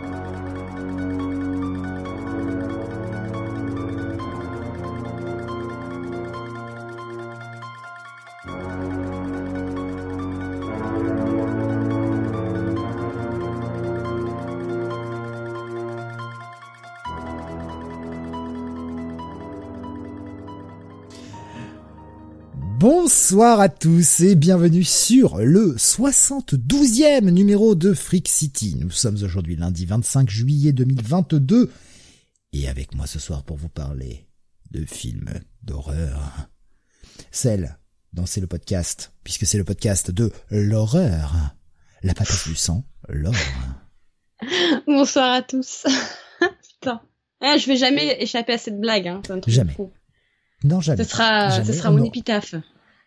Thank you. Bonsoir à tous et bienvenue sur le 72e numéro de Freak City. Nous sommes aujourd'hui lundi 25 juillet 2022 et avec moi ce soir pour vous parler de films d'horreur. Celle dont c'est le podcast, puisque c'est le podcast de l'horreur. La patate du sang, l'horreur. Bonsoir à tous. Putain. Ah, je vais jamais échapper à cette blague. Hein. jamais. Non, jamais. Ce sera, ce sera mon épitaphe.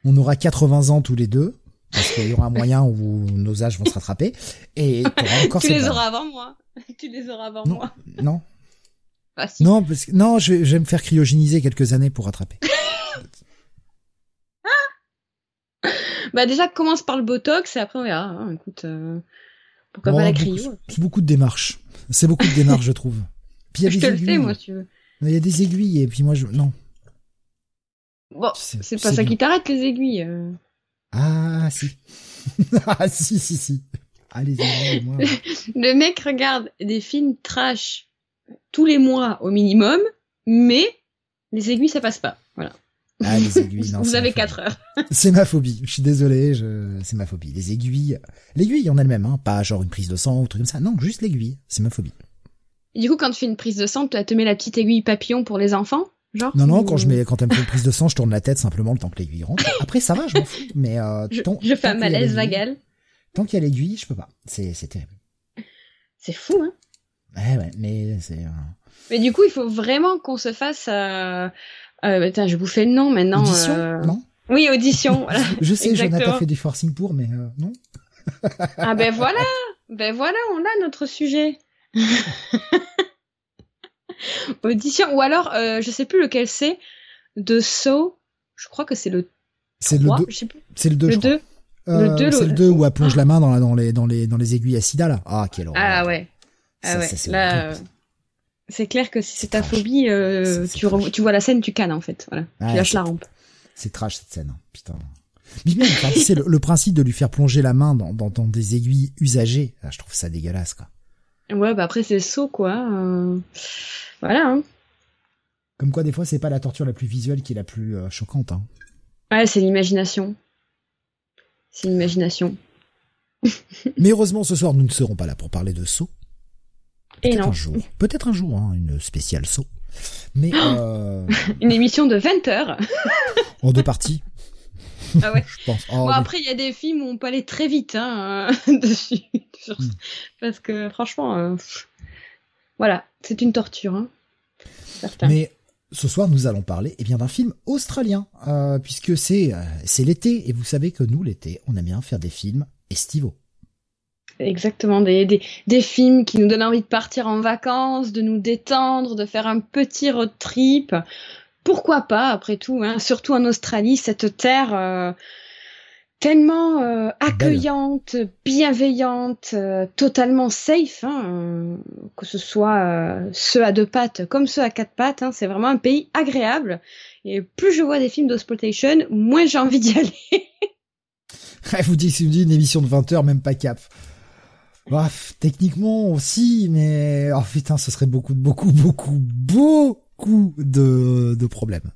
On aura 80 ans tous les deux, parce qu'il y aura un moyen où nos âges vont se rattraper. Et tu les auras avant moi. Tu les auras avant moi. Non. Ah, non, parce que, non, je vais, me faire cryogéniser quelques années pour rattraper. bah déjà commence par le botox et après on verra. Hein, écoute, euh, pourquoi pas la cryo C'est beaucoup de démarches. C'est beaucoup de démarches, je trouve. Puis il y a je des te aiguilles. le fais, moi, si tu veux. Il y a des aiguilles et puis moi je non. Bon, c'est pas ça qui t'arrête les aiguilles. Euh. Ah si. ah si si si. Allez, moi. Le mec regarde des films trash tous les mois au minimum, mais les aiguilles ça passe pas. Voilà. Ah, les aiguilles, non. Vous avez 4 heures. c'est ma phobie. Je suis désolé, je... c'est ma phobie. Les aiguilles, l'aiguille en elle-même, hein, pas genre une prise de sang ou truc comme ça. Non, juste l'aiguille. C'est ma phobie. du coup, quand tu fais une prise de sang, tu te mets la petite aiguille papillon pour les enfants? Non, non, quand je mets, quand elle me fait une prise de sang, je tourne la tête simplement le temps que l'aiguille rentre. Après, ça va, je m'en fous. Mais euh, je, je fais un malaise vagal. Tant qu'il y a l'aiguille, je peux pas. C'est, c'est terrible. C'est fou, hein. Ouais, ouais, mais c'est. Euh... Mais du coup, il faut vraiment qu'on se fasse. Euh... Euh, attends, je bouffais le nom maintenant. Audition, euh, non? Oui, audition. Voilà. je sais, je n'ai pas fait du forcing pour, mais euh, non. ah ben voilà, ben voilà, on a notre sujet. Audition, ou alors, euh, je sais plus lequel c'est, de Saw, je crois que c'est le c'est le 2. C'est le 2, le 2. Euh, le 2, c'est le 2 où elle plonge la main dans, la, dans, les, dans, les, dans les aiguilles à sida, là. Ah, quelle horreur. Ah ouais. Ah ouais. Là, c'est clair que si c'est ta phobie, euh, tu, tu vois la scène, tu cannes en fait. Voilà. tu lâches la rampe. C'est trash cette scène. Hein. Putain. Mais bien, c'est le, principe de lui faire plonger la main dans, dans, dans des aiguilles usagées. je trouve ça dégueulasse, quoi. Ouais, bah après c'est saut quoi. Euh... Voilà. Hein. Comme quoi, des fois, c'est pas la torture la plus visuelle qui est la plus euh, choquante. Hein. Ouais, c'est l'imagination. C'est l'imagination. Mais heureusement, ce soir, nous ne serons pas là pour parler de saut. Peut-être un jour. Peut-être un jour, hein, une spéciale saut. Mais euh... une émission de 20 heures. en deux parties. Ah ouais. Je pense. bon, après, il y a des films où on peut aller très vite hein, dessus. Hmm. Parce que franchement, euh, voilà, c'est une torture. Hein. Mais ce soir, nous allons parler eh bien d'un film australien, euh, puisque c'est euh, c'est l'été et vous savez que nous l'été, on aime bien faire des films estivaux. Exactement, des, des, des, films qui nous donnent envie de partir en vacances, de nous détendre, de faire un petit road trip. Pourquoi pas, après tout, hein, surtout en Australie, cette terre euh, tellement euh, accueillante, bienveillante, euh, totalement safe, hein, euh, que ce soit ceux à deux pattes comme ceux à quatre pattes, hein, c'est vraiment un pays agréable. Et plus je vois des films d'exploitation, moins j'ai envie d'y aller. vous dites, vous dites une émission de 20 heures, même pas cap. Bref, techniquement aussi, mais oh putain, ce serait beaucoup, beaucoup, beaucoup, beaucoup de, de problèmes.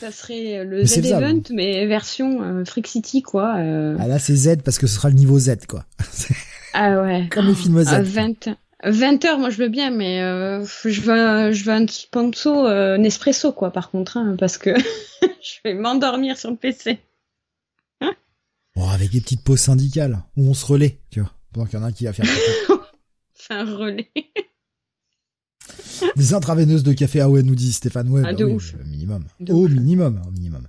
Ça serait le Z Event, mais version euh, Freak City, quoi. Euh. Ah là, c'est Z parce que ce sera le niveau Z, quoi. ah ouais. Comme le film Z. Ah, 20, 20 heures, moi je veux bien, mais euh, je veux, je veux un sponsor Nespresso, quoi, par contre, hein, parce que je vais m'endormir sur le PC. bon, avec des petites pauses syndicales, où on se relaie, tu vois, pendant qu'il y en a un qui va. Faire un relais. Des intraveineuses de café, ah ouais, nous dit Stéphane, ouais, ah, bah ouf. minimum. au minimum, au minimum.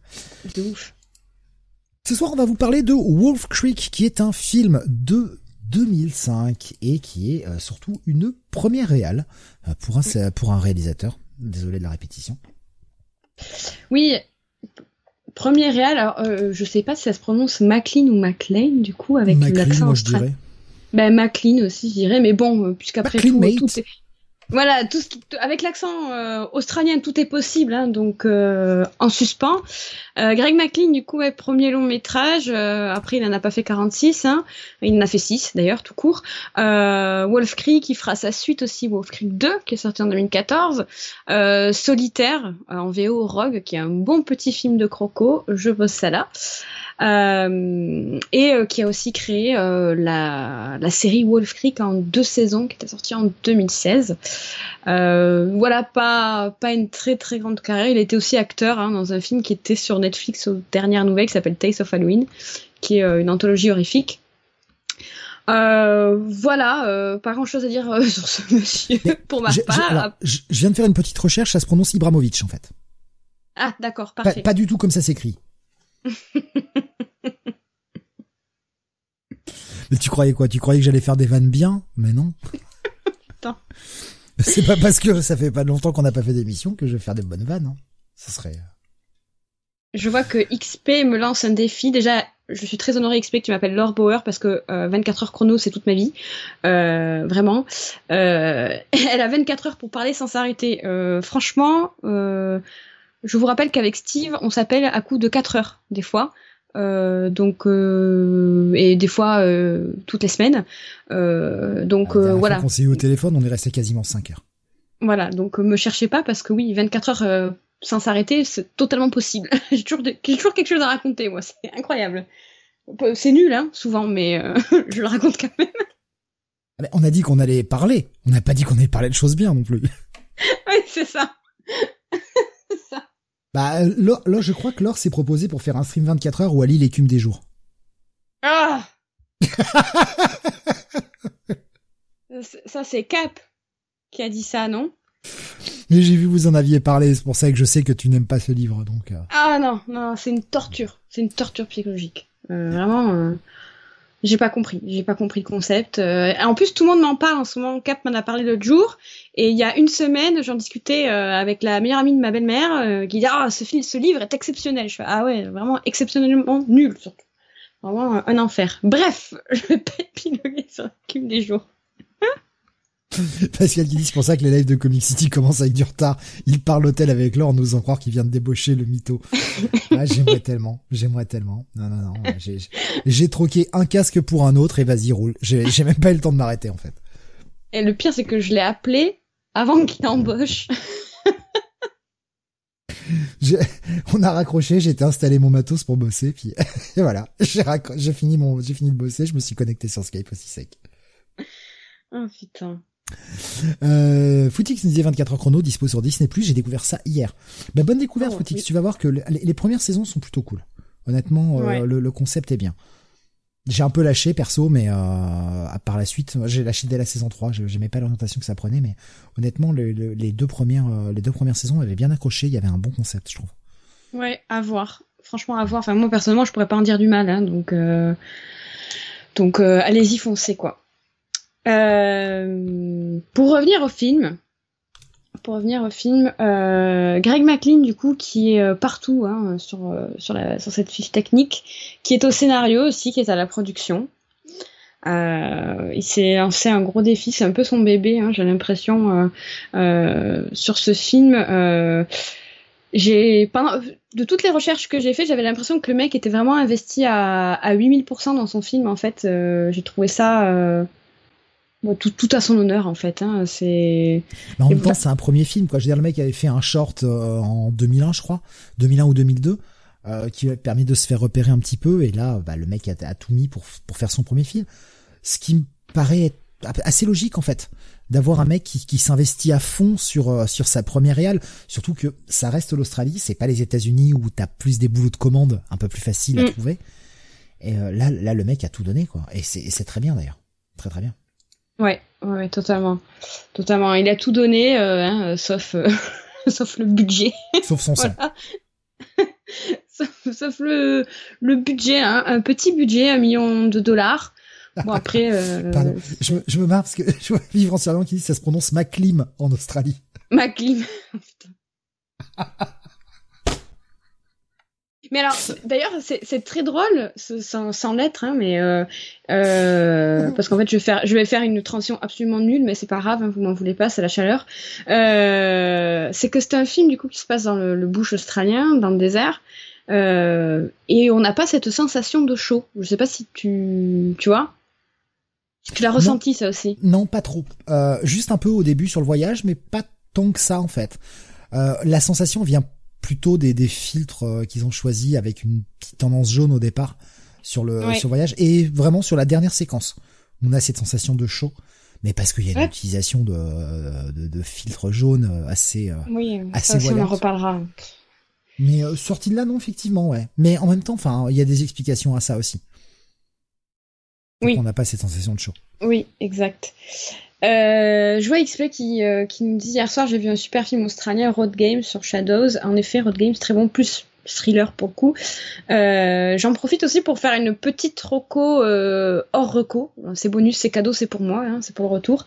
De ouf. Ce soir, on va vous parler de Wolf Creek, qui est un film de 2005 et qui est euh, surtout une première réale euh, pour un pour un réalisateur. Désolé de la répétition. Oui, premier réal, alors euh, je sais pas si ça se prononce MacLean ou MacLean du coup avec l'accent moi je dirais. Ben MacLean aussi je dirais, mais bon, puisqu'après tout, tout est voilà, tout ce avec l'accent euh, australien, tout est possible, hein, donc euh, en suspens. Euh, Greg McLean, du coup, est premier long métrage. après, il en a pas fait 46, hein, il en a fait 6 d'ailleurs, tout court. Wolf Creek, qui fera sa suite aussi, Wolf Creek 2, qui est sorti en 2014. Solitaire, en VO Rogue, qui est un bon petit film de croco. Je bosse ça là. Euh, et euh, qui a aussi créé euh, la, la, série Wolf Creek en deux saisons, qui était sortie en 2016. voilà, pas pas une très très grande carrière. Il était aussi acteur hein, dans un film qui était sur Netflix aux dernières nouvelles, qui s'appelle Taste of Halloween, qui est une anthologie horrifique. Euh, voilà, euh, pas grand chose à dire sur ce monsieur pour ma part. je viens de faire une petite recherche, ça se prononce Ibramovic en fait. Ah d'accord, parfait. pas, du tout comme ça s'écrit. Mais tu croyais quoi? Tu croyais que j'allais faire des vannes bien? Mais non. C'est pas parce que ça fait pas longtemps qu'on n'a pas fait d'émission que je vais faire des bonnes vannes. Hein. Ça serait. Euh. Je vois que XP me lance un défi. Déjà, je suis très honorée XP que tu m'appelles Laure Bauer parce que 24 euh, heures chrono c'est toute ma vie, euh, vraiment. elle a 24 heures pour parler sans s'arrêter. franchement, je vous rappelle qu'avec Steve, on s'appelle à coup de 4 heures, des fois. Euh, donc euh, et des fois euh, toutes les semaines. donc voilà. Quand on s'est eu au téléphone, on est resté quasiment 5 heures. Voilà, donc me cherchez pas parce que oui, 24 heures sans s'arrêter, c'est totalement possible. j'ai toujours, toujours quelque chose à raconter, moi, c'est incroyable. C'est nul, hein, souvent, mais je le raconte quand même. Ah, on a dit qu'on allait parler, on n'a pas dit qu'on allait parler de choses bien non plus. oui, c'est ça. ça. Bah là, je crois que Laure s'est proposé pour faire un stream 24 heures où Ali l'écume des jours. Ah Ça c'est Cap qui a dit ça, non? Mais j'ai vu vous en aviez parlé, c'est pour ça que je sais que tu n'aimes pas ce livre, donc. Euh. Ah non, non, c'est une torture, c'est une torture psychologique. Euh, vraiment. Euh, j'ai pas compris, j'ai pas compris le concept. En plus, tout le monde m'en parle en ce moment. Cap m'en a parlé l'autre jour, et il y a une semaine, j'en discutais avec la meilleure amie de ma belle-mère, qui dit ah ce, ce livre est exceptionnel. Je fais ah ouais, vraiment exceptionnellement nul surtout, vraiment un, enfer. Bref, je vais pas épiloguer sur la des jours. Pascal qui dit c'est pour ça que les lives de Comic City commencent avec du retard. Il parle l'hôtel avec l'or en osant croire qu'il vient de débaucher le mytho. Ah, j'aimerais tellement, j'aimerais tellement. Non, non, non. J'ai troqué un casque pour un autre et vas-y roule. J'ai même pas eu le temps de m'arrêter en fait. Et le pire c'est que je l'ai appelé avant qu'il embauche. on a raccroché, j'étais installé mon matos pour bosser, puis et voilà, j'ai fini mon, j'ai fini de bosser, je me suis connecté sur Skype aussi sec. Oh putain. Euh, Footix nous disait 24 heures chrono, dispo sur Disney+, j'ai découvert ça hier. Ben, bonne découverte oh, Footix, tu vas voir que les, premières saisons sont plutôt cool. Honnêtement, euh, le, concept est bien. J'ai un peu lâché perso, mais euh, par la suite, j'ai lâché dès la saison 3, j'aimais pas l'orientation que ça prenait, mais honnêtement, les, deux premières, euh, les deux premières saisons avaient bien accroché, il y avait un bon concept, je trouve. Ouais, à voir. Franchement, à voir. Enfin, moi, personnellement, je pourrais pas en dire du mal, hein, donc, donc allez-y, foncez, quoi. Euh, pour revenir au film, pour revenir au film, euh, Greg McLean du coup qui est euh, partout hein, sur sur, cette fiche technique, qui est au scénario aussi, qui est à la production. Il s'est lancé un gros défi, c'est un peu son bébé, hein, j'ai l'impression sur ce film. de toutes les recherches que j'ai fait, j'avais l'impression que le mec était vraiment investi à, à 8000% dans son film. En fait, j'ai trouvé ça tout, tout à son honneur en fait. Hein, c'est. en même temps, c'est un premier film quoi. Je veux dire, le mec avait fait un short euh, en 2001, je crois, 2001 ou 2002, euh, qui a permis de se faire repérer un petit peu. Et là, bah, le mec a, a, tout mis pour pour faire son premier film. Ce qui me paraît assez logique en fait, d'avoir un mec qui, qui s'investit à fond sur euh, sur sa première réale. Surtout que ça reste l'Australie, c'est pas les États-Unis où t'as plus des boulots de commande, un peu plus facile à mm. trouver. Et là, là, le mec a tout donné quoi. Et c'est très bien d'ailleurs, très très bien. Ouais, ouais, totalement, totalement. Il a tout donné, euh, hein, sauf, euh, sauf le budget. Sauf son sang. sauf, le, le budget, hein, un petit budget, un million de dollars. Bon après. Euh... Pardon, je, je, me marre parce que je vois Vivre en Survivant qui dit que ça se prononce Maclim en Australie. Maclim. Mais alors, d'ailleurs, c'est très drôle, sans, sans l'être, hein, mais euh, euh, parce qu'en fait, je vais faire, je vais faire une transition absolument nulle, mais c'est pas grave, hein, vous m'en voulez pas, c'est la chaleur. Euh, c'est que c'est un film du coup qui se passe dans le, le bush australien, dans le désert, euh, et on n'a pas cette sensation de chaud. Je sais pas si tu, tu vois. Tu l'as ressenti ça aussi Non, pas trop. Euh, juste un peu au début sur le voyage, mais pas tant que ça en fait. Euh, la sensation vient plutôt des, des filtres euh, qu'ils ont choisis avec une petite tendance jaune au départ sur le, sur voyage et vraiment sur la dernière séquence. On a cette sensation de chaud, mais parce qu'il y a une utilisation de, de, de filtres jaunes assez, euh, oui, assez ça, on en reparlera. Mais euh, sorti de là, non, effectivement, ouais. Mais en même temps, enfin, il y a des explications à ça aussi. Oui. On n'a pas cette sensation de chaud. Oui, exact. Euh, je vois XP qui, euh, qui nous dit hier soir j'ai vu un super film australien Road Games sur Shadows. En effet, Road Games très bon, plus thriller pour le coup. Euh, J'en profite aussi pour faire une petite roco hors reco. C'est bonus, c'est cadeau, c'est pour moi, hein, c'est pour le retour.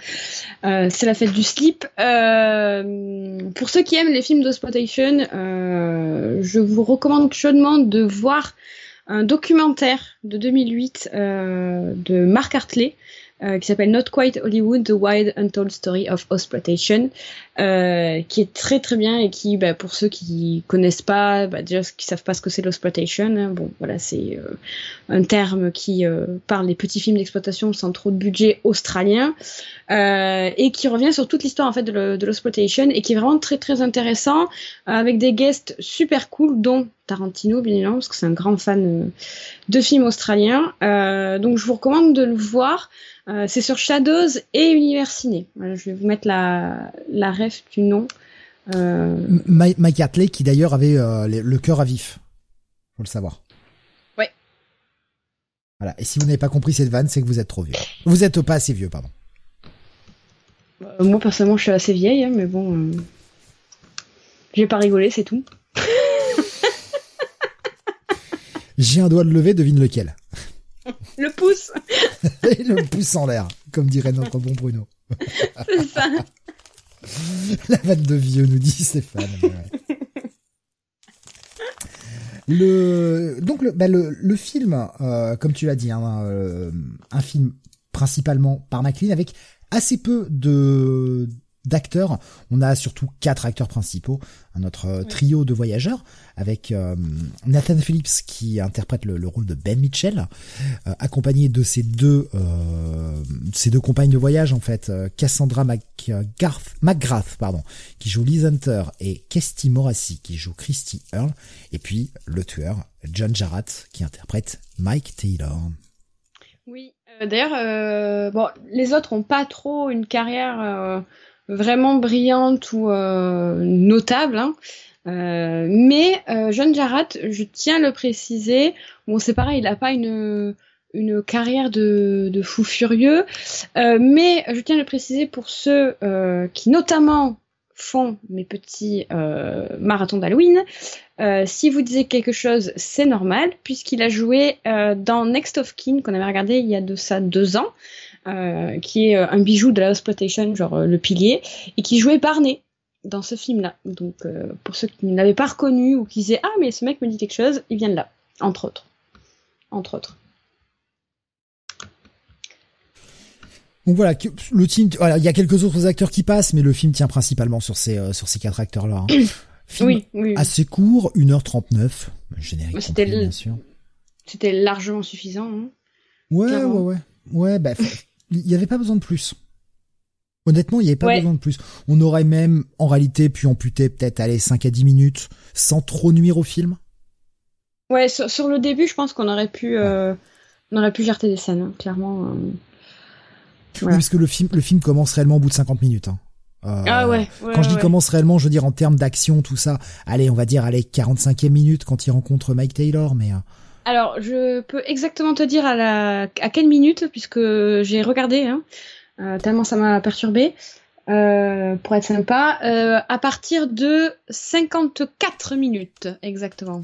C'est la fête du slip. Pour ceux qui aiment les films d'exploitation, euh, je vous recommande chaudement de voir un documentaire de 2008 euh, de Mark Hartley qui s'appelle Not Quite Hollywood, The Wild Untold Story of Exploitation, euh, qui est très très bien et qui, bah, pour ceux qui connaissent pas, bah, déjà qui savent pas ce que c'est l'exploitation, hein, bon voilà c'est euh, un terme qui euh, parle des petits films d'exploitation sans trop de budget australien euh, et qui revient sur toute l'histoire en fait de l'exploitation et qui est vraiment très très intéressant avec des guests super cool dont Tarantino bien évidemment parce que c'est un grand fan de films australiens donc je vous recommande de le voir euh, c'est sur Shadows et Univers Ciné. Voilà, je vais vous mettre la, la ref du nom. Euh... Mike Hartley, qui d'ailleurs avait euh, le cœur à vif. Faut le savoir. Ouais. Voilà. Et si vous n'avez pas compris cette vanne, c'est que vous êtes trop vieux. Vous êtes pas assez vieux, pardon. Euh, moi, personnellement, je suis assez vieille, hein, mais bon. Euh... J'ai pas rigolé, c'est tout. J'ai un doigt de lever, devine lequel. Le pouce. le pouce en l'air, comme dirait notre bon Bruno. C'est ça. La vanne de vieux, nous dit Stéphane. Le donc le bah le, le film, euh, comme tu l'as dit, hein, euh, un film principalement par McLean avec assez peu de d'acteurs. On a surtout quatre acteurs principaux, notre trio de voyageurs, avec euh, Nathan Phillips qui interprète le, rôle de Ben Mitchell, euh, accompagné de ses deux euh, ses deux compagnes de voyage en fait, Cassandra McGrath, McGrath pardon, qui joue Liz Hunter et Kesty Morassi qui joue Christy Earl, et puis le tueur John Jarratt qui interprète Mike Taylor. Oui, d'ailleurs, bon, les autres ont pas trop une carrière vraiment brillante ou euh, notable. Hein. Euh, mais euh, John Jarratt, je tiens à le préciser, bon c'est pareil, il n'a pas une, une carrière de, fou furieux, mais je tiens à le préciser pour ceux qui notamment font mes petits marathons d'Halloween. si vous disiez quelque chose, c'est normal, puisqu'il a joué dans Next of Kin, qu'on avait regardé il y a de ça deux ans. Euh, qui est euh, un bijou de la exploitation, genre euh, le pilier, et qui jouait Barney dans ce film-là. Donc pour ceux qui ne l'avaient pas reconnu ou qui disaient ah mais ce mec me dit quelque chose, il vient de là, entre autres, entre autres. Donc voilà, le team, voilà, il y a quelques autres acteurs qui passent, mais le film tient principalement sur ces sur ces quatre acteurs-là. Hein. Film oui, oui, assez court, 1h39, générique c'était bien sûr. C'était largement suffisant. Hein, ouais, ouais, ouais, ouais, bah, il n'y avait pas besoin de plus. Honnêtement, il n'y avait pas ouais. besoin de plus. On aurait même, en réalité, pu amputer peut-être, aller 5 à 10 minutes, sans trop nuire au film. Ouais, sur, sur le début, je pense qu'on aurait pu, euh, on aurait pu jarter des scènes, hein, clairement. Euh... Oui, parce que le film, le film commence réellement au bout de 50 minutes. Hein. Euh, ah ouais, ouais Quand je dis ouais. commence réellement, je veux dire en termes d'action, tout ça. Allez, on va dire, allez, 45e minute quand il rencontre Mike Taylor, mais... Alors, je peux exactement te dire à, la, à quelle minute, puisque j'ai regardé, hein, euh, tellement ça m'a perturbé, euh, pour être sympa, euh, à partir de 54 minutes, exactement.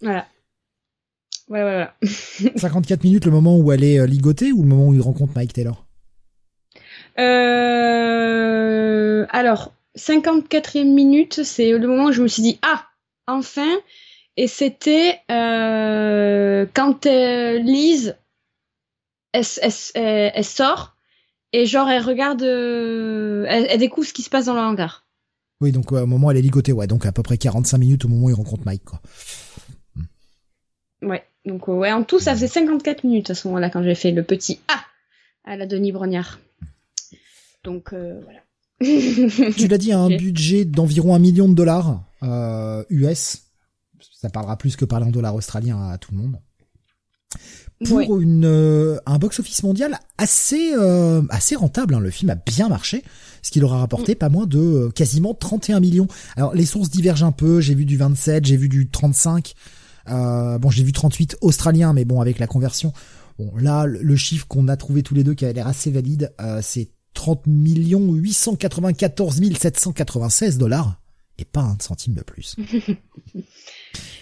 Voilà. Voilà, voilà. 54 minutes, le moment où elle est ligotée ou le moment où il rencontre Mike Taylor? Euh, alors, 54e minute, c'est le moment où je me suis dit, ah, enfin, Et c'était euh, quand euh, Lise, elle, elle, elle, sort et genre elle regarde, euh, elle, découvre ce qui se passe dans le hangar. Oui, donc au moment où elle est ligotée, ouais, donc à peu près 45 minutes au moment où il rencontre Mike, quoi. Ouais, donc ouais, en tout ça faisait 54 minutes à ce moment-là quand j'ai fait le petit A à la Denis Brognard. Donc voilà. tu l'as dit, un budget d'environ un million de dollars euh, US. Ça parlera plus que parler en dollars australiens à tout le monde. Pour une euh, un box-office mondial assez euh, assez rentable. Hein. Le film a bien marché, ce qui leur a rapporté mm. pas moins de euh, quasiment 31 millions. Alors les sources divergent un peu. J'ai vu du 27, j'ai vu du 35. bon, j'ai vu 38 australiens, mais bon, avec la conversion. Bon, là, le chiffre qu'on a trouvé tous les deux qui a l'air assez valide, c'est 30 894 796 dollars et pas un centime de plus.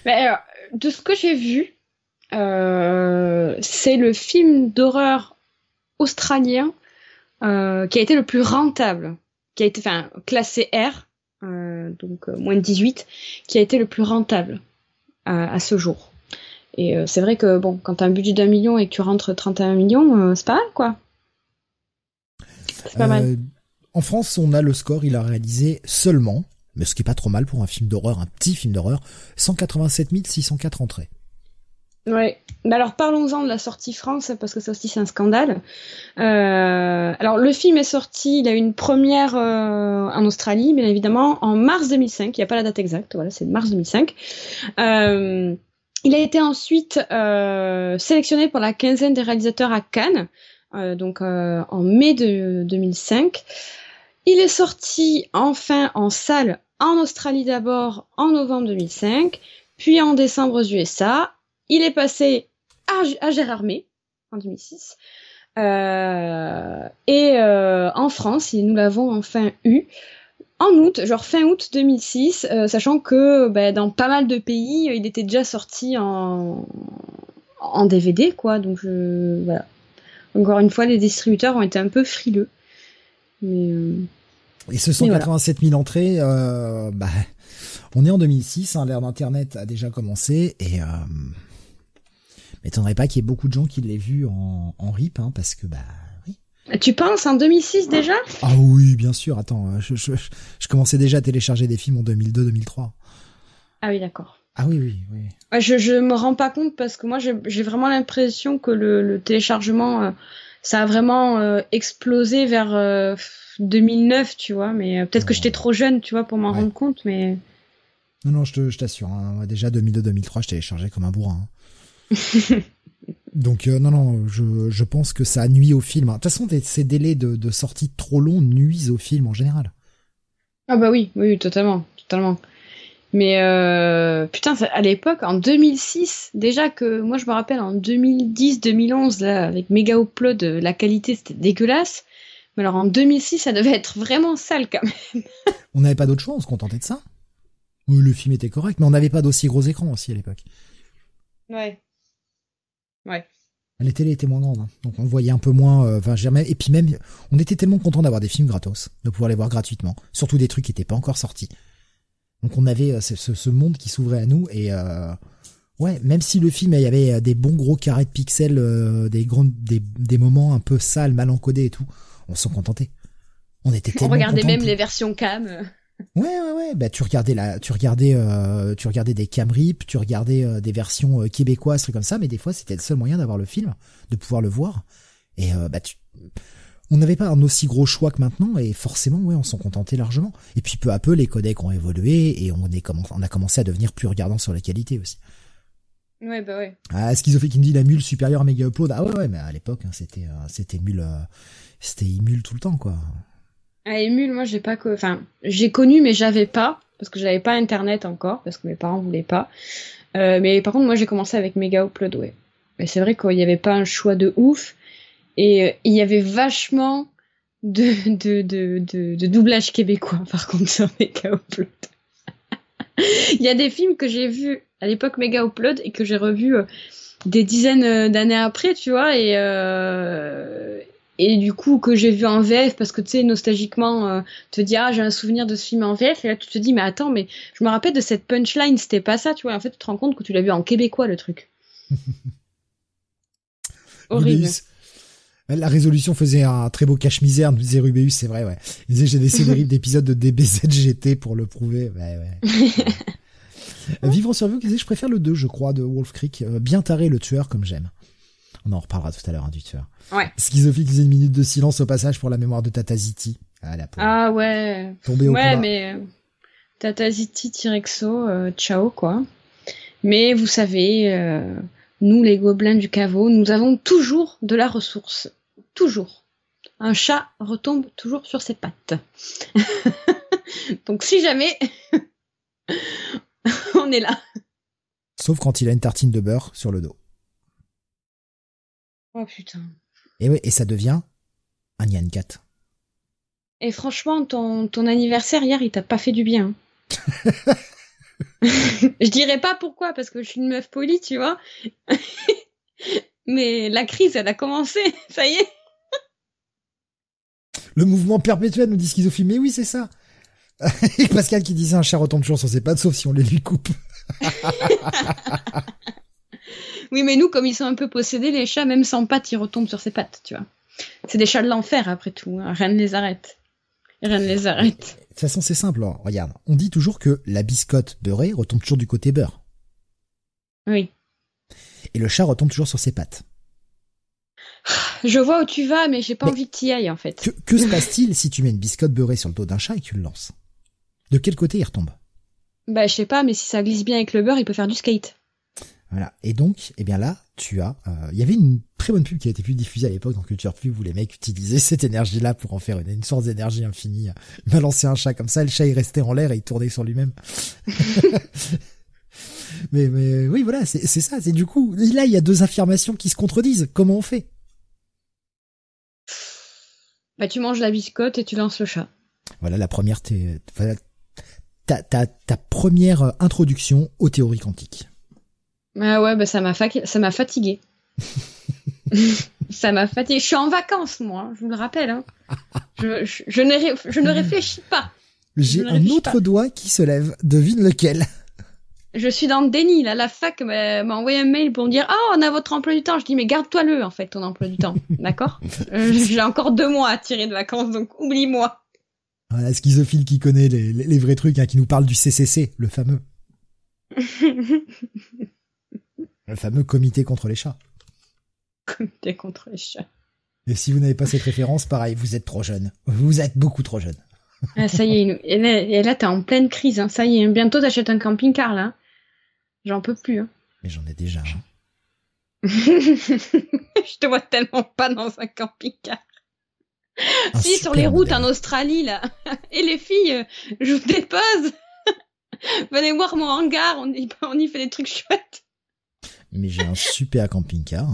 Mais alors, de ce que j'ai vu, euh, c'est le film d'horreur australien euh, qui a été le plus rentable, qui a été enfin classé R, euh, donc moins de 18, qui a été le plus rentable à, ce jour. Et c'est vrai que bon, quand tu as un budget d'un million et que tu rentres 31 millions, c'est pas mal quoi. Euh, en France, on a le score, il a réalisé seulement, mais ce qui est pas trop mal pour un film d'horreur, un petit film d'horreur, 187 604 entrées. Ouais. Mais alors parlons-en de la sortie France parce que ça aussi c'est un scandale. Euh, alors le film est sorti, il a eu une première euh, en Australie, bien évidemment, en mars 2005. Il n'y a pas la date exacte, voilà, c'est mars 2005. Euh, il a été ensuite sélectionné pour la quinzaine des réalisateurs à Cannes. Donc en mai de 2005. Il est sorti enfin en salle en Australie d'abord en novembre 2005, puis en décembre aux USA. Il est passé à, à Gérardmer en 2006. Euh, et euh, en France, nous l'avons enfin eu en août, genre fin août 2006, euh, sachant que bah, dans pas mal de pays, il était déjà sorti en, DVD, quoi. Donc voilà. Encore une fois, les distributeurs ont été un peu frileux. Mais. Et ce 187 000 entrées, euh, bah, on est en 2006, hein, l'ère d'Internet a déjà commencé, et euh, m'étonnerait pas qu'il y ait beaucoup de gens qui l'aient vu en, en RIP, hein, parce que bah oui. Tu penses en 2006 déjà? Ah oui, bien sûr. Attends, je, je, je, commençais déjà à télécharger des films en 2002-2003. Ah oui, d'accord. Ah oui, oui, oui. Je, je me rends pas compte parce que moi, j'ai vraiment l'impression que le, le téléchargement, euh, ça a vraiment euh, explosé vers 2009, tu vois. Mais euh, peut-être que j'étais trop jeune, tu vois, pour m'en ouais. rendre compte, mais. Non, non, je t'assure. Hein, déjà 2002-2003, je téléchargeais comme un bourrin. Hein. Donc euh, non, non, je, je pense que ça nuit au film. De toute façon, ces délais de, de sortie trop longs nuisent au film en général. Ah bah oui, oui, totalement, totalement. Mais euh, putain, à l'époque, en 2006, déjà que moi je me rappelle en 2010-2011, là, avec Mega Upload, la qualité c'était dégueulasse. Mais alors en 2006, ça devait être vraiment sale quand même. on n'avait pas d'autre choix, on se contentait de ça. Oui, le film était correct, mais on n'avait pas d'aussi gros écran aussi à l'époque. Ouais. Ouais. Les télés étaient moins grandes, hein. donc on voyait un peu moins. Euh, enfin, jamais. Et puis même, on était tellement content d'avoir des films gratos, de pouvoir les voir gratuitement, surtout des trucs qui n'étaient pas encore sortis. Donc on avait euh, ce, ce monde qui s'ouvrait à nous et euh, ouais, même si le film il y avait des bons gros carrés de pixels, des grands, des, des moments un peu sales, mal encodés et tout, on s'en contentait. On était tellement On regardait même les versions cam. Ouais ouais ouais, bah tu regardais la, tu regardais, euh, tu regardais des cam rip, tu regardais euh, des versions québécoises, trucs comme ça, mais des fois c'était le seul moyen d'avoir le film, de pouvoir le voir. Et bah tu on n'avait pas un aussi gros choix que maintenant et forcément ouais on s'en contentait largement et puis peu à peu les codecs ont évolué et on est on a commencé à devenir plus regardant sur la qualité aussi ouais bah ouais ah schizophrénie qui me dit la mule supérieure à Mega Upload ah ouais ouais mais à l'époque hein, c'était euh, c'était mule euh, c'était émule tout le temps quoi. Ah émule moi j'ai pas que enfin j'ai connu mais j'avais pas parce que j'avais pas internet encore parce que mes parents voulaient pas. Euh, mais par contre moi j'ai commencé avec Mega Upload ouais. Mais c'est vrai qu'il n'y avait pas un choix de ouf. Et euh, il y avait vachement de, de, de, de, doublage québécois, par contre, sur Mega Upload. il y a des films que j'ai vus à l'époque Mega Upload et que j'ai revus euh, des dizaines d'années après, tu vois, et, et du coup que j'ai vu en VF parce que tu sais nostalgiquement euh, te dis ah j'ai un souvenir de ce film en VF et là tu te dis mais attends mais je me rappelle de cette punchline c'était pas ça tu vois en fait tu te rends compte que tu l'as vu en québécois le truc horrible la résolution faisait un très beau cache-misère, nous disait Rubéus, c'est vrai, ouais. Il disait, j'ai des séries d'épisodes de DBZGT pour le prouver. Ouais, ouais. Vivre sur vous, je préfère le 2, je crois, de Wolf Creek. Euh, bien taré, le tueur, comme j'aime. On en reparlera tout à l'heure hein, du tueur. Ouais. Schizophile faisait une minute de silence au passage pour la mémoire de Tata Ziti. Ah, la ah ouais. Tombé au Ouais, mais euh, Tata Ziti, Tirexo, euh, ciao quoi. Mais vous savez, euh, nous les gobelins du caveau, nous avons toujours de la ressource. Toujours. Un chat retombe toujours sur ses pattes. Donc si jamais, on est là. Sauf quand il a une tartine de beurre sur le dos. Oh putain. Et oui, et ça devient un Nyan 4. Et franchement, ton, ton anniversaire hier, il t'a pas fait du bien. je dirais pas pourquoi, parce que je suis une meuf polie, tu vois. Mais la crise, elle a commencé, ça y est. Le mouvement perpétuel nous dit schizophile, mais oui, c'est ça. Et Pascal qui disait un chat retombe toujours sur ses pattes, sauf si on les lui coupe. Oui, mais nous, comme ils sont un peu possédés, les chats, même sans pattes, ils retombent sur ses pattes, tu vois. C'est des chats de l'enfer, après tout. Hein. Rien ne les arrête. Rien ne les arrête. De toute façon, c'est simple. Hein. Regarde, on dit toujours que la biscotte beurrée retombe toujours du côté beurre. Oui. Et le chat retombe toujours sur ses pattes. Je vois où tu vas, mais j'ai pas envie que y ailles, en fait. Que, que se passe-t-il si tu mets une biscotte beurrée sur le dos d'un chat et que tu le lances? De quel côté il retombe? Bah, je sais pas, mais si ça glisse bien avec le beurre, il peut faire du skate. Voilà. Et donc, eh bien là, tu as, euh, il y avait une très bonne pub qui a été plus diffusée à l'époque dans Culture Pub où les mecs utilisaient cette énergie-là pour en faire une, une sorte d'énergie infinie. Balancer un chat comme ça, le chat il restait en l'air et il tournait sur lui-même. mais, mais oui, voilà, c'est ça. C'est du coup, là, il y a deux affirmations qui se contredisent. Comment on fait? Bah, tu manges la biscotte et tu lances le chat. Voilà, la première, voilà, ta, ta, ta première introduction aux théories quantiques. Ah ouais, bah ça m'a ça m'a fatigué. ça m'a fatigué. Je suis en vacances, moi, je vous le rappelle. Hein. Je, je, ne je ne réfléchis pas. J'ai un autre doigt qui se lève. Devine lequel? Je suis dans le déni. Là, la fac m'a envoyé un mail pour me dire Ah, on a votre emploi du temps. Je dis Mais garde-toi le, en fait, ton emploi du temps. D'accord? Euh, J'ai encore deux mois à tirer de vacances, donc oublie-moi. Voilà, schizophile qui connaît les, les, vrais trucs, hein, qui nous parle du CCC, le fameux. Le fameux comité contre les chats. Comité contre les chats. Et si vous n'avez pas cette référence, pareil, vous êtes trop jeune. Vous êtes beaucoup trop jeune. Ah, ça y est, et là, t'es en pleine crise. Hein. Ça y est, bientôt t'achètes un camping-car, là. J'en peux plus. Hein. Mais j'en ai déjà. Hein. Je te vois tellement pas dans un camping-car. si, sur les routes en Australie, là. Et les filles, euh, je vous dépose. Venez voir mon hangar, on y, on y fait des trucs chouettes mais j'ai un super camping-car,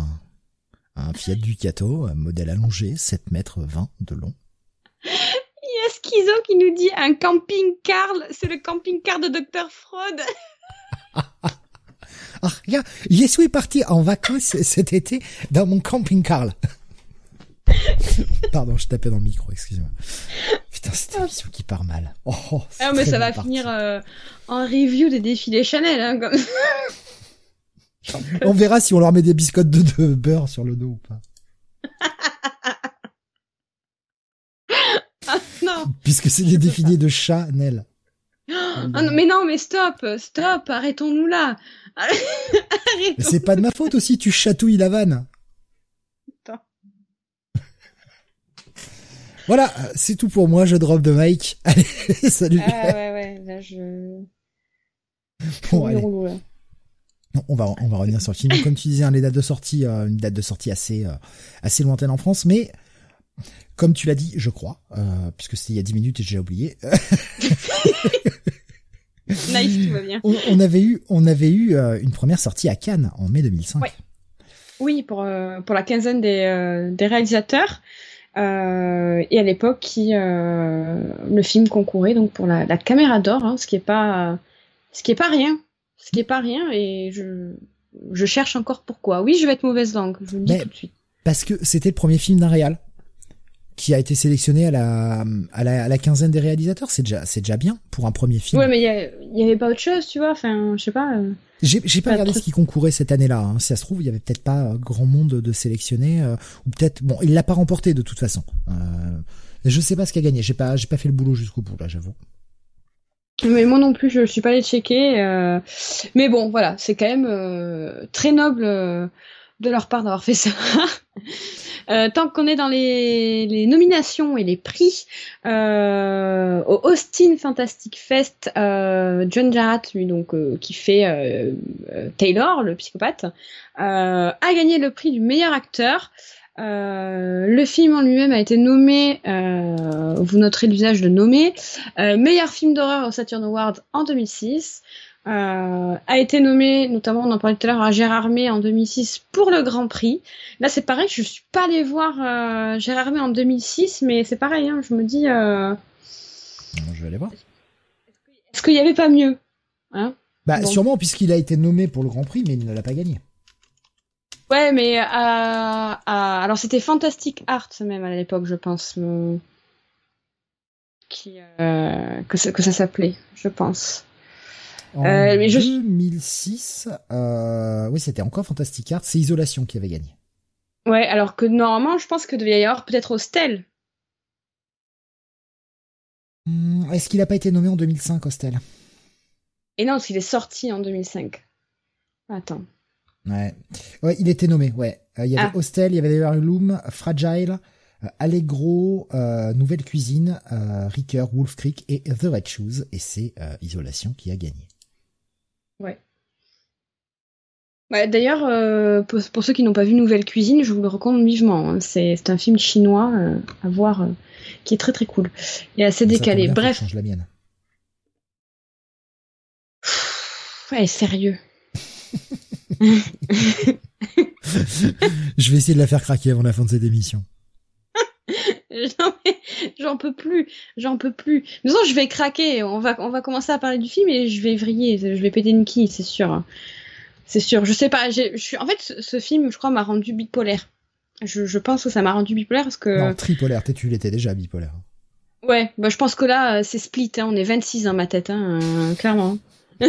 un Fiat Ducato, un modèle allongé, 7 mètres 20 de long. Il y a Schizo qui nous dit un camping-car, c'est le camping-car de Dr. Freud. ah, regarde, je suis parti en vacances cet été dans mon camping-car. Pardon, je tapais dans le micro, excusez-moi. Putain, c'était un qui part mal. Oh, ah, mais ça va finir euh, en review des défilés Chanel, hein, comme on verra si on leur met des biscottes de, beurre sur le dos ou pas. ah, non. Puisque c'est des défilés de Chanel. Ah, mais non, mais stop, stop, arrêtons-nous là. c'est pas de ma faute aussi, tu chatouilles la vanne. Voilà, c'est tout pour moi, je drop de Mike. Allez, salut. Ah ouais, ouais, là je... Bon, allez on va on va revenir sur le film. Comme tu disais, hein, les dates de sortie, euh, une date de sortie assez euh, assez lointaine en France, mais comme tu l'as dit, je crois, euh, puisque c'était il y a 10 minutes et j'ai oublié. nice, tout va bien. On, avait eu on avait eu une première sortie à Cannes en mai 2005. Oui, pour pour la quinzaine des des réalisateurs. et à l'époque, qui le film concourait donc pour la, la caméra d'or, hein, ce qui est pas ce qui est pas rien ce qui est pas rien et je je cherche encore pourquoi. Oui, je vais être mauvaise langue, je vous le dis tout de suite. Parce que c'était le premier film d'un réal. qui a été sélectionné à la, à la, à la quinzaine des réalisateurs, c'est déjà, c'est déjà bien pour un premier film. Ouais, mais il y, avait pas autre chose, tu vois. Enfin, je sais pas. Euh, j'ai, j'ai pas, regardé ce qui concourait cette année-là. Hein. Si ça se trouve, il y avait peut-être pas grand monde de sélectionner, euh, ou peut-être, bon, il l'a pas remporté de toute façon. Euh, je sais pas ce qu'il a gagné. J'ai pas, j'ai pas fait le boulot jusqu'au bout là, j'avoue. Mais moi non plus, je, je suis pas allé checker. Euh... Mais bon, voilà, c'est quand même euh, très noble de leur part d'avoir fait ça. Euh, tant qu'on est dans les, les, nominations et les prix, euh, au Austin Fantastic Fest, euh, John Jarratt, lui donc euh, qui fait euh, euh, Taylor, le psychopathe, a gagné le prix du meilleur acteur. Le film en lui-même a été nommé, vous noterez l'usage de nommer, meilleur film d'horreur au Saturn Awards en 2006. Euh, a été nommé, notamment on en parlait tout à l'heure, à Gérard May en 2006 pour le Grand Prix. Là c'est pareil, je suis pas allée voir euh, Gérard May en 2006, mais c'est pareil, hein, je me dis... Euh... Je vais aller voir. Est-ce qu'il y avait pas mieux hein? Bah sûrement puisqu'il a été nommé pour le Grand Prix, mais il ne l'a pas gagné. Ouais, mais alors c'était Fantastic Art même à l'époque, je pense, qui euh, que ça, que ça s'appelait, je pense. En 2006, euh, euh, oui, c'était encore Fantastic Art, c'est Isolation qui avait gagné. Ouais, alors que normalement, je pense que devait y avoir peut-être Hostel. Hmm, est-ce qu'il n'a pas été nommé en 2005, Hostel? Et non, parce qu'il est sorti en 2005. Attends. Ouais. ouais, il était nommé, ouais. Euh, il y avait ah. Hostel, il y avait Loom, Fragile, Allegro, Nouvelle Cuisine, Ricker, Wolf Creek et The Red Shoes. Et c'est Isolation qui a gagné. Ouais. D'ailleurs, euh, pour, ceux qui n'ont pas vu Nouvelle Cuisine, je vous le recommande vivement. Hein. C'est un film chinois euh, à voir euh, qui est très très cool et assez décalé. Bref. Change la mienne. ouais, sérieux. je vais essayer de la faire craquer avant la fin de cette émission. j'en peux plus, j'en peux plus. Mais non, je vais craquer. On va, on va commencer à parler du film et je vais vriller, je vais péter une quille, c'est sûr. C'est sûr. Je sais pas. Je suis, en fait, ce, film, je crois, m'a rendu bipolaire. Je, je, pense que ça m'a rendu bipolaire parce que. Non, tripolaire. Tu l'étais déjà bipolaire. Ouais, bah je pense que là, c'est split. Hein. On est 26 dans ma tête, hein, euh, clairement.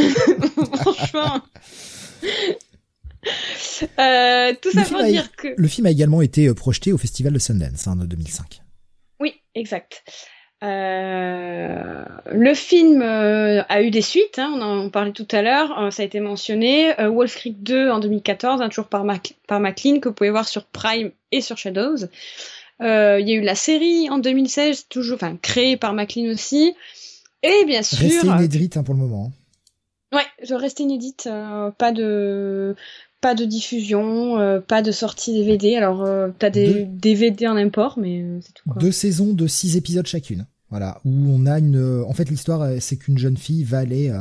Franchement. Euh, tout ça pour dire que. Le film a également été euh, projeté au Festival de Sundance en 2005. Oui, exact. Euh, le film euh, a eu des suites, hein, on en parlait tout à l'heure, euh, ça a été mentionné. Wolf Creek 2 en 2014, un toujours par, par McLean, que vous pouvez voir sur Prime et sur Shadows. Il y a eu la série en 2016, toujours, enfin créée par McLean aussi. Et bien sûr. Restée inédite hein, pour le moment. Ouais, je reste inédite, pas de pas de diffusion, euh, pas de sortie DVD. Alors, euh, t'as des DVD en import, mais euh, c'est tout. Quoi. Deux saisons de six épisodes chacune. Voilà, où on a une. En fait, l'histoire, c'est qu'une jeune fille va aller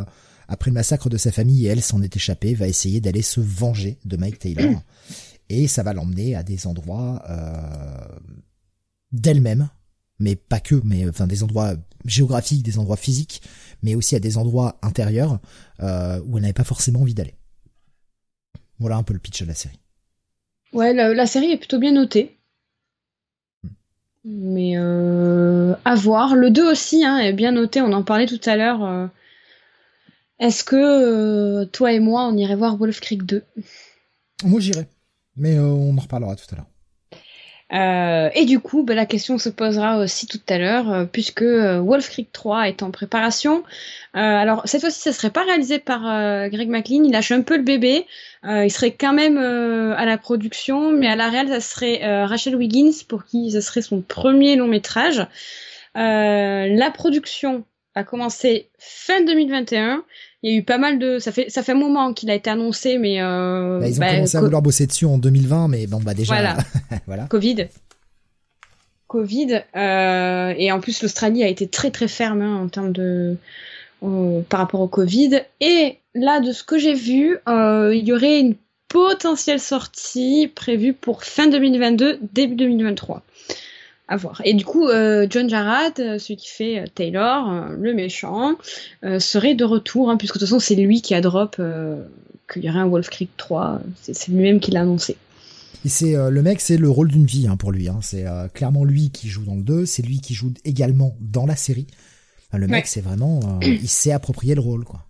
après le massacre de sa famille et elle s'en est échappée, va essayer d'aller se venger de Mike Taylor, et ça va l'emmener à des endroits d'elle-même, mais pas que, mais enfin des endroits géographiques, des endroits physiques, mais aussi à des endroits intérieurs où elle n'avait pas forcément envie d'aller. Voilà un peu le pitch de la série. Ouais, la, série est plutôt bien notée. Mais euh, à voir. Le 2 aussi hein, est bien noté, on en parlait tout à l'heure. Euh. Est-ce que euh, toi et moi, on irait voir Wolf Creek 2 Moi j'irai. Mais on en reparlera tout à l'heure. Euh, et du coup, bah, la question se posera aussi tout à l'heure, euh, puisque euh, Wolf Creek 3 est en préparation. alors cette fois-ci, ça serait pas réalisé par Greg McLean. Il lâche un peu le bébé. il serait quand même à la production, mais à la réelle, ça serait Rachel Wiggins pour qui ce serait son premier long métrage. la production a commencé fin 2021. Il y a eu pas mal de, ça fait ça fait un moment qu'il a été annoncé, mais euh, bah, ils ont bah, commencé à vouloir bosser dessus en 2020, mais bon bah déjà, voilà, voilà. Covid, Covid, euh, et en plus l'Australie a été très très ferme hein, en termes de euh, par rapport au Covid. Et là, de ce que j'ai vu, euh, il y aurait une potentielle sortie prévue pour fin 2022, début 2023 à voir. Et du coup, euh, John Jarrett, euh, celui qui fait euh, Taylor, le méchant, serait de retour, hein, puisque de toute façon c'est lui qui a drop qu'il y aurait un Wolf Creek 3, c'est lui-même qui l'a annoncé. Et c'est le mec, c'est le rôle d'une vie hein, pour lui. Hein. C'est clairement lui qui joue dans le 2, c'est lui qui joue également dans la série. le mec, c'est vraiment, il s'est approprié le rôle, quoi.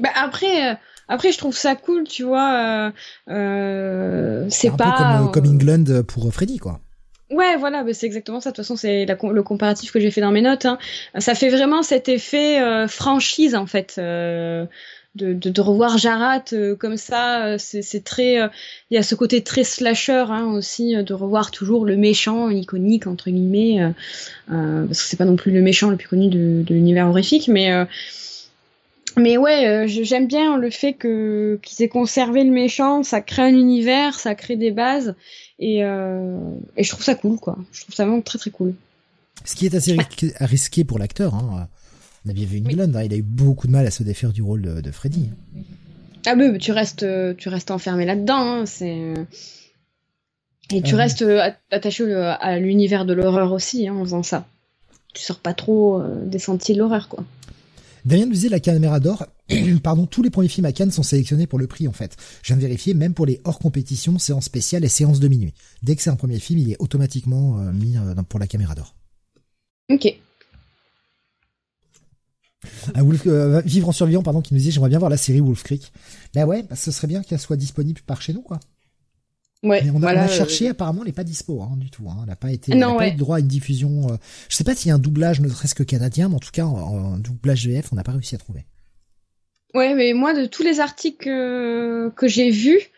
Bah après, après, je trouve ça cool, tu vois. Euh, c'est pas peu comme, comme England pour Freddy, quoi. Ouais, voilà, c'est exactement ça. De toute façon, c'est le comparatif que j'ai fait dans mes notes. Hein. Ça fait vraiment cet effet euh, franchise, en fait. Euh, de, revoir Jarat euh, comme ça, c'est très. Il y a ce côté très slasher hein, aussi, de revoir toujours le méchant iconique, entre guillemets. parce que c'est pas non plus le méchant le plus connu de, de l'univers horrifique, mais. mais ouais, j'aime bien le fait que qu'ils aient conservé le méchant, ça crée un univers, ça crée des bases, et, euh, et je trouve ça cool, quoi. Je trouve ça vraiment très très cool. Ce qui est assez risqué pour l'acteur. Hein. On a bien vu England, hein. il a eu beaucoup de mal à se défaire du rôle de, Freddy. Ah mais tu restes, tu restes enfermé là-dedans. Hein. C'est et tu restes attaché à l'univers de l'horreur aussi hein, en faisant ça. Tu sors pas trop euh, des sentiers de l'horreur, quoi. Damien nous disait la caméra d'or. Pardon, tous les premiers films à Cannes sont sélectionnés pour le prix en fait. Je viens de vérifier, même pour les hors compétition, séances spéciales et séances de minuit. Dès que c'est un premier film, il est automatiquement euh, mis euh, pour la caméra d'or. Ok. Ah, euh, Vivre en survivant, pardon, qui nous dit j'aimerais bien voir la série Wolf Creek. Ben ouais, bah, ce serait bien qu'elle soit disponible par chez nous, quoi. Ouais, on, a, a, cherché, apparemment, elle n'est pas dispo hein, du tout. Hein. Elle n'a pas été, non, pas eu droit à une diffusion. Euh... Je sais pas s'il y a un doublage, ne serait-ce que canadien, mais en tout cas, en, doublage VF, on n'a pas réussi à trouver. Ouais, mais moi, de tous les articles que, que j'ai vus,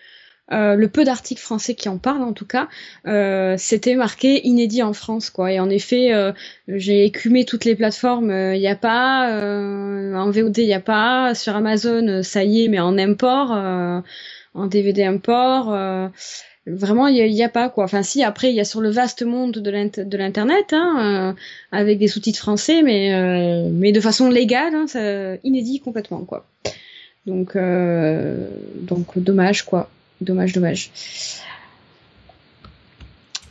euh, le peu d'articles français qui en parlent en tout cas, euh, c'était marqué inédit en France quoi. Et en effet, euh, j'ai écumé toutes les plateformes. Il n'y a pas en VOD, il n'y a pas sur Amazon, ça y est, mais en import, en DVD import vraiment il n'y a, pas quoi. Enfin si après il y a sur le vaste monde de l'internet hein, euh, avec des sous-titres français mais euh, mais de façon légale hein, ça, inédit complètement quoi. Donc euh, donc dommage quoi. Dommage dommage.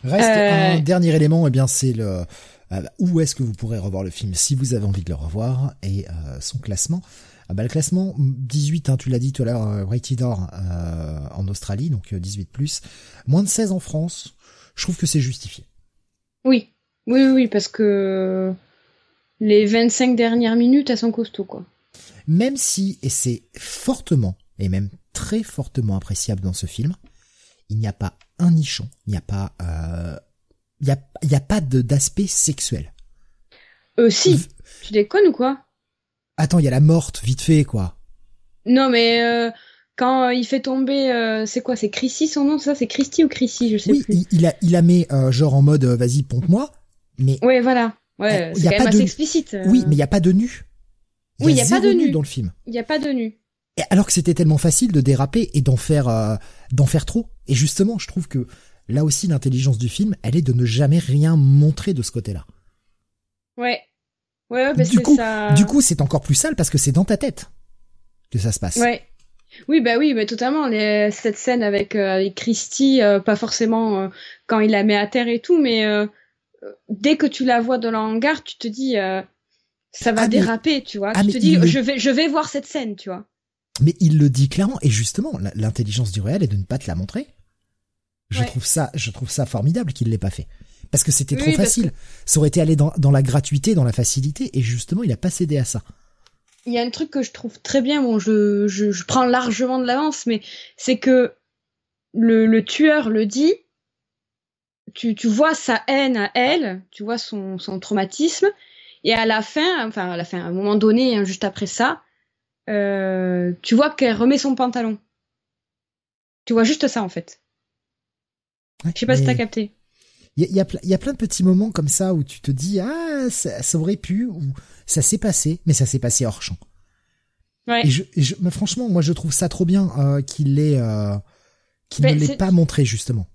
Reste un dernier élément et eh bien c'est le où est-ce que vous pourrez revoir le film si vous avez envie de le revoir et son classement ah bah, le classement 18, hein, tu l'as dit tout à l'heure, euh, Rated R euh, en Australie, donc 18 euh, moins de 16 en France. Je trouve que c'est justifié. Oui, oui, oui, parce que les 25 dernières minutes, elles sont costauds, quoi. Même si, et c'est fortement, et même très fortement appréciable dans ce film, il n'y a pas un nichon, il n'y a pas, euh, il y a, a pas d'aspect sexuel. Euh, si. Tu déconnes ou quoi? Attends, il y a la morte, vite fait, quoi. Non, mais euh, quand il fait tomber, euh, c'est quoi C'est Chrissy son nom, ça C'est Christy ou Chrissy Je sais plus. Oui, il, a, il a mis euh, genre en mode vas-y pompe-moi, mais. Ouais, voilà. Ouais, c'est quand même assez explicite. Oui, mais il y a pas de nu. oui, il y a pas de nu dans le film. Il y a pas de nu. Et alors que c'était tellement facile de déraper et d'en faire d'en faire trop. Et justement, je trouve que là aussi l'intelligence du film, elle est de ne jamais rien montrer de ce côté-là. Ouais. Ouais, du, coup, ça... du coup, c'est encore plus sale parce que c'est dans ta tête que ça se passe. Ouais. Oui, bah oui, bah totalement. Les, cette scène avec, euh, avec Christy, euh, pas forcément euh, quand il la met à terre et tout, mais dès que tu la vois dans le hangar, tu te dis, ça va ah, déraper, tu vois. Ah, tu te dis, je, vais, je vais voir cette scène, tu vois. Mais il le dit clairement, et justement, l'intelligence du réel est de ne pas te la montrer. Je trouve ça, je trouve ça formidable qu'il l'ait pas fait parce que c'était trop facile. Ça aurait été aller dans, la gratuité, dans la facilité, et justement, il a pas cédé à ça. Il y a un truc que je trouve très bien, bon, je, je, prends largement de l'avance, mais c'est que le, tueur le dit, tu, tu vois sa haine à elle, tu vois son, son traumatisme, et à la fin, enfin à la fin, à un moment donné, hein, juste après ça, euh, tu vois qu'elle remet son pantalon. Tu vois juste ça en fait. Je sais pas si t'as capté. Il y a, y a, plein de petits moments comme ça où tu te dis ah ça, ça aurait pu ou ça s'est passé, mais ça s'est passé hors champ. Ouais. Et, je, je mais franchement, moi je trouve ça trop bien euh, qu'il l'ait euh, qu'il ne l'ait pas montré justement.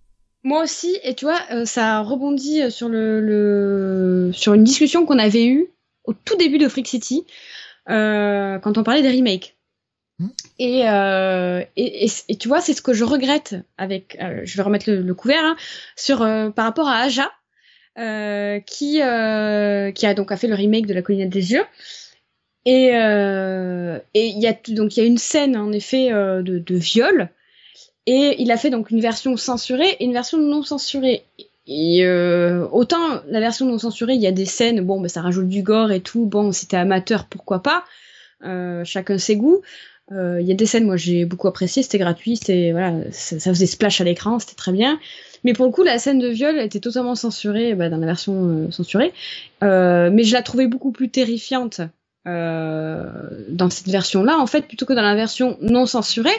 Moi aussi, et tu vois, euh, ça rebondit sur le, le sur une discussion qu'on avait eue au tout début de Freak City quand on parlait des remakes. Et, euh, et, et, tu vois, c'est ce que je regrette avec, euh, je vais remettre le, couvert, hein, sur, euh, par rapport à Aja, euh, qui, qui a donc fait le remake de La collinette des yeux. Et il y a donc il y a une scène en effet de, viol Et il a fait donc une version censurée et une version non censurée. Et euh, autant la version non censurée, il y a des scènes, bon, bah, ça rajoute du gore et tout. Bon, si t'es amateur, pourquoi pas? Euh, chacun ses goûts. Euh, il y a des scènes, moi j'ai beaucoup apprécié, c'était gratuit, c'était voilà, ça, faisait splash à l'écran, c'était très bien. Mais pour le coup, la scène de viol était totalement censurée bah, dans la version euh, censurée. Euh, mais je la trouvais beaucoup plus terrifiante dans cette version-là, en fait, plutôt que dans la version non censurée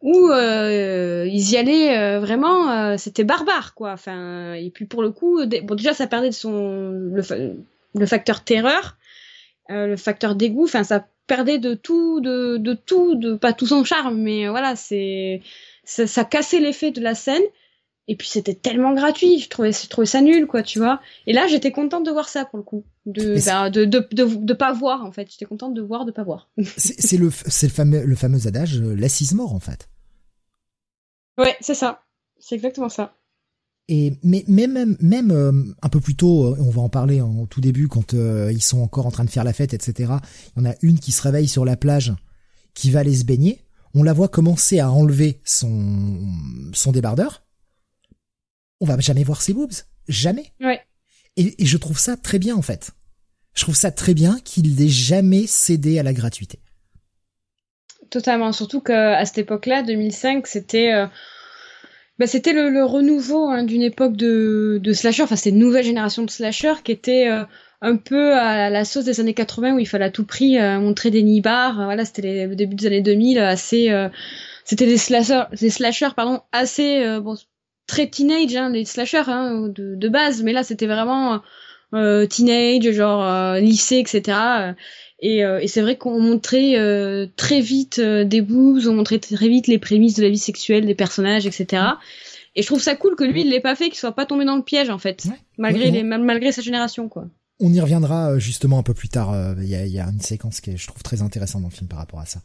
où euh, ils y allaient euh, vraiment, euh, c'était barbare quoi. Enfin, et puis pour le coup, bon déjà ça perdait de son le, le facteur terreur, le facteur dégoût. Enfin, ça perdait de tout, de, de tout, de pas tout son charme, mais voilà, c'est ça, ça cassait l'effet de la scène. Et puis c'était tellement gratuit, je trouvais, je trouvais ça nul, quoi, tu vois. Et là, j'étais contente de voir ça pour le coup, de, ben, de, de, de, de, pas voir en fait. J'étais contente de voir, de pas voir. c'est le, c'est le fameux, le fameux adage, euh, l'assise mort en fait. Ouais, c'est ça, c'est exactement ça. Et mais, même même euh, un peu plus tôt, euh, on va en parler en tout début quand ils sont encore en train de faire la fête, etc. Il y en a une qui se réveille sur la plage, qui va aller se baigner. On la voit commencer à enlever son son débardeur on va jamais voir ses boobs. Jamais. Ouais. Et, je trouve ça très bien, en fait. Je trouve ça très bien qu'il n'ait jamais cédé à la gratuité. Totalement. Surtout qu'à cette époque-là, 2005, c'était... Euh, bah, c'était le, renouveau hein, d'une époque de, de slasher, enfin c'était une nouvelle génération de slasher qui était euh, un peu à la sauce des années 80 où il fallait à tout prix euh, montrer des nibards. Voilà, c'était le début des années 2000, assez, c'était des slashers, des slashers pardon, assez bon, très teenage, hein, les slashers hein, de, de, base, mais là c'était vraiment euh, teenage, genre euh, lycée, etc. Et, euh, et c'est vrai qu'on montrait euh, très vite des boobs, on montrait très vite les prémices de la vie sexuelle des personnages, etc. Et je trouve ça cool que lui il l'ait pas fait, qu'il soit pas tombé dans le piège en fait, malgré les, malgré sa génération quoi. On y reviendra justement un peu plus tard. Il y, a, y, a, une séquence qui est, je trouve, très intéressante dans le film par rapport à ça.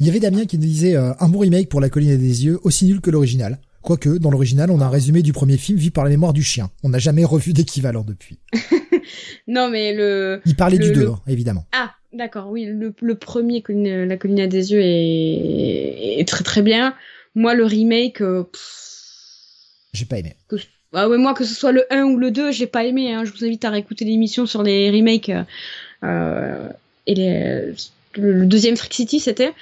Il y avait Damien qui nous disait un bon remake pour La Colline des Yeux, aussi nul que l'original. Quoique, dans l'original, on a un résumé du premier film vu par la mémoire du chien. On n'a jamais revu d'équivalent depuis. non, mais le... Il parlait du 2, évidemment. Ah, d'accord, oui. Le, le premier, La colline des yeux, est... est, très très bien. Moi, le remake... Euh, j'ai pas aimé. Ah ouais, moi, que ce soit le 1 ou le 2, j'ai pas aimé. Hein. Je vous invite à réécouter l'émission sur les remakes. Euh, et les... le deuxième Freak City, c'était...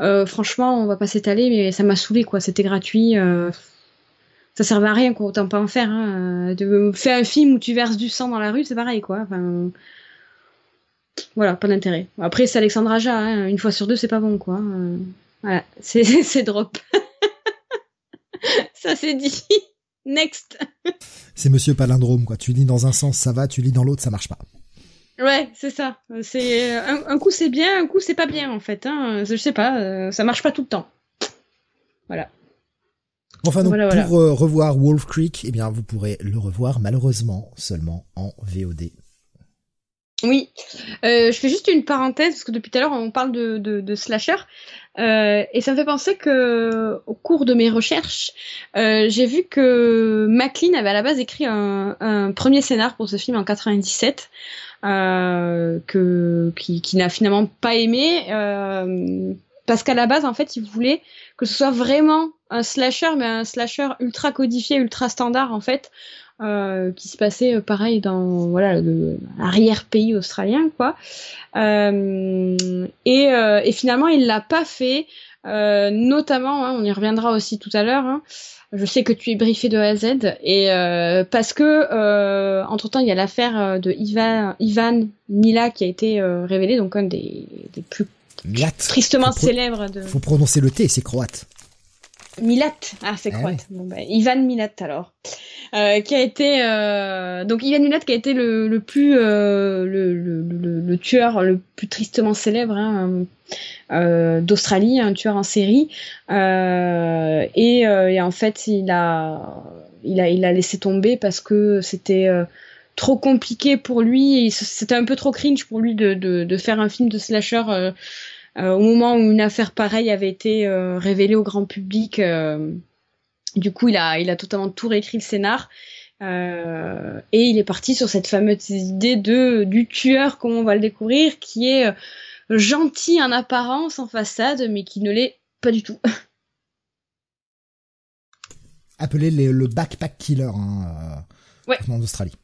Euh, franchement, on va pas s'étaler, mais ça m'a saoulé quoi. C'était gratuit. Euh, ça servait à rien quoi. Autant pas en faire. Hein. De faire un film où tu verses du sang dans la rue, c'est pareil quoi. Enfin, voilà, pas d'intérêt. Après, c'est Alexandre Aja. Hein. Une fois sur deux, c'est pas bon quoi. Euh, voilà, c'est drop. ça c'est dit. Next. c'est Monsieur Palindrome quoi. Tu lis dans un sens, ça va. Tu lis dans l'autre, ça marche pas. Ouais, c'est ça. C'est un, coup c'est bien, un coup c'est pas bien en fait. Hein. Je sais pas, euh, ça marche pas tout le temps. Voilà. Enfin donc pour euh, revoir Wolf Creek, eh bien vous pourrez le revoir malheureusement seulement en VOD. Oui, euh, je fais juste une parenthèse parce que depuis tout à l'heure on parle de, de, slasher et ça me fait penser que au cours de mes recherches, j'ai vu que Maclean avait à la base écrit un, un premier scénar pour ce film en 97 euh, que qui, qui n'a finalement pas aimé euh, parce qu'à la base en fait il voulait que ce soit vraiment un slasher mais un slasher ultra codifié ultra standard en fait euh, qui se passait euh, pareil dans voilà l'arrière pays australien quoi. Euh, et, euh, et finalement il l'a pas fait notamment hein, on y reviendra aussi tout à l'heure hein, je sais que tu es briefé de A à Z et euh, parce que euh, entre temps il y a l'affaire euh, de Ivan Ivan Mila qui a été euh, révélée donc un des, des plus tristement célèbres de. Faut prononcer le T, c'est croate. Milat, ah c'est ah croate. Bon, bah, Ivan Milat alors, euh, qui a été euh, donc Ivan Milat qui a été le, le plus le, le, le, tueur le plus tristement célèbre hein, euh, d'Australie, un tueur en série. Euh, et, euh, et, en fait, il a, il a, il a laissé tomber parce que c'était trop compliqué pour lui. C'était un peu trop cringe pour lui de, de, de faire un film de slasher. Euh, au moment où une affaire pareille avait été euh, révélée au grand public, euh, du coup, il a, il a totalement tout réécrit le scénar. et il est parti sur cette fameuse idée de du tueur, comme on va le découvrir, qui est gentil en apparence, en façade, mais qui ne l'est pas du tout. appelé le backpack killer hein, en Australie.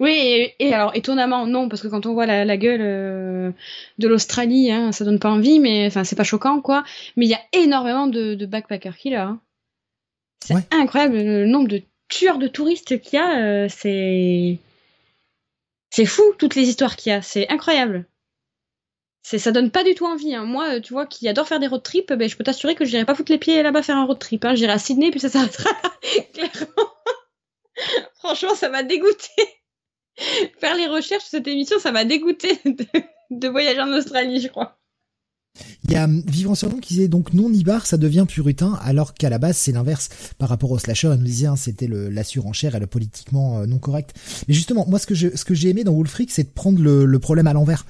Oui, et, alors étonnamment non, parce que quand on voit la, gueule euh, de l'Australie, hein, ça donne pas envie, mais enfin c'est pas choquant quoi. Mais il y a énormément de, de backpacker killers. Hein. C'est incroyable le nombre de tueurs de touristes qu'il y a, euh, c'est c'est fou toutes les histoires qu'il y a, c'est incroyable. C'est ça donne pas du tout envie. Hein. Moi, tu vois, qui adore faire des road trips, ben, je peux t'assurer que je n'irai pas foutre les pieds là-bas faire un road trip. Hein. J'irai à Sydney puis ça s'arrêtera clairement. Franchement, ça m'a dégoûté. Faire les recherches sur cette émission, ça m'a dégoûté de, voyager en Australie, je crois. Il y a hum, Vivant sur qui disait donc non Ibar ça devient puritain alors qu'à la base c'est l'inverse par rapport au slasher elle nous disait hein, c'était la surenchère et le politiquement euh, non correct mais justement moi ce que ce que j'ai aimé dans Wolfric c'est de prendre le, le problème à l'envers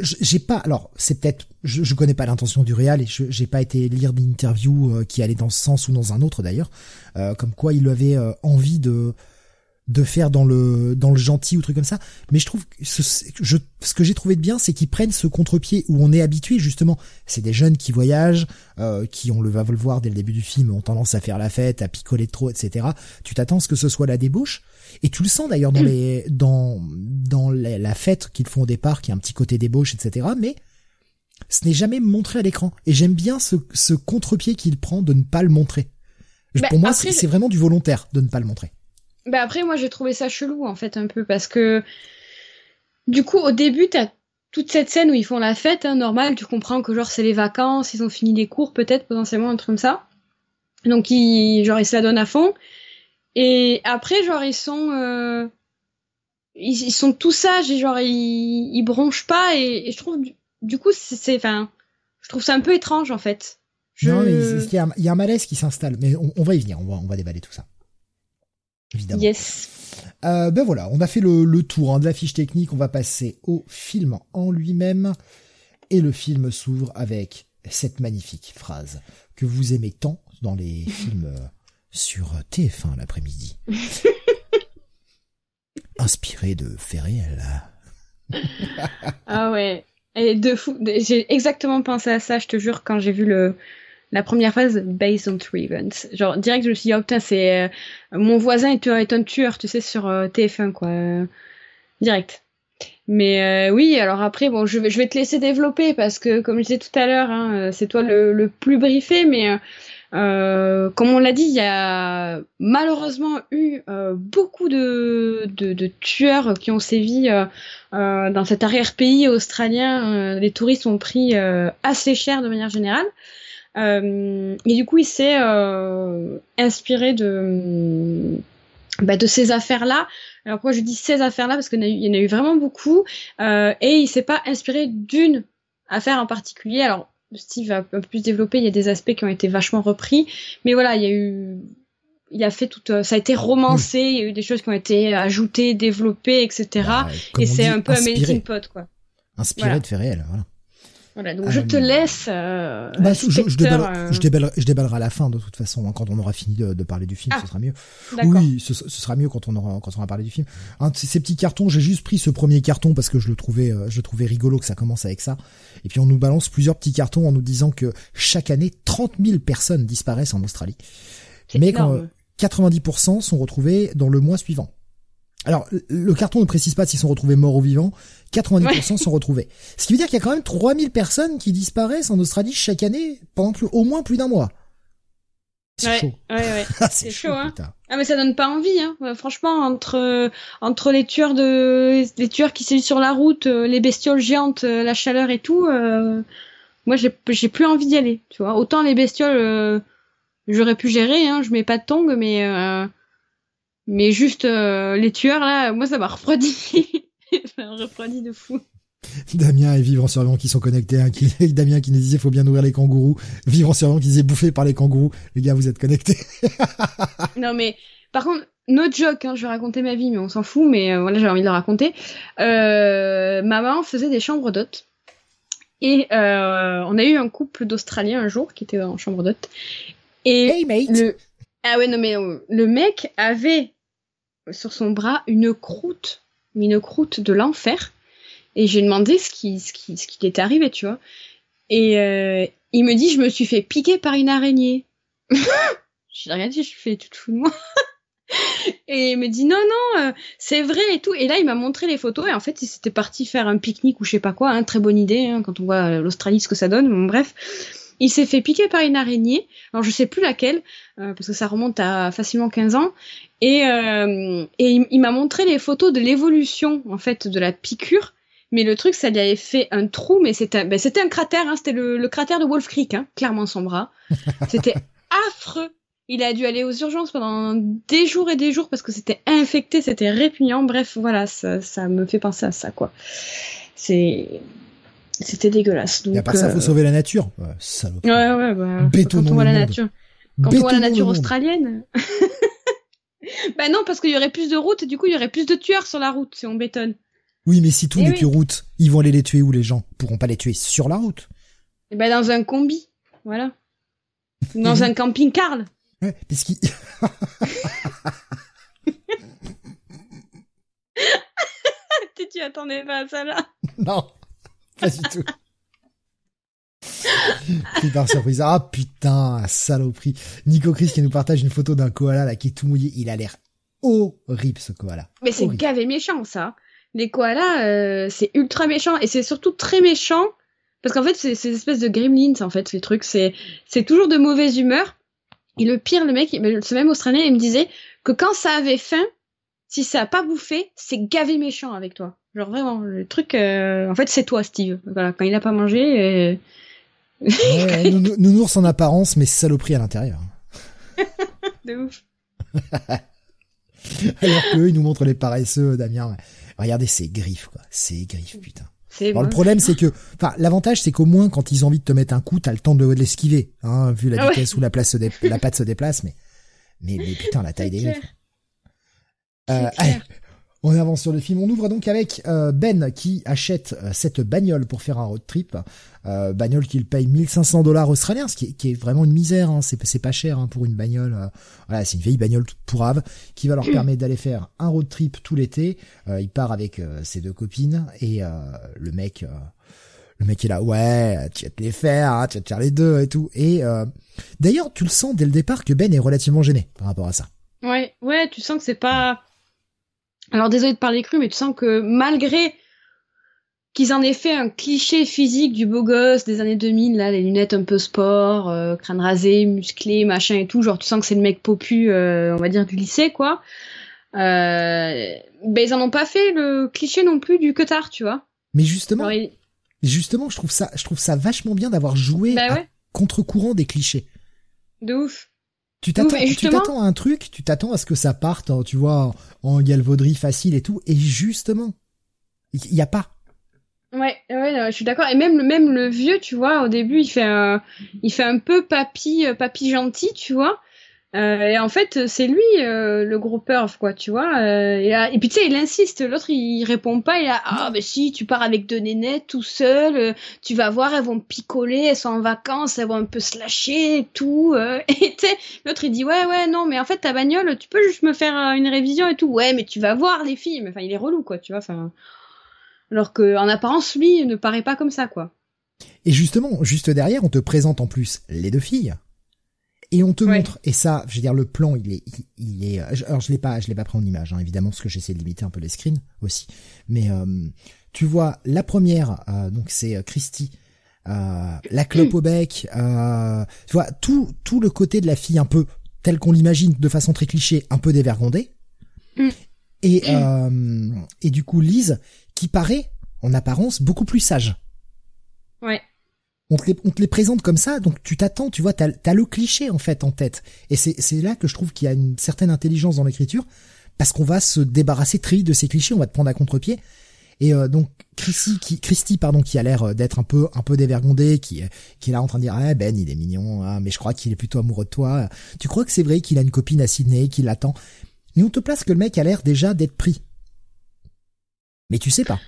j'ai pas alors c'est peut-être je, je connais pas l'intention du réal et je j'ai pas été lire d'interviews euh, qui allaient dans ce sens ou dans un autre d'ailleurs. Euh, comme quoi il avait envie de de faire dans le dans le gentil ou truc comme ça. Mais je trouve que ce, je, ce que j'ai trouvé de bien c'est qu'ils prennent ce contre-pied où on est habitué justement. C'est des jeunes qui voyagent euh, qui on le va le voir dès le début du film ont tendance à faire la fête à picoler trop etc tu t'attends à ce que ce soit la débauche. Et tu le sens d'ailleurs dans hmm. les dans dans la, fête qu'ils font au départ qui a un petit côté débauche etc mais ce n'est jamais montré à l'écran. Et j'aime bien ce, ce contre-pied qu'il prend de ne pas le montrer. Bah, pour moi c'est vraiment du volontaire de ne pas le montrer bah après, moi, j'ai trouvé ça chelou, en fait, un peu, parce que du coup, au début, t'as toute cette scène où ils font la fête, hein, normal, tu comprends que genre c'est les vacances, ils ont fini les cours, peut-être, potentiellement, un truc comme ça. Donc, ils, genre, ils se la donnent à fond. Et après, genre, ils sont. Euh, ils, sont tout sages et genre, ils, ils bronchent pas, et, je trouve, du, coup, c'est. Enfin, je trouve ça un peu étrange, en fait. Non, il y, a, y, a un malaise qui s'installe, mais on, on, va y venir, on va, on va déballer tout ça évidemment. Yes. Euh, ben voilà, on a fait le, le tour hein, de la fiche technique, on va passer au film en lui-même. Et le film s'ouvre avec cette magnifique phrase que vous aimez tant dans les films euh, sur TF1 l'après-midi. Inspiré de faits réels. ah ouais. Et de fou. J'ai exactement pensé à ça, je te jure, quand j'ai vu le, la première phase based on true events. Genre direct je me suis dit oh putain c'est euh, mon voisin est, est, un tueur tu sais sur euh, TF1 quoi. direct. Mais euh, oui alors après bon je vais, je vais te laisser développer parce que comme je disais tout à l'heure hein, c'est toi le, le, plus briefé mais comme on l'a dit il y a malheureusement eu beaucoup de, de, de, tueurs qui ont sévi dans cet arrière-pays australien. les touristes ont pris assez cher de manière générale. Euh, et du coup, il s'est euh, inspiré de, bah, de ces affaires-là. Alors pourquoi je dis ces affaires-là? Parce qu'il y en a eu vraiment beaucoup. Euh, et il s'est pas inspiré d'une affaire en particulier. Alors Steve va un peu plus développer, il y a des aspects qui ont été vachement repris. Mais voilà, il y a eu il a fait tout, ça a été romancé, il y a eu des choses qui ont été ajoutées, développées, etc. Et c'est un peu un melting pot, quoi. Inspiré de faits réels, voilà. Voilà, donc je te euh, laisse. Euh, bah, je, je, déballerai, je, déballerai, à la fin de toute façon hein, quand on aura fini de, de parler du film, ce ah, sera mieux. Oui, ce, ce, sera mieux quand on aura quand on aura parlé du film. Hein, ces petits cartons, j'ai juste pris ce premier carton parce que je le trouvais euh, je le trouvais rigolo que ça commence avec ça. Et puis on nous balance plusieurs petits cartons en nous disant que chaque année 30 000 personnes disparaissent en Australie, mais quand 90% sont retrouvés dans le mois suivant. Alors, le carton ne précise pas s'ils sont retrouvés morts ou vivants. 90% sont retrouvés. Ce qui veut dire qu'il y a quand même 3000 personnes qui disparaissent en Australie chaque année pendant au moins plus d'un mois. C'est chaud. Ouais, ouais. Ah, c'est chaud, hein. Ah mais ça donne pas envie, hein. Euh, franchement, entre entre les tueurs de les tueurs qui sévissent sur la route, euh, les bestioles géantes, euh, la chaleur et tout, moi j'ai j'ai plus envie d'y aller. Tu vois, autant les bestioles, j'aurais pu gérer, hein. Je mets pas de tongs, mais mais juste les tueurs là, moi ça m'a refroidi. un refroidi de fou. Damien et Vivre en survivant qui sont connectés. Hein, qui, Damien qui nous disait faut bien nourrir les kangourous. Vivre en survivant qui disait bouffer par les kangourous. Les gars, vous êtes connectés. non mais par contre, no joke, hein, je vais raconter ma vie, mais on s'en fout. Mais euh, voilà, j'ai envie de le raconter. Euh, ma maman faisait des chambres d'hôtes. Et euh, on a eu un couple d'Australiens un jour qui était en chambre d'hôtes. Et hey mate. Le... Ah ouais, non mais le mec avait sur son bras une croûte une croûte de l'enfer. Et j'ai demandé ce qui, ce qui, ce qui était arrivé, tu vois. Et euh, il me dit, je me suis fait piquer par une araignée. Je n'ai rien dit, je fais tout de moi. et il me dit non, non, euh, c'est vrai et tout. Et là, il m'a montré les photos et en fait, il s'était parti faire un pique-nique ou je sais pas quoi. Hein, très bonne idée hein, quand on voit l'Australie, ce que ça donne. Bon, bref. Il s'est fait piquer par une araignée. Alors je sais plus laquelle, euh, parce que ça remonte à facilement 15 ans. Et, euh, et il, m'a montré les photos de l'évolution en fait de la piqûre. Mais le truc, ça lui avait fait un trou, mais c'était un, ben, c'était un cratère. Hein, c'était le, le, cratère de Wolf Creek, hein, clairement son bras. C'était affreux. Il a dû aller aux urgences pendant des jours et des jours parce que c'était infecté, c'était répugnant. Bref, voilà, ça, ça me fait penser à ça, quoi. C'est c'était dégueulasse. Donc, et à part ça, faut euh, sauver la nature. Ouais, Ouais, ouais, bah, quand on voit la nature. Quand on voit la nature australienne. bah non, parce qu'il y aurait plus de routes et du coup, il y aurait plus de tueurs sur la route si on bétonne. Oui, mais si tout n'est que route, ils vont aller les tuer où les gens? Pourront pas les tuer sur la route. Et bah dans un combi, voilà. Dans un camping-car. Ouais, parce qu'il... tu attendais pas à ça là Non. Pas du tout. par surprise. Ah putain, saloperie. Nico Chris qui nous partage une photo d'un koala là qui est tout mouillé. Il a l'air horrible ce koala. Mais c'est gavé méchant ça. Les koalas, euh, c'est ultra méchant et c'est surtout très méchant parce qu'en fait c'est ces espèces de gremlins en fait les trucs. C'est c'est toujours de mauvaise humeur. Et le pire, le mec, ce même Australien, il me disait que quand ça avait faim, si ça a pas bouffé, c'est gavé méchant avec toi. Genre vraiment, le truc, euh, en fait, c'est toi, Steve. Voilà, quand il a pas mangé. Euh... Ouais, nounours en apparence, mais saloperie à l'intérieur. de ouf. Alors qu'eux, ils nous montrent les paresseux, Damien. Regardez ces griffes, quoi. Ces griffes, putain. Alors le problème, c'est que, enfin, l'avantage, c'est qu'au moins, quand ils ont envie de te mettre un coup, t'as le temps de, l'esquiver, hein, vu la ah vitesse où la place se la patte se déplace, mais, mais, mais putain, la taille des griffes. Euh, on avance sur le film. On ouvre donc avec euh, Ben qui achète euh, cette bagnole pour faire un road trip. Euh, bagnole qu'il paye 1500 dollars australiens, ce qui est, vraiment une misère. Hein. C'est, pas cher hein, pour une bagnole. voilà, c'est une vieille bagnole toute pourrave qui va leur permettre d'aller faire un road trip tout l'été. il part avec ses deux copines et le mec, le mec est là. Ouais, tu vas te les faire, hein, tu vas te faire les deux et tout. Et d'ailleurs, tu le sens dès le départ que Ben est relativement gêné par rapport à ça. Ouais, ouais, tu sens que c'est pas alors désolé de parler cru, mais tu sens que malgré qu'ils en aient fait un cliché physique du beau gosse des années 2000, là, les lunettes un peu sport, euh, crâne rasé, musclé, machin et tout, genre tu sens que c'est le mec popu, euh, on va dire, du lycée, quoi. Euh, ben ils en ont pas fait le cliché non plus du cutard, tu vois. Mais justement, justement, je trouve ça, je trouve ça vachement bien d'avoir joué bah contre-courant des clichés. De ouf. Tu t'attends, tu t'attends à un truc, tu t'attends à ce que ça parte, tu vois, en galvauderie facile et tout, et justement, il y a pas. Ouais, ouais, je suis d'accord. Et même, même le vieux, tu vois, au début, il fait un, il fait un peu papy, euh, papy gentil, tu vois. Euh, et en fait, c'est lui euh, le gros perf, quoi, tu vois. Euh, et, puis tu sais, il insiste. L'autre, il répond pas. Il a ah mais si, tu pars avec deux nénettes tout seul, tu vas voir, elles vont picoler, elles sont en vacances, elles vont un peu se lâcher et tout. et tu sais, l'autre il dit ouais ouais non, mais en fait ta bagnole, tu peux juste me faire une révision et tout. Ouais, mais tu vas voir les filles. Enfin, il est relou, quoi, tu vois. Enfin, alors que en apparence, lui, ne paraît pas comme ça, quoi. Et justement, juste derrière, on te présente en plus les deux filles et on te montre. Et ça je veux dire le plan il est il, est alors je l'ai pas je l'ai pas pris en image hein, évidemment parce que j'essaie de limiter un peu les screens aussi. Mais euh, tu vois la première euh, donc c'est euh, Christy euh, la clope au bec tu vois tout tout le côté de la fille un peu tel qu'on l'imagine de façon très cliché un peu dévergondée. Mm. et et du coup Lise qui paraît en apparence beaucoup plus sage. Ouais on te, les, on te les présente comme ça, donc tu t'attends, tu vois, t'as as le cliché en fait en tête. Et c'est là que je trouve qu'il y a une certaine intelligence dans l'écriture, parce qu'on va se débarrasser vite de ces clichés, on va te prendre à contre-pied. Et euh, donc Christy, qui, Christy pardon, qui a l'air euh, d'être un peu un peu dévergondé, qui qui est là en train de dire ah Ben il est mignon, hein, mais je crois qu'il est plutôt amoureux de toi. Tu crois que c'est vrai qu'il a une copine à Sydney qui l'attend? Mais on te place que le mec a l'air déjà d'être pris. Mais tu sais pas.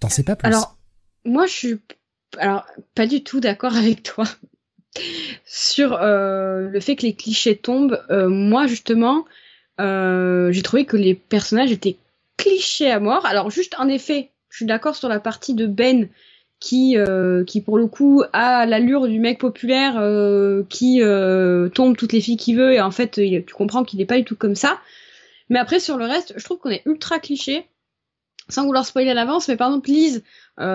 T'en sais pas plus. Alors moi je suis alors pas du tout d'accord avec toi sur euh, le fait que les clichés tombent. Euh, moi justement, euh, j'ai trouvé que les personnages étaient clichés à mort. Alors juste en effet, je suis d'accord sur la partie de Ben qui, pour le coup a l'allure du mec populaire qui tombe toutes les filles qu'il veut et en fait tu comprends qu'il n'est pas du tout comme ça. Mais après sur le reste, je trouve qu'on est ultra cliché, sans vouloir spoiler à l'avance. Mais par exemple Lise,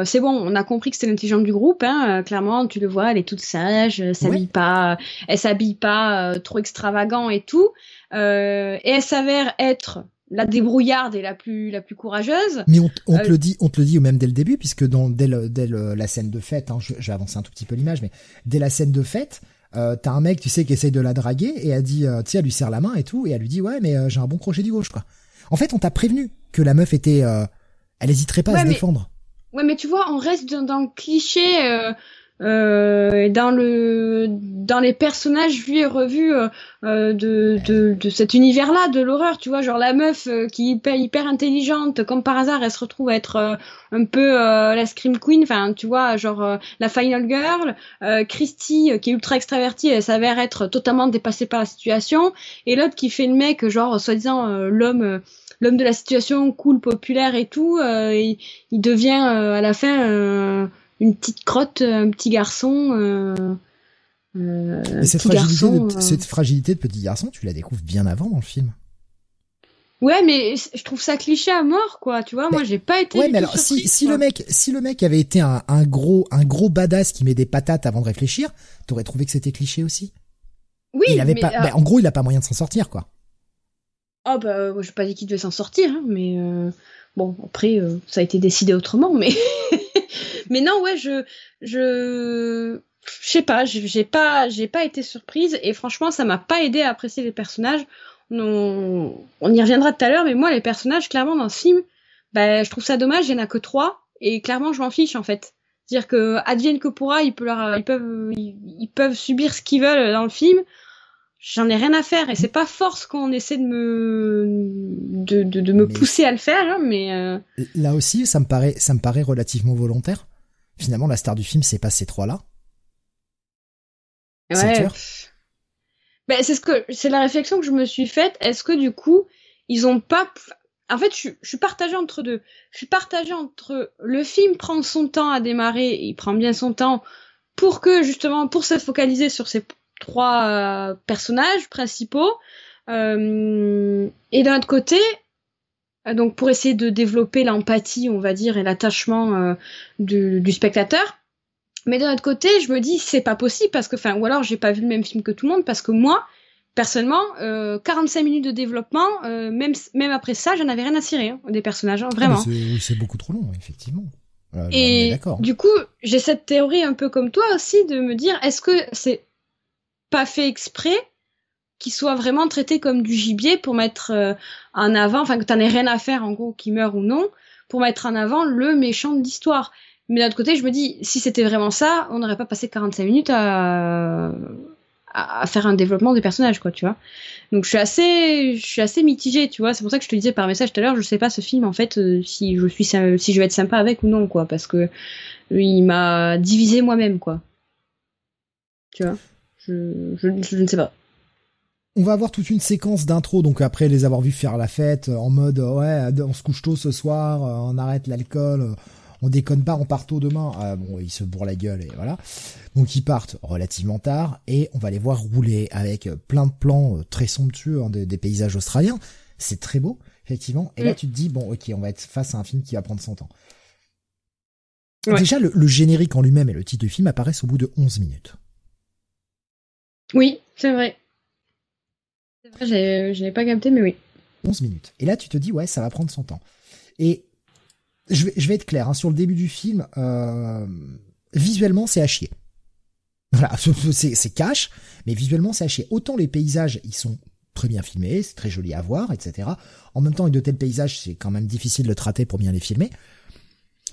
c'est bon, on a compris que c'était l'intelligente du groupe. Hein, clairement, tu le vois, elle est toute sage, elle s'habille pas, elle s'habille pas trop extravagant et tout. et elle s'avère être la débrouillarde et la plus la plus courageuse. Mais on, on te euh, le dit, on te le dit même dès le début, puisque dans dès, dès la scène de fête, hein, je, vais avancer un tout petit peu l'image, mais dès la scène de fête, euh, t'as un mec, tu sais, qui essaye de la draguer et elle dit, euh, tu sais, elle lui serre la main et tout, et elle lui dit ouais, mais euh, j'ai un bon crochet du gauche, quoi. En fait, on t'a prévenu que la meuf était, elle hésiterait pas à se défendre. Ouais, mais tu vois, on reste dans, dans le cliché euh, dans le dans les personnages vus et revus euh, euh, de, de, de cet univers-là de l'horreur tu vois. Genre la meuf qui est hyper, hyper intelligente comme par hasard elle se retrouve à être un peu la scream queen enfin tu vois genre la final girl. Christy qui est ultra extravertie elle s'avère être totalement dépassée par la situation. Et l'autre qui fait le mec genre soi-disant l'homme l'homme de la situation cool populaire et tout il, il, devient à la fin une petite crotte, un petit garçon. Euh, euh, cette, fragilité de, euh. cette fragilité de petit garçon, tu la découvres bien avant dans le film. Ouais, mais je trouve ça cliché à mort, quoi. Tu vois, moi, j'ai pas été. Ouais, mais alors, si, si le mec, si le mec avait été un, un, gros, un gros badass qui met des patates avant de réfléchir, t'aurais trouvé que c'était cliché aussi? Oui. Il avait pas. en gros, il a pas moyen de s'en sortir, quoi. Oh bah, je pas dit qu'il devait s'en sortir, hein, mais bon, après, ça a été décidé autrement, mais Mais non, ouais, je, je, je sais pas, j'ai pas, j'ai pas été surprise et franchement, ça m'a pas aidé à apprécier les personnages. On, on y reviendra tout à l'heure, mais moi, les personnages, clairement, dans ce film, bah, je trouve ça dommage, il y en a que trois et clairement, je m'en fiche en fait. C'est-à-dire que advienne que pourra, ils peuvent, leur, ils peuvent, ils, peuvent subir ce qu'ils veulent dans le film. J'en ai rien à faire et c'est pas force quand on essaie de me de, de, de me pousser à le faire, hein, mais euh... là aussi, ça me paraît, ça me paraît relativement volontaire. Finalement la star du film c'est pas ces trois là ouais. Ben, c'est ce que c'est la réflexion que je me suis faite. Est-ce que du coup ils ont pas en fait je, suis partagée entre deux. Je suis partagée entre le film prend son temps à démarrer il prend bien son temps pour que justement pour se focaliser sur ces trois euh, personnages principaux euh, et d'un autre côté euh, donc pour essayer de développer l'empathie, on va dire, et l'attachement du, du, spectateur. Mais d'un autre côté, je me dis c'est pas possible parce que, enfin, ou alors j'ai pas vu le même film que tout le monde parce que moi, personnellement, euh, 45 minutes de développement, euh, même même après ça, j'en avais rien à cirer hein, des personnages, hein, ah, vraiment. c'est beaucoup trop long, effectivement. et du coup, j'ai cette théorie un peu comme toi aussi de me dire est-ce que c'est pas fait exprès qui soit vraiment traité comme du gibier pour mettre euh, en avant, enfin que t'en aies rien à faire en gros, qu'il meurt ou non, pour mettre en avant le méchant de l'histoire. Mais d'un autre côté, je me dis, si c'était vraiment ça, on n'aurait pas passé 45 minutes à, faire un développement des personnages, quoi, tu vois. Donc je suis assez, je assez mitigée, tu vois. C'est pour ça que je te disais par message tout à l'heure, je sais pas ce film en fait euh, si je suis, si je vais être sympa avec ou non, quoi, parce que il m'a divisé moi-même, quoi. Tu vois. Je, je ne sais pas on va avoir toute une séquence d'intro, donc après les avoir vus faire la fête, euh, en mode euh, ouais, on se couche tôt ce soir, euh, on arrête l'alcool, on déconne pas, on part tôt demain. Ah, bon, ils se bourrent la gueule et voilà. Donc ils partent relativement tard et on va les voir rouler avec plein de plans très somptueux hein, des, paysages australiens. C'est très beau, effectivement. Et là mm. tu te dis bon, ok, on va être face à un film qui va prendre 100 ans. Déjà, le, le, générique en lui-même et le titre du film apparaissent au bout de 11 minutes. Oui, c'est vrai. C'est vrai, je l'ai pas capté, mais oui. 11 minutes. Et là, tu te dis, ouais, ça va prendre son temps. Et je vais, être clair, hein, sur le début du film, euh, visuellement, c'est à chier. Voilà, c'est cash, mais visuellement, c'est à chier. Autant les paysages, ils sont très bien filmés, c'est très joli à voir, etc. En même temps, avec de tels paysages, c'est quand même difficile de le traiter pour bien les filmer.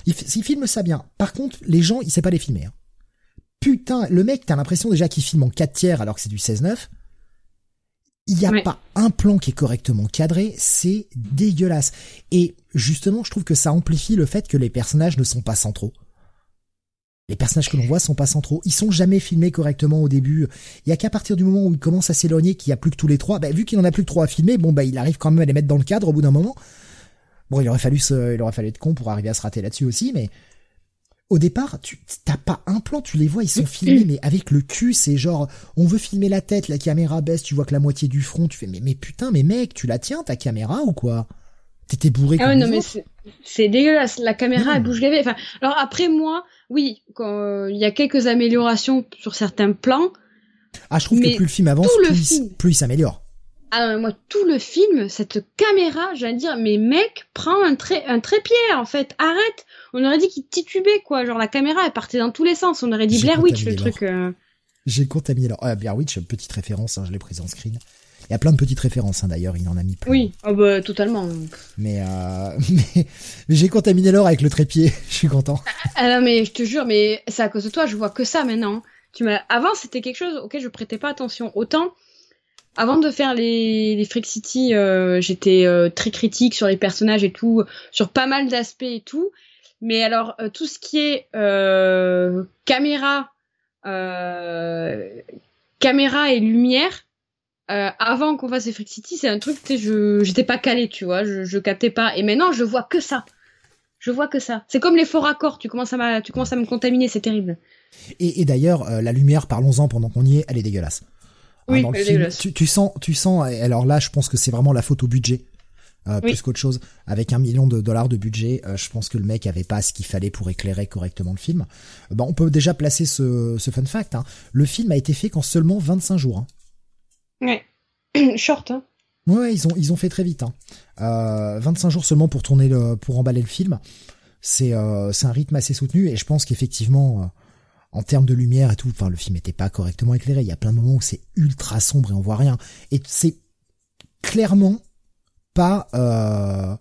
Il, il filme ça bien. Par contre, les gens, il sait pas les filmer. Hein. Putain, le mec, t'as l'impression déjà qu'il filme en 4 tiers alors que c'est du 16-9. Il n'y a pas un plan qui est correctement cadré, c'est dégueulasse. Et justement, je trouve que ça amplifie le fait que les personnages ne sont pas centraux. Les personnages que l'on voit sont pas centraux. Ils sont jamais filmés correctement au début. Il y a qu'à partir du moment où ils commencent à s'éloigner qu'il y a plus que tous les trois, bah, vu qu'il en a plus que trois à filmer, bon bah il arrive quand même à les mettre dans le cadre au bout d'un moment. Bon, il aurait fallu il aurait fallu être con pour arriver à se rater là-dessus aussi, mais au départ, tu t'as pas un plan, tu les vois, ils sont filmés, mais avec le cul, c'est genre, on veut filmer la tête, la caméra baisse, tu vois que la moitié du front, tu fais, mais, mais putain, mais mec, tu la tiens ta caméra ou quoi? T'étais bourré ah comme ouais, non, mais c'est- dégueulasse. La caméra, Non. elle bouge les Enfin, alors après, moi, oui, quand, euh, il y a quelques améliorations sur certains plans. Ah, je trouve que plus le film avance, le plus, film. plus il s'améliore. Ah non, mais moi, tout le film, cette caméra, j'allais dire, mais mec, prends un, trait, un trépied, en fait, arrête. On aurait dit qu'il titubait, quoi. Genre, la caméra, elle partait dans tous les sens. On aurait dit Blair Witch, le truc. euh. J'ai contaminé alors. Ah, Blair Witch, petite référence, hein, je l'ai prise en screen. Il y a plein de petites références, hein, d'ailleurs, il en a mis plein. Oui, oh bah, totalement. Mais, euh, mais, mais j'ai contaminé l'or avec le trépied, je suis content. Ah non, mais je te jure, mais c'est à cause de toi, je vois que ça maintenant. Tu m'as... Avant, c'était quelque chose auquel je prêtais pas attention. Autant, avant de faire les, les Freak City, euh, j'étais euh, très critique sur les personnages et tout, sur pas mal d'aspects et tout. Mais alors, euh, tout ce qui est caméra, caméra et lumière, avant qu'on fasse les Freak City, c'est un truc, je, j'étais pas calé, tu vois, je, je captais pas. Et maintenant, je vois que ça. Je vois que ça. C'est comme les faux raccords, tu commences à, tu commences à me contaminer, c'est terrible. Et, d'ailleurs, la lumière, parlons-en pendant qu'on y est, elle est dégueulasse. Hein, Oui, dans le film, tu, tu sens, tu sens. Alors là, je pense que c'est vraiment la faute au budget, euh, Oui. plus qu'autre chose. Avec un million de dollars de budget, euh, je pense que le mec avait pas ce qu'il fallait pour éclairer correctement le film. Bon, on peut déjà placer ce, ce fun fact. hein. Le film a été fait qu'en seulement 25 jours. hein. Ouais. Short, hein. Ouais, ils ont ils ont fait très vite. Hein. Euh, 25 jours seulement pour tourner le pour emballer le film. C'est euh, c'est un rythme assez soutenu et je pense qu'effectivement en termes de lumière et tout, enfin le film était pas correctement éclairé. Il y a plein de moments où c'est ultra sombre et on voit rien. Et c'est clairement pas euh,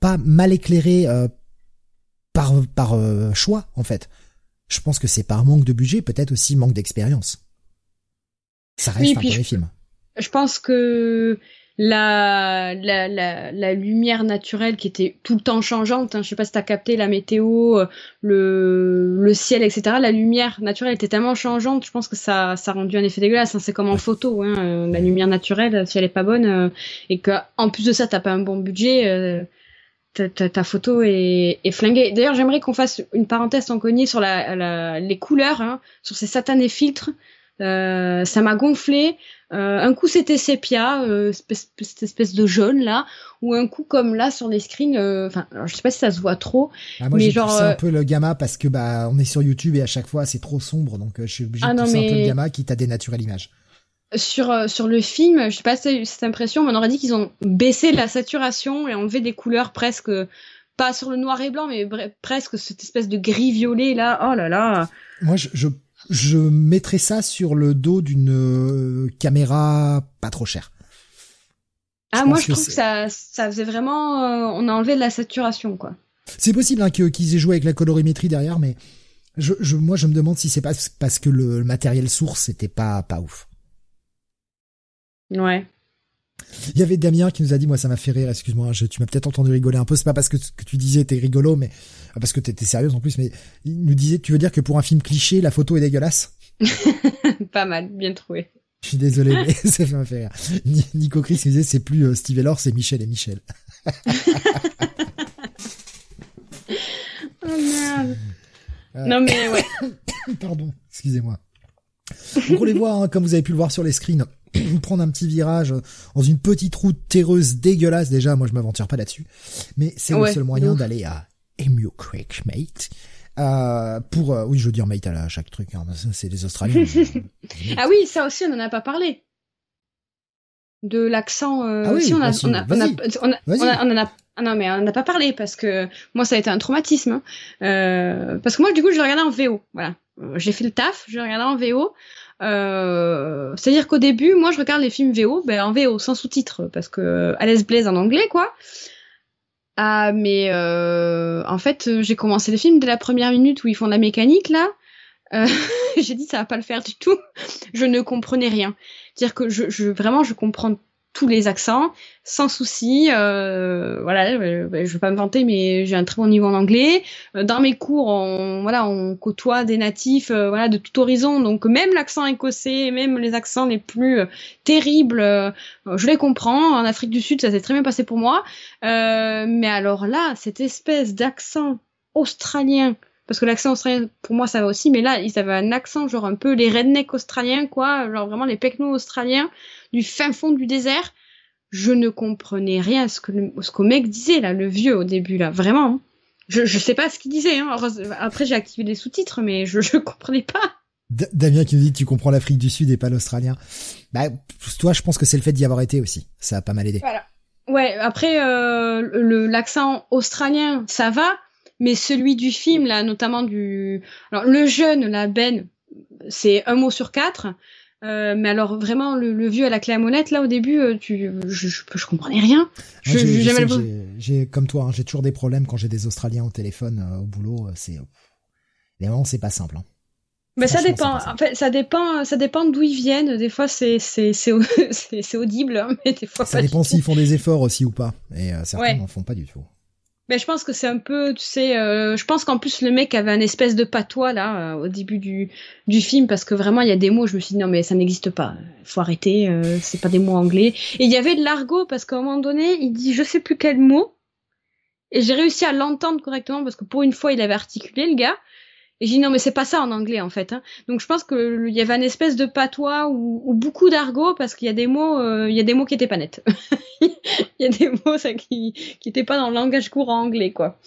pas mal éclairé euh, par par euh, choix en fait. Je pense que c'est par manque de budget, peut-être aussi manque d'expérience. Ça reste Oui, un premier je- film. Je pense que la, la, la, la lumière naturelle qui était tout le temps changeante, hein, je sais pas si t'as capté la météo, le, le ciel, etc. La lumière naturelle était tellement changeante, je pense que ça, ça a rendu un effet dégueulasse. hein. C'est comme en photo, hein, euh, la lumière naturelle, si elle est pas bonne, euh, et que en plus de ça, t'as pas un bon budget, euh, ta, ta, photo est, est flinguée. D'ailleurs, j'aimerais qu'on fasse une parenthèse sans cogner sur la, la, les couleurs, hein, sur ces satanés filtres. Euh, ça m'a gonflé. Euh, un coup c'était sépia, euh, espèce- cette espèce de jaune là, ou un coup comme là sur les screens. euh, Enfin, je sais pas si ça se voit trop. Ah, moi Mais genre, euh, un peu le gamma parce que bah on est sur YouTube et à chaque fois c'est trop sombre donc euh, je suis obligé Ah de pousser un peu le gamma qui t'a dénaturé l'image. Sur euh, sur le film, je sais pas si eu cette impression, mais on aurait dit qu'ils ont baissé la saturation et enlevé des couleurs presque pas sur le noir et blanc, mais presque cette espèce de gris violet là. Oh là là. Moi je, je je mettrais ça sur le dos d'une euh, caméra pas trop chère. Ah moi je que trouve que ça ça faisait vraiment, euh, on a enlevé de la saturation quoi. C'est possible hein, qu'ils aient joué avec la colorimétrie derrière mais je, je moi je me demande si c'est pas parce que le, le matériel source était pas pas ouf. Ouais. Il y avait Damien qui nous a dit, moi ça m'a fait rire, excuse-moi, je- tu m'as peut-être entendu rigoler un peu, c'est pas parce que ce que tu disais était rigolo, mais euh, parce que t'étais sérieuse en plus, mais il nous disait, tu veux dire que pour un film cliché, la photo est dégueulasse? Pas mal, bien trouvé. Je suis désolé, mais ça m'a fait rire. Ni- Nico Chris nous disait, c'est plus euh, Steve et Laure, c'est Michel et Michel. Oh merde. Euh. Non mais ouais. Pardon, excusez-moi. Donc on les voit, hein, comme vous avez pu le voir sur les screens, prendre un petit virage dans une petite route terreuse dégueulasse. Déjà, moi je m'aventure pas là-dessus, mais c'est Ouais, le seul moyen d'aller à Emu Creek, mate. Euh, pour, euh, oui, je veux dire mate à chaque truc, hein, c'est les Australiens. Ah oui, ça aussi, on en a pas parlé. De l'accent. euh, Ah oui, si, on a, on a, on a, vas-y. on a- Vas-y. on a- on en a- ah non, mais on n'en a pas parlé parce que moi, ça a été un traumatisme. hein. Euh, parce que moi, du coup, je regardais en VO. Voilà. J'ai fait le taf, je regardais en VO. Euh, C'est-à-dire qu'au début, moi, je regarde les films VO, ben, en VO, sans sous-titres, parce que Alice Blaze en anglais, quoi. Ah, mais euh, en fait, euh, j'ai commencé le film dès la première minute où ils font de la mécanique, là. Euh, j'ai dit, ça va pas le faire du tout. Je ne comprenais rien. C'est-à-dire que je, je vraiment, je comprends tous les accents sans souci. Euh, voilà, euh, je vais pas me vanter, mais j'ai un très bon niveau en anglais. Euh, Dans mes cours, on, voilà, on côtoie des natifs, euh, voilà, de tout horizon. Donc même l'accent écossais, même les accents les plus terribles, je les comprends. En Afrique du Sud, ça s'est très bien passé pour moi. Mais alors là, cette espèce d'accent australien parce que l'accent australien, pour moi, ça va aussi, mais là, ils avaient un accent, genre un peu les rednecks australiens, quoi, genre vraiment les pecnos australiens, du fin fond du désert. Je ne comprenais rien à ce que le, ce qu'au mec disait, là, le vieux, au début, là, vraiment. Hein. Je, je sais pas ce qu'il disait, hein. Après, j'ai activé les sous-titres, mais je, je comprenais pas. Damien qui nous dit tu comprends l'Afrique du Sud et pas l'Australien. Bah toi je pense que c'est le fait d'y avoir été aussi. Ça a pas mal aidé. Voilà. Ouais, après euh, l'accent australien, ça va, mais celui du film là, notamment du alors le jeune la Ben, c'est un mot sur quatre. Euh, mais alors vraiment le, vieux à la clé à molette là au début euh, tu je, je, je, comprenais rien j'ai comme toi hein, j'ai toujours des problèmes quand j'ai des australiens au téléphone au boulot c'est les moments c'est pas simple hein. Mais ça dépend. En fait, ça dépend. Ça dépend d'où ils viennent. Des fois, c'est c'est c'est audible, hein, mais des fois. Ça dépend s'ils font des efforts aussi ou pas. Et euh, certains n'en font pas du tout. Mais je pense que c'est un peu, tu sais, euh, je pense qu'en plus le mec avait un espèce de patois là euh, au début du du film parce que vraiment il y a des mots, je me suis dit non mais ça n'existe pas, faut arrêter, c'est pas des mots anglais. Et il y avait de l'argot parce qu'à un moment donné il dit je sais plus quel mot et j'ai réussi à l'entendre correctement parce que pour une fois il avait articulé le gars et j'ai dit non mais c'est pas ça en anglais en fait. Hein. Donc je pense qu'il y avait un espèce de patois ou, beaucoup d'argot parce qu'il y a des mots, euh, il y a des mots qui étaient pas nets. Il y a des mots ça, qui qui étaient pas dans le langage courant anglais quoi.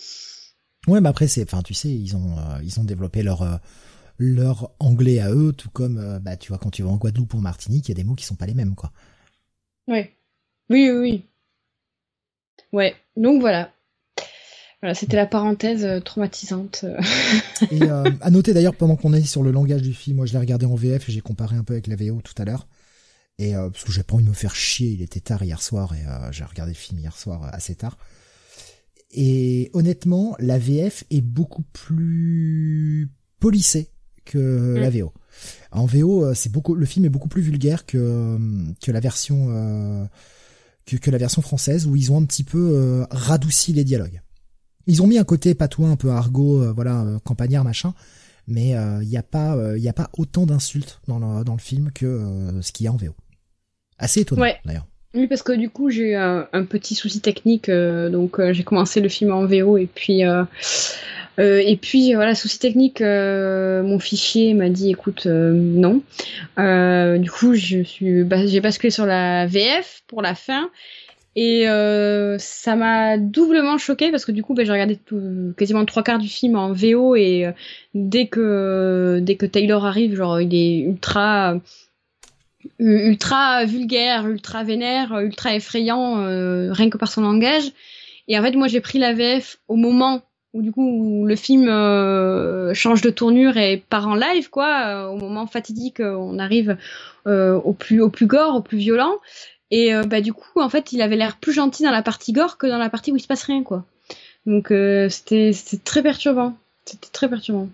Ouais mais après c'est, enfin tu sais ils ont euh, ils ont développé leur euh, leur anglais à eux tout comme bah tu vois quand tu vas en Guadeloupe ou en Martinique il y a des mots qui sont pas les mêmes quoi. Ouais. Oui oui oui. Ouais donc voilà. Voilà, c'était la parenthèse euh, traumatisante. et euh, à noter d'ailleurs, pendant qu'on est sur le langage du film, moi je l'ai regardé en VF et j'ai comparé un peu avec la VO tout à l'heure. Et euh, parce que j'ai pas envie de me faire chier, il était tard hier soir et euh, j'ai regardé le film hier soir assez tard. Et honnêtement, la VF est beaucoup plus polissée que la mm. VO. En VO, c'est beaucoup, le film est beaucoup plus vulgaire que que la version que, que la version française où ils ont un petit peu radouci les dialogues. Ils ont mis un côté patois, un peu argot, euh, voilà, euh, campagnard, machin. Mais il euh, n'y a pas, il a pas autant d'insultes dans le, dans le film que ce qu'il y a en VO. Assez étonnant, d'ailleurs. Oui, parce que du coup, j'ai eu un, petit souci technique, donc j'ai commencé le film en VO et puis et puis voilà, souci technique, mon fichier m'a dit écoute non. du coup, je suis, j'ai basculé sur la VF pour la fin et euh, ça m'a doublement choqué parce que du coup, ben, j'ai regardé tout, quasiment trois quarts du film en VO et euh, dès que dès que Taylor arrive, genre il est ultra ultra vulgaire, ultra vénère, ultra effrayant, euh, rien que par son langage. Et en fait, moi, j'ai pris la VF au moment où du coup où le film euh, change de tournure et part en live, quoi, au moment fatidique, on arrive au plus au plus gore, au plus violent. Et euh, bah du coup, en fait, il avait l'air plus gentil dans la partie gore que dans la partie où il se passe rien, quoi. Donc euh, c'était très perturbant. C'était très perturbant.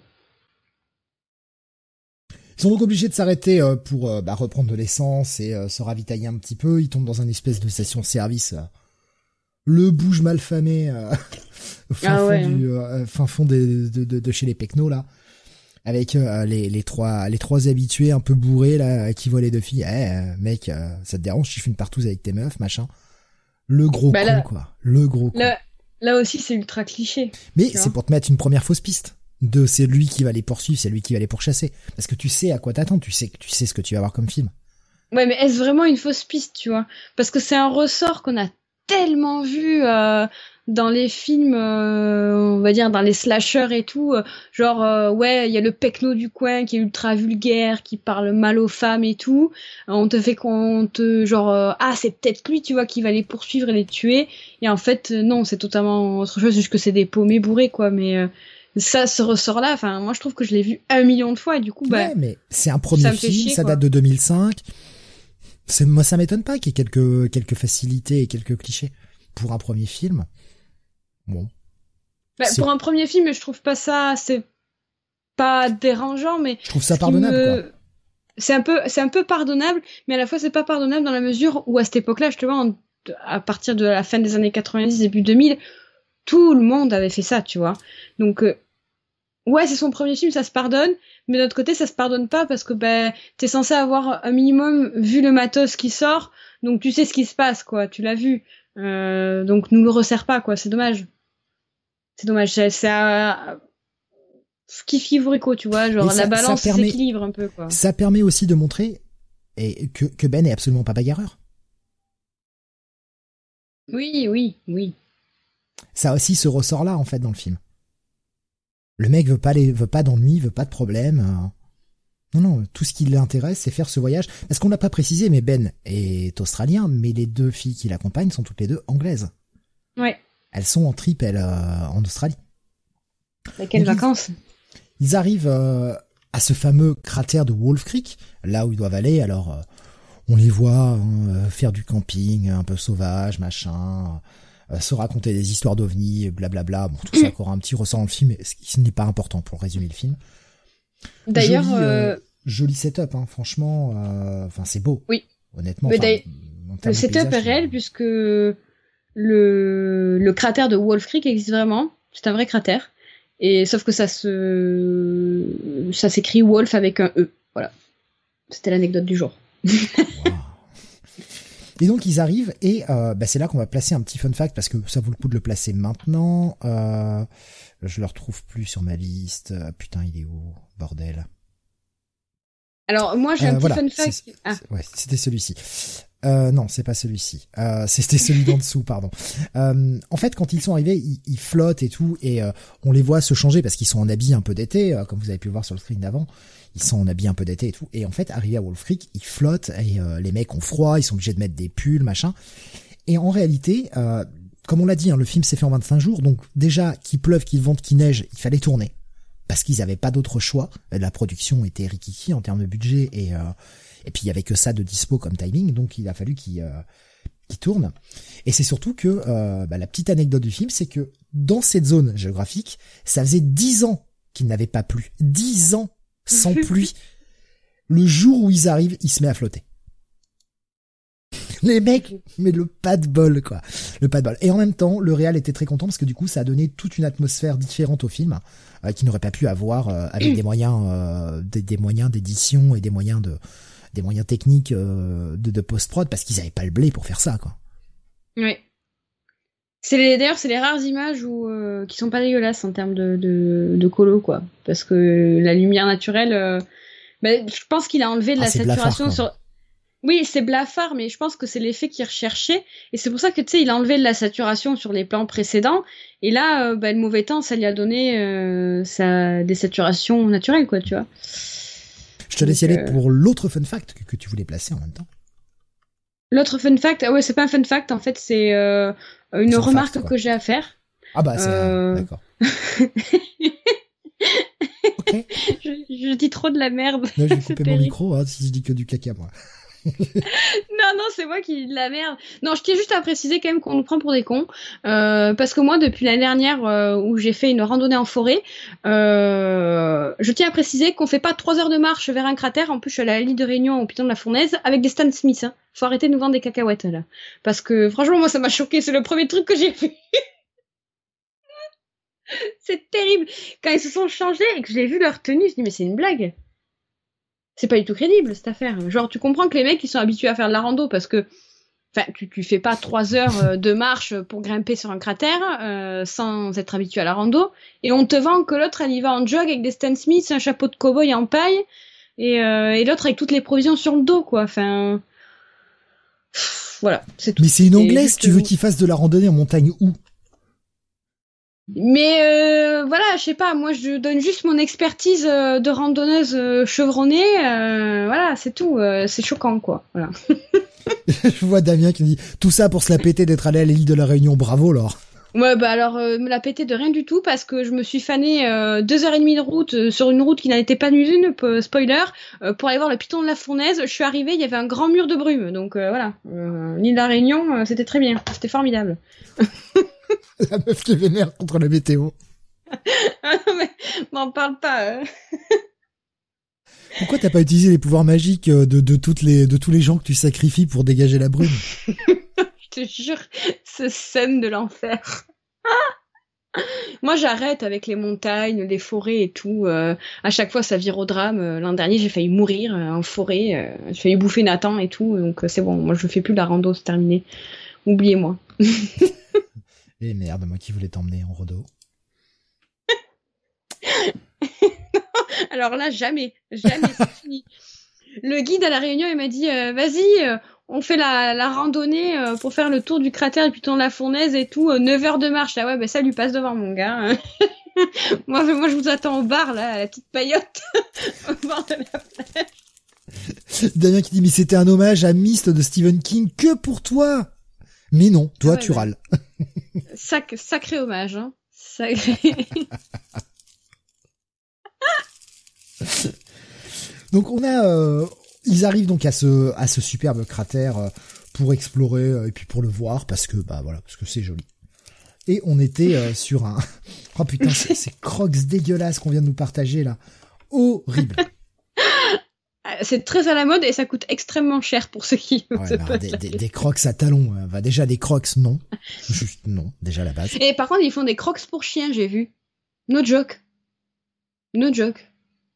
Ils sont donc obligés de s'arrêter euh, pour bah, reprendre de l'essence et se ravitailler un petit peu. Ils tombent dans un espèce de station-service. le bouge malfamé au fin, ah fond, du, fin fond de, de, chez les Pecnos là avec euh, les, les trois les trois habitués un peu bourrés là qui voient les deux filles. Eh euh, mec, euh, ça te dérange si je fais une partouze avec tes meufs, machin. Le gros bah con quoi. Le gros con. Là, aussi c'est ultra cliché. Mais c'est pour te mettre une première fausse piste. De c'est lui qui va les poursuivre, c'est lui qui va les pourchasser. Parce que tu sais à quoi t'attends, tu sais que tu sais ce que tu vas voir comme film. Ouais, mais est-ce vraiment une fausse piste, tu vois? Parce que c'est un ressort qu'on a tellement vu dans les films, euh, on va dire dans les slashers et tout, euh, genre euh, ouais, il y a le pecno du coin qui est ultra vulgaire, qui parle mal aux femmes et tout. On te fait qu'on te genre ah c'est peut-être lui, tu vois, qui va les poursuivre et les tuer. Et en fait non, c'est totalement autre chose, juste que c'est des paumés bourrés quoi. Mais ça, ce ressort-là, enfin moi je trouve que je l'ai vu un million de fois et du coup bah. Ouais, mais c'est un premier film, ça date de 2005. Moi ça m'étonne pas qu'il y ait quelques quelques facilités et quelques clichés pour un premier film. Bon. Bah, pour un premier film, je trouve pas ça, c'est pas dérangeant, mais je trouve ça pardonnable. C'est un peu, c'est un peu pardonnable, mais à la fois c'est pas pardonnable dans la mesure où à cette époque-là, vois, à partir de la fin des années 90, début 2000, tout le monde avait fait ça, tu vois. Donc euh, ouais, c'est son premier film, ça se pardonne, mais d'un côté, ça se pardonne pas parce que ben t'es censé avoir un minimum vu le matos qui sort, donc tu sais ce qui se passe, quoi. Tu l'as vu, euh, donc nous le resserre pas, quoi. C'est dommage. C'est dommage. Ça, skiffy tu vois, genre la balance s'équilibre un peu quoi. Ça permet aussi de montrer et que, que Ben est absolument pas bagarreur. Oui, oui, oui. Ça aussi ce ressort là en fait dans le film. Le mec veut pas les, veut pas d'ennui, veut pas de problème. Euh. Non, non, tout ce qui l'intéresse, c'est faire ce voyage. Parce qu'on l'a pas précisé, mais Ben est australien, mais les deux filles qui l'accompagnent sont toutes les deux anglaises. Ouais. Elles sont en trip, elles, euh, en Australie. quelles vacances? ils, arrivent euh, à ce fameux cratère de Wolf Creek, là où ils doivent aller. Alors, on les voit hein, faire du camping, un peu sauvage, machin. Euh, se raconter des histoires d'ovnis, blablabla. Bon, tout ça aura un petit ressort dans le film, ce n'est pas important pour résumer le film. D'ailleurs, joli, euh, setup, hein, franchement. Euh, enfin, c'est beau. Oui. Honnêtement. le setup est réel puisque le le cratère de Wolf Creek existe vraiment. C'est un vrai cratère. Et sauf que ça se ça s'écrit Wolf avec un E. Voilà. C'était l'anecdote du jour. Et donc ils arrivent et euh, bah, c'est là qu'on va placer un petit fun fact parce que ça vaut le coup de le placer maintenant. Euh, je le retrouve plus sur ma liste. Ah, putain, il est où Bordel? Alors moi j'ai un euh, petit fun fact. Ah. Ouais, c'était celui-ci. Euh, non, c'est pas celui-ci. Euh, c'était celui d'en dessous, pardon. Euh, en fait, quand ils sont arrivés, ils, flottent et tout, et on les voit se changer parce qu'ils sont en habit un peu d'été, comme vous avez pu voir sur le screen d'avant. Ils sont en habit un peu d'été et tout. Et en fait, arrivés à Wolf Creek, ils flottent et les mecs ont froid, ils sont obligés de mettre des pulls, machin. Et en réalité, comme on l'a dit, hein, le film s'est fait en 25 jours, donc déjà qu'il pleuve, qu'il vente, qu'il neige, il fallait tourner parce qu'ils n'avaient pas d'autre choix. La production était rikiki en termes de budget et et puis il y avait que ça de dispo comme timing, donc il a fallu qu'il euh, tourne. Et c'est surtout que euh, bah, la petite anecdote du film, c'est que dans cette zone géographique, ça faisait dix ans qu'il n'avait pas plu, dix ans sans pluie. Le jour où ils arrivent, il se met à flotter. Les mecs, mais le pas de bol, quoi. Le pas de bol. Et en même temps, le réal était très content parce que du coup, ça a donné toute une atmosphère différente au film, euh, qui n'aurait pas pu avoir euh, avec des moyens, euh, des, moyens d'édition et des moyens de, des moyens techniques euh, de, de post-prod parce qu'ils avaient pas le blé pour faire ça, quoi. Oui. C'est les, d'ailleurs, c'est les rares images où, euh, qui sont pas dégueulasses en termes de, de, de colo, quoi. Parce que la lumière naturelle, euh, ben, je pense qu'il a enlevé de ah, la saturation sur. Oui, c'est blafard, mais je pense que c'est l'effet qu'il recherchait. Et c'est pour ça que, tu sais, il a enlevé de la saturation sur les plans précédents. Et là, ben, le mauvais temps, ça lui a donné euh, sa désaturation naturelle, quoi, tu vois. Je te laisse y aller euh, pour l'autre fun fact que, tu voulais placer en même temps. L'autre fun fact, ah ouais, c'est pas un fun fact, en fait, c'est euh, une remarque que j'ai à faire. Ah bah c'est euh... d'accord. je, dis trop de la merde. je vais couper mon micro hein, si je dis que du caca moi. Non, non, c'est moi qui la merde. Non, je tiens juste à préciser quand même qu'on nous prend pour des cons. Euh, parce que moi, depuis l'année dernière euh, où j'ai fait une randonnée en forêt, euh, je tiens à préciser qu'on fait pas trois heures de marche vers un cratère. En plus, je suis à la ligne de réunion au Piton de la Fournaise avec des Stan Smith. Hein. Faut arrêter de nous vendre des cacahuètes là. Parce que franchement, moi, ça m'a choqué. C'est le premier truc que j'ai fait. c'est terrible. Quand ils se sont changés et que j'ai vu leur tenue, je dis mais c'est une blague c'est pas du tout crédible cette affaire. Genre, tu comprends que les mecs ils sont habitués à faire de la rando parce que, enfin, tu, tu fais pas trois heures euh, de marche pour grimper sur un cratère euh, sans être habitué à la rando, et on te vend que l'autre elle y va en jog avec des Stan Smith, un chapeau de cowboy en paille, et, euh, et l'autre avec toutes les provisions sur le dos, quoi. Enfin, voilà, c'est tout. Mais c'est une anglaise, tu veux qu'il fasse de la randonnée en montagne où? Mais euh, voilà, je sais pas, moi je donne juste mon expertise euh, de randonneuse euh, chevronnée, voilà, c'est tout, c'est choquant quoi, voilà. je vois Damien qui dit tout ça pour se la péter d'être allé à l'île de la Réunion, bravo Laure. Ouais, bah alors me la péter de rien du tout parce que je me suis fané deux heures et demie de route sur une route qui n'était pas une spoiler, pour aller voir le piton de la fournaise. Je suis arrivée, il y avait un grand mur de brume, donc voilà, l'île de la Réunion, c'était très bien, c'était formidable. la meuf qui est vénère contre la météo. ah mais m'en parle pas. Hein. Pourquoi t'as pas utilisé les pouvoirs magiques euh, de, de, toutes les, de tous les gens que tu sacrifies pour dégager la brume? Je te jure, ce scène de l'enfer. Moi, j'arrête avec les montagnes, les forêts et tout. Euh, à chaque fois, ça vire au drame. Euh, l'an dernier, j'ai failli mourir en forêt. j'ai failli bouffer Nathan et tout. Donc, c'est bon. Moi, je fais plus la rando, c'est terminé. Oubliez-moi. Et eh, merde, moi qui voulais t'emmener en rodo. Alors là, jamais, jamais, c'est fini. Le guide à la réunion, il m'a dit, euh, vas-y, euh, on fait la, la randonnée euh, pour faire le tour du cratère et puis tourner la fournaise et tout, 9 heures de marche. Là, ouais, ben ça lui passe devant mon gars. moi, moi, je vous attends au bar, là, à la petite paillote, au bord de la plage. Damien qui dit, mais c'était un hommage à Myst de Stephen King que pour toi. Mais non, toi, Ah ouais, tu ouais. râles. Sac, sacré hommage, hein. Donc on a, euh, ils arrivent donc à ce à ce superbe cratère euh, pour explorer euh, et puis pour le voir parce que bah voilà parce que c'est joli. Et on était sur un oh putain ces crocs dégueulasses qu'on vient de nous partager là, horrible. Ah, C'est très à la mode et ça coûte extrêmement cher pour ceux qui Ouais, bah, des, crocs à talons, euh, bah déjà des crocs non, juste non déjà la base. Et par contre, ils font des crocs pour chiens, j'ai vu. No joke. No joke.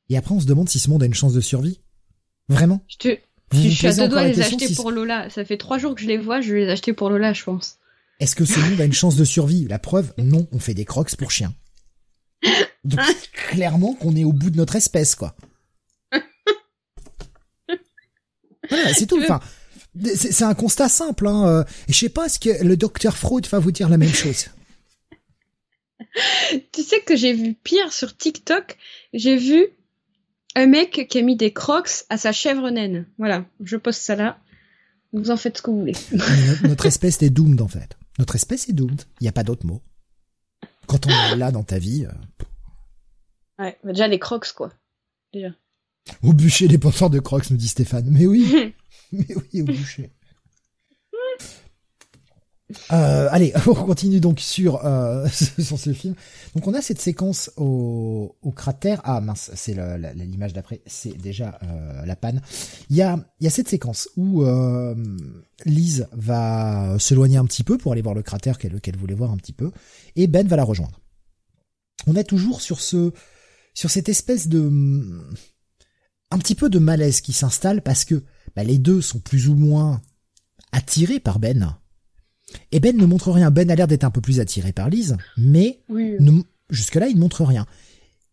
Et après on se demande si ce monde a une chance de survie. Vraiment Je, te... Je suis à deux doigts de les acheter si- pour Lola. Ça fait trois jours que je les vois, je vais les acheter pour Lola, je pense. Est-ce que ce monde a une chance de survie? La preuve, non, on fait des crocs pour chiens. Donc clairement qu'on est au bout de notre espèce, quoi. Voilà, c'est tout. Enfin, c'est un constat simple. Hein. euh, Et je sais pas, est-ce que le docteur Freud va vous dire la même chose Tu sais que j'ai vu pire sur TikTok. J'ai vu un mec qui a mis des crocs à sa chèvre naine. Voilà, je poste ça là. Vous en faites ce que vous voulez. No- Notre espèce est doomed, en fait. Notre espèce est doomed. Il n'y a pas d'autre mot. Quand on est là dans ta vie, euh, Ouais, bah déjà les crocs, quoi. Déjà. Au bûcher des porteurs de crocs, nous dit Stéphane. Mais oui, mais oui, au bûcher. Euh, allez, on continue donc sur euh, sur ce film. Donc on a cette séquence au, au cratère. Ah mince, c'est l'image d'après. C'est déjà euh, la panne. Il y a il y a cette séquence où Lise va s'éloigner un petit peu pour aller voir le cratère qu'elle qu'elle voulait voir un petit peu, et Ben va la rejoindre. On est toujours sur ce sur cette espèce de un petit peu de malaise qui s'installe parce que bah, les deux sont plus ou moins attirés par Ben. Et Ben ne montre rien. Ben a l'air d'être un peu plus attiré par Lise, mais Oui. jusque-là, il ne montre rien.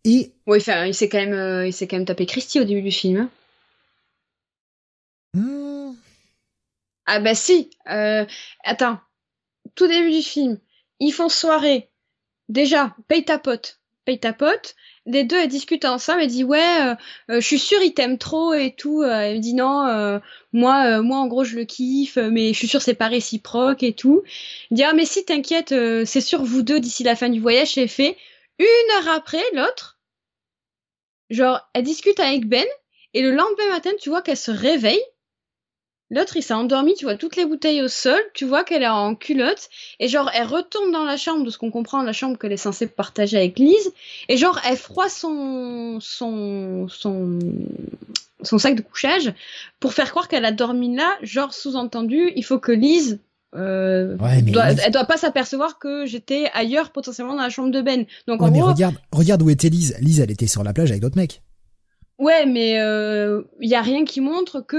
Et Oui, enfin, il s'est quand même, euh, il s'est quand même tapé Christy au début du film. hein. hmm, Ah bah si. Euh, attends. Tout début du film, ils font soirée. Déjà, paye ta pote. Paye ta pote. Les deux, elles discutent ensemble. Elle dit ouais, euh, euh, je suis sûre il t'aime trop et tout. Euh, elle me dit non, euh, moi, euh, moi en gros je le kiffe, mais je suis sûre c'est pas réciproque et tout. Elle dit ah mais si t'inquiète, euh, c'est sûr vous deux d'ici la fin du voyage c'est fait. Une heure après, l'autre, genre elle discute avec Ben et le lendemain matin tu vois qu'elle se réveille. L'autre, il s'est endormi, tu vois toutes les bouteilles au sol, tu vois qu'elle est en culotte, et genre, elle retourne dans la chambre, de ce qu'on comprend, la chambre qu'elle est censée partager avec Lise, et genre, elle froisse son, son, son, son sac de couchage pour faire croire qu'elle a dormi là, genre, sous-entendu, il faut que Lise, euh, Ouais, mais doit, Lise- elle doit pas s'apercevoir que j'étais ailleurs, potentiellement dans la chambre de Ben. Donc, ouais, en mais gros, regarde, regarde où était Lise. Lise, elle était sur la plage avec d'autres mecs. Ouais, mais il euh, y a rien qui montre que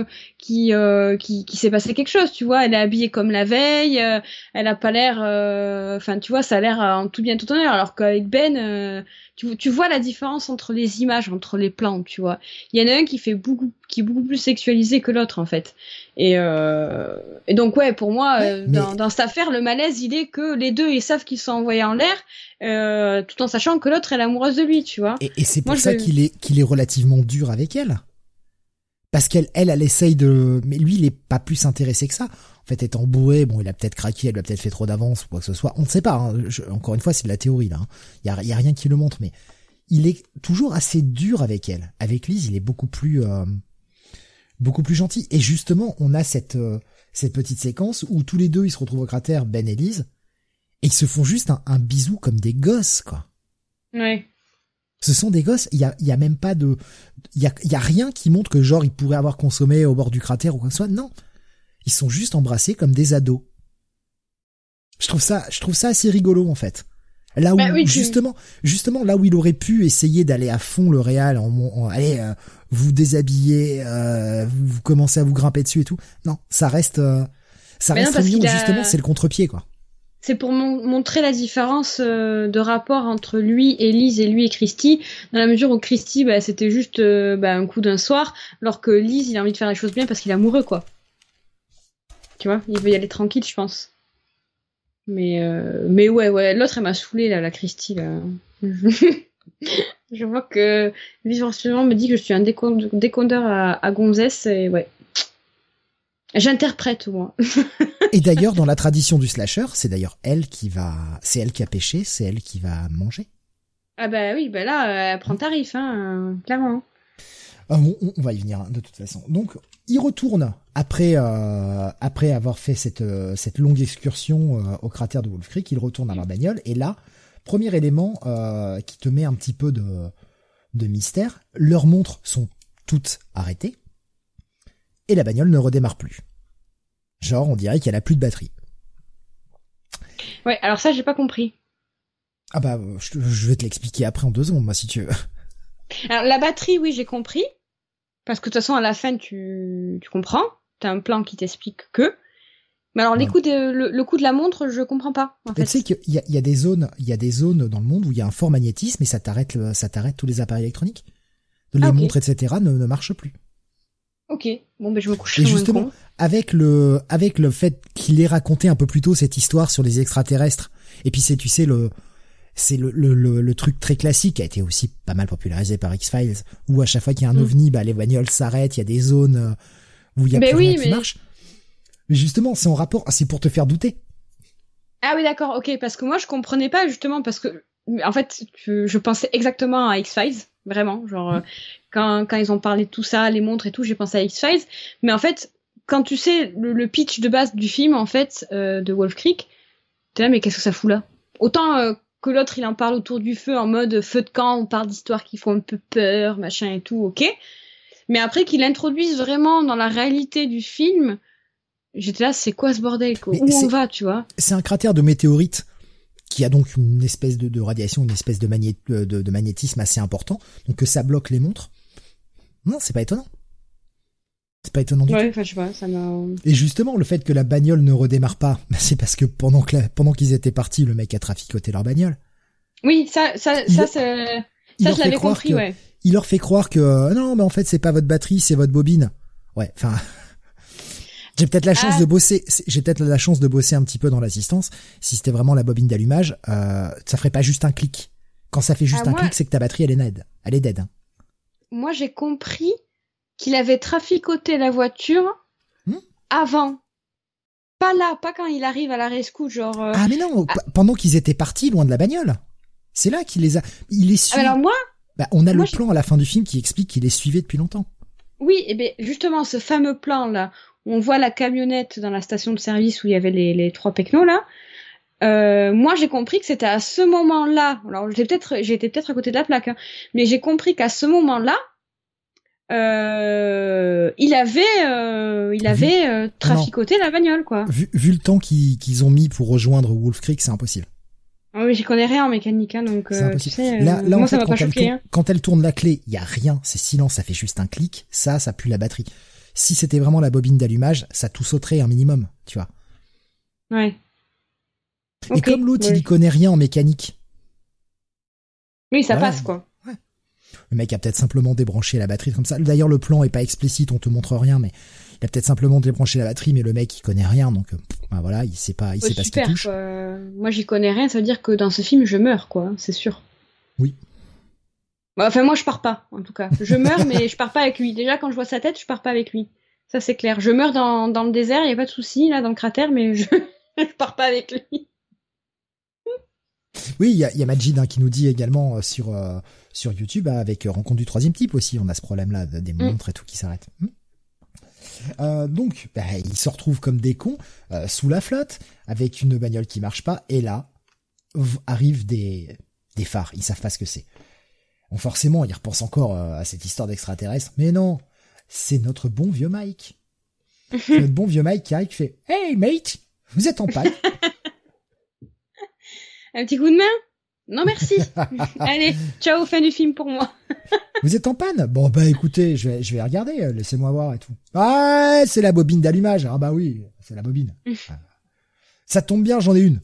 euh, qui, euh, qui qui s'est passé quelque chose, tu vois. Elle est habillée comme la veille, euh, elle a pas l'air, euh, enfin, tu vois, ça a l'air euh, en tout bien tout honneur. Alors qu'avec Ben, euh, tu, tu vois la différence entre les images, entre les plans, tu vois. Il y en a un qui fait beaucoup, qui est beaucoup plus sexualisé que l'autre en fait. Et euh, et donc ouais, pour moi, euh, mais- dans, dans cette affaire, le malaise, il est que les deux ils savent qu'ils sont envoyés en l'air, euh, tout en sachant que l'autre est amoureuse de lui, tu vois. Et, et c'est pour Moi, ça qu'il est qu'il est relativement dur avec elle. Parce qu'elle, elle, elle essaye de, mais lui, il est pas plus intéressé que ça. En fait, étant bourré, bon, il a peut-être craqué, elle lui a peut-être fait trop d'avance ou quoi que ce soit. On ne sait pas. hein. Encore une fois, c'est de la théorie là. hein. Il y a, il y a rien qui le montre, mais il est toujours assez dur avec elle. Avec Lise, il est beaucoup plus, euh, beaucoup plus gentil. Et justement, on a cette euh, cette petite séquence où tous les deux, ils se retrouvent au cratère, Ben et Lise, et ils se font juste un, un bisou comme des gosses, quoi. Ouais. Ce sont des gosses, il y a, y a même pas de, il y a, y a rien qui montre que genre ils pourraient avoir consommé au bord du cratère ou quoi que ce soit. Non, ils sont juste embrassés comme des ados. Je trouve ça, je trouve ça assez rigolo en fait. Là où Bah oui, tu- justement, justement là où il aurait pu essayer d'aller à fond le réal en, en allez euh, vous déshabiller, euh, vous, vous commencez à vous grimper dessus et tout. Non, ça reste, euh, ça Mais non, reste parce mignon. a- Justement, c'est le contre-pied quoi. C'est pour montrer la différence euh, de rapport entre lui et Lise et lui et Christy, dans la mesure où Christy, bah, c'était juste euh, bah, un coup d'un soir, alors que Lise, il a envie de faire les choses bien parce qu'il est amoureux, quoi. Tu vois, il veut y aller tranquille, je pense. Mais, euh, mais ouais, ouais, l'autre, elle m'a saoulé, là, la Christy, là. je vois que Vivre me dit que je suis un décondeur à, à gonzesse, et ouais. J'interprète, moi. Et d'ailleurs, dans la tradition du slasher, c'est d'ailleurs elle qui va, c'est elle qui a pêché, c'est elle qui va manger. Ah bah oui, bah là, elle prend tarif, hein, clairement. Ah, on, va y venir hein, de toute façon. Donc, il retourne après euh, après avoir fait cette euh, cette longue excursion euh, au cratère de Wolf Creek. Il retourne à la bagnole et là, premier élément qui te met un petit peu de de mystère. Leurs montres sont toutes arrêtées et la bagnole ne redémarre plus. Genre, on dirait qu'elle a plus de batterie. Ouais, alors ça, j'ai pas compris. Ah bah, je, vais te l'expliquer après en deux secondes, moi, si tu veux. Alors, la batterie, oui, j'ai compris. Parce que de toute façon, à la fin, tu, tu comprends. T'as un plan qui t'explique que. Mais alors, les coups de, le, coup de la montre, je comprends pas. En fait. Tu sais qu'il y a, il y a des zones, il y a des zones dans le monde où il y a un fort magnétisme et ça t'arrête, ça t'arrête tous les appareils électroniques. Les ah, montres, etc. Ne, ne marchent plus. Ok, bon ben je me couche. Et justement, avec le avec le fait qu'il ait raconté un peu plus tôt cette histoire sur les extraterrestres, et puis c'est tu sais le c'est le, le, le, truc très classique qui a été aussi pas mal popularisé par X Files, où à chaque fois qu'il y a un mm. ovni, bah les bagnoles s'arrêtent, il y a des zones euh, où il y a plus rien qui marche. Mais justement, c'est en rapport, c'est pour te faire douter. Ah oui, d'accord, ok, parce que moi je comprenais pas justement parce que en fait je, je pensais exactement à X Files, vraiment, genre euh, quand, quand ils ont parlé de tout ça, les montres et tout, j'ai pensé à X-Files. Mais en fait, quand tu sais le, pitch de base du film, en fait, euh, de Wolf Creek, t'es là, mais qu'est-ce que ça fout là? Autant euh, que l'autre, il en parle autour du feu, en mode feu de camp, on parle d'histoires qui font un peu peur, machin et tout, ok. Mais après qu'il introduise vraiment dans la réalité du film, j'étais là, c'est quoi ce bordel? Quoi Où on va, tu vois? C'est un cratère de météorites qui a donc une espèce de, radiation, une espèce de, de, de, magnétisme assez important, donc que ça bloque les montres. Non, c'est pas étonnant. C'est pas étonnant du ouais, tout. je ça. Et justement, le fait que la bagnole ne redémarre pas, bah, c'est parce que pendant que pendant qu'ils étaient partis, le mec a traficoté leur bagnole. Oui, ça, ça, ça, ça, je l'avais compris, ouais. Il leur fait croire que euh, non, mais en fait, c'est pas votre batterie, c'est votre bobine. Ouais, enfin. J'ai peut-être la chance ah. de bosser, j'ai peut-être la chance de bosser un petit peu dans l'assistance. Si c'était vraiment la bobine d'allumage, euh, ça ferait pas juste un clic. Quand ça fait juste ah, un clic, c'est que ta batterie elle est dead. Elle est dead. Hein moi j'ai compris qu'il avait traficoté la voiture hmm avant. Pas là, pas quand il arrive à la rescousse, genre. Euh, ah mais non, pendant qu'ils étaient partis loin de la bagnole. C'est là qu'il les a. Il les suit. Alors moi. Bah, on a le plan à la fin du film qui explique qu'il les suivait depuis longtemps. Oui, et bien justement ce fameux plan là, on voit la camionnette dans la station de service où il y avait les, les trois pecnos là. Euh, moi, j'ai compris que c'était à ce moment-là. Alors, j'ai peut-être, j'étais peut-être à côté de la plaque, hein, mais j'ai compris qu'à ce moment-là, euh, il avait, euh, il avait euh, traficoté la bagnole, quoi. Vu, vu le temps qu'ils ont mis pour rejoindre Wolf Creek, c'est impossible. Oui, j'y connais rien en mécanique, hein, donc euh. Tu sais, là, là moi, en fait, quand, elle tourne, hein. quand elle tourne la clé, il y a rien, c'est silence, ça fait juste un clic. Ça, ça pue la batterie. Si c'était vraiment la bobine d'allumage, ça tout sauterait un minimum, tu vois. Ouais. Et comme l'autre, il y connaît rien en mécanique. Oui, ça passe, quoi. Le mec a peut-être simplement débranché la batterie comme ça. D'ailleurs, le plan est pas explicite, on te montre rien, mais il a peut-être simplement débranché la batterie, mais le mec il connaît rien, donc euh, bah voilà, il sait pas, il sait pas ce qu'il touche. Moi, j'y connais rien, ça veut dire que dans ce film, je meurs, quoi, c'est sûr. Oui. Bah, enfin, moi, je pars pas, en tout cas. Je meurs, mais je pars pas avec lui. Déjà, quand je vois sa tête, je pars pas avec lui. Ça, c'est clair. Je meurs dans, dans le désert, il y a pas de souci, là, dans le cratère, mais je, je pars pas avec lui. Oui, il y a, y a Majid hein, qui nous dit également euh, sur euh, sur YouTube hein, avec euh, Rencontre du troisième type aussi. On a ce problème-là des mm. montres et tout qui s'arrêtent. Euh, donc, bah, ils se retrouvent comme des cons sous la flotte avec une bagnole qui marche pas. Et là arrivent des des phares. Ils savent pas ce que c'est. Bon, forcément, ils repensent encore à cette histoire d'extraterrestre. Mais non, c'est notre bon vieux Mike. notre bon vieux Mike qui arrive qui fait Hey mate, vous êtes en panne. Un petit coup de main? Non merci. Allez, ciao, fin du film pour moi. Vous êtes en panne? Bon bah écoutez, je vais, je vais regarder, euh, laissez-moi voir et tout. Ah, c'est la bobine d'allumage. Ah bah oui, c'est la bobine. Ça tombe bien, j'en ai une.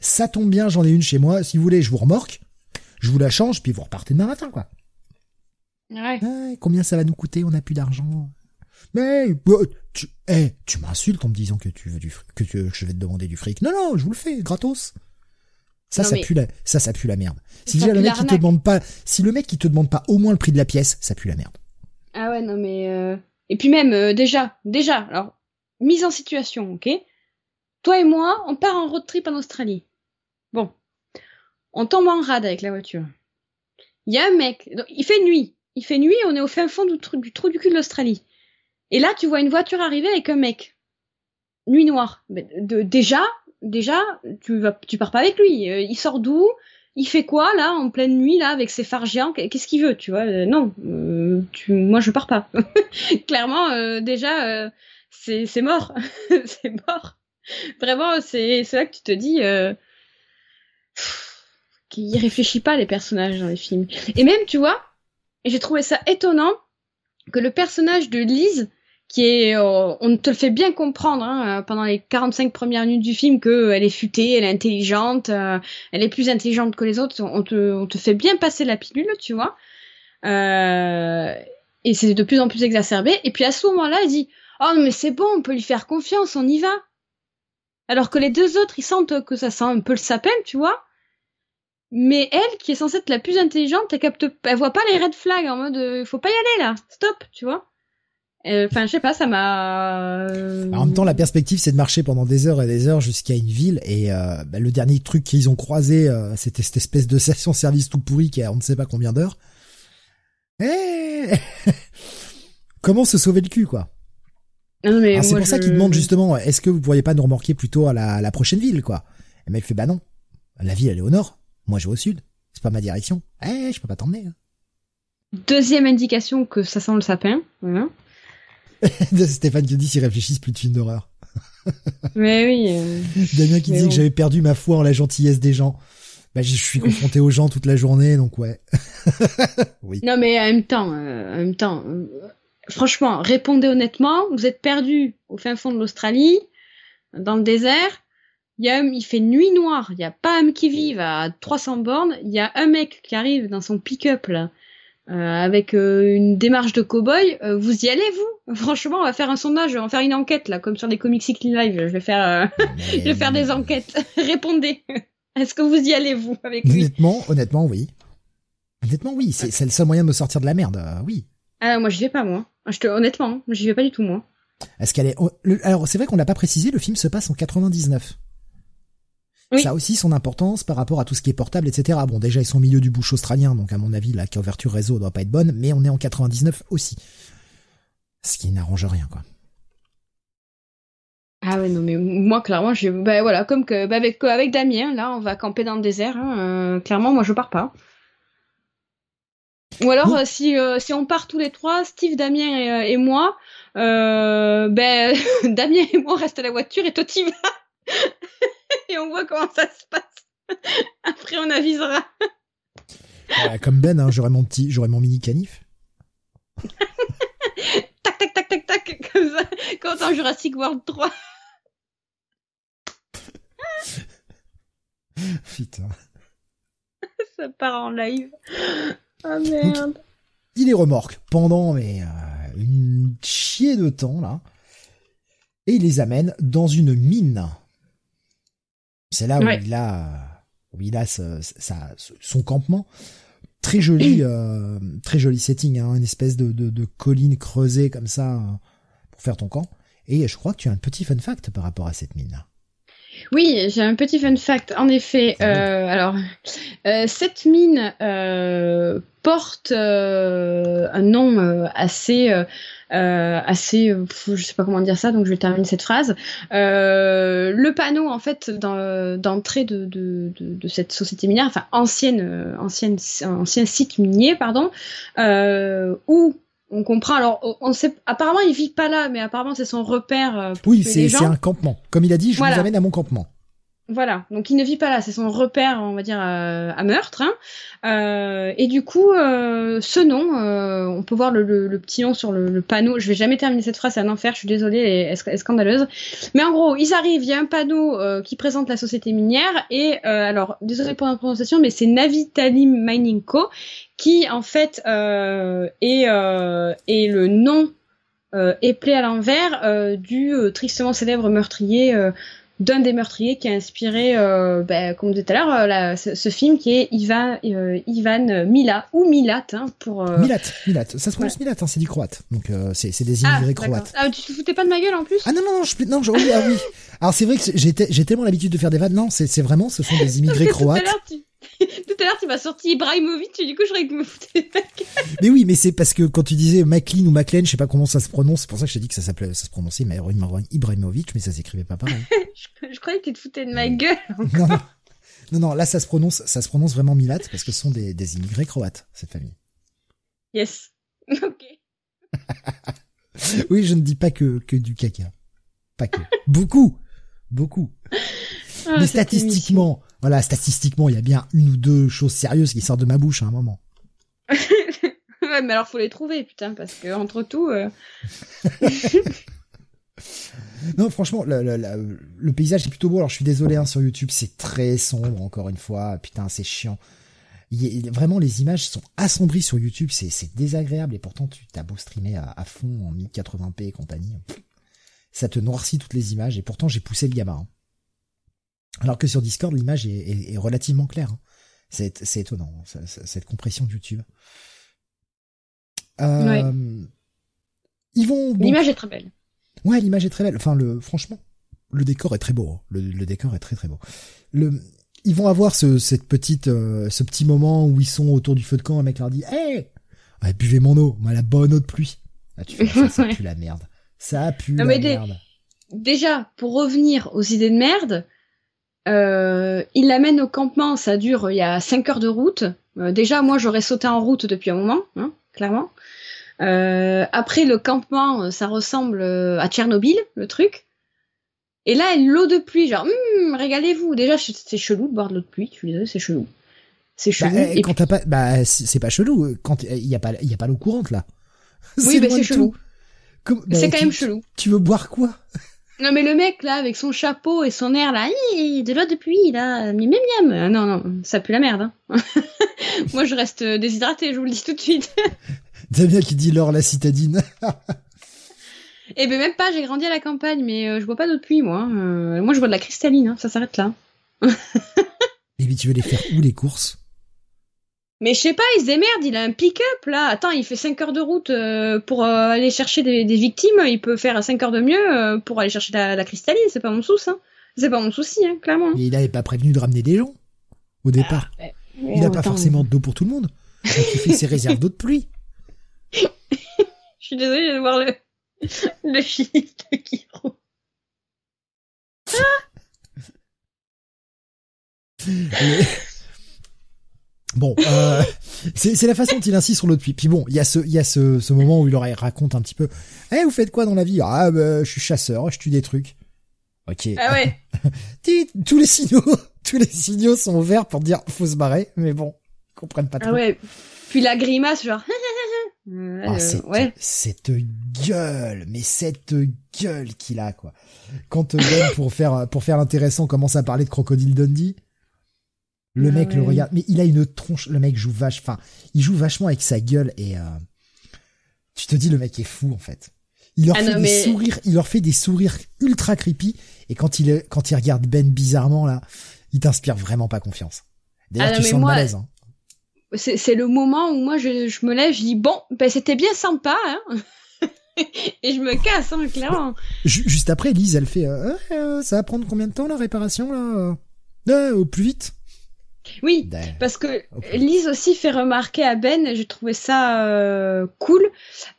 ça tombe bien, j'en ai une chez moi. Si vous voulez, je vous remorque, je vous la change, puis vous repartez demain matin, quoi. Ouais. Ouais, combien ça va nous coûter On n'a plus d'argent. Mais euh, tu, eh, tu m'insultes en me disant que tu veux du fric, que, tu- que je vais te demander du fric. Non, non, je vous le fais gratos. Ça, Non, ça pue la, ça, ça pue la merde. Si déjà le mec qui te demande pas, si le mec qui te demande pas au moins le prix de la pièce, ça pue la merde. Ah ouais, non mais... euh, Et puis même, euh, déjà, déjà, alors, mise en situation, ok? Toi et moi, on part en road trip en Australie. On tombe en rade avec la voiture. Il y a un mec, il fait nuit. Il fait nuit, on est au fin fond du, trou- du cul de l'Australie. Et là, tu vois une voiture arriver avec un mec. Nuit noire. Déjà, déjà, tu pars pas avec lui. Euh, il sort d'où? Il fait quoi là en pleine nuit là avec ses phares géants? Qu'est-ce qu'il veut, tu vois? Euh, Non, euh, moi je pars pas. Clairement, déjà, c'est mort, c'est mort. Vraiment, c'est là que tu te dis qu'il réfléchit pas les personnages dans les films. Et même, tu vois, j'ai trouvé ça étonnant que le personnage de Lise qui est, euh, on te le fait bien comprendre hein, euh, pendant les 45 premières minutes du film que elle est futée, elle est intelligente, euh, elle est plus intelligente que les autres. On te, on te fait bien passer la pilule, tu vois. Euh, et c'est de plus en plus exacerbé. Et puis à ce moment-là, elle dit Oh, mais c'est bon, on peut lui faire confiance, on y va. Alors que les deux autres, ils sentent que ça sent un peu le sapin, tu vois. Mais elle, qui est censée être la plus intelligente, elle capte, elle voit pas les red flags en mode euh, faut pas y aller là, stop, tu vois. Euh, Enfin, je sais pas, ça m'a. euh, en même temps, la perspective, c'est de marcher pendant des heures et des heures jusqu'à une ville. Et euh, bah, le dernier truc qu'ils ont croisé, euh, c'était cette espèce de station-service tout pourri qui a on ne sait pas combien d'heures. Eh Comment se sauver le cul, quoi? Alors, C'est pour ça je- qu'il demande justement, est-ce que vous pourriez pas nous remorquer plutôt à la, à la prochaine ville, quoi? Et elle fait, bah non. La ville, elle est au nord. Moi, je vais au sud. C'est pas ma direction. Eh, je peux pas t'emmener. hein. Deuxième indication que ça sent le sapin. Voilà. Stéphane qui dit s'ils réfléchissent plus de films d'horreur. Mais oui. euh, Damien qui Mais bon. que j'avais perdu ma foi en la gentillesse des gens. Bah, je suis confronté aux gens toute la journée, donc ouais. oui. Non, mais en même temps, euh, en même temps, euh, franchement, répondez honnêtement. Vous êtes perdu au fin fond de l'Australie, dans le désert. Il y a il fait nuit noire. Il y a pas un qui vive à 300 bornes. Il y a un mec qui arrive dans son pick-up là, euh, avec euh, une démarche de cow-boy. Euh, vous y allez vous? Franchement, on va faire un sondage, on va faire une enquête là, comme sur des comics Cycling Live. Je vais faire, je vais faire des enquêtes. Répondez. Est-ce que vous y allez vous avec lui? Honnêtement, honnêtement, oui. Honnêtement, oui. C'est le seul moyen de me sortir de la merde. oui. Ah, moi j'y vais pas moi. Je te, honnêtement, hein, j'y vais pas du tout moi. Est-ce qu'elle est oh, Alors, c'est vrai qu'on l'a pas précisé. Le film se passe en 99. Oui. Ça a aussi son importance par rapport à tout ce qui est portable, etc. Bon, déjà, ils sont au milieu du bush australien, donc à mon avis, la couverture réseau doit pas être bonne, mais on est en 99 aussi. Ce qui n'arrange rien, quoi. Ah ouais non mais moi clairement je bah voilà comme que bah, avec avec Damien là on va camper dans le désert hein, euh, clairement moi je pars pas. Ou alors Oui. euh, si euh, si on part tous les trois Steve Damien et, euh, et moi euh, ben Damien et moi on reste à la voiture et toi t'y vas et on voit comment ça se passe. Après on avisera. Voilà, comme Ben, hein, j'aurais mon petit, j'aurais mon mini canif. Tac tac tac tac tac comme ça comme dans Jurassic World 3. Putain. ça part en live. Ah merde. il les remorque pendant mais euh, une chier de temps là et il les amène dans une mine. C'est là où Ouais. il a où il a ce- sa- son campement. Très joli, euh, très joli setting, hein, une espèce de, de, de colline creusée comme ça euh, pour faire ton camp. Et je crois que tu as un petit fun fact par rapport à cette mine. Oui, j'ai un petit fun fact. En effet, euh, alors euh, cette mine euh, porte un nom assez, assez, je sais pas comment dire ça, donc je vais terminer cette phrase. Le panneau en fait d'entrée de, de, de, de cette société minière, enfin ancienne, ancienne, ancien site minier, pardon, où on comprend. Alors, on- sait. Apparemment, il vit pas là, mais apparemment, c'est son repère. euh, pour Oui, c'est un campement. Comme il a dit, je Voilà. vous amène à mon campement. Voilà, donc il ne vit pas là, c'est son repère, on va dire, euh, à meurtre. Hein. Euh, et du coup, euh, ce nom, on peut voir le, petit nom sur le, panneau. Je vais jamais terminer cette phrase, c'est un enfer, je suis désolée, elle est, scandaleuse. Mais en gros, ils arrivent, il y a un panneau qui présente la société minière, et alors, désolée pour la prononciation, mais c'est Navitalim Mining Co. qui, en fait, est, est le nom éplé à l'envers du tristement célèbre meurtrier d'un des meurtriers qui a inspiré, euh, ben, comme on disait tout à l'heure, euh, ce, film qui est Ivan, euh, Ivan Mila ou Milat hein, pour. Milat, Milat, ça se prononce Milat, hein, c'est du croate, donc c'est des immigrés ah, croates. Ah, tu te foutais pas de ma gueule en plus? Ah non non non, je, non, je, oui, ah, oui. Alors c'est vrai que j'ai tellement l'habitude de faire des vannes, non, c'est vraiment, ce sont des immigrés croates. Tout à l'heure, tu m'as sorti Ibrahimovic, du coup, je croyais que me foutais Mais oui, mais c'est parce que quand tu disais McLean ou McLean, je sais pas comment ça se prononce, c'est pour ça que je t'ai dit que ça s'appelait, ça se prononçait Ibrahimovic, mais ça s'écrivait pas pareil. je, croyais que tu te foutais de ma gueule. Non, non, non, là, ça se prononce, ça se prononce vraiment Milat parce que ce sont des, des immigrés croates, cette famille. Yes. Ok. oui, je ne dis pas que, que du caca. Pas que. Beaucoup. Beaucoup. Ah, mais statistiquement, voilà, statistiquement, il y a bien une ou deux choses sérieuses qui sortent de ma bouche à un moment. ouais, mais alors faut les trouver, putain, parce que entre tout. Euh... non, franchement, le, le, le, paysage est plutôt beau. Alors, je suis désolé hein, sur YouTube, c'est très sombre encore une fois. Putain, c'est chiant. Il, vraiment, les images sont assombries sur YouTube, c'est désagréable. Et pourtant, tu t'as beau streamer à, à, fond en 1080p et compagnie, ça te noircit toutes les images. Et pourtant, j'ai poussé le gamin. Hein. Alors que sur Discord, l'image est, relativement claire. Hein. C'est, étonnant, cette compression de YouTube. Euh, ils vont. L'image est très belle. Ouais, l'image est très belle. Enfin, le, franchement, le décor est très beau. Hein. Le, décor est très très beau. Le, ils vont avoir ce, cette petite, euh, ce petit moment où ils sont autour du feu de camp. Un mec leur dit, hé, buvez mon eau, moi la bonne eau de pluie. Ah, tu fais ça, pue la merde. Ça pue la merde. Déjà, pour revenir aux idées de merde, euh, il l'amène au campement, ça dure, il y a 5 heures de route. Euh, déjà, moi, j'aurais sauté en route depuis un moment, hein, clairement. Euh, après, le campement, ça ressemble à Tchernobyl, le truc. Et là, l'eau de pluie, genre, hum, régalez-vous. Déjà, c'est chelou de boire de l'eau de pluie, je suis désolée, c'est chelou. C'est bah, chelou. et quand t'as pas, bah, c'est pas chelou, quand il y a pas, il y a pas l'eau courante, là. Oui, mais c'est chelou. c'est quand même chelou. Tu veux boire quoi? Non mais le mec là avec son chapeau et son air là, de l'eau de pluie là, miam miam miam. Non non, ça pue la merde. Hein. Moi je reste déshydraté, je vous le dis tout de suite. Damien qui dit l'or la citadine. eh ben même pas, j'ai grandi à la campagne mais euh, je bois pas d'eau de pluie moi. Euh, moi je bois de la cristalline, hein. ça s'arrête là. et puis tu veux les faire où les courses? Mais je sais pas, il se démerde, il a un pick-up là. Attends, il fait 5 heures de route euh, pour euh, aller chercher des, victimes. Il peut faire 5 heures de mieux euh, pour aller chercher la, cristalline. C'est pas mon souci, hein. C'est pas mon souci, hein, clairement. Il avait pas prévenu de ramener des gens au départ. Ah, il n'a pas forcément d'eau pour tout le monde. il fait ses réserves d'eau de pluie. je suis désolée de voir le, le de Kiro. Bon, euh, c'est la façon dont il insiste sur l'autre puis. Puis bon, il y a ce, il y a ce, ce moment où il leur raconte un petit peu. Eh, vous faites quoi dans la vie? Ah, bah, je suis chasseur, je tue des trucs. Ok. Ah ouais. tous les signaux, tous les signaux sont ouverts pour dire faut se barrer, mais bon, ils comprennent pas ah trop. Ah ouais. Puis la grimace, genre. ah, cette, ouais. cette gueule, mais cette gueule qu'il a quoi. Quand euh, Ben pour faire pour faire l'intéressant commence à parler de Crocodile Dundee. Le ah mec le regarde, mais il a une tronche. Le mec joue vache, enfin, il joue vachement avec sa gueule et euh, tu te dis le mec est fou en fait. Il leur ah fait des sourires, il leur fait des sourires ultra creepy et quand il quand il regarde Ben bizarrement là, il t'inspire vraiment pas confiance. D'ailleurs, ah tu sens malaise. Hein. C'est le moment où moi je, me lève, je dis bon, ben c'était bien sympa, hein. et je me casse, hein, clairement. Juste après, Lise, elle fait, euh, euh, ça va prendre combien de temps la réparation là? Au plus vite. Oui, parce que Lise aussi fait remarquer à Ben, j'ai trouvé ça euh, cool.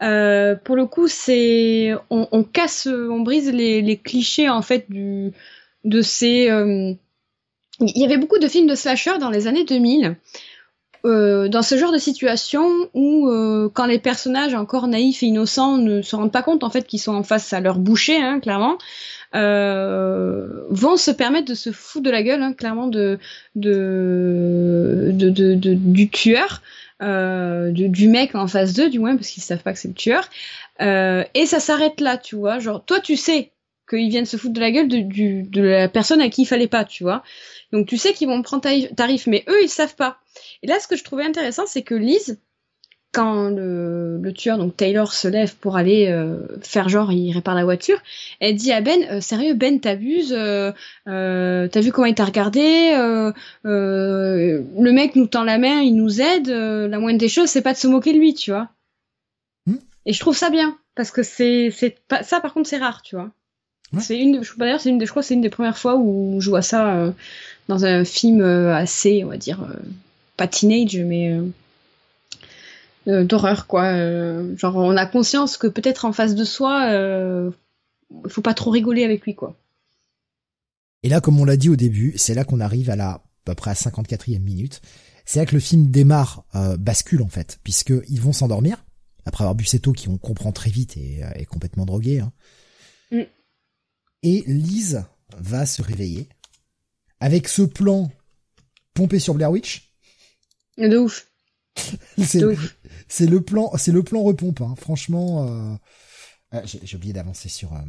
Euh, pour le coup, c'est on, casse, on brise les, clichés en fait du de ces. Euh, il y avait beaucoup de films de slasher dans les années 2000 euh, dans ce genre de situation où quand les personnages encore naïfs et innocents ne se rendent pas compte en fait qu'ils sont en face à leur boucher, hein, clairement, vont se permettre de se foutre de la gueule, hein, clairement, de, de, de, de, du tueur. Euh, du, du, mec en face d'eux, du moins, parce qu'ils savent pas que c'est le tueur. Euh, et ça s'arrête là, tu vois. Genre, toi, tu sais qu'ils viennent se foutre de la gueule de, du, de la personne à qui il fallait pas, tu vois. Donc, tu sais qu'ils vont prendre tarif, tarif, mais eux, ils savent pas. Et là, ce que je trouvais intéressant, c'est que Lise, quand le, le, tueur, donc Taylor, se lève pour aller euh, faire genre, il répare la voiture, elle dit à Ben, euh, sérieux Ben, t'abuses, euh, t'as vu comment il t'a regardé, le mec nous tend la main, il nous aide, la moindre des choses, c'est pas de se moquer de lui, tu vois. Hmm. Et je trouve ça bien, parce que c'est, c'est pas, ça par contre c'est rare, tu vois. C'est une, je, d'ailleurs c'est une, je crois c'est une des premières fois où je vois ça dans un film assez, on va dire, pas teenage, mais euh, d'horreur quoi. Euh, genre on a conscience que peut-être en face de soi, euh, faut pas trop rigoler avec lui quoi. Et là, comme on l'a dit au début, c'est là qu'on arrive à la à peu près à 54e minute. C'est là que le film démarre, bascule en fait, puisque ils vont s'endormir après avoir bu cette eau qui on comprend très vite et est complètement drogué. Hein. Mm. Et Lise va se réveiller avec ce plan pompé sur Blair Witch. De ouf. c'est c'est le plan, c'est le plan repompe. Hein. Franchement, euh... euh j'ai oublié d'avancer sur euh,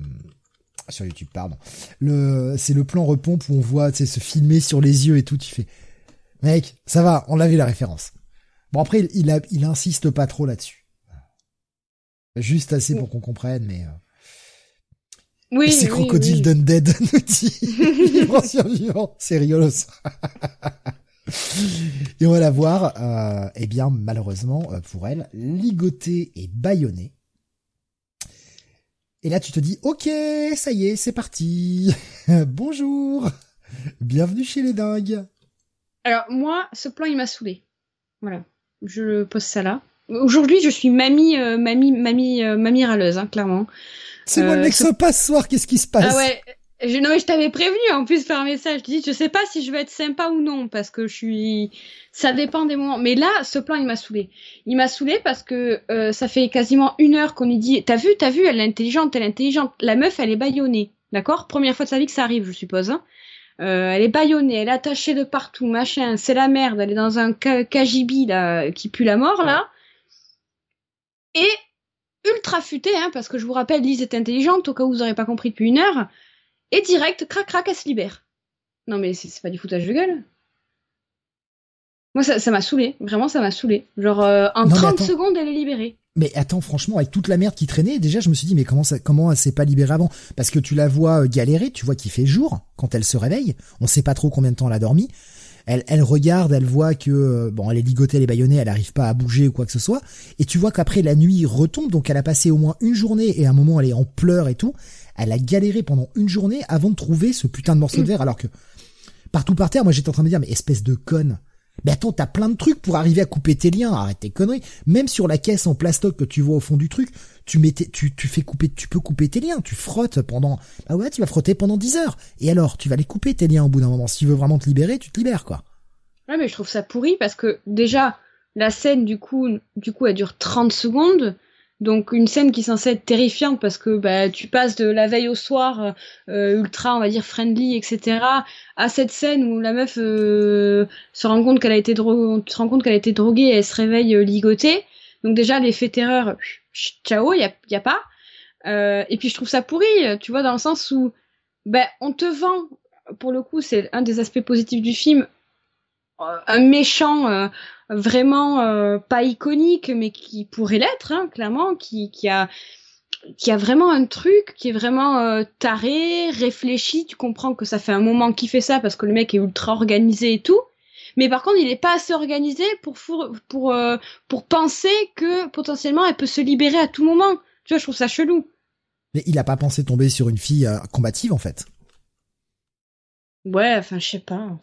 sur YouTube, pardon. Le, c'est le plan repompe où on voit, tu sais, se filmer sur les yeux et tout. Tu fais, mec, ça va, on l'a vu la référence. Bon après, il, a, il insiste pas trop là-dessus. Juste assez pour qu'on comprenne, mais. Euh... Oui, c'est Crocodile oui. Dead nous dit. Vivant survivant, c'est rigolo ça. Et on va la voir, euh, eh bien, malheureusement euh, pour elle, ligotée et bâillonnée. Et là, tu te dis, ok, ça y est, c'est parti. Bonjour. Bienvenue chez les dingues. Alors, moi, ce plan, il m'a saoulé. Voilà. Je pose ça là. Aujourd'hui, je suis mamie, euh, mamie, mamie, euh, mamie râleuse, hein, clairement. C'est moi le mec ce... passe soir, qu'est-ce qui se passe? Ah ouais, je, non mais je t'avais prévenu en plus par message. Je dis je sais pas si je vais être sympa ou non parce que je suis. Ça dépend des moments. Mais là, ce plan il m'a saoulé. Il m'a saoulé parce que euh, ça fait quasiment une heure qu'on lui dit t'as vu t'as vu elle est intelligente elle est intelligente. La meuf elle est baïonnée d'accord? Première fois de sa vie que ça arrive je suppose. Hein euh, elle est baïonnée elle est attachée de partout machin c'est la merde elle est dans un cagibi là qui pue la mort là. Et ultra futé hein parce que je vous rappelle Lise est intelligente au cas où vous aurez pas compris depuis une heure et direct, crac crac, elle se libère. Non mais c'est pas du foutage de gueule. Moi ça m'a saoulé, vraiment ça m'a saoulé. Genre euh, en 30 secondes elle est libérée. Mais attends, franchement, avec toute la merde qui traînait, déjà je me suis dit mais comment ça, comment elle s'est pas libérée avant? Parce que tu la vois euh, galérer, tu vois qu'il fait jour quand elle se réveille. On sait pas trop combien de temps elle a dormi. Elle, elle regarde, elle voit que euh, bon, elle est ligotée, elle est baïonnée, elle arrive pas à bouger ou quoi que ce soit. Et tu vois qu'après la nuit retombe, donc elle a passé au moins une journée et à un moment elle est en pleurs et tout elle a galéré pendant une journée avant de trouver ce putain de morceau de verre, alors que partout par terre, moi j'étais en train de me dire, mais espèce de conne. Mais attends, t'as plein de trucs pour arriver à couper tes liens, arrête tes conneries. Même sur la caisse en plastoc que tu vois au fond du truc, tu mets tu, tu fais couper, tu peux couper tes liens, tu frottes pendant, ah ouais, tu vas frotter pendant 10 heures. Et alors, tu vas les couper tes liens au bout d'un moment. Si tu veux vraiment te libérer, tu te libères, quoi. Ouais, mais je trouve ça pourri parce que déjà, la scène, du coup, du coup, elle dure 30 secondes. Donc une scène qui est censée être terrifiante parce que bah, tu passes de la veille au soir euh, ultra on va dire friendly etc à cette scène où la meuf euh, se rend compte qu'elle a été droguée, se rend compte qu'elle a été droguée et elle se réveille euh, ligotée. Donc déjà l'effet terreur ciao y a, y a pas. Euh, et puis je trouve ça pourri tu vois dans le sens où ben on te vend pour le coup c'est un des aspects positifs du film un méchant vraiment euh, pas iconique, mais qui pourrait l'être, hein, clairement, qui, qui a qui a vraiment un truc, qui est vraiment euh, taré, réfléchi. Tu comprends que ça fait un moment qu'il fait ça parce que le mec est ultra organisé et tout. Mais par contre, il est pas assez organisé pour pour euh, pour penser que potentiellement elle peut se libérer à tout moment. Tu vois, je trouve ça chelou. Mais il a pas pensé tomber sur une fille combative en fait. Ouais, enfin, je sais pas.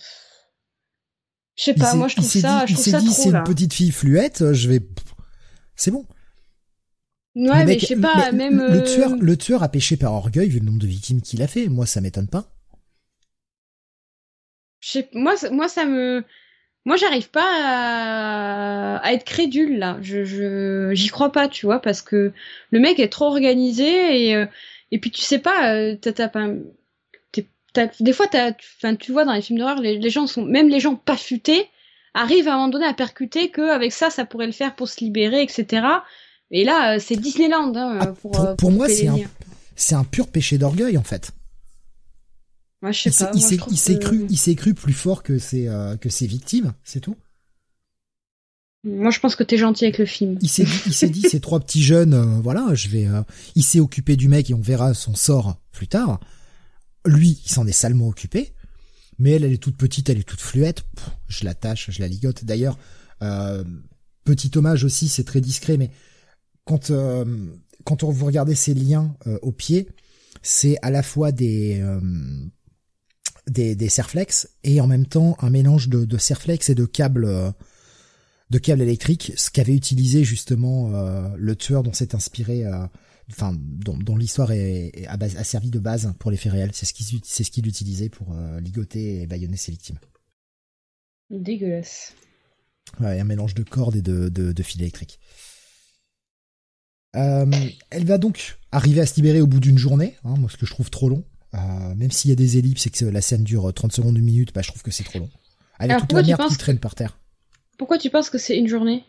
Je sais pas, moi je trouve ça, dit, je trouve ça dit, c'est une petite fille fluette, je vais, c'est bon. Ouais, mais je sais pas, même le, tueur, euh, le tueur a péché par orgueil vu le nombre de victimes qu'il a fait. Moi, ça m'étonne pas. Je sais, moi, moi, ça me, moi, j'arrive pas à... être crédule là. Je, j'y crois pas, tu vois, parce que le mec est trop organisé et, euh, et puis tu sais pas, euh, t'as, pas, des fois, tu vois dans les films d'horreur, les, gens sont, même les gens pas futés, arrivent à un moment donné à percuter qu'avec ça, ça pourrait le faire pour se libérer, etc. Et là, euh, c'est Disneyland hein, ah, pour, pour, moi, c'est un, c'est un pur péché d'orgueil en fait. Moi, je sais pas. Il s'est cru, il s'est cru plus fort que ses euh, que ses victimes, c'est tout. Moi, je pense que t'es gentil avec le film. Il s'est dit, il s'est dit, ces trois petits jeunes, euh, voilà, je vais. Euh, il s'est occupé du mec et on verra son sort plus tard. Lui, il s'en est salement occupé, mais elle, elle est toute petite, elle est toute fluette. je la tâche, je la ligote. D'ailleurs, petit hommage aussi, c'est très discret, mais quand quand on vous regardez ces liens au pied, c'est à la fois des des, des serflex et en même temps un mélange de, de serflex et de câbles euh, de câbles électriques, ce qu'avait utilisé justement euh, le tueur dont s'est inspiré, euh, enfin dont, l'histoire est, a, servi de base pour les faits réels. C'est ce qu'il c'est ce qu'il utilisait pour ligoter et baïonner ses victimes. Dégueulasse. Ouais, un mélange de cordes et de, de, de fils électriques. elle va donc arriver à se libérer au bout d'une journée, hein, moi ce que je trouve trop long. Euh, même s'il y a des ellipses et que la scène dure 30 secondes, une minute, bah, je trouve que c'est trop long. Elle a toute la merde qui traîne par terre. Pourquoi tu penses que c'est une journée?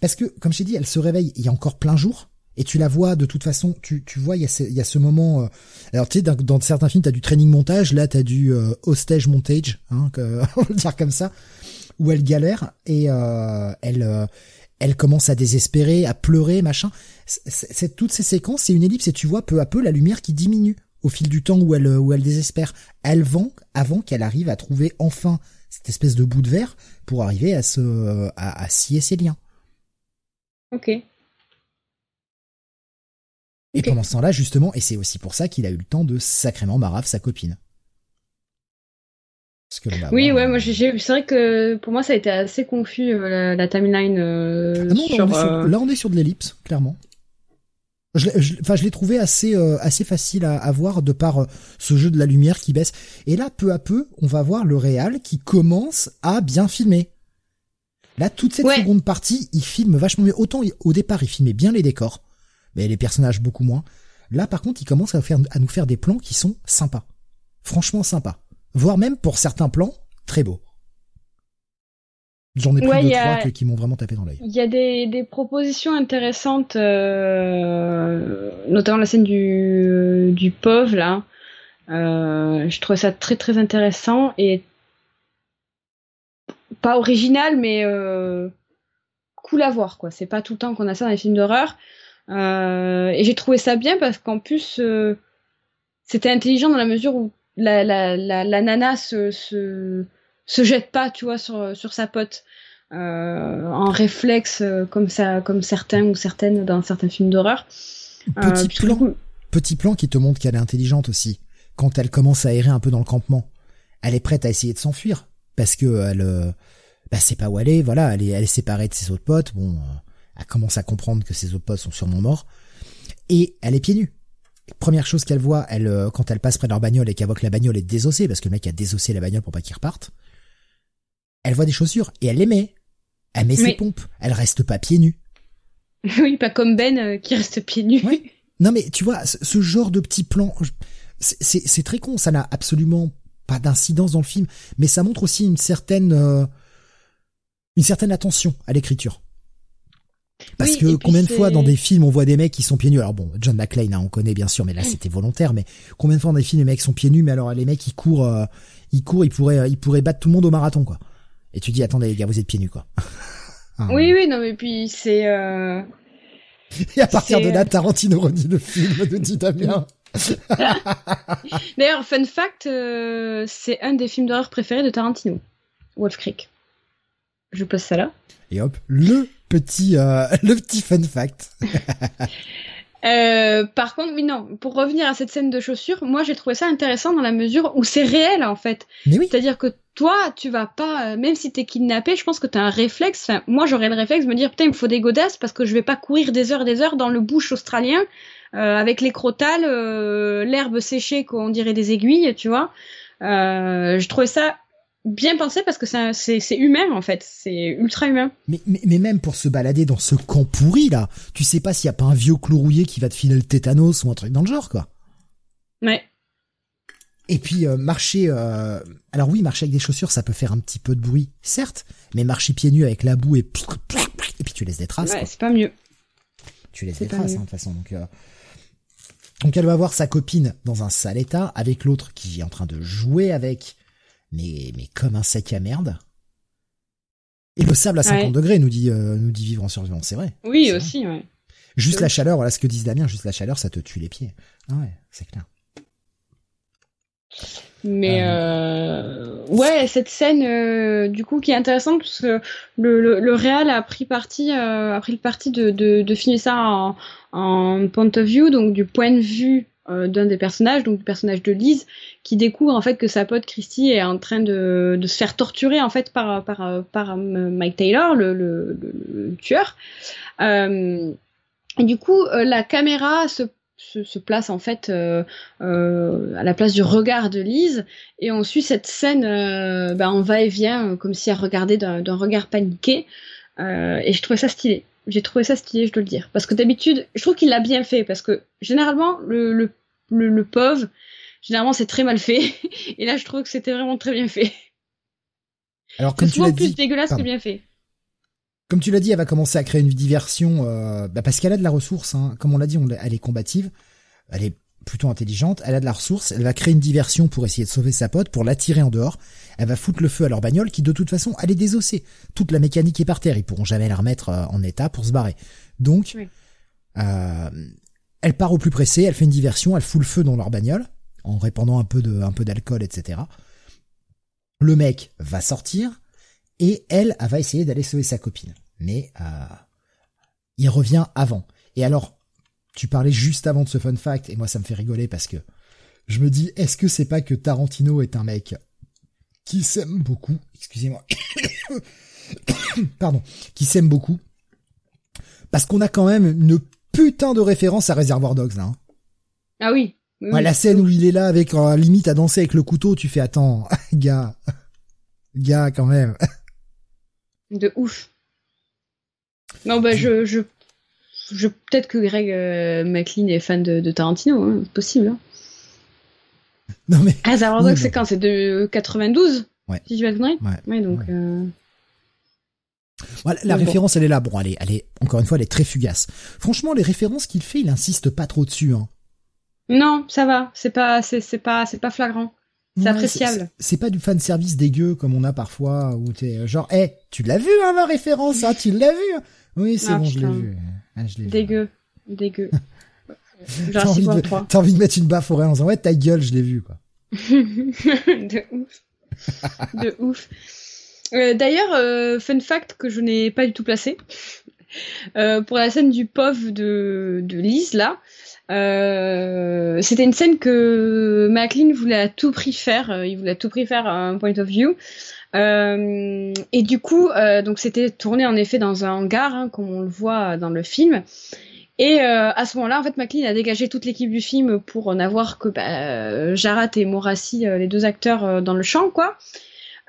Parce que, comme je t'ai dit, elle se réveille, il y a encore plein jour, et tu la vois de toute façon, tu, tu vois, il y a ce, y a ce moment. Euh, alors tu sais, dans, certains films, t'as du training montage, là t'as du euh, hostage montage, hein, on va le dire comme ça, où elle galère et euh, elle, elle commence à désespérer, à pleurer, machin. C'est toutes ces séquences, c'est une ellipse et tu vois peu à peu la lumière qui diminue au fil du temps où elle, où elle désespère. Elle vend avant qu'elle arrive à trouver enfin cette espèce de bout de verre pour arriver à se, à, scier ses liens. Ok. Et pendant ce temps-là, justement, et c'est aussi pour ça qu'il a eu le temps de sacrément marave sa copine. oui, ouais, moi c'est vrai que pour moi ça a été assez confus euh, la, timeline. Euh, ah non, euh, là on est sur de l'ellipse, clairement. Je, enfin, je l'ai trouvé assez euh, assez facile à, à, voir de par euh, ce jeu de la lumière qui baisse. Et là, peu à peu, on va voir le réal qui commence à bien filmer. Là, toute cette seconde partie, il filme vachement mieux. Autant au départ, il filmait bien les décors, mais les personnages beaucoup moins. Là, par contre, il commence à, faire, à nous faire des plans qui sont sympas, franchement sympas, voire même pour certains plans très beaux. J'en ai pris deux, trois qui m'ont vraiment tapé dans l'œil. Il y a des, des propositions intéressantes, euh, notamment la scène du, du pauvre, là. Euh, je trouve ça très très intéressant et pas original, mais euh, cool à voir, quoi. C'est pas tout le temps qu'on a ça dans les films d'horreur. Euh, et j'ai trouvé ça bien parce qu'en plus, euh, c'était intelligent dans la mesure où la, la, la, la nana se, se se jette pas, tu vois, sur, sur sa pote. Euh, en réflexe euh, comme ça, comme certains ou certaines dans certains films d'horreur. Petit plan, petit plan qui te montre qu'elle est intelligente aussi. Quand elle commence à errer un peu dans le campement, elle est prête à essayer de s'enfuir parce que elle, bah, sait pas où est. Voilà, elle est, elle est séparée de ses autres potes. Bon, elle commence à comprendre que ses potes sont sûrement morts et elle est pieds nus. Première chose qu'elle voit, elle, quand elle passe près de leur bagnole et qu'elle voit que la bagnole est désossée, parce que le mec a désossé la bagnole pour pas qu'il reparte, elle voit des chaussures et elle les met. Elle met ses pompes. Elle reste pas pieds nus. Oui, pas comme Ben euh, qui reste pieds nus. Non mais tu vois, ce genre de petit plan, c'est très con. Ça n'a absolument pas d'incidence dans le film, mais ça montre aussi une certaine euh, une certaine attention à l'écriture. Parce que combien de fois dans des films on voit des mecs qui sont pieds nus? Alors bon, John McClane, hein, on connaît bien sûr, mais là c'était volontaire. Mais combien de fois dans des films les mecs sont pieds nus, mais alors les mecs ils courent, euh, ils courent, ils pourraient, ils pourraient battre tout le monde au marathon quoi. Et tu dis, attendez les gars, vous êtes pieds nus, quoi. Ah. oui, oui, non, mais puis c'est... Euh... Et à partir de là, euh, Tarantino redit le film de dit Damien. D'ailleurs, fun fact, euh, c'est un des films d'horreur préférés de Tarantino, Wolf Creek. Je pose ça là. Et hop, le petit, euh, le petit fun fact. Euh, par contre, oui, non, pour revenir à cette scène de chaussures, moi j'ai trouvé ça intéressant dans la mesure où c'est réel en fait. Oui. C'est-à-dire que toi, tu vas pas, euh, même si t'es kidnappé, je pense que t'as un réflexe. Enfin, moi j'aurais le réflexe de me dire putain, il me faut des godasses parce que je vais pas courir des heures et des heures dans le bush australien euh, avec les crotales, l'herbe séchée qu'on dirait des aiguilles, tu vois. je trouvais ça bien pensé parce que c'est humain en fait, c'est ultra humain. Mais, mais, même pour se balader dans ce camp pourri là, tu sais pas s'il y a pas un vieux clou rouillé qui va te filer le tétanos ou un truc dans le genre quoi. Ouais. Et puis euh, marcher, euh... alors oui, marcher avec des chaussures, ça peut faire un petit peu de bruit, certes, mais marcher pieds nus avec la boue et et puis tu laisses des traces. Ouais, c'est pas mieux. Tu laisses des traces hein, de toute façon. Donc, euh... donc elle va voir sa copine dans un sale état avec l'autre qui est en train de jouer avec mais, mais comme un sac à merde. Et le sable à 50 degrés, nous dit, euh, nous dit vivre en survivant, c'est vrai. Oui, aussi, ouais. Juste la chaleur, voilà ce que disent Damien, juste la chaleur, ça te tue les pieds. Ah ouais, c'est clair. Mais euh... ouais, cette scène euh, du coup qui est intéressante parce que le, le, le Real a pris parti, euh, a pris le parti de, de, de filmer ça en, en point of view, donc du point de vue euh, d'un des personnages, donc le personnage de Lise, qui découvre en fait que sa pote Christy est en train de, se faire torturer en fait par euh, Mike Taylor, le, tueur. Euh, et du coup, la caméra se place en fait à la place du regard de Lise et on suit cette scène euh, ben, on va et vient comme si elle regardait d'un regard paniqué. Et je trouvais ça stylé j'ai trouvé ça stylé, je dois le dire. Parce que d'habitude, je trouve qu'il l'a bien fait. Parce que généralement, le, le, le, pauvre, généralement, c'est très mal fait. Et là, je trouve que c'était vraiment très bien fait. Alors, comme tu l'as dit. plus dégueulasse que bien fait. Comme tu l'as dit, elle va commencer à créer une diversion, euh, bah parce qu'elle a de la ressource. Hein. Comme on l'a dit, on, elle est combative. Elle est plutôt intelligente, elle a de la ressource, elle va créer une diversion pour essayer de sauver sa pote, pour l'attirer en dehors. Elle va foutre le feu à leur bagnole qui de toute façon elle est désossée. Toute la mécanique est par terre, ils pourront jamais la remettre euh, en état pour se barrer. Donc, euh, elle part au plus pressé, elle fait une diversion, elle fout le feu dans leur bagnole en répandant un peu de, un peu d'alcool, etc. Le mec va sortir et elle, elle va essayer d'aller sauver sa copine. Mais euh, il revient avant. Et alors, tu parlais juste avant de ce fun fact, et moi ça me fait rigoler parce que je me dis, est-ce que c'est pas que Tarantino est un mec qui s'aime beaucoup, excusez-moi, pardon, qui s'aime beaucoup, parce qu'on a quand même une putain de référence à Reservoir Dogs là. Hein. Ah oui. la scène où il est là avec euh, limite à danser avec le couteau, tu fais attends, gars, gars quand même. De ouf. Non bah je je je peut-être que Greg euh, McLean est fan de, Tarantino, hein, c'est possible. Hein. Non mais. Ah, oui, c'est quand C'est de 92 Ouais. Si je vais ouais. ouais, donc. Euh... Voilà, la référence, elle est là. Bon, elle est, elle est, encore une fois, elle est très fugace. Franchement, les références qu'il fait, il insiste pas trop dessus. Hein. Non, ça va. C'est pas, c'est, c'est pas, c'est pas flagrant. C'est appréciable. C'est pas du fan service dégueu comme on a parfois où t'es euh, genre, hé, tu l'as vu hein, ma référence, hein, tu l'as vu. Oui, c'est ah, bon, je l'ai vu. Ah, Dégueu. Dégueu. T'as envie, de... envie de mettre une baffe au en disant ouais ta gueule je l'ai vu quoi. de ouf. de ouf. Euh, D'ailleurs, euh, fun fact que je n'ai pas du tout placé. Euh, pour la scène du POV de, de Lise là, c'était une scène que McLean voulait à tout prix faire. Il voulait à tout prix faire un point of view. Euh, et du coup, euh, donc c'était tourné en effet dans un hangar, hein, comme on le voit dans le film. Et euh, à ce moment-là, en fait, McLean a dégagé toute l'équipe du film pour n'avoir que bah, Jarat et Morassi, les deux acteurs, dans le champ, quoi.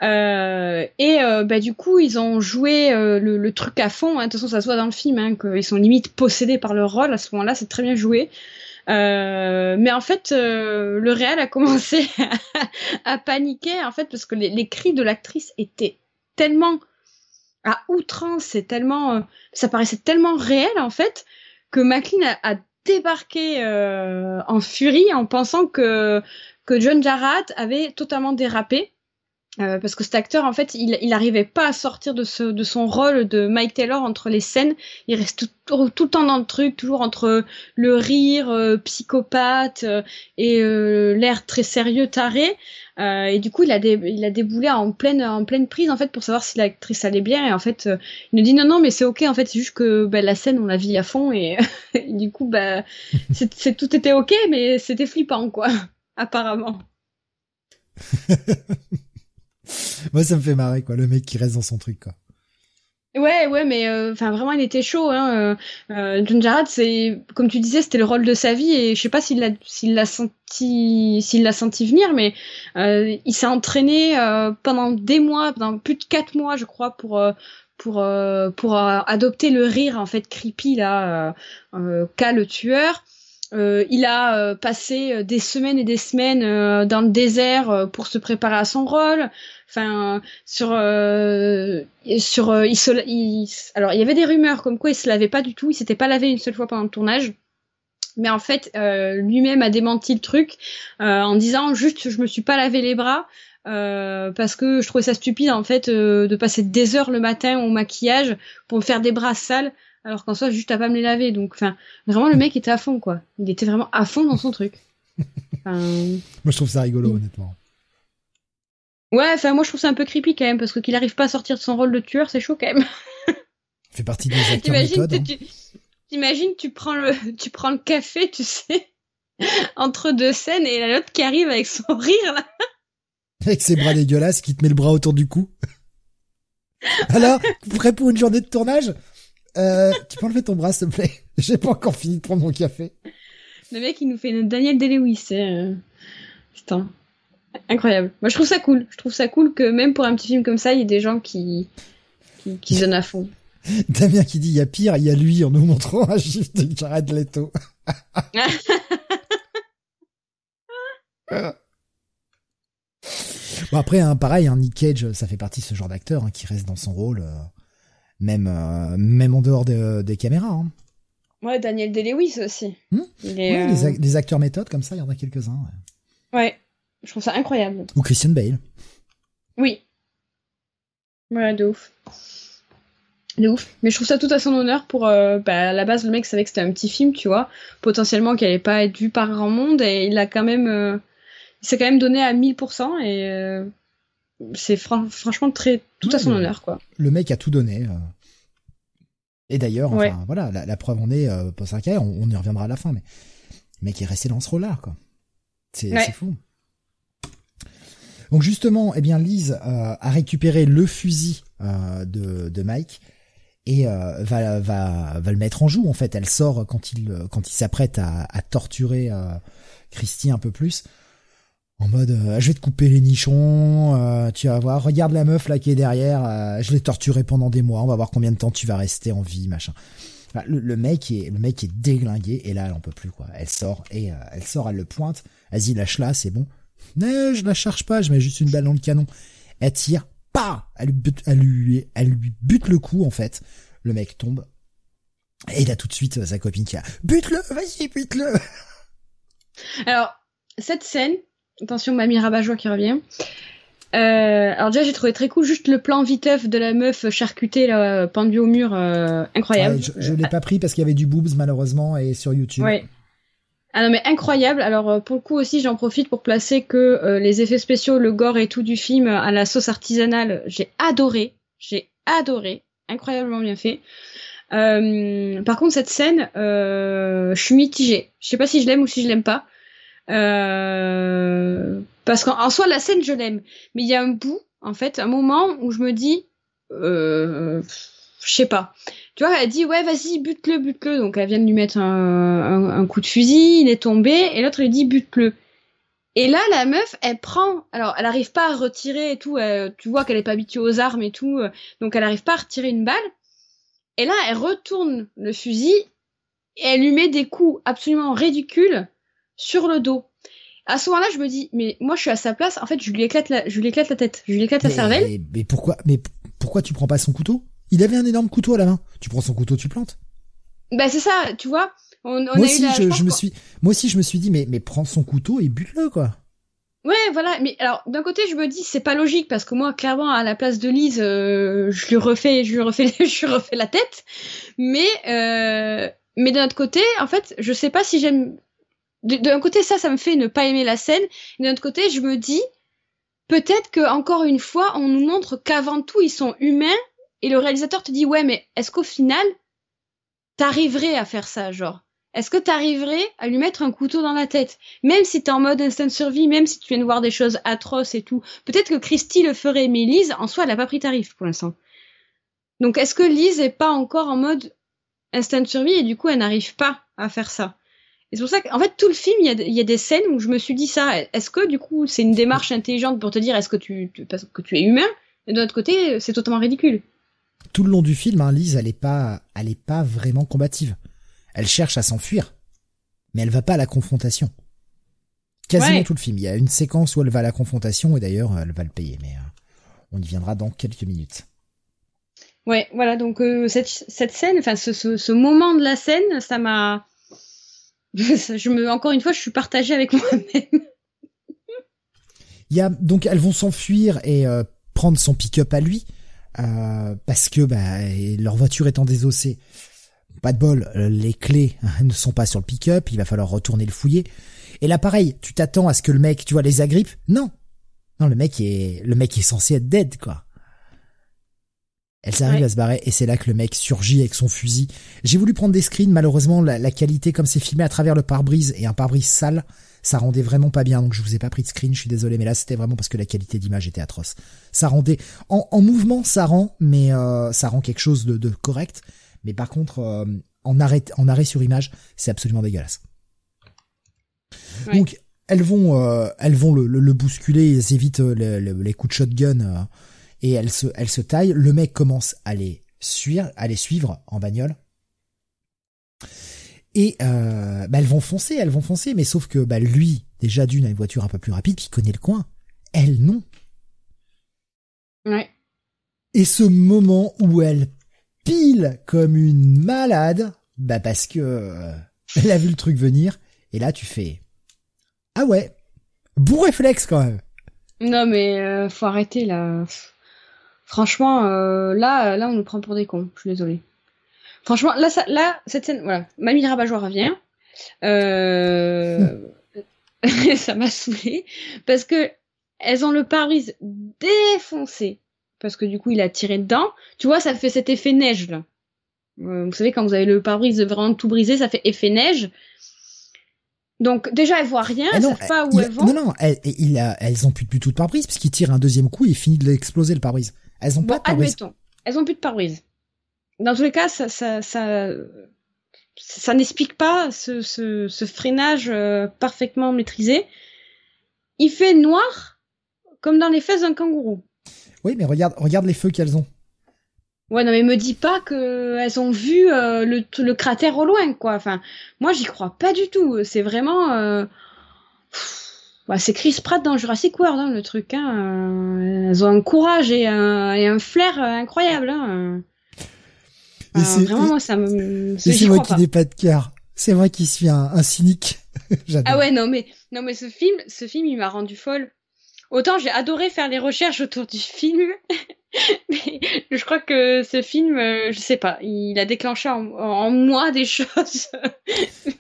et bah, du coup, ils ont joué le, truc à fond. Hein. De toute façon, ça se voit dans le film, hein, qu'ils sont limite possédés par leur rôle. À ce moment-là, c'est très bien joué. Euh, mais en fait, euh, le réel a commencé à, paniquer en fait parce que les, cris de l'actrice étaient tellement à outrance, c'est tellement, euh, ça paraissait tellement réel en fait que McLean a, a débarqué euh, en furie en pensant que que John Jarrett avait totalement dérapé euh, parce que cet acteur, en fait, il, il arrivait pas à sortir de, ce, de son rôle de Mike Taylor entre les scènes. Il reste tout, tout le temps dans le truc, toujours entre le rire euh, psychopathe euh, et l'air très sérieux, taré. et du coup, il a, dé, il a déboulé en pleine, en pleine prise, en fait, pour savoir si l'actrice allait bien. Et en fait, il nous dit non, non, mais c'est ok. En fait, c'est juste que bah, la scène, on la vit à fond. Et, et du coup, bah, c'est, tout était ok, mais c'était flippant, quoi, apparemment. Moi, ça me fait marrer, quoi, le mec qui reste dans son truc, quoi. Ouais, ouais, mais euh, enfin vraiment, il était chaud. Hein. Euh, euh, John Jarrett, c'est comme tu disais, c'était le rôle de sa vie et je sais pas s'il l'a, s'il l'a senti, s'il l'a senti venir, mais il s'est entraîné pendant des mois, pendant plus de quatre mois, je crois, pour pour pour adopter le rire en fait creepy là qu'a le tueur. Euh, il a euh, passé euh, des semaines et des semaines dans le désert pour se préparer à son rôle. Enfin, sur sur il, se, alors il y avait des rumeurs comme quoi il se lavait pas du tout, il s'était pas lavé une seule fois pendant le tournage. Mais en fait, lui-même a démenti le truc en disant juste je me suis pas lavé les bras. parce que je trouvais ça stupide en fait de passer des heures le matin au maquillage pour me faire des bras sales alors qu'en soi juste à pas me les laver. Donc enfin vraiment le mec était à fond quoi. Il était vraiment à fond dans son truc. Moi je trouve ça rigolo honnêtement. Ouais enfin moi je trouve ça un peu creepy quand même parce que qu'il arrive pas à sortir de son rôle de tueur c'est chaud quand même. Fait partie des acteurs hein. t'imagines tu prends le tu prends le café tu sais entre deux scènes et l'autre qui arrive avec son rire là. Avec ses bras dégueulasses qui te met le bras autour du cou. Alors prêt pour une journée de tournage? Euh, tu peux enlever ton bras, s'il te plaît? J'ai pas encore fini de prendre mon café. Le mec, il nous fait une Daniel Day-Lewis. C'est... Euh, putain. Incroyable. Moi, je trouve ça cool. Je trouve ça cool que même pour un petit film comme ça, il y ait des gens qui, qui, qui donnent à fond. Damien qui dit il y a pire, il y a lui en nous montrant un gif de Jared Leto. bon après, hein, pareil, hein, Nick Cage, ça fait partie de ce genre d'acteur hein, qui reste dans son rôle. Euh, même euh, même en dehors des caméras. Hein. Ouais, Daniel Day-Lewis aussi. Hmm ouais, euh, des, acteurs méthodes comme ça, il y en a quelques-uns. Ouais. je trouve ça incroyable. Ou Christian Bale. Oui. Ouais, de ouf. De ouf. Mais je trouve ça tout à son honneur pour. Euh, bah, à la base, le mec savait que c'était un petit film, tu vois. Potentiellement qu'il allait pas être vu par grand monde. Et il a quand même. il s'est quand même donné à 1000%. Et c'est franchement très tout à son honneur quoi. Le mec a tout donné. Euh. Et d'ailleurs, enfin voilà, la, preuve en est euh, pour sa carrière, on, y reviendra à la fin, mais le mec est resté dans ce rôle-là quoi. C'est fou. Donc justement, eh bien Lise euh, a récupéré le fusil de, de Mike et va, va, va le mettre en joue. En fait, elle sort quand il quand il s'apprête à, à torturer Christy un peu plus en mode euh, je vais te couper les nichons, euh, tu vas voir, regarde la meuf là qui est derrière, euh, je l'ai torturée pendant des mois, on va voir combien de temps tu vas rester en vie, machin. le, mec est le mec est déglingué et là elle en peut plus quoi. Elle sort et elle sort, elle le pointe. Vas-y lâche-la, c'est bon. Mais je la charge pas, je mets juste une balle dans le canon. Elle tire, pas, elle lui elle lui, elle lui bute le coup en fait. Le mec tombe et il a tout de suite sa copine qui a bute-le, vas-y bute-le. Alors cette scène, Attention, mamie rabat qui revient. Euh, alors déjà j'ai trouvé très cool juste le plan viteuf de la meuf charcutée là, pendue au mur, euh, incroyable. je, l'ai pas pris parce qu'il y avait du boobs malheureusement et sur YouTube. Ouais. Ah non mais incroyable. Alors euh, pour le coup aussi j'en profite pour placer que les effets spéciaux, le gore et tout du film à la sauce artisanale, j'ai adoré, j'ai adoré, incroyablement bien fait. par contre cette scène, je suis mitigée. Je sais pas si je l'aime ou si je l'aime pas. Euh, parce qu'en soi, la scène, je l'aime. Mais il y a un bout, en fait, un moment où je me dis, euh, je sais pas. Tu vois, elle dit, ouais, vas-y, bute-le, bute-le. Donc, elle vient de lui mettre un, coup de fusil, il est tombé, et l'autre, il dit, bute-le. Et là, la meuf, elle prend, alors, elle arrive pas à retirer et tout, tu vois qu'elle est pas habituée aux armes et tout, donc elle arrive pas à retirer une balle. Et là, elle retourne le fusil, et elle lui met des coups absolument ridicules sur le dos. À ce moment-là, je me dis, mais moi, je suis à sa place. En fait, je lui éclate la, je lui éclate la tête, je lui éclate la cervelle. Mais, pourquoi, mais pourquoi tu prends pas son couteau? Il avait un énorme couteau à la main. Tu prends son couteau, tu plantes. Bah c'est ça, tu vois. On, moi aussi, je, me suis, moi aussi, je me suis dit, mais mais prends son couteau et bute-le quoi. Ouais, voilà. Mais alors, d'un côté, je me dis, c'est pas logique parce que moi, clairement, à la place de Lise, euh, je lui refais, je lui refais, je lui refais la tête. Mais euh, mais d'un autre côté, en fait, je sais pas si j'aime d'un côté, ça, ça me fait ne pas aimer la scène. D'un autre côté, je me dis, peut-être que encore une fois, on nous montre qu'avant tout, ils sont humains. Et le réalisateur te dit, ouais, mais est-ce qu'au final, t'arriverais à faire ça, genre? Est-ce que t'arriverais à lui mettre un couteau dans la tête? Même si t'es en mode instant survie, même si tu viens de voir des choses atroces et tout. Peut-être que Christy le ferait, mais Lise, en soi, elle a pas pris tarif pour l'instant. Donc est-ce que Lise est pas encore en mode instinct de survie et du coup elle n'arrive pas à faire ça? Et c'est pour ça qu'en fait tout le film il y, a, il y a des scènes où je me suis dit ça. Est-ce que du coup c'est une démarche intelligente pour te dire est-ce que tu, parce que tu es humain et de l'autre côté c'est totalement ridicule. Tout le long du film, hein, Lise elle est pas, elle est pas vraiment combative. Elle cherche à s'enfuir, mais elle va pas à la confrontation. Quasiment Ouais. tout le film. Il y a une séquence où elle va à la confrontation et d'ailleurs elle va le payer, mais euh, on y viendra dans quelques minutes. Ouais, voilà, donc euh, cette, cette scène, enfin ce, ce, ce moment de la scène, ça m'a... je me, encore une fois, je suis partagée avec moi-même. Il y a donc elles vont s'enfuir et euh, prendre son pick-up à lui euh, parce que bah, leur voiture étant désossée, pas de bol, euh, les clés hein, ne sont pas sur le pick-up, il va falloir retourner le fouiller. Et là pareil, tu t'attends à ce que le mec, tu vois, les agrippe Non, non, le mec est le mec est censé être dead quoi. Elle s'arrive Ouais. à se barrer et c'est là que le mec surgit avec son fusil. J'ai voulu prendre des screens, malheureusement la, la qualité comme c'est filmé à travers le pare-brise et un pare-brise sale, ça rendait vraiment pas bien. Donc je vous ai pas pris de screen, je suis désolé, mais là c'était vraiment parce que la qualité d'image était atroce. Ça rendait en, en mouvement, ça rend, mais euh, ça rend quelque chose de, de correct. Mais par contre, euh, en arrêt en arrêt sur image, c'est absolument dégueulasse. Ouais. Donc elles vont euh, elles vont le, le, le bousculer, elles évitent euh, le- le- les coups de shotgun euh, et elles se elles se taillent. Le mec commence à les suivre, à les suivre en bagnole. Et euh, bah, elles vont foncer, elles vont foncer, mais sauf que bah, lui, déjà d'une, a une voiture un peu plus rapide, il connaît le coin. Elle, non. Ouais. Et ce moment où elle pile comme une malade, bah parce que euh, elle a vu le truc venir, et là tu fais ah ouais, bon réflexe quand même. Non mais euh, faut arrêter là. Franchement, euh, là, là, on nous prend pour des cons. Je suis désolée. Franchement, là, ça, là, cette scène, voilà, Mamie Rabat-Joie revient. Euh... ça m'a saoulé parce que elles ont le pare-brise défoncé parce que du coup, il a tiré dedans. Tu vois, ça fait cet effet neige là. Euh, vous savez, quand vous avez le pare-brise vraiment tout brisé, ça fait effet neige. Donc déjà, elles voient rien, elles savent pas où elles vont. non, non, elles, il a, elles ont plus du tout de pare-brise puisqu'il tire un deuxième coup et il finit de l'exploser le pare-brise. Elles ont Bon, pas de pare-brise. admettons. Elles ont plus de pare-brise. Dans tous les cas, ça, ça, ça, ça n'explique pas ce, ce, ce freinage euh, parfaitement maîtrisé. Il fait noir comme dans les fesses d'un kangourou. Oui, mais regarde, regarde les feux qu'elles ont. Ouais, non, mais me dis pas que elles ont vu euh, le, le cratère au loin, quoi. Enfin, moi, j'y crois pas du tout. C'est vraiment. euh, pff, bah, c'est Chris Pratt dans Jurassic World, hein, le truc. Hein. Euh, Elles ont un courage et un, et un flair euh, incroyable. Hein. Et vraiment, moi, ça me. C'est moi qui n'ai pas de cœur. C'est moi qui suis un, un cynique. Ah ouais, non, mais, non, mais ce film, ce film, il m'a rendu folle. Autant j'ai adoré faire les recherches autour du film, mais je crois que ce film, euh, je sais pas, il a déclenché en, en moi des choses.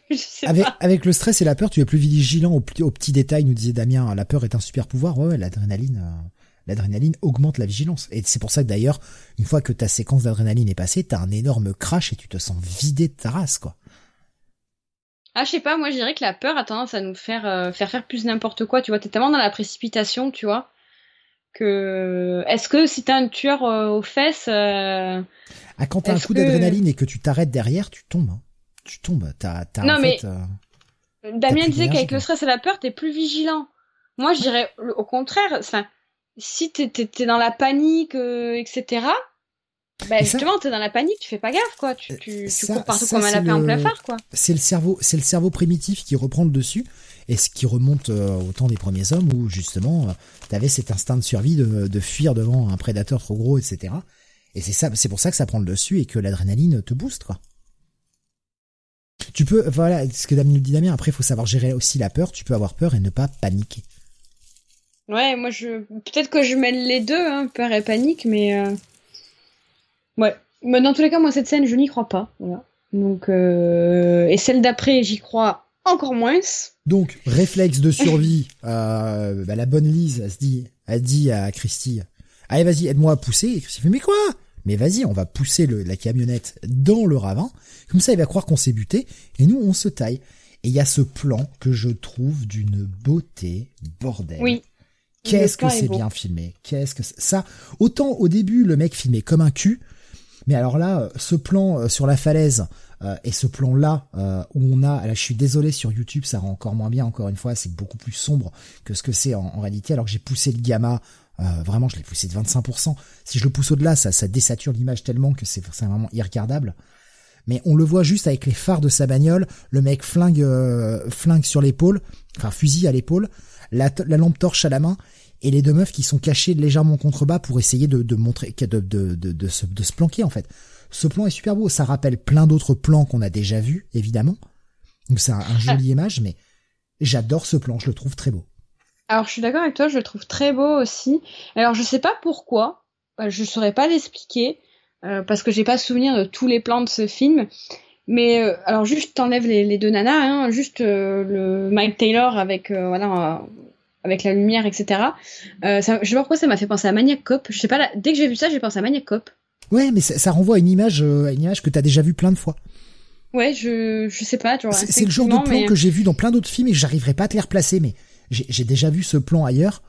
je sais Avec, pas. avec le stress et la peur, tu es plus vigilant aux, petits- aux petits détails, nous disait Damien. La peur est un super pouvoir. Ouais, ouais, l'adrénaline, euh, l'adrénaline augmente la vigilance. Et c'est pour ça que d'ailleurs, une fois que ta séquence d'adrénaline est passée, t'as un énorme crash et tu te sens vidé de ta race, quoi. Ah, je sais pas, moi je dirais que la peur a tendance à nous faire euh, faire faire plus n'importe quoi, tu vois, t'es tellement dans la précipitation, tu vois, que est-ce que si t'as un tueur euh, aux fesses, euh, Ah, quand t'as un coup que- d'adrénaline et que tu t'arrêtes derrière, tu tombes. hein. Tu tombes. T'as, t'as Non, en mais- fait, euh, Damien disait qu'avec le stress et la peur, t'es plus vigilant. Moi, je dirais au contraire. Enfin, si t'es, dans la panique, etc. Ben Et ça- justement, t'es dans la panique, tu fais pas gaffe, quoi. Tu, tu, tu Ça- cours partout ça, comme un lapin en le- plein phare, quoi. c'est le cerveau, c'est le cerveau primitif qui reprend le dessus et ce qui remonte euh, au temps des premiers hommes où justement euh, t'avais cet instinct de survie de, fuir devant un prédateur trop gros, etc. Et c'est ça, c'est pour ça que ça prend le dessus et que l'adrénaline te booste, quoi. Tu peux, voilà, ce que nous dit Damien. Après, il faut savoir gérer aussi la peur. Tu peux avoir peur et ne pas paniquer. Ouais, moi, je, peut-être que je mêle les deux, hein, peur et panique, mais, euh... ouais. Mais dans tous les cas, moi, cette scène, je n'y crois pas. Donc, euh... et celle d'après, j'y crois encore moins. Donc, réflexe de survie. euh, bah, la bonne Lise, elle se dit, elle dit à Christy, allez, vas-y, aide-moi à pousser. Et Christy fait, mais quoi? Mais vas-y, on va pousser le, la camionnette dans le ravin. Comme ça, il va croire qu'on s'est buté. Et nous, on se taille. Et il y a ce plan que je trouve d'une beauté, bordel. Oui. Qu'est-ce que est c'est bien filmé Qu'est-ce que ça Autant au début le mec filmait comme un cul, Mais alors là, ce plan sur la falaise et ce plan là où on a, là je suis désolé sur YouTube, ça rend encore moins bien. Encore une fois, c'est beaucoup plus sombre que ce que c'est en, réalité. Alors que j'ai poussé le gamma, vraiment je l'ai poussé de 25%. Si je le pousse au-delà, ça, ça désature l'image tellement que c'est vraiment irregardable mais on le voit juste avec les phares de sa bagnole, le mec flingue, euh, flingue sur l'épaule, enfin fusil à l'épaule, la, lampe torche à la main, et les deux meufs qui sont cachées légèrement contrebas pour essayer de, de montrer, de, de, de, de, se, de se planquer en fait. Ce plan est super beau, ça rappelle plein d'autres plans qu'on a déjà vus, évidemment. Donc c'est un, un joli image, mais j'adore ce plan, je le trouve très beau. Alors je suis d'accord avec toi, je le trouve très beau aussi. Alors je sais pas pourquoi, euh, je saurais pas l'expliquer. Euh, parce que j'ai pas souvenir de tous les plans de ce film. Mais euh, alors juste t'enlèves les, les deux nanas, hein, juste euh, le Mike Taylor avec voilà avec la lumière, etc. ça, je sais pas pourquoi ça m'a fait penser à Maniac Cop. Je sais pas, dès que j'ai vu ça, j'ai pensé à Maniac Cop. Ouais, mais ça, ça renvoie à une image, à une image que t'as déjà vu plein de fois. Ouais, je je sais pas. C'est le genre de plan que j'ai vu dans plein d'autres films et j'arriverai pas à te les replacer, mais j'ai déjà vu ce plan ailleurs.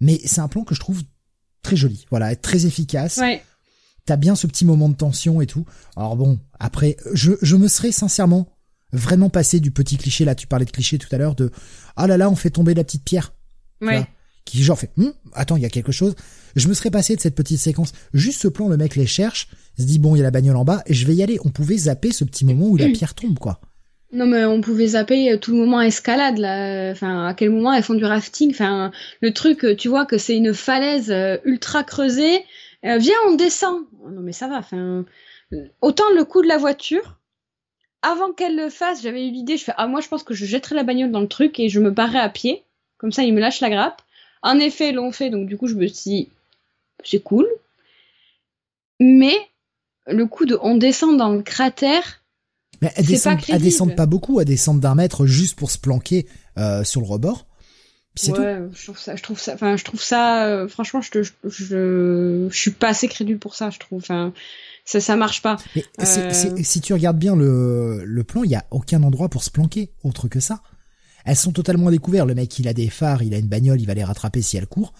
Mais c'est un plan que je trouve très joli, voilà, très efficace. Ouais t'as bien ce petit moment de tension et tout. Alors bon, après, je, je me serais sincèrement vraiment passé du petit cliché, là tu parlais de cliché tout à l'heure, de ah là là, on fait tomber la petite pierre. Ouais. qui genre fait, hm, attends, il y a quelque chose. Je me serais passé de cette petite séquence. Juste ce plan, le mec les cherche, se dit bon, il y a la bagnole en bas, et je vais y aller. On pouvait zapper ce petit moment où la pierre tombe, quoi. Non mais on pouvait zapper tout le moment escalade là. Enfin à quel moment elles font du rafting? Enfin le truc, tu vois que c'est une falaise euh, ultra creusée euh, viens, on descend. Oh, non, mais ça va. Enfin, autant le coup de la voiture. Avant qu'elle le fasse, j'avais eu l'idée. Je fais ah moi, je pense que je jetterai la bagnole dans le truc et je me barrerai à pied. Comme ça, il me lâche la grappe. En effet, ils l'ont fait. Donc du coup, je me suis dit c'est cool. Mais le coup de on descend dans le cratère. Mais elle descend, pas elle descend pas beaucoup, elle descend d'un mètre juste pour se planquer euh, sur le rebord ouais, je trouve ça, je trouve ça, enfin, je trouve ça, euh, franchement, je, je, je, je, suis pas assez crédule pour ça, je trouve. Enfin, ça, ça marche pas. Mais euh... si tu regardes bien le, le plan, il y a aucun endroit pour se planquer autre que ça. Elles sont totalement découvertes. Le mec, il a des phares, il a une bagnole, il va les rattraper si elle court.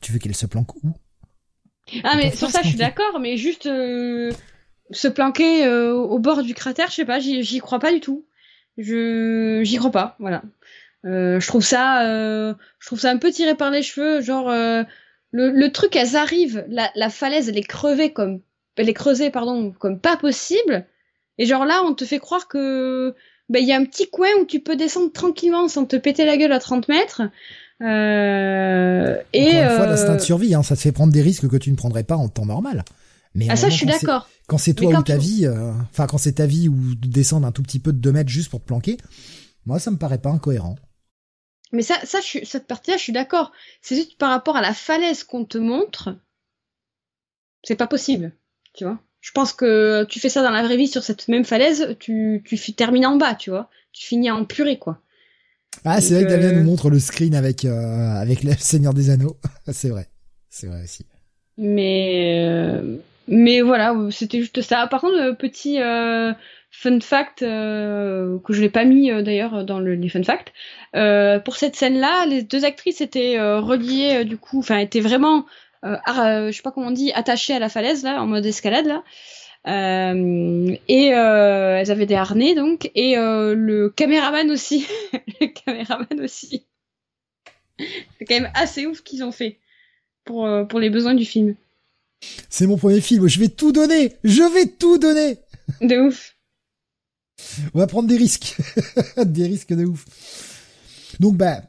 Tu veux qu'elle se planque où? Ah, mais sur ça, je suis d'accord, mais juste euh, se planquer euh, au bord du cratère, je sais pas, j'y crois pas du tout. Je j'y crois pas, voilà. Euh, je trouve ça, je trouve ça un peu tiré par les cheveux. Genre le, le, truc, elles arrivent, la, la, falaise, elle est crevée comme, elle est creusée, pardon, comme pas possible. Et genre là, on te fait croire que ben il y a un petit coin où tu peux descendre tranquillement sans te péter la gueule à 30 mètres. Euh, et une fois, l'instinct de survie, hein, ça te fait prendre des risques que tu ne prendrais pas en temps normal. Mais ah ça, je suis d'accord. Quand c'est toi ou ta vie, enfin quand c'est ta vie ou de descendre un tout petit peu de 2 mètres juste pour te planquer, moi ça me paraît pas incohérent. Mais ça, ça, je cette partie-là, je suis d'accord. C'est juste par rapport à la falaise qu'on te montre, c'est pas possible, tu vois. Je pense que tu fais ça dans la vraie vie sur cette même falaise, tu, tu termines en bas, tu vois. Tu finis en purée, quoi. Ah, c'est vrai que Damien euh, nous montre le screen avec euh, avec le Seigneur des Anneaux. c'est vrai, c'est vrai aussi. Mais euh, mais voilà, c'était juste ça. Par contre, petit Fun fact euh, que je l'ai pas mis euh, d'ailleurs dans le, les fun facts. Euh, pour cette scène-là, les deux actrices étaient reliées du coup, enfin étaient vraiment, je sais pas comment on dit, attachées à la falaise là, en mode escalade là. et elles avaient des harnais donc, et le caméraman aussi, le caméraman aussi. C'est quand même assez ouf qu'ils ont fait pour pour les besoins du film. C'est mon premier film, je vais tout donner, je vais tout donner. De ouf. On va prendre des risques, des risques de ouf. Donc bah,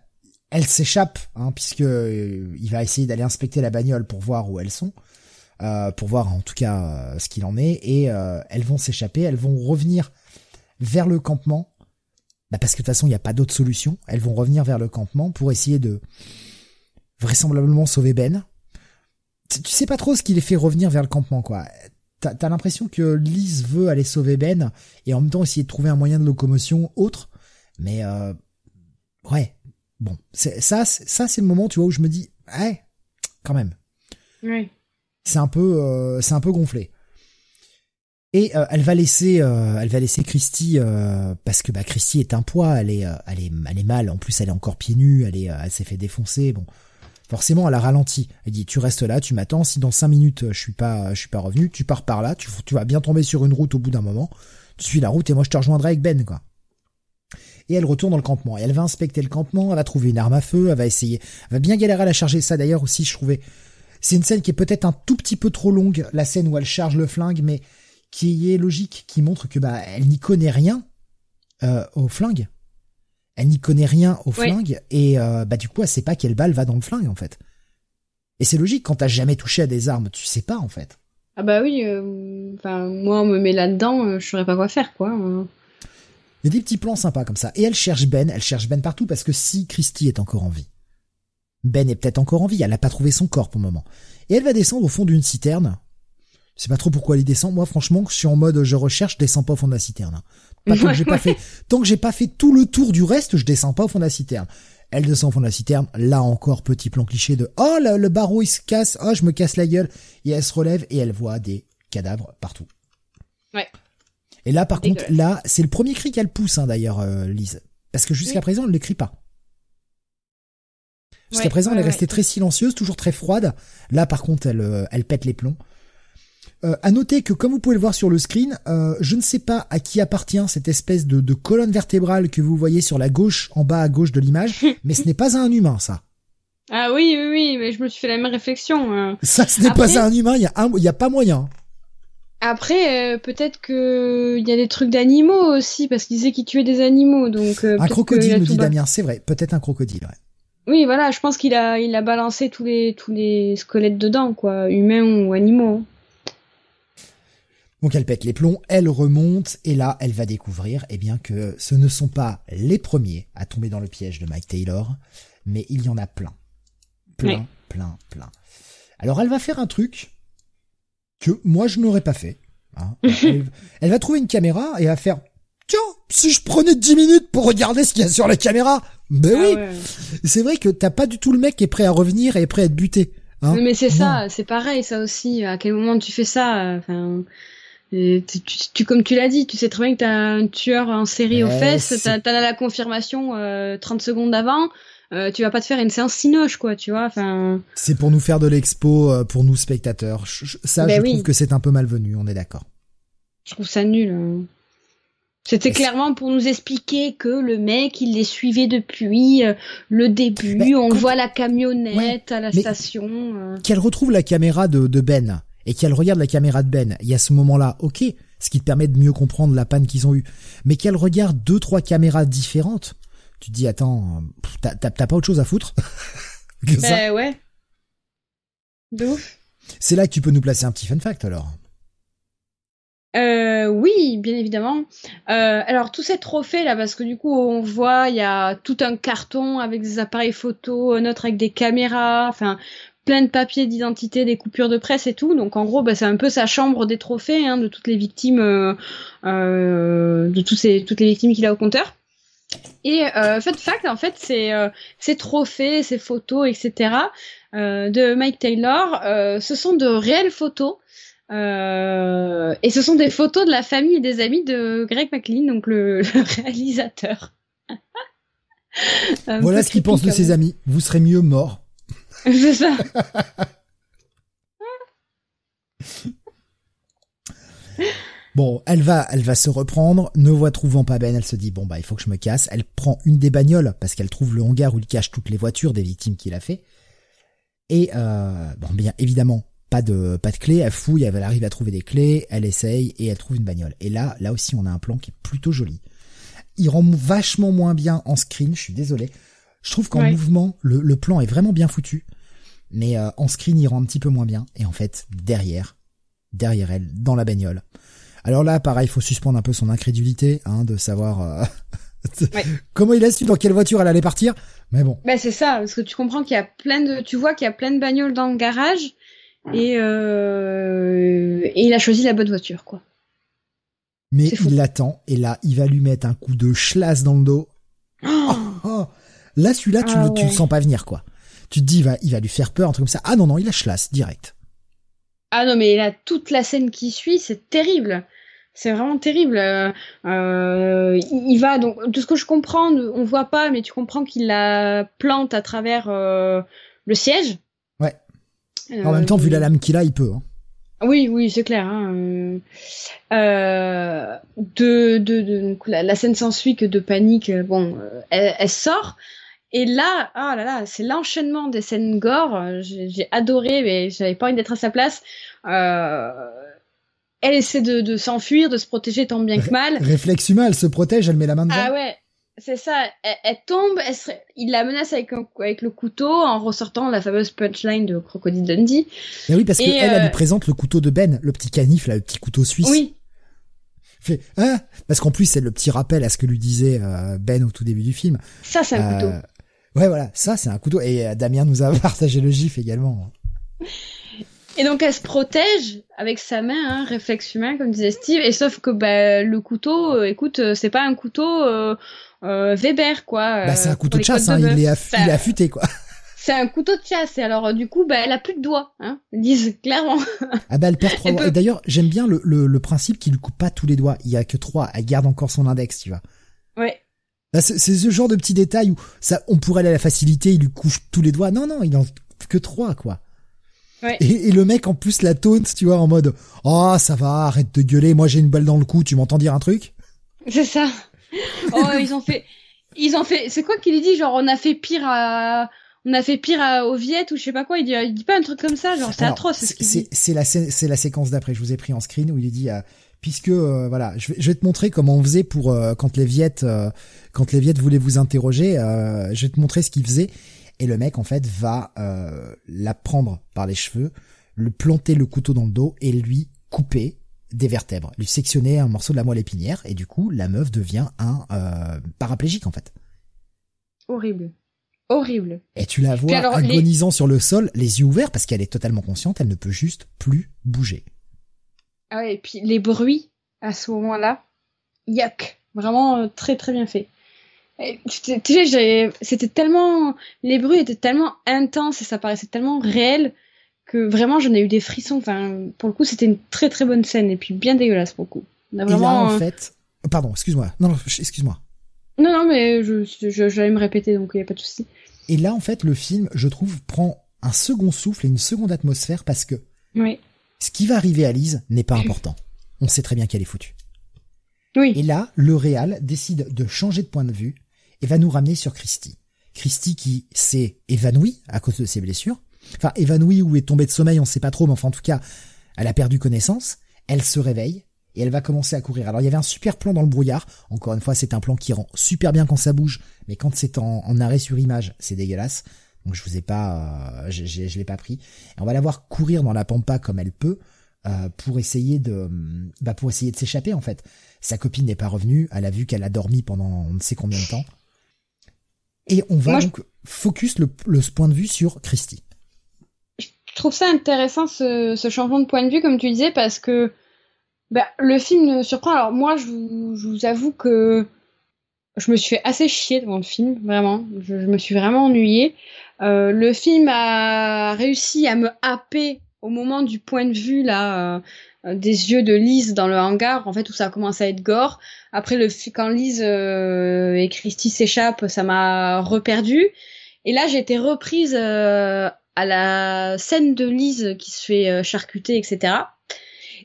elle s'échappe, hein, puisque euh, il va essayer d'aller inspecter la bagnole pour voir où elles sont, euh, pour voir en tout cas euh, ce qu'il en est, et elles vont s'échapper, elles vont revenir vers le campement, bah parce que de toute façon il n'y a pas d'autre solution. Elles vont revenir vers le campement pour essayer de vraisemblablement sauver Ben. Tu sais pas trop ce qui les fait revenir vers le campement, quoi t'as as, l'impression que Lise veut aller sauver Ben et en même temps essayer de trouver un moyen de locomotion autre. Mais ouais, bon, c'est ça, ça c'est le moment, tu vois, où je me dis, ouais, quand même. Oui. C'est un peu, euh, c'est un peu gonflé. Et euh, elle va laisser, elle va laisser Christy parce que bah Christy est un poids, elle est, elle est, elle est mal. En plus, elle est encore pieds nus, elle est, elle s'est fait défoncer. Bon, Forcément, elle a ralenti. Elle dit, tu restes là, tu m'attends. Si dans cinq minutes je suis pas, je suis pas revenu, tu pars par là. Tu, tu vas bien tomber sur une route au bout d'un moment. Tu suis la route et moi je te rejoindrai avec Ben, quoi. Et elle retourne dans le campement. Et elle va inspecter le campement. Elle va trouver une arme à feu. Elle va essayer. Elle va bien galérer à la charger. Ça d'ailleurs aussi, je trouvais. C'est une scène qui est peut-être un tout petit peu trop longue, la scène où elle charge le flingue, mais qui est logique, qui montre que bah elle n'y connaît rien euh, au flingue. Elle n'y connaît rien au flingue et euh, bah du coup elle sait pas quelle balle va dans le flingue en fait. Et c'est logique quand t'as jamais touché à des armes, tu sais pas en fait. Ah bah oui, euh, enfin moi on me met là-dedans, je saurais pas quoi faire quoi. Il y a des petits plans sympas comme ça. Et elle cherche Ben, elle cherche Ben partout parce que si Christy est encore en vie, Ben est peut-être encore en vie, elle a pas trouvé son corps pour le moment. Et elle va descendre au fond d'une citerne je sais pas trop pourquoi elle y descend. Moi, franchement, je suis en mode je recherche, je descends pas au fond de la citerne. Hein. Pas tant que j'ai pas fait, tant que j'ai pas fait tout le tour du reste, je descends pas au fond de la citerne. Elle descend au fond de la citerne. Là encore, petit plan cliché de oh le, barreau il se casse, oh je me casse la gueule. Et elle se relève et elle voit des cadavres partout. Ouais. Et là, par contre, là, c'est le premier cri qu'elle pousse, hein, d'ailleurs, euh, Lise, parce que jusqu'à présent, elle ne crie pas. Jusqu'à présent, elle est restée très silencieuse, toujours très froide. Là, par contre, elle, euh, elle pète les plombs. Euh, à noter que comme vous pouvez le voir sur le screen, euh, je ne sais pas à qui appartient cette espèce de, colonne vertébrale que vous voyez sur la gauche, en bas à gauche de l'image, mais ce n'est pas un humain, ça. Ah oui, oui, oui, mais je me suis fait la même réflexion. Ça, ce n'est pas un humain, il y a, y a pas moyen. Après, euh, peut-être que il y a des trucs d'animaux aussi, parce qu'il disait qu'il tuait des animaux, donc. un crocodile, me dit Damien, c'est vrai, peut-être un crocodile. Ouais. Oui, voilà, je pense qu'il a, il a balancé tous les, tous les squelettes dedans, quoi, humains ou animaux. Donc elle pète les plombs, elle remonte, et là, elle va découvrir, eh bien, que ce ne sont pas les premiers à tomber dans le piège de Mike Taylor, mais il y en a plein. Plein, plein, plein. Alors elle va faire un truc que moi je n'aurais pas fait. Hein. Elle, va trouver une caméra et va faire Tiens, si je prenais 10 minutes pour regarder ce qu'il y a sur la caméra Ben ah oui C'est vrai que t'as pas du tout le mec qui est prêt à revenir et est prêt à être buté. Hein. mais c'est ça, c'est pareil ça aussi. À quel moment tu fais ça enfin, tu, comme tu l'as dit, tu sais très bien que t'as un tueur en série aux fesses, t'as as la confirmation euh, 30 secondes avant. Euh, tu vas pas te faire une séance sinoche, quoi, tu vois. Enfin. C'est pour nous faire de l'expo, euh, pour nous spectateurs. ça, ben je trouve que c'est un peu malvenu. On est d'accord. Je trouve ça nul. Hein. C'était clairement pour nous expliquer que le mec, il les suivait depuis euh, le début. Ben, on voit la camionnette à la station. Qu'elle retrouve la caméra de, de Ben et qu'elle regarde la caméra de Ben, il y a ce moment-là, ok, ce qui te permet de mieux comprendre la panne qu'ils ont eue, mais qu'elle regarde deux, trois caméras différentes, tu te dis, attends, t'as pas autre chose à foutre que ben ouais. De C'est là que tu peux nous placer un petit fun fact alors. Euh, oui, bien évidemment. Euh, alors tous ces trophées là, parce que du coup on voit il y a tout un carton avec des appareils photo, un autre avec des caméras. Enfin, plein de papiers d'identité, des coupures de presse et tout. Donc en gros, bah, c'est un peu sa chambre des trophées hein, de toutes les victimes, euh, euh, de tous ces, toutes les victimes qu'il a au compteur. Et euh, fun fact, en fait, euh, ces trophées, ces photos, etc. Euh, de Mike Taylor, ce sont de réelles photos. et ce sont des photos de la famille et des amis de Greg McLean, donc le, le réalisateur. voilà ce qu'il pense de ses amis. Vous serez mieux mort C'est ça. Bon, elle va, elle va se reprendre. Ne voit trouvant pas Ben, elle se dit bon bah il faut que je me casse. Elle prend une des bagnoles parce qu'elle trouve le hangar où il cache toutes les voitures des victimes qu'il a fait. Et euh, bon bien évidemment pas de pas de clé. Elle fouille, elle arrive à trouver des clés, elle essaye et elle trouve une bagnole. Et là, là aussi on a un plan qui est plutôt joli. Il rend vachement moins bien en screen. Je suis désolé. Je trouve qu'en mouvement, le, plan est vraiment bien foutu, mais euh, en screen, il rend un petit peu moins bien. Et en fait, derrière, derrière elle, dans la bagnole. Alors là, pareil, il faut suspendre un peu son incrédulité, hein, de savoir euh, comment il a su dans quelle voiture elle allait partir. Mais bon. Bah c'est ça, parce que tu comprends qu'il y a plein de, tu vois qu'il y a plein de bagnoles dans le garage, et euh, et il a choisi la bonne voiture, quoi. Mais il l'attend, et là, il va lui mettre un coup de chlasse dans le dos. Oh, oh Là, celui-là, tu, ah tu le sens pas venir, quoi. Tu te dis, il va, il va lui faire peur, un truc comme ça. Ah non, non, il lâche l'as, direct. Ah non, mais là, toute la scène qui suit, c'est terrible. C'est vraiment terrible. Euh, euh il va donc de ce que je comprends, on voit pas, mais tu comprends qu'il la plante à travers euh, le siège. Ouais. en même temps, vu la lame qu'il a, il peut. Hein. Oui, oui, c'est clair. Hein. De, de, de la, la, scène s'ensuit que de panique. Bon, elle, elle, sort. Et là, ah là là, c'est l'enchaînement des scènes gore. J'ai adoré, mais j'avais pas envie d'être à sa place. Euh, elle essaie de, de s'enfuir, de se protéger tant bien que mal. Réflexe humain, elle se protège, elle met la main devant. Ah ouais, c'est ça. Elle, tombe, elle il la menace avec, avec le couteau en ressortant la fameuse punchline de Crocodile Dundee. Mais oui, parce qu'elle, elle, elle lui euh, présente le couteau de Ben, le petit canif, là, le petit couteau suisse. Oui. Fait, hein? Parce qu'en plus, c'est le petit rappel à ce que lui disait euh, Ben au tout début du film. Ça, c'est un couteau. Ouais, voilà, ça, c'est un couteau. Et Damien nous a partagé le gif également. Et donc elle se protège avec sa main, hein, réflexe humain, comme disait Steve. Et sauf que bah, le couteau, euh, écoute, euh, c'est pas un couteau euh, euh Weber, quoi. Bah, c'est un couteau de chasse, hein, il, est il est affûté, quoi. C'est un couteau de chasse. Et alors, du coup, bah, elle a plus de doigts, hein. Ils disent clairement. ah bah, elle perd trois doigts. Et d'ailleurs, j'aime bien le, le, le principe qu'il ne coupe pas tous les doigts. Il y a que trois. Elle garde encore son index, tu vois. Ouais. Bah, c'est ce genre de petit détail où ça, on pourrait aller à la facilité, il lui couche tous les doigts. Non, non, il en que trois, quoi. Et, le mec en plus la taunt, tu vois, en mode oh ça va, arrête de gueuler, moi j'ai une balle dans le cou, tu m'entends dire un truc? C'est ça. oh ils ont fait, ils ont fait, c'est quoi qu'il dit genre on a fait pire à, on a fait pire à, aux Viettes ou je sais pas quoi, il dit, il dit pas un truc comme ça, genre c'est atroce. C'est la séquence d'après, je vous ai pris en screen où il dit euh, puisque euh, voilà, je vais, je vais te montrer comment on faisait pour euh, quand les Viettes quand les Viettes voulaient vous interroger, je vais te montrer ce qu'ils faisaient et le mec en fait va euh, la prendre par les cheveux, lui planter le couteau dans le dos et lui couper des vertèbres, lui sectionner un morceau de la moelle épinière et du coup la meuf devient un euh, paraplégique en fait. Horrible. Horrible. Et tu la vois agonisant sur le sol, les yeux ouverts parce qu'elle est totalement consciente, elle ne peut juste plus bouger. Ah ouais, et puis les bruits à ce moment-là, yuck, vraiment euh, très très bien fait. C'était tellement. Les bruits étaient tellement intenses et ça paraissait tellement réel que vraiment j'en ai eu des frissons. Enfin, pour le coup, c'était une très très bonne scène et puis bien dégueulasse pour le coup. vraiment... Et là, en fait. Pardon, excuse-moi. Non, non excuse-moi. Non, non, mais je, j'allais me répéter donc il n'y a pas de souci. Et là, en fait, le film, je trouve, prend un second souffle et une seconde atmosphère parce que. Oui. Ce qui va arriver à Lise n'est pas important. On sait très bien qu'elle est foutue. Oui. Et là, le réal décide de changer de point de vue et va nous ramener sur Christy. Christy qui s'est évanouie à cause de ses blessures. Enfin, évanouie ou est tombée de sommeil, on sait pas trop, mais enfin, en tout cas, elle a perdu connaissance. Elle se réveille et elle va commencer à courir. Alors, il y avait un super plan dans le brouillard. Encore une fois, c'est un plan qui rend super bien quand ça bouge, mais quand c'est en, arrêt sur image, c'est dégueulasse. Donc, je vous ai pas, euh, je, je, l'ai pas pris. Et on va la voir courir dans la pampa comme elle peut. Euh, pour essayer de bah pour essayer de s'échapper en fait. Sa copine n'est pas revenue, elle a vu qu'elle a dormi pendant on ne sait combien de temps. Et on va donc focus le, le, point de vue sur Christy. Je trouve ça intéressant ce, ce, changement de point de vue, comme tu disais, parce que bah, le film me surprend. Alors moi, je vous, je vous, avoue que je me suis fait assez chier devant le film, vraiment. Je, je me suis vraiment ennuyée. Euh, le film a réussi à me happer au moment du point de vue là. Euh, euh, des yeux de Lise dans le hangar, en fait, où ça a commencé à être gore. Après, le, quand Lise euh, et Christy s'échappent, ça m'a reperdu. Et là, j'ai été reprise euh, à la scène de Lise qui se fait charcuter, etc.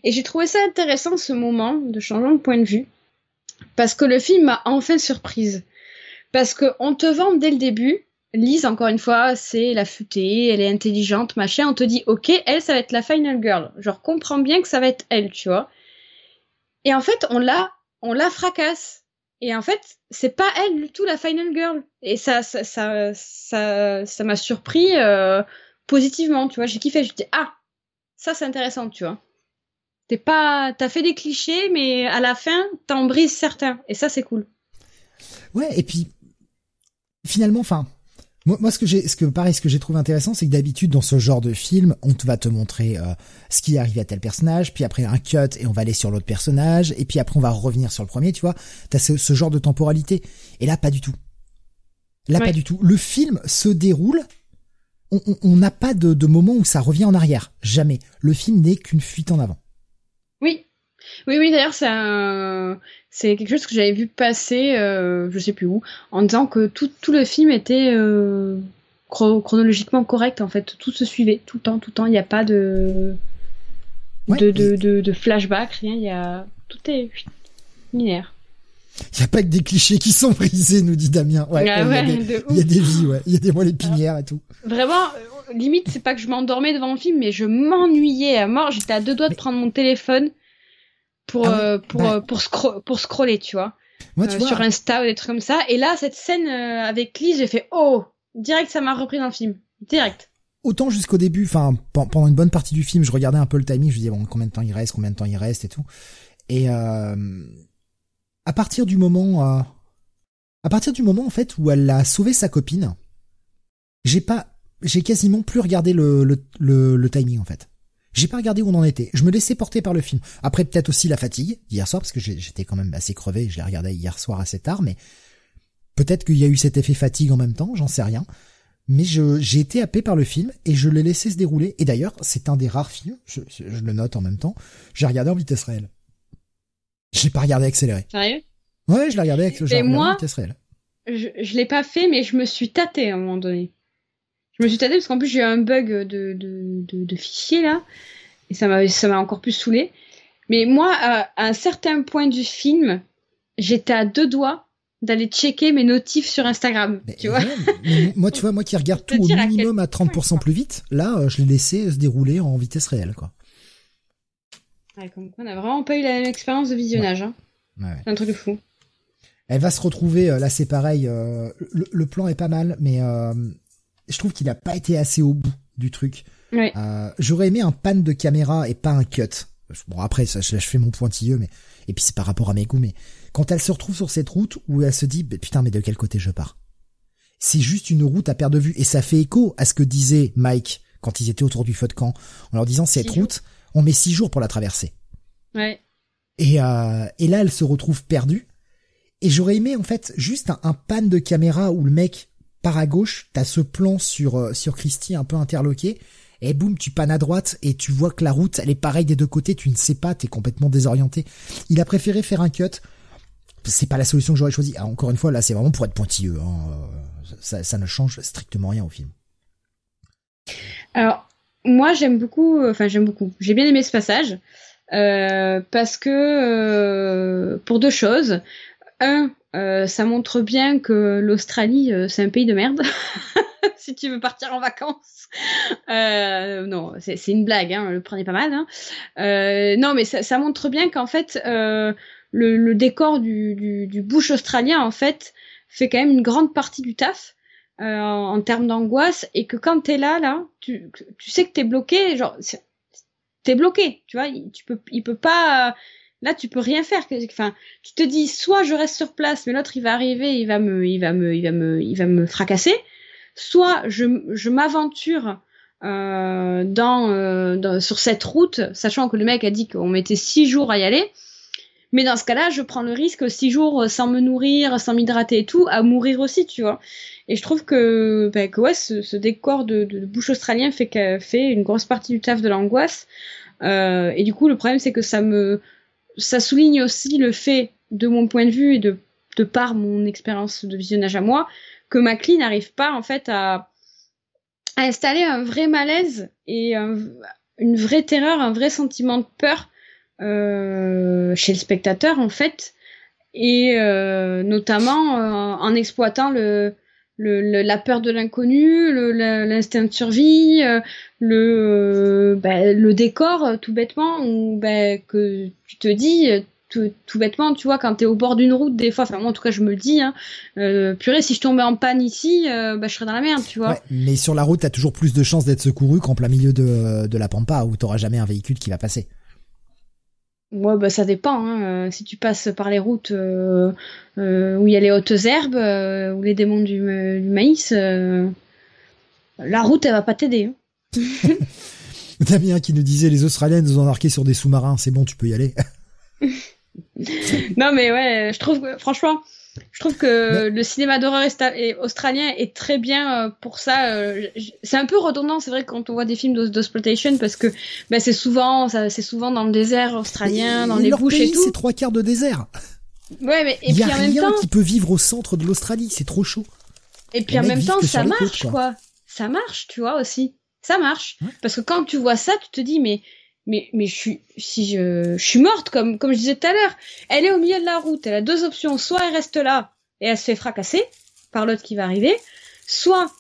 Et j'ai trouvé ça intéressant, ce moment de changement de point de vue. Parce que le film m'a enfin surprise. Parce qu'on te vend dès le début Lise, encore une fois, c'est la futée, elle est intelligente, machin. On te dit, ok, elle, ça va être la final girl. Genre, comprends bien que ça va être elle, tu vois. Et en fait, on la, on la fracasse. Et en fait, c'est pas elle du tout la final girl. Et ça, ça, ça, ça, m'a surpris euh, positivement, tu vois. J'ai kiffé. Je dis, ah, ça c'est intéressant, tu vois. T'es pas, t'as fait des clichés, mais à la fin, t'en brises certains. Et ça, c'est cool. Ouais, et puis finalement, enfin, moi, moi, ce que j'ai, ce que pareil, ce que j'ai trouvé intéressant, c'est que d'habitude dans ce genre de film, on te va te montrer euh, ce qui est arrivé à tel personnage, puis après un cut et on va aller sur l'autre personnage, et puis après on va revenir sur le premier, tu vois. T'as ce, ce genre de temporalité. Et là, pas du tout. Là, pas du tout. Le film se déroule. On n'a pas de, de moment où ça revient en arrière. Jamais. Le film n'est qu'une fuite en avant. Oui, oui, d'ailleurs, c'est c'est quelque chose que j'avais vu passer, euh, je sais plus où, en disant que tout, tout le film était euh, chronologiquement correct en fait. Tout se suivait tout le temps, tout le temps. Il n'y a pas de de, de, de, flashback, rien. Il y a tout est linéaire. Il n'y a pas que des clichés qui sont brisés, nous dit Damien. Ouais, ah il, y a des, il y a des vies, ouais. Il y a des moelles épinières et tout. Vraiment, euh, limite, c'est pas que je m'endormais devant le film, mais je m'ennuyais à mort. J'étais à deux doigts de prendre mon téléphone pour, ah euh, pour, bah. euh, pour, pour scroller, tu vois. Moi, tu vois. Sur Insta ou des trucs comme ça. Et là, cette scène avec Lise, j'ai fait, oh, direct, ça m'a repris dans le film. Direct autant jusqu'au début, enfin pendant une bonne partie du film, je regardais un peu le timing, je disais bon combien de temps il reste, combien de temps il reste et tout. Et euh, à partir du moment, euh, à partir du moment en fait où elle a sauvé sa copine, j'ai pas, j'ai quasiment plus regardé le, le, le, timing en fait. J'ai pas regardé où on en était. Je me laissais porter par le film. Après peut-être aussi la fatigue hier soir parce que j'étais quand même assez crevé. Je l'ai regardé hier soir assez tard, mais peut-être qu'il y a eu cet effet fatigue en même temps. J'en sais rien mais j'ai été happé par le film et je l'ai laissé se dérouler. Et d'ailleurs, c'est un des rares films, je, le note en même temps, j'ai regardé en vitesse réelle. Je l'ai pas regardé accéléré. Sérieux? Ouais, je l'ai regardé, avec, en vitesse réelle. Je, je l'ai pas fait, mais je me suis tâté à un moment donné. Je me suis tâté parce qu'en plus j'ai eu un bug de, de, de, de fichier là, et ça m'a encore plus saoulé. Mais moi, à un certain point du film, j'étais à deux doigts d'aller checker mes notifs sur Instagram, tu vois. moi, tu vois, moi qui regarde tout au minimum à 30% plus vite, là, euh, je l'ai laissé se dérouler en vitesse réelle, quoi. Ouais, comme quoi, on a vraiment pas eu la même expérience de visionnage. Hein. C'est un truc de fou. Elle va se retrouver, euh, là c'est pareil, euh, le, plan est pas mal, mais je trouve qu'il a pas été assez au bout du truc. J'aurais aimé un pan de caméra et pas un cut. Bon après, ça, je, je fais mon pointilleux, mais et puis c'est par rapport à mes goûts, mais quand elle se retrouve sur cette route où elle se dit putain mais de quel côté je pars? C'est juste une route à perte de vue et ça fait écho à ce que disait Mike quand ils étaient autour du feu de camp en leur disant cette route on met six jours pour la traverser. Ouais. Et, euh, et là elle se retrouve perdue et j'aurais aimé en fait juste un, pan de caméra où le mec part à gauche, t'as ce plan sur euh, sur Christy un peu interloqué et boum, tu pannes à droite et tu vois que la route, elle est pareille des deux côtés, tu ne sais pas, t'es complètement désorienté. Il a préféré faire un cut c'est pas la solution que j'aurais choisie. Ah, encore une fois, là, c'est vraiment pour être pointilleux. Hein. Ça, ça, ne change strictement rien au film. Alors, moi, j'aime beaucoup. Enfin, j'aime beaucoup. J'ai bien aimé ce passage euh, parce que euh, pour deux choses. Un, euh, ça montre bien que l'Australie, c'est un pays de merde. si tu veux partir en vacances. non, c'est une blague, hein, le prenez pas mal. Hein. non, mais ça, ça montre bien qu'en fait, le, décor du, du, bush australien en fait fait quand même une grande partie du taf euh, en, termes d'angoisse et que quand t'es là là tu, tu sais que t'es bloqué genre t'es bloqué tu vois tu peux il peut pas là tu peux rien faire enfin tu te dis soit je reste sur place mais l'autre il va arriver il va me fracasser soit je m'aventure euh, dans, euh, dans, sur cette route sachant que le mec a dit qu'on mettait six jours à y aller mais dans ce cas-là, je prends le risque six jours euh, sans me nourrir, sans m'hydrater et tout, à mourir aussi, tu vois. Et je trouve que, bah, ce, décor de, de, bouche australien fait, fait une grosse partie du taf de l'angoisse. Et du coup, le problème, c'est que ça me, ça souligne aussi le fait, de mon point de vue et de, par mon expérience de visionnage à moi, que Maclean n'arrive pas en fait à, à installer un vrai malaise et une vraie terreur, un vrai sentiment de peur euh, chez le spectateur en fait, et euh, notamment euh, en exploitant le, le, la peur de l'inconnu, l'instinct de survie, le, bah, le décor tout bêtement, où, bah, que tu te dis tout, tout, bêtement, tu vois, quand t'es au bord d'une route, des fois, enfin moi en tout cas je me le dis, hein, euh, purée, si je tombais en panne ici, bah, je serais dans la merde, tu vois. Ouais, mais sur la route, t'as toujours plus de chances d'être secouru qu'en plein milieu de, de la pampa, où t'auras jamais un véhicule qui va passer. Ouais, bah ça dépend. Hein. Euh, si tu passes par les routes euh, euh, où il y a les hautes herbes, ou les démons du, maïs, la route, elle va pas t'aider. Hein. Damien qui nous disait les Australiens nous ont embarqué sur des sous-marins, c'est bon, tu peux y aller. non mais ouais, je trouve que franchement, je trouve que le cinéma d'horreur australien est très bien euh, pour ça. Euh, c'est un peu redondant, c'est vrai, quand on voit des films d'exploitation, parce que bah, c'est souvent, c'est souvent dans le désert australien, dans les bouches et tout. C'est trois quarts de désert. Ouais, mais et Il y a rien qui peut vivre au centre de l'Australie, c'est trop chaud. Et puis en même temps, ça marche, quoi. ça marche, tu vois aussi. Ça marche. Parce que quand tu vois ça, tu te dis, mais, mais, mais je suis, si je, je suis morte, comme, comme je disais tout à l'heure. Elle est au milieu de la route. Elle a deux options. Soit elle reste là et elle se fait fracasser par l'autre qui va arriver. Soit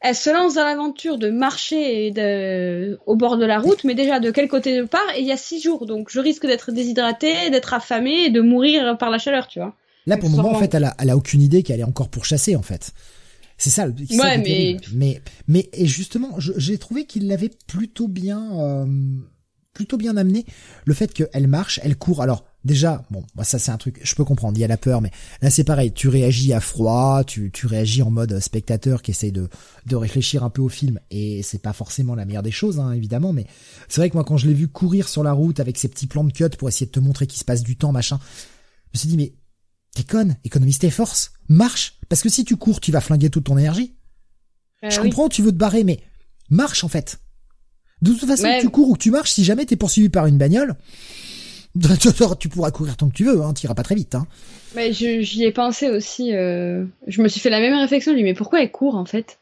elle se lance dans l'aventure de marcher de, au bord de la route, mais déjà de quel côté de part? Et il y a six jours, donc je risque d'être déshydratée, d'être affamée et de mourir par la chaleur, tu vois. Là, pour le moment, en fait, elle a, elle a aucune idée qu'elle est encore pourchassée, en fait. C'est ça. ouais, mais... mais mais et justement, j'ai trouvé qu'il l'avait plutôt bien, euh, plutôt bien amené. Le fait qu'elle marche, elle court. Alors déjà, bon, bah ça c'est un truc, je peux comprendre. Il y a la peur, mais là c'est pareil. Tu réagis à froid, tu tu réagis en mode spectateur qui essaye de de réfléchir un peu au film et c'est pas forcément la meilleure des choses, hein, évidemment. Mais c'est vrai que moi quand je l'ai vu courir sur la route avec ses petits plans de cut pour essayer de te montrer qu'il se passe du temps, machin, je me suis dit mais T'es conne, économise tes forces, marche. Parce que si tu cours, tu vas flinguer toute ton énergie. Euh, je comprends, tu veux te barrer, mais marche en fait. De toute façon, tu cours ou que tu marches, si jamais t'es poursuivi par une bagnole, tu pourras courir tant que tu veux, hein, t'iras pas très vite. Hein. Mais j'y ai pensé aussi. Euh... Je me suis fait la même réflexion. Je me mais pourquoi elle court en fait?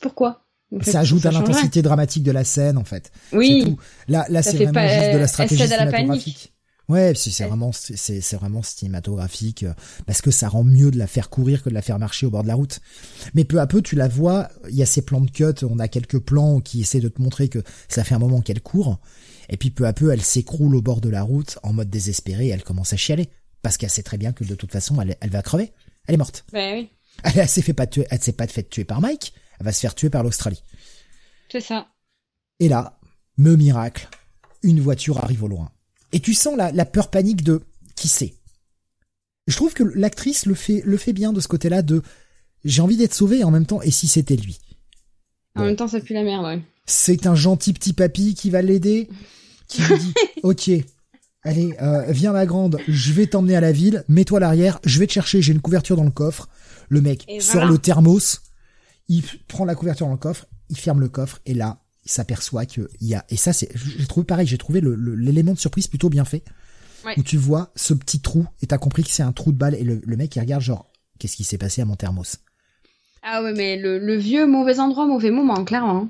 Pourquoi? Ça ajoute à l'intensité dramatique de la scène en fait. Oui. Là, là c'est vraiment juste de la stratégie cinématographique. Ouais, c'est vraiment c'est vraiment cinématographique euh, parce que ça rend mieux de la faire courir que de la faire marcher au bord de la route. Mais peu à peu, tu la vois, il y a ces plans de cut, on a quelques plans qui essaient de te montrer que ça fait un moment qu'elle court et puis peu à peu, elle s'écroule au bord de la route en mode désespéré, et elle commence à chialer parce qu'elle sait très bien que de toute façon, elle, elle va crever. Elle est morte. Ben oui. Elle, s'est fait pas tuer, elle s'est pas fait tuer par Mike, elle va se faire tuer par l'Australie. C'est ça. Et là, me miracle, une voiture arrive au loin et tu sens la, la peur panique de qui sait. Je trouve que l'actrice le fait le fait bien de ce côté-là de j'ai envie d'être sauvé et en même temps et si c'était lui? En même temps ça pue la merde ouais. C'est un gentil petit papy qui va l'aider, qui lui dit ok allez euh, viens ma grande je vais t'emmener à la ville mets-toi à l'arrière je vais te chercher j'ai une couverture dans le coffre le mec sort le thermos il prend la couverture dans le coffre il ferme le coffre et là il s'aperçoit qu'il y a et ça c'est j'ai trouvé pareil j'ai trouvé l'élément de surprise plutôt bien fait. Où tu vois ce petit trou et t'as compris que c'est un trou de balle et le, mec il regarde genre qu'est-ce qui s'est passé à mon thermos? Ah ouais mais le, vieux mauvais endroit mauvais moment clairement.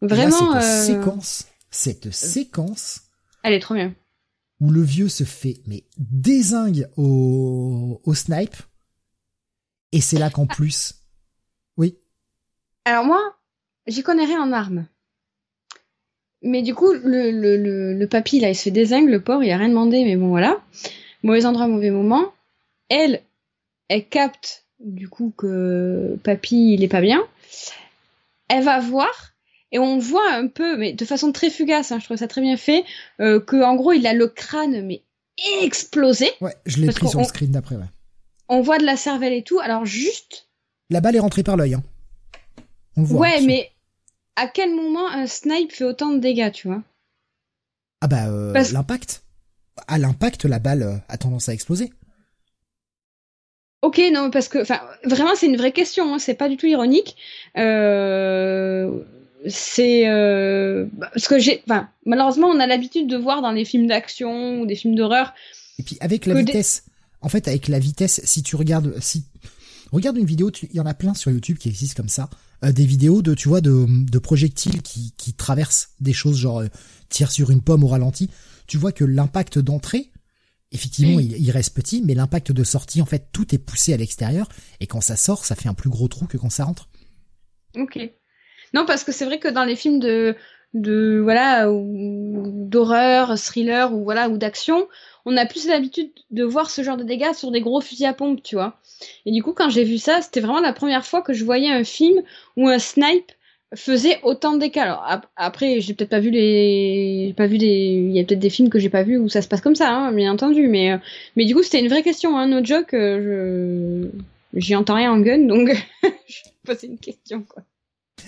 Vraiment cette euh, séquence cette séquence elle est trop bien. où le vieux se fait mais désingue au au snipe. Et c'est là qu'en plus oui. Alors moi J'y connais rien en armes. Mais du coup, le, le, le, le papy, là, il se fait désingue, le porc, il a rien demandé, mais bon, voilà. Mauvais endroit, mauvais moment. Elle, elle capte, du coup, que papy, il est pas bien. Elle va voir, et on voit un peu, mais de façon très fugace, hein, je trouve ça très bien fait, euh, que en gros, il a le crâne, mais explosé. Ouais, je l'ai pris sur le screen d'après, ouais. On voit de la cervelle et tout, alors juste... La balle est rentrée par l'œil, hein. On voit. Ouais, mais à quel moment un snipe fait autant de dégâts, tu vois? Ah bah euh, l'impact? À l'impact, la balle euh, a tendance à exploser. Ok, non, parce que, enfin, vraiment, c'est une vraie question. Hein, c'est pas du tout ironique. Euh, c'est euh, parce que j'ai, enfin, malheureusement, on a l'habitude de voir dans les films d'action ou des films d'horreur. Et puis avec la vitesse, en fait, avec la vitesse, si tu regardes, si regarde une vidéo, il y en a plein sur YouTube qui existent comme ça. Euh, des vidéos de tu vois de, de projectiles qui, qui traversent des choses genre euh, tire sur une pomme au ralenti. Tu vois que l'impact d'entrée effectivement il, reste petit mais l'impact de sortie en fait tout est poussé à l'extérieur. Et quand ça sort ça fait un plus gros trou que quand ça rentre. Ok. Non parce que c'est vrai que dans les films de de voilà d'horreur thriller ou voilà ou d'action on a plus l'habitude de voir ce genre de dégâts sur des gros fusils à pompe, tu vois. Et du coup, quand j'ai vu ça, c'était vraiment la première fois que je voyais un film où un snipe faisait autant de. Alors après, j'ai peut-être pas vu les, pas vu des, il y a peut-être des films que j'ai pas vu où ça se passe comme ça, hein, bien entendu. Mais euh, mais du coup, c'était une vraie question, hein, no joke. Euh, j'y entends rien en gun, donc je poser une question.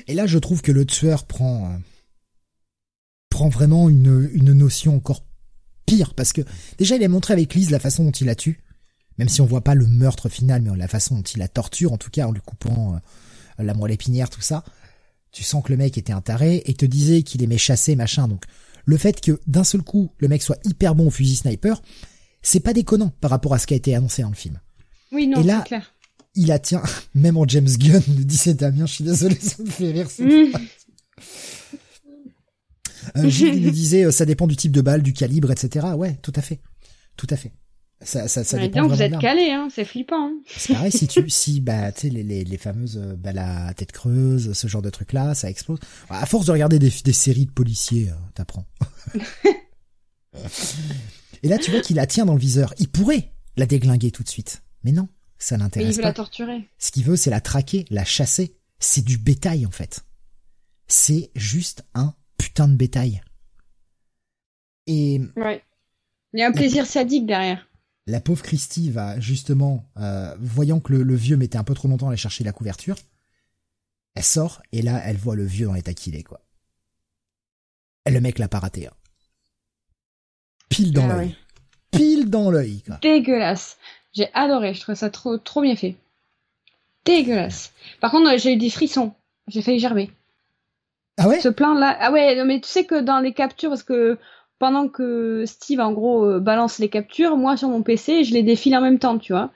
Et là, je trouve que le tueur prend euh, prend vraiment une une notion encore pire parce que déjà il est montré avec Lise la façon dont il la tue, même si on voit pas le meurtre final, mais la façon dont il la torture, en tout cas en lui coupant euh, la moelle épinière, tout ça. Tu sens que le mec était un taré et te disait qu'il aimait chasser, machin. Donc le fait que d'un seul coup le mec soit hyper bon au fusil sniper, c'est pas déconnant par rapport à ce qui a été annoncé dans le film. Oui, non, là, clair. il la tient, même en James Gunn, nous disait Damien, je suis désolé, ça me fait rire. Mm. Euh, Gilles nous disait, euh, ça dépend du type de balle, du calibre, etc. Ouais, tout à fait. Tout à fait. Ça, ça, ça dépend donc vous êtes calés, hein, c'est flippant. hein. C'est pareil, si tu, si, bah, tu sais, les, les, les fameuses, euh, bah, la tête creuse, ce genre de truc-là, ça explose. À force de regarder des, des séries de policiers, euh, t'apprends. Et là, tu vois qu'il la tient dans le viseur. Il pourrait la déglinguer tout de suite. Mais non, ça Mais il l'intéresse veut pas. la torturer. Ce qu'il veut, c'est la traquer, la chasser. C'est du bétail, en fait. C'est juste un putain de bétail. Et Ouais. Il y a un plaisir sadique derrière. La pauvre Christie va justement, euh, voyant que le, le vieux mettait un peu trop longtemps à aller chercher la couverture, elle sort et là, elle voit le vieux dans l'état qu'il est, quoi. Le mec l'a pas raté. hein. Pile dans Ah l'œil. ouais. Pile dans l'œil, quoi. Dégueulasse. J'ai adoré, je trouve ça trop, trop bien fait. Dégueulasse. Par contre, euh, j'ai eu des frissons. J'ai failli gerber. Ah ouais? Ce plan-là. Ah ouais, non, mais tu sais que dans les captures, parce que pendant que Steve, en gros, euh, balance les captures, moi, sur mon PC, je les défile en même temps, tu vois.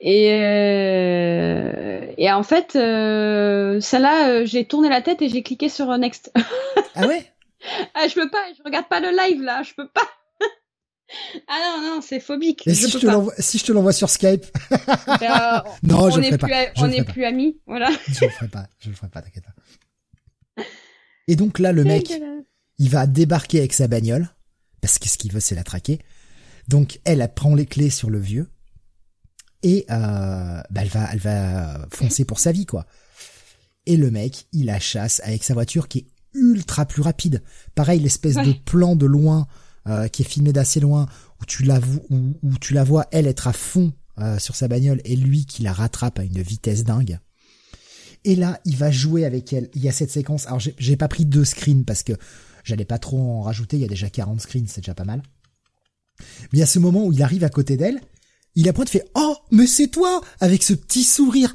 Et, euh, et en fait, euh, celle-là, euh, j'ai tourné la tête et j'ai cliqué sur euh, Next. Ah ouais? Ah, je peux pas, je regarde pas le live, là, je peux pas. ah non, non, c'est phobique. Et je si je, te l'envoie, si je te l'envoie sur Skype? Euh, Non, on je le n'est ferai plus, pas. Je on le n'est ferai pas. plus amis, voilà. Je le ferai pas. Je le ferai pas, t'inquiète pas. Et donc là, le mec. Il va débarquer avec sa bagnole, parce que ce qu'il veut, c'est la traquer. Donc, elle, elle prend les clés sur le vieux, et euh, bah, elle va, elle va foncer pour sa vie, quoi. Et le mec, il la chasse avec sa voiture qui est ultra plus rapide. Pareil, l'espèce de plan de loin euh, qui est filmé d'assez loin, où tu la, vo- où, où tu la vois elle être à fond euh, sur sa bagnole et lui qui la rattrape à une vitesse dingue. Et là, il va jouer avec elle. Il y a cette séquence. Alors, j'ai pas pris deux screens parce que j'allais pas trop en rajouter. Il y a déjà 40 screens, c'est déjà pas mal. Mais a ce moment où il arrive à côté d'elle. Il appointe, fait Oh, mais c'est toi Avec ce petit sourire.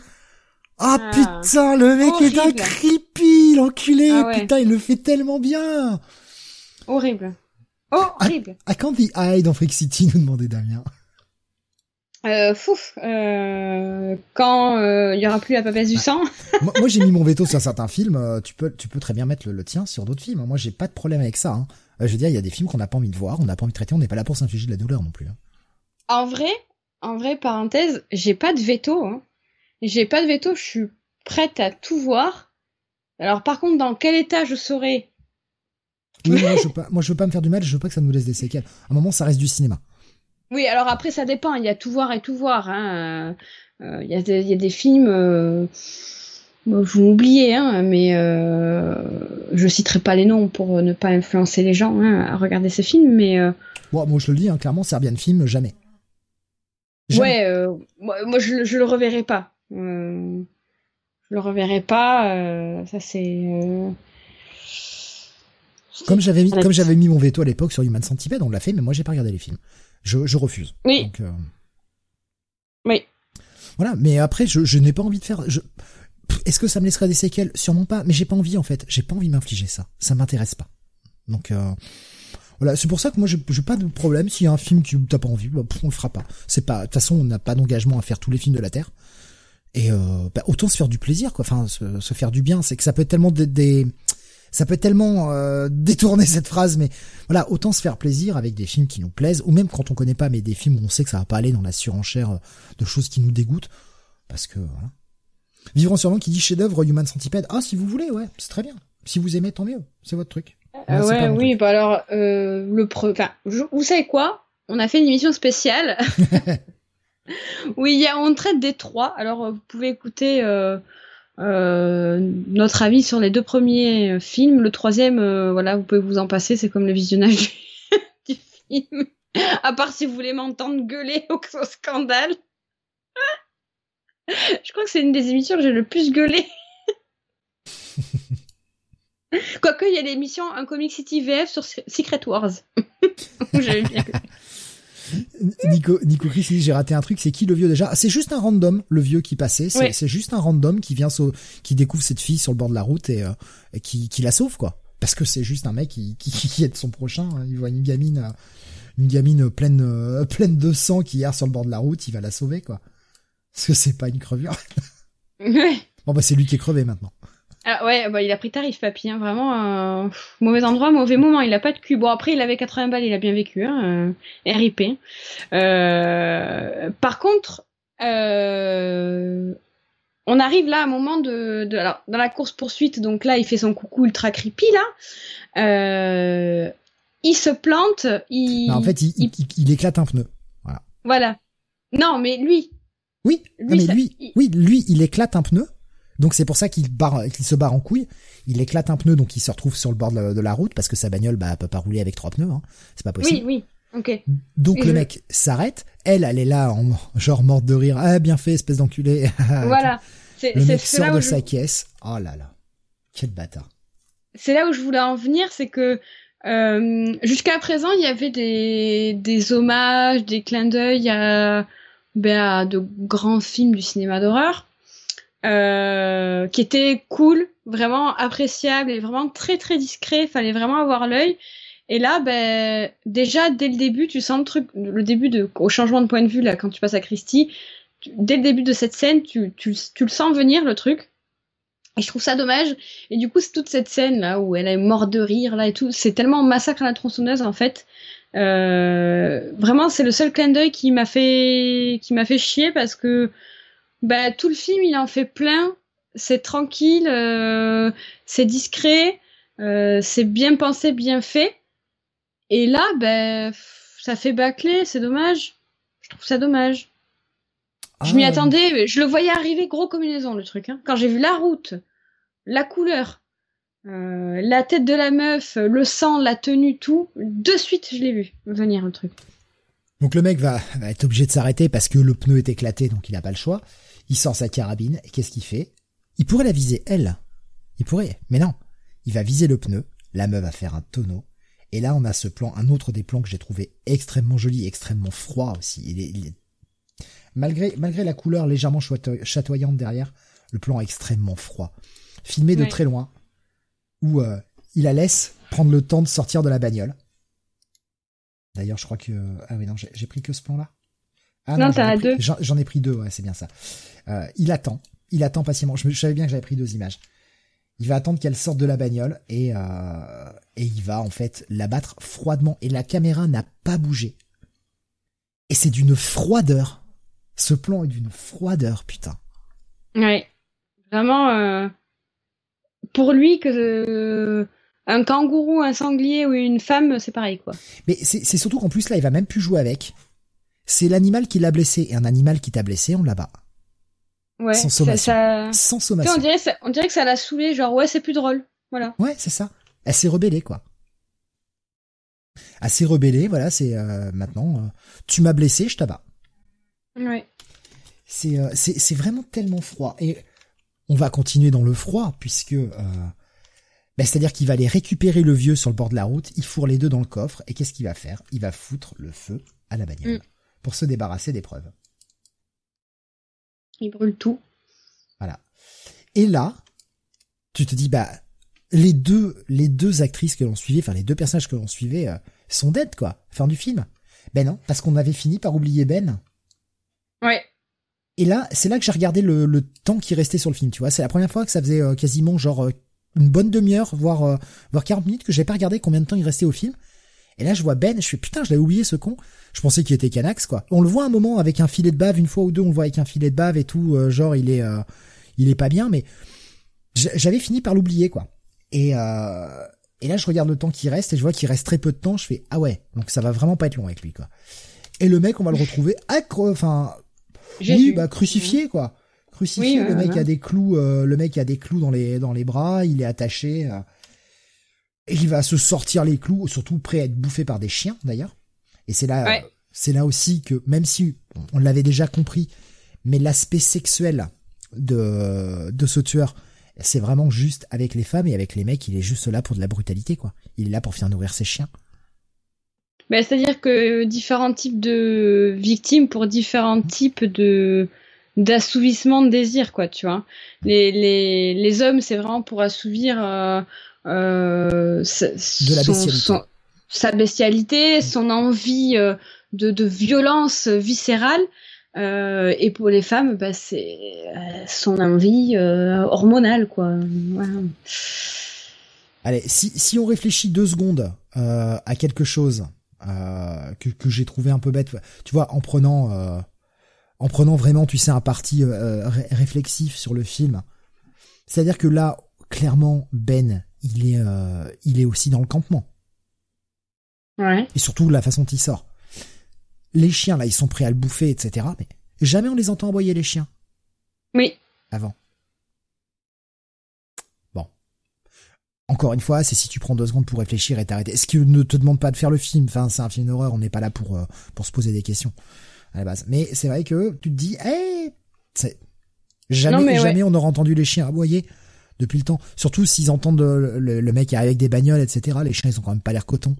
Ah, Ah. putain, le mec est un creepy, l'enculé. Ah ouais. Putain, il le fait tellement bien. Horrible. Horrible. I can't the hide dans Freak City, nous demandait Damien. Euh, fouf. Euh, quand euh, il y aura plus la papesse du sang. moi, moi, j'ai mis mon veto sur certains films. euh, Tu peux, tu peux très bien mettre le, le tien sur d'autres films. Moi, j'ai pas de problème avec ça. Hein. Euh, je veux dire, il y a des films qu'on n'a pas envie de voir, on n'a pas envie de traiter, on n'est pas là pour s'infliger de la douleur non plus. hein. En vrai, en vrai, parenthèse, j'ai pas de veto. Hein. J'ai pas de veto. Je suis prête à tout voir. Alors, par contre, dans quel état je serai? Oui, moi, je veux pas, moi, je veux pas me faire du mal, je veux pas que ça nous laisse des séquelles. À un moment, ça reste du cinéma. Oui, alors après, ça dépend. Il y a tout voir et tout voir. Hein. Euh, il, y a des, il y a des films. Euh... bon, vous m'oubliez, hein, mais euh, je citerai pas les noms pour ne pas influencer les gens hein, à regarder ces films. Mais Bon, moi, je le dis, hein, clairement, Serbian Film, jamais. Jamais. ouais, moi, moi, je, je le reverrai pas. Je le reverrai pas. ça c'est. Comme j'avais mis, Alex. comme j'avais mis mon veto à l'époque sur Human Centipede, on l'a fait, mais moi, j'ai pas regardé les films. Je, je refuse. Oui. Donc, euh, Oui. Voilà, mais après, je, je n'ai pas envie de faire. Je... Est-ce que ça me laisserait des séquelles? Sûrement pas, mais j'ai pas envie en fait. J'ai pas envie de m'infliger ça. Ça m'intéresse pas. Donc euh, voilà, c'est pour ça que moi j'ai pas de problème. S'il y a un film qui t'as pas envie, bah, pff, on le fera pas. C'est pas. De toute façon, on n'a pas d'engagement à faire tous les films de la terre. Et euh, bah, autant se faire du plaisir, quoi. Enfin, se, se faire du bien. C'est que ça peut être tellement des, des- ça peut tellement euh, détourner cette phrase, mais voilà, autant se faire plaisir avec des films qui nous plaisent, ou même quand on connaît pas, mais des films où on sait que ça va pas aller dans la surenchère euh, de choses qui nous dégoûtent, parce que voilà. Vivre sûrement qui dit chef-d'œuvre Human Centipede. Ah, si vous voulez, ouais, c'est très bien. Si vous aimez, tant mieux. C'est votre truc. Euh, ouais, oui, truc. bah alors, euh, le pre... enfin, je- vous savez quoi? On a fait une émission spéciale y a, on traite des trois. Alors, euh, vous pouvez écouter notre avis sur les deux premiers euh, films. Le troisième, euh, voilà, vous pouvez vous en passer, c'est comme le visionnage du, du film. À part si vous voulez m'entendre gueuler au, au scandale. Je crois que c'est une des émissions que j'ai le plus gueulé. Quoique, il y a l'émission Un Comic City VF sur Secret Wars. Où j'avais bien Nico, Nico Chris dit j'ai raté un truc, c'est qui le vieux déjà? Ah, C'est juste un random, le vieux qui passait. C'est Ouais. juste un random qui vient, sau- qui découvre cette fille sur le bord de la route et, euh, et qui, qui la sauve quoi. Parce que c'est juste un mec qui, qui, qui aide son prochain. hein. Il voit une gamine, euh, une gamine pleine, euh, pleine de sang qui erre sur le bord de la route, il va la sauver quoi. Parce que c'est pas une crevure. Ouais. Bon bah c'est lui qui est crevé maintenant. Ah ouais, bah il a pris tarif, papy. Hein, vraiment, euh, mauvais endroit, mauvais moment. Il a pas de cul. Bon, après, il avait 80 balles, il a bien vécu. Hein, euh, RIP. Euh, par contre, euh, on arrive là à un moment de, de alors, dans la course poursuite. Donc là, il fait son coucou ultra creepy là. Euh, il se plante. Il, en fait, il, il- il- il éclate un pneu. voilà. Non, mais lui. Oui, non, mais ça- lui, oui, lui, il éclate un pneu. Donc c'est pour ça qu'il se barre en couille. Il éclate un pneu, donc il se retrouve sur le bord de la, de la route parce que sa bagnole, bah, peut pas rouler avec trois pneus. Hein. C'est pas possible. Oui, oui. Ok. Donc Et le je- mec s'arrête. Elle, elle est là en genre morte de rire. Ah, bien fait, espèce d'enculé. Voilà. C'est Le mec sort de je- sa caisse. Oh là là. Quel bâtard. c'est là où je voulais en venir, c'est que euh, jusqu'à présent, il y avait des, des hommages, des clins d'œil à, ben, à de grands films du cinéma d'horreur, euh, qui étaient cool, vraiment appréciables et vraiment très très discrets. Fallait vraiment avoir l'œil. Et là, ben, déjà dès le début, tu sens le truc, le début de, au changement de point de vue là, quand tu passes à Christie, dès le début de cette scène, tu, tu, tu le sens venir le truc. Et je trouve ça dommage. Et du coup, c'est toute cette scène là où elle est morte de rire là et tout, c'est tellement massacre à la tronçonneuse en fait. Euh, vraiment, c'est le seul clin d'œil qui m'a fait qui m'a fait chier parce que bah, tout le film il en fait plein. C'est tranquille, euh, c'est discret, euh, c'est bien pensé, bien fait. Et là, ben, ça fait bâcler, c'est dommage. Je trouve ça dommage. Je m'y Ah, attendais, je le voyais arriver gros comme une maison le truc. Hein. Quand j'ai vu la route, la couleur, euh, la tête de la meuf, le sang, la tenue, tout, de suite je l'ai vu venir le truc. Donc le mec va, va être obligé de s'arrêter parce que le pneu est éclaté, donc il n'a pas le choix. Il sort sa carabine et qu'est-ce qu'il fait? Il pourrait la viser elle. Il pourrait, mais non. Il va viser le pneu. La meuf va faire un tonneau. Et là, on a ce plan, un autre des plans que j'ai trouvé extrêmement joli, extrêmement froid aussi. Il est, il est- Malgré, malgré la couleur légèrement chatoy- chatoyante derrière, le plan est extrêmement froid. Filmé de très loin, où euh, il la laisse prendre le temps de sortir de la bagnole. D'ailleurs, je crois que... Ah oui, non, j'ai pris que ce plan-là. Ah Non, j'en t'en as pris- deux. J'en ai pris deux, ouais, c'est bien ça. Euh, il attend, il attend patiemment. Je, savais bien que j'avais pris deux images. Il va attendre qu'elle sorte de la bagnole et, euh, et il va en fait la battre froidement. Et la caméra n'a pas bougé. Et c'est d'une froideur. Ce plan est d'une froideur, putain. Ouais, vraiment. euh, Pour lui, que un kangourou, un sanglier ou une femme, c'est pareil quoi. Mais c'est surtout qu'en plus là, il va même plus jouer avec. C'est l'animal qui l'a blessé. Et un animal qui t'a blessé, on l'abat. Ouais, Sans sommation. ça... Sans sommation. on dirait, ça- on dirait que ça l'a saoulé, genre ouais, c'est plus drôle. Voilà. Ouais, c'est ça. Elle s'est rebellée, quoi. Elle s'est rebellée, voilà, c'est euh, maintenant, euh, tu m'as blessé, je t'abats. Ouais. C'est euh, c'est vraiment tellement froid. Et on va continuer dans le froid, puisque... Euh, ben, C'est-à-dire qu'il va aller récupérer le vieux sur le bord de la route, il fourre les deux dans le coffre, et qu'est-ce qu'il va faire? Il va foutre le feu à la bagnole, Mm. pour se débarrasser des preuves. Il brûle tout. Voilà. Et là, tu te dis, bah, les deux, les deux actrices que l'on suivait, enfin les deux personnages que l'on suivait, euh, sont dead, quoi. Fin du film. Ben non, parce qu'on avait fini par oublier Ben. Ouais. Et là, c'est là que j'ai regardé le, le temps qui restait sur le film, tu vois. C'est la première fois que ça faisait euh, quasiment genre euh, une bonne demi-heure, voire, euh, voire 40 minutes que j'avais pas regardé combien de temps il restait au film. Et là, je vois Ben, je fais putain, je l'avais oublié ce con. Je pensais qu'il était Canax, quoi. On le voit un moment avec un filet de bave, une fois ou deux, on le voit avec un filet de bave et tout, euh, genre il est, euh, il est pas bien, mais j'avais fini par l'oublier, quoi. Et, et là, je regarde le temps qui reste et je vois qu'il reste très peu de temps. Je fais ah ouais, donc ça va vraiment pas être long avec lui, quoi. Et le mec, on va le retrouver enfin oui, bah crucifié quoi. Crucifié, Oui, le mec a des clous, euh, le mec a des clous dans les dans les bras, il est attaché. euh, et il va se sortir les clous, surtout prêt à être bouffé par des chiens d'ailleurs. Et c'est là, Ouais. euh, c'est là aussi que même si on- l'avait déjà compris, mais l'aspect sexuel de de ce tueur, c'est vraiment juste avec les femmes et avec les mecs, il est juste là pour de la brutalité quoi. Il est là pour faire nourrir ses chiens. Ben, C'est-à-dire que différents types de victimes pour différents types de d'assouvissement de désir, quoi, tu vois. Les, les, les hommes, c'est vraiment pour assouvir euh, euh, sa- De la son- bestialité. son- sa bestialité, son envie euh, de, de violence viscérale. Et pour les femmes, bah, c'est son envie hormonale, quoi. Voilà. Allez, si, si on réfléchit deux secondes à quelque chose que, que j'ai trouvé un peu bête, tu vois, en prenant, en prenant vraiment, tu sais, un parti euh, ré- réflexif sur le film. C'est-à-dire que là, clairement, Ben, il est, euh, il est aussi dans le campement. Ouais. Et surtout la façon dont il sort. Les chiens, là, ils sont prêts à le bouffer, etc. Mais jamais on les entend aboyer les chiens Oui. avant. Bon. Encore une fois, c'est si tu prends deux secondes pour réfléchir et t'arrêter. Est-ce qu'il ne te demande pas de faire le film? Enfin, c'est un film d'horreur, on n'est pas là pour, euh, pour se poser des questions à la base. Mais c'est vrai que tu te dis, hey, jamais, Non, jamais on aura entendu les chiens aboyer depuis le temps. Surtout s'ils entendent le, le- le mec qui arrive avec des bagnoles, etc. Les chiens, ils ont quand même pas l'air coton.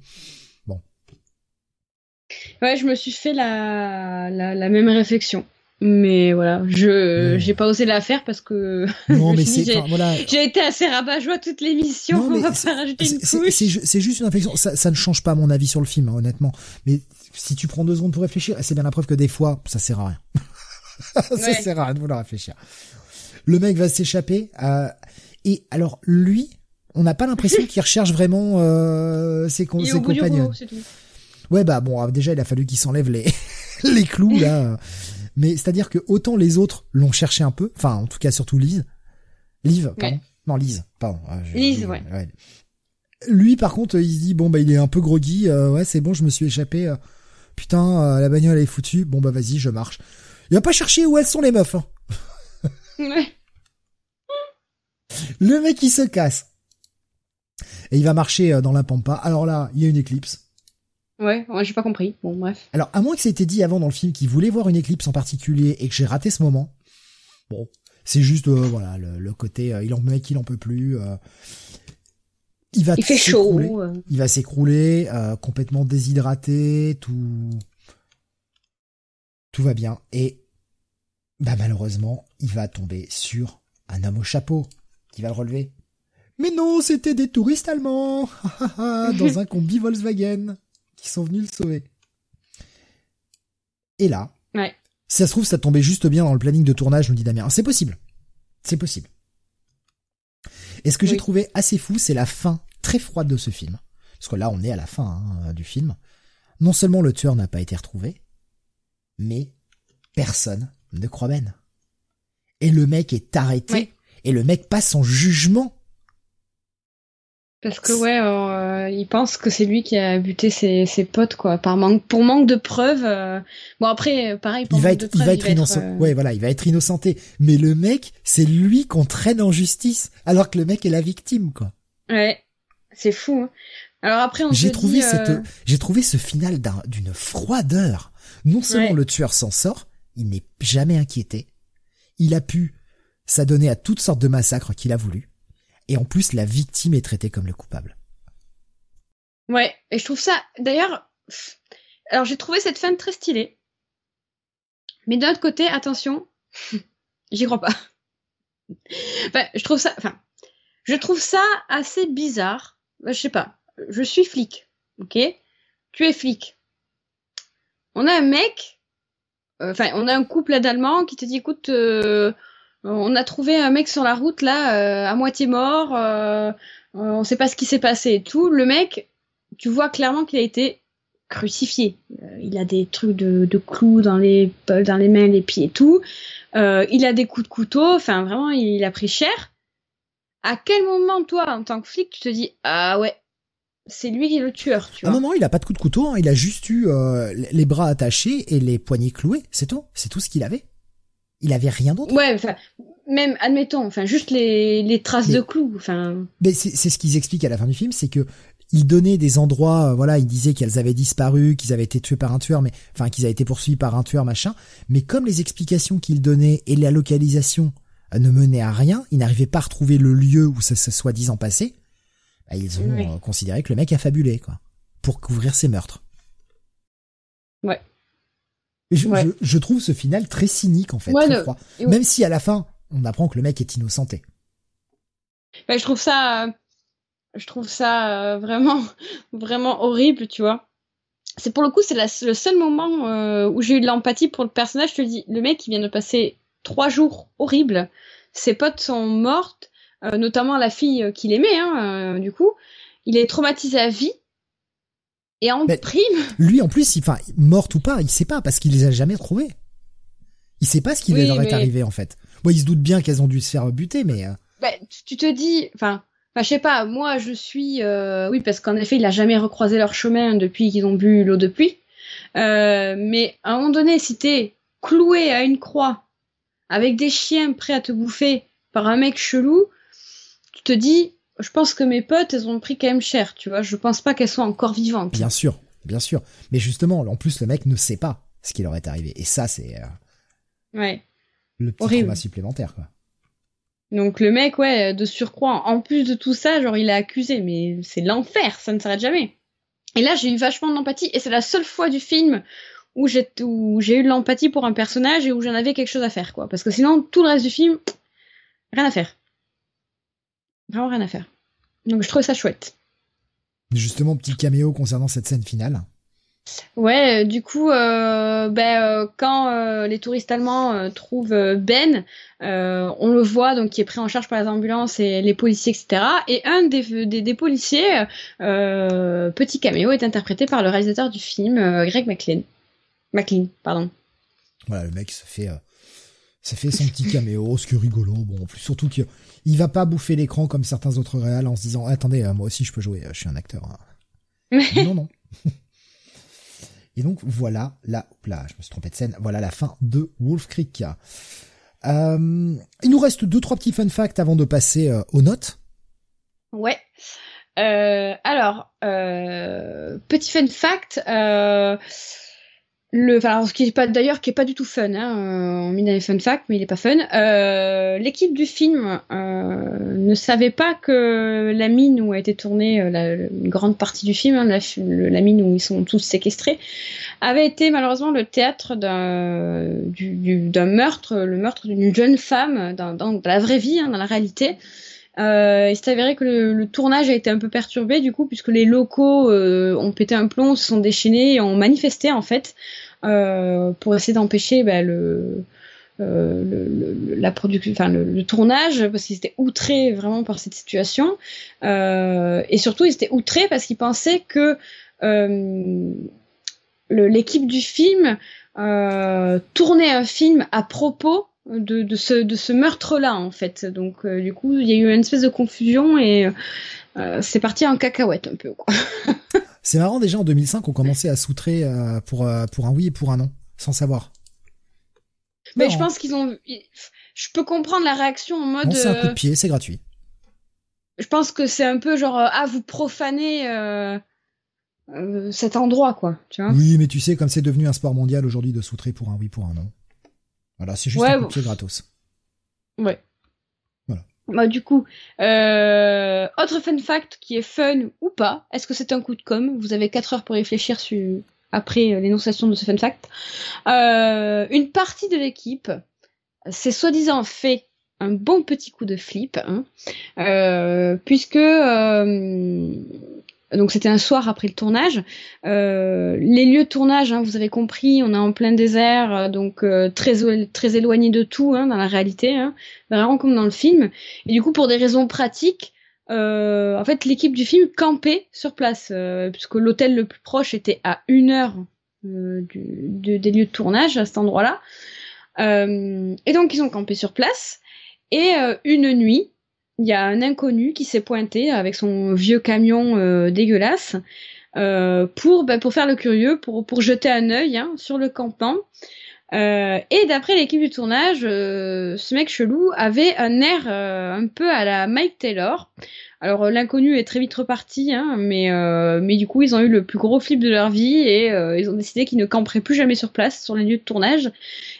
Ouais, je me suis fait la, la, la même réflexion. Mais voilà, je Ouais. j'ai pas osé la faire parce que Non, mais j'ai- voilà. été assez rabat-joie toute l'émission. Non, mais On va c'est- pas rajouter une C'est- couche. juste une réflexion. Ça, ça ne change pas mon avis sur le film, hein, honnêtement. Mais si tu prends deux secondes pour réfléchir, c'est bien la preuve que des fois, ça sert à rien. ça Ouais. sert à rien de vouloir réfléchir. Le mec va s'échapper. euh, et alors, lui, on n'a pas l'impression qu'il recherche vraiment euh, ses, compagnons. Ouais, bah bon, euh, déjà, il a fallu qu'il s'enlève les, les clous, là. Mais c'est-à-dire que autant les autres l'ont cherché un peu, enfin, en tout cas, surtout Lise. Liv, pardon. Ouais. Non, Lise, pardon. Ah, Lise, ouais. Lui, par contre, il se dit, bon, bah, il est un peu groggy, euh, ouais, c'est bon, je me suis échappé, euh, putain, euh, la bagnole elle est foutue, bon, bah, vas-y, je marche. Il va pas chercher où elles sont les meufs, hein. Ouais. Le mec, il se casse. Et il va marcher euh, dans la pampa. Alors là, il y a une éclipse. Ouais, ouais, j'ai pas compris. Bon, bref. Alors, à moins que ça ait été dit avant dans le film qu'il voulait voir une éclipse en particulier et que j'ai raté ce moment. Bon, c'est juste, euh, voilà, le, le côté, euh, il en mec, il en peut plus. euh, il va Il fait s'écrouler. chaud. euh. Il va s'écrouler, euh, complètement déshydraté, tout, tout va bien. Et, bah, malheureusement, il va tomber sur un homme au chapeau qui va le relever. Mais non, c'était des touristes allemands, dans un combi Volkswagen, qui sont venus le sauver. Et là, Ouais. si ça se trouve, ça tombait juste bien dans le planning de tournage, nous dit Damien. C'est possible. C'est possible. Et ce que j'ai trouvé assez fou, c'est la fin très froide de ce film. Parce que là, on est à la fin hein, du film. Non seulement le tueur n'a pas été retrouvé, mais personne ne croit Ben. Et le mec est arrêté, et le mec passe son jugement. Parce que ouais, euh, il pense que c'est lui qui a buté ses, ses potes quoi, par manque, pour manque de preuves. euh. Bon après, euh, pareil, pour Il va être, de il va être innocent. euh, Ouais, voilà, il va être innocenté. Mais le mec, c'est lui qu'on traîne en justice, alors que le mec est la victime, quoi. Ouais, c'est fou. hein. Alors après, on J'ai se trouvé dit, euh, cette, j'ai trouvé ce final d'un- d'une froideur. Non seulement Ouais. le tueur s'en sort, il n'est jamais inquiété. Il a pu s'adonner à toutes sortes de massacres qu'il a voulu. Et en plus, la victime est traitée comme le coupable. Ouais, et je trouve ça, d'ailleurs, alors j'ai trouvé cette fin très stylée. Mais d'un autre côté, attention, j'y crois pas. Enfin, je trouve ça, enfin, je trouve ça assez bizarre. Bah, Je sais pas, je suis flic, ok? Tu es flic. On a un mec, euh, enfin, on a un couple d'Allemands qui te dit, écoute, euh, on a trouvé un mec sur la route là, euh, à moitié mort, euh, euh, on sait pas ce qui s'est passé et tout. Le mec, tu vois clairement qu'il a été crucifié. Il a des trucs de, de clous dans les, dans les mains, les pieds et tout. Il a des coups de couteau. Enfin, vraiment, il a pris cher. À quel moment, toi, en tant que flic, tu te dis Ah ouais, c'est lui qui est le tueur, tu Ah vois non, non, il a pas de coup de couteau, hein. il a juste eu euh, les bras attachés et les poignets cloués, c'est tout. C'est tout ce qu'il avait. Il avait rien d'autre. Ouais, enfin, même, admettons, enfin, juste les, les traces Mais- de clous. Enfin, Mais c'est ce qu'ils expliquent à la fin du film, c'est que ils donnaient des endroits, euh, voilà, ils disaient qu'elles avaient disparu, qu'ils avaient été tuées par un tueur, mais enfin qu'ils avaient été poursuivis par un tueur, machin. Mais comme les explications qu'ils donnaient et la localisation ne menaient à rien, ils n'arrivaient pas à retrouver le lieu où ça se soi-disant passé. bah, ils ont Oui. euh, considéré que le mec a fabulé, quoi, pour couvrir ses meurtres. Ouais. Je, Ouais. je, je trouve ce final très cynique en fait, Ouais, très le- froid. et- Même si à la fin on apprend que le mec est innocenté. Ouais, je trouve ça, je trouve ça euh, vraiment, vraiment horrible, tu vois. c'est pour le coup, c'est le seul moment euh, où j'ai eu de l'empathie pour le personnage. Je te dis, le mec, il vient de passer trois jours horribles. Ses potes sont mortes, euh, notamment la fille qu'il aimait, hein, euh, du coup. Il est traumatisé à vie. Et en prime. Lui, en plus, enfin, morte ou pas, il sait pas parce qu'il les a jamais trouvées. Il sait pas ce qui leur est arrivé en fait. Bon, il se doute bien qu'elles ont dû se faire buter, mais. Bah, tu te dis, enfin, Enfin, je sais pas, moi je suis. Euh, oui, parce qu'en effet, il a jamais recroisé leur chemin depuis qu'ils ont bu l'eau de pluie. Euh, mais à un moment donné, si t'es cloué à une croix avec des chiens prêts à te bouffer par un mec chelou, tu te dis, je pense que mes potes, elles ont pris quand même cher, tu vois. Je pense pas qu'elles soient encore vivantes. Bien sûr, bien sûr. Mais justement, en plus, le mec ne sait pas ce qui leur est arrivé. Et ça, c'est. Euh, ouais. Le petit trauma supplémentaire, quoi. Donc le mec, ouais, de surcroît, en plus de tout ça, genre il est accusé, mais c'est l'enfer, ça ne s'arrête jamais. Et là, j'ai eu vachement d'empathie, et c'est la seule fois du film où j'ai eu de l'empathie pour un personnage et où j'en avais quelque chose à faire, quoi. Parce que sinon, tout le reste du film, rien à faire. Vraiment rien à faire. Donc je trouve ça chouette. Justement, petit caméo concernant cette scène finale. Ouais, euh, du coup, euh, ben, euh, quand les touristes allemands trouvent Ben, on le voit donc qui est pris en charge par les ambulances et les policiers, etc. Et un des, des, policiers, petit caméo, est interprété par le réalisateur du film, Greg McLean. McLean, pardon. Voilà, le mec, ça fait, ça fait son petit caméo, ce qui est rigolo. Bon, plus surtout qu'il il va pas bouffer l'écran comme certains autres réals en se disant, attendez, moi aussi je peux jouer, je suis un acteur. Hein. non, non. Et donc voilà, là, là, je me suis trompé de scène, voilà la fin de Wolf Creek. Euh, il nous reste deux trois petits fun facts avant de passer euh, aux notes. Ouais. Euh, alors, petit fun fact, le, enfin, ce qui est pas d'ailleurs qui est pas du tout fun, hein, on met dans les fun facts, mais il est pas fun. Euh, L'équipe du film euh, ne savait pas que la mine où a été tournée euh, la, une grande partie du film, hein, la, la, mine où ils sont tous séquestrés, avait été malheureusement le théâtre d'un meurtre, le meurtre d'une jeune femme dans, dans, la vraie vie, hein, dans la réalité. Euh, il s'est avéré que le, le, tournage a été un peu perturbé du coup puisque les locaux euh, ont pété un plomb, se sont déchaînés et ont manifesté en fait euh, pour essayer d'empêcher bah, le, euh, le, la production, enfin le, tournage parce qu'ils étaient outrés vraiment par cette situation. Euh, et surtout ils étaient outrés parce qu'ils pensaient que l'équipe du film tournait un film à propos de, de ce, de ce meurtre-là, en fait. Donc, euh, du coup, il y a eu une espèce de confusion et euh, c'est parti en cacahuète un peu. C'est marrant, déjà en 2005, on commençait à soutrer euh, pour, pour un oui et pour un non, sans savoir. Mais je pense qu'ils ont. Je peux comprendre la réaction en mode. c'est un coup de pied, c'est gratuit. Je pense que c'est un peu genre ah vous profanez cet endroit quoi, tu vois. Oui, mais tu sais comme c'est devenu un sport mondial aujourd'hui de soutrer pour un oui pour un non. Voilà, c'est juste un coup de pied gratos. Ouais. Voilà. Bah, du coup, euh, autre fun fact qui est fun ou pas, est-ce que c'est un coup de com? Vous avez 4 heures pour réfléchir sur, après euh, l'énonciation de ce fun fact. Euh, une partie de l'équipe s'est soi-disant fait un bon petit coup de flip, hein, euh, puisque euh, donc c'était un soir après le tournage. Euh, les lieux de tournage, hein, vous avez compris, on est en plein désert, euh, donc euh, très très éloigné de tout hein, dans la réalité, hein, vraiment comme dans le film. Et du coup, pour des raisons pratiques, en fait, l'équipe du film campait sur place, puisque l'hôtel le plus proche était à une heure des lieux de tournage à cet endroit-là. et donc ils ont campé sur place. Et une nuit, il y a un inconnu qui s'est pointé avec son vieux camion euh, dégueulasse euh, pour bah, pour faire le curieux, pour pour jeter un œil hein, sur le campement. Euh, et d'après l'équipe du tournage, ce mec chelou avait un air un peu à la Mike Taylor. Alors l'inconnu est très vite reparti, hein, mais mais du coup ils ont eu le plus gros flip de leur vie et ils ont décidé qu'ils ne camperaient plus jamais sur place sur les lieux de tournage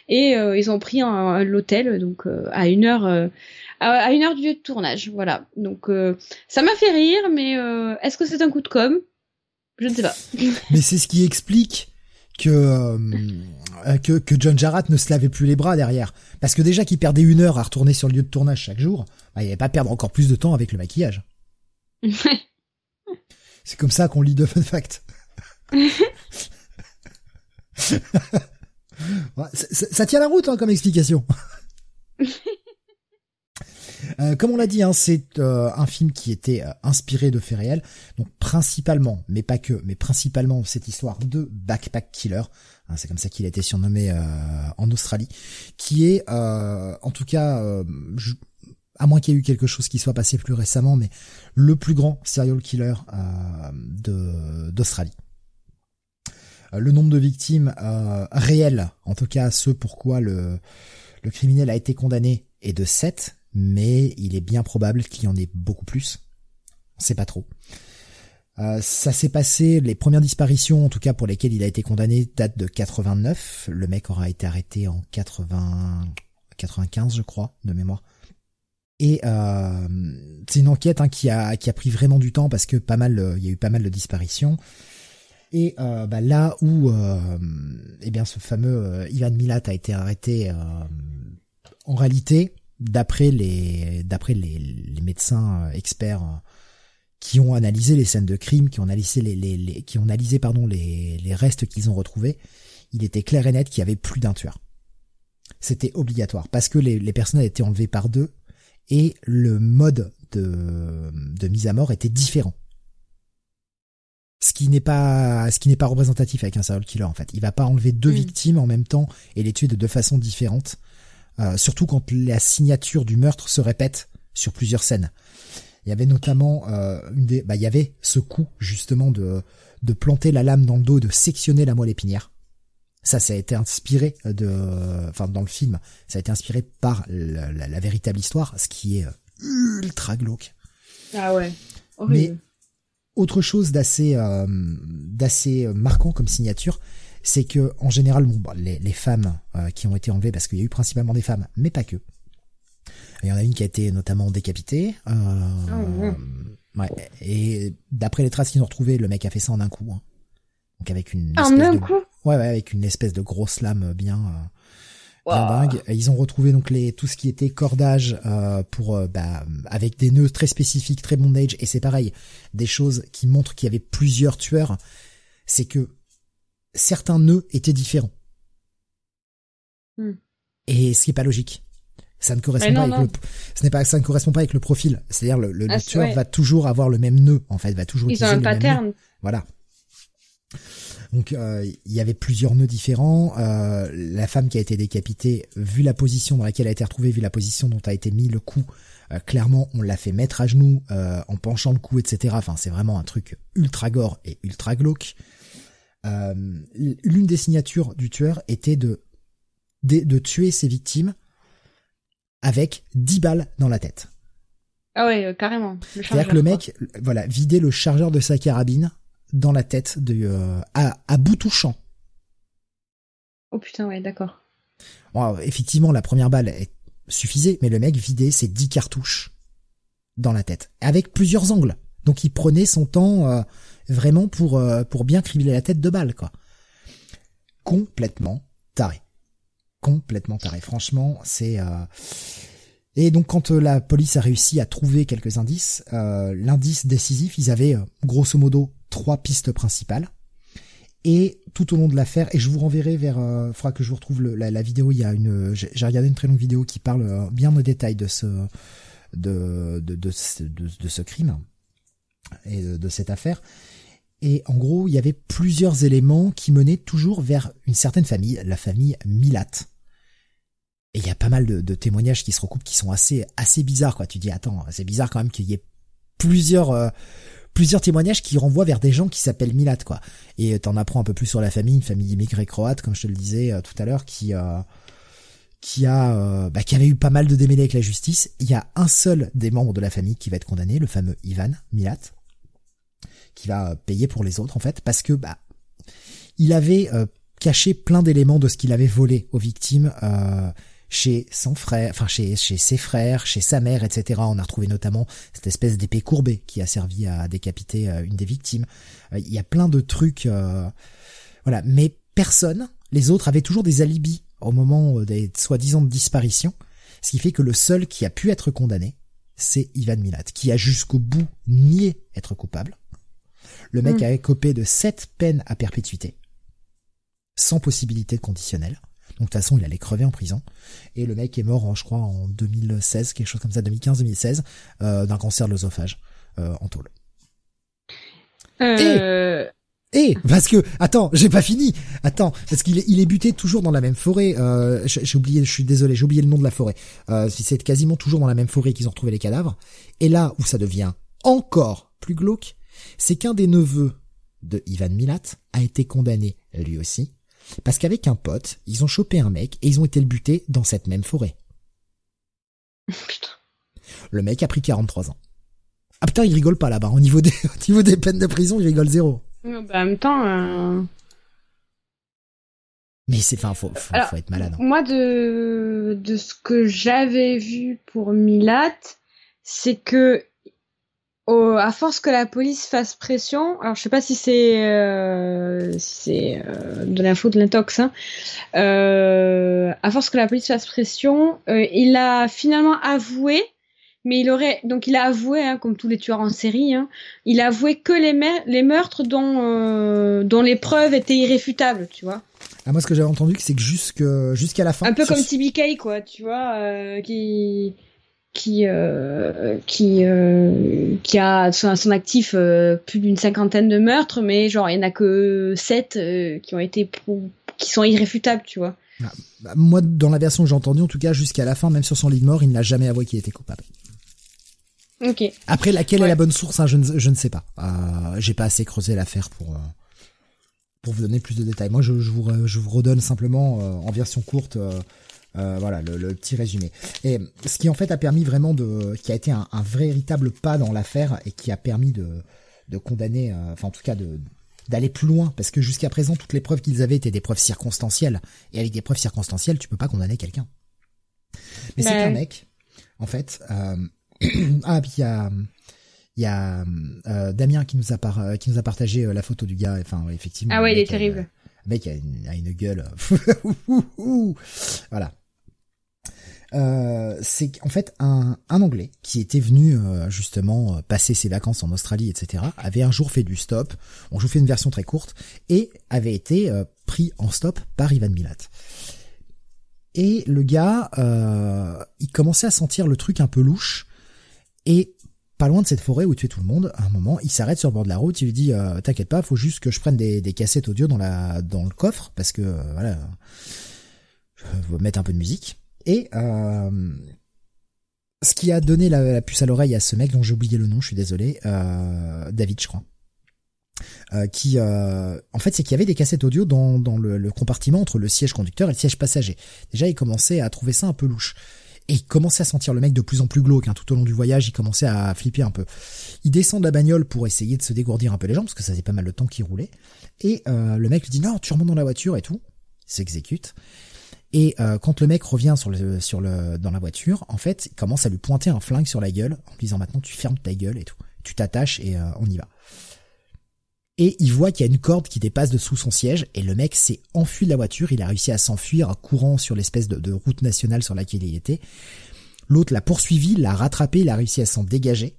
et ils ont pris l'hôtel donc à une heure à, une heure du lieu de tournage. Voilà. Donc euh, ça m'a fait rire, mais euh, est-ce que c'est un coup de com? Je ne sais pas. mais c'est ce qui explique que, euh, que que John Jarrett ne se lavait plus les bras derrière, parce que déjà qu'il perdait une heure à retourner sur le lieu de tournage chaque jour, bah, il n'allait pas perdre encore plus de temps avec le maquillage. c'est comme ça qu'on lit de fun fact. ça, tient la route hein, comme explication. Euh, comme on l'a dit, hein, c'est euh, un film qui était euh, inspiré de faits réels, donc principalement, mais pas que, mais principalement cette histoire de Backpack Killer, hein, c'est comme ça qu'il a été surnommé en Australie, qui est, en tout cas, à moins qu'il y ait eu quelque chose qui soit passé plus récemment, mais le plus grand serial killer d'Australie. le nombre de victimes réelles, en tout cas ceux pourquoi le, le criminel a été condamné, est de 7, mais il est bien probable qu'il y en ait beaucoup plus. On sait pas trop. Euh, ça s'est passé, les premières disparitions, en tout cas pour lesquelles il a été condamné, datent de 89. Le mec aura été arrêté en 80, 95, je crois, de mémoire. Et euh, c'est une enquête hein, qui a pris vraiment du temps parce que pas mal, il y a eu pas mal de disparitions. Et euh, bah, là où, eh bien, ce fameux Ivan Milat a été arrêté, en réalité, d'après les d'après les, les, médecins euh, experts euh, qui ont analysé les scènes de crime, qui ont analysé les, les, qui ont analysé pardon les, les restes qu'ils ont retrouvés, il était clair et net qu'il y avait plus d'un tueur. C'était obligatoire parce que les, les personnes avaient été enlevées par deux et le mode de, de mise à mort était différent. Ce qui n'est pas ce qui n'est pas représentatif avec un serial killer en fait. Il va pas enlever deux mm. victimes en même temps et les tuer de deux façons différentes. Euh, surtout quand la signature du meurtre se répète sur plusieurs scènes. Il y avait notamment euh, une des, bah, il y avait ce coup justement de de planter la lame dans le dos, de sectionner la moelle épinière. Ça, ça a été inspiré de, enfin dans le film, ça a été inspiré par la, véritable histoire, ce qui est euh, ultra glauque. Ah ouais. Mais autre chose d'assez d'assez marquant comme signature, c'est que en général, bon, bah, les, les, femmes euh, qui ont été enlevées, parce qu'il y a eu principalement des femmes, mais pas que. Il y en a une qui a été notamment décapitée. Euh, oh, ouais, et d'après les traces qu'ils ont retrouvées, le mec a fait ça en un coup. Hein. Donc avec une en espèce un de, coup? Ouais, ouais, avec une espèce de grosse lame bien. Euh, bien dingue. Ils ont retrouvé donc les tout ce qui était cordage euh, pour euh, bah, avec des nœuds très spécifiques, très bondage et c'est pareil, des choses qui montrent qu'il y avait plusieurs tueurs. C'est que certains nœuds étaient différents. Hmm. Et ce qui est pas logique. Ça ne correspond pas avec le, ce n'est pas, ça ne correspond pas avec le profil. C'est-à-dire le, le, ah, tueur va toujours avoir le même nœud, en fait, va toujours Ils ont un pattern. Voilà. Donc euh, il y avait plusieurs nœuds différents. Euh, la femme qui a été décapitée, vu la position dans laquelle elle a été retrouvée, vu la position dont a été mis le coup, euh, clairement on l'a fait mettre à genoux en penchant le cou, etc. Enfin c'est vraiment un truc ultra gore et ultra glauque. Euh, l'une des signatures du tueur était de, de, tuer ses victimes avec 10 balles dans la tête. Ah ouais, euh, carrément. C'est-à-dire que le mec, voilà, vidait le chargeur de sa carabine dans la tête de euh, à, à bout touchant. Oh putain, ouais, d'accord. effectivement, la première balle suffisait, mais le mec vidait ses 10 cartouches dans la tête, avec plusieurs angles. Donc il prenait son temps vraiment pour euh, pour bien cribler la tête de balle quoi. Complètement taré. Complètement taré. Franchement, c'est euh, et donc quand euh, la police a réussi à trouver quelques indices, l'indice décisif, ils avaient grosso modo trois pistes principales. Et tout au long de l'affaire, et je vous renverrai vers, il faudra que je vous retrouve la, vidéo. Il y a une, j'ai regardé une très longue vidéo qui parle bien au détail de ce, de, de, de, ce crime et de cette affaire. Et en gros, il y avait plusieurs éléments qui menaient toujours vers une certaine famille, la famille Milat. Et il y a pas mal de, témoignages qui se recoupent qui sont assez assez bizarres quoi. Tu dis attends, c'est bizarre quand même qu'il y ait plusieurs euh, plusieurs témoignages qui renvoient vers des gens qui s'appellent Milat quoi. Et t'en apprends un peu plus sur la famille, une famille immigrée croate comme je te le disais euh, tout à l'heure qui euh, qui a bah, qui avait eu pas mal de démêlés avec la justice. Il y a un seul des membres de la famille qui va être condamné, le fameux Ivan Milat qui va payer pour les autres en fait, parce que bah il avait euh, caché plein d'éléments de ce qu'il avait volé aux victimes euh, chez son frère, enfin chez chez ses frères, chez sa mère, etc. On a retrouvé notamment cette espèce d'épée courbée qui a servi à décapiter euh, une des victimes. Il y a plein de trucs, voilà, mais personne, les autres avaient toujours des alibis au moment des soi-disant disparitions, ce qui fait que le seul qui a pu être condamné, c'est Ivan Milat, qui a jusqu'au bout nié être coupable. Le mec hmm. a écopé de sept peines à perpétuité. sans possibilité de conditionnel. Donc de toute façon, il allait crever en prison. Et le mec est mort, je crois, en 2016, quelque chose comme ça, 2015-2016, euh, d'un cancer de l'œsophage euh, en tôle. Euh... Et, parce que attends, j'ai pas fini. Attends, parce qu'il est, il est buté toujours dans la même forêt. Euh, j'ai oublié, je suis désolé, j'ai oublié le nom de la forêt. Euh, c'est quasiment toujours dans la même forêt qu'ils ont retrouvé les cadavres. Et là où ça devient encore plus glauque, c'est qu'un des neveux de Ivan Milat a été condamné lui aussi parce qu'avec un pote, ils ont chopé un mec et ils ont été le buter dans cette même forêt. Putain. Le mec a pris 43 ans. Ah putain, il rigole pas là-bas. Au niveau des, au niveau des peines de prison, il rigole zéro. Bah, en même temps. Euh... Mais c'est, enfin, faut, faut, faut, être malade. Hein. Moi, de, de ce que j'avais vu pour Milat, c'est que à force que la police fasse pression, alors je sais pas si c'est euh, si euh, de l'info de l'intox, hein, euh, à force que la police fasse pression, il a finalement avoué, mais il aurait donc il a avoué, hein, comme tous les tueurs en série, hein, il a avoué que les, les meurtres dont dont les preuves étaient irréfutables, tu vois. Ah, moi ce que j'avais entendu c'est que jusqu'à la fin. Un peu comme TBK quoi, tu vois, qui qui euh, qui euh, qui a son, son actif euh, plus d'une cinquantaine de meurtres, mais genre il y en a que sept qui ont été qui sont irréfutables, tu vois. Ah, bah, moi, dans la version que j'ai entendue, en tout cas jusqu'à la fin, même sur son lit de mort, il n'a jamais avoué qu'il était coupable. Ok. Après, laquelle est la bonne source, hein, je, ne, je ne sais pas. j'ai pas assez creusé l'affaire pour pour vous donner plus de détails. Moi, je, je vous je vous redonne simplement en version courte voilà le, le, petit résumé. Et ce qui en fait a permis vraiment de, qui a été un, un véritable pas dans l'affaire et qui a permis de, de condamner, euh, enfin en tout cas de d'aller plus loin, parce que jusqu'à présent toutes les preuves qu'ils avaient étaient des preuves circonstancielles, et avec des preuves circonstancielles tu peux pas condamner quelqu'un. Mais c'est qu'un mec, en fait, euh, ah puis il y a il y a euh, Damien qui nous a par, qui nous a partagé la photo du gars, enfin effectivement. Ah ouais, il est terrible. le mec a une, a une gueule, voilà. Euh, c'est en fait un, un Anglais qui était venu euh, justement euh, passer ses vacances en Australie, etc. avait un jour fait du stop. On je vous fais une version très courte et avait été pris en stop par Ivan Milat. Et le gars, il commençait à sentir le truc un peu louche et pas loin de cette forêt où tu es tout le monde, à un moment, il s'arrête sur le bord de la route, il lui dit "T'inquiète pas, faut juste que je prenne des, des cassettes audio dans la dans le coffre parce que voilà, je vais mettre un peu de musique." Et euh, ce qui a donné la, puce à l'oreille à ce mec dont j'ai oublié le nom, je suis désolé, euh, David, je crois. Euh, qui en fait c'est qu'il y avait des cassettes audio dans, le, compartiment entre le siège conducteur et le siège passager. Déjà il commençait à trouver ça un peu louche. Et il commençait à sentir le mec de plus en plus glauque. Hein, tout au long du voyage, il commençait à flipper un peu. Il descend de la bagnole pour essayer de se dégourdir un peu les jambes, parce que ça faisait pas mal de temps qu'il roulait. Et le mec lui dit non, tu remontes dans la voiture et tout. S'exécute. Et euh, quand le mec revient sur le, sur le, dans la voiture, en fait, il commence à lui pointer un flingue sur la gueule en lui disant maintenant tu fermes ta gueule et tout. Tu t'attaches et euh, on y va. Et il voit qu'il y a une corde qui dépasse dessous son siège et le mec s'est enfui de la voiture. Il a réussi à s'enfuir courant sur l'espèce de, de, route nationale sur laquelle il était. L'autre l'a poursuivi, l'a rattrapé, il a réussi à s'en dégager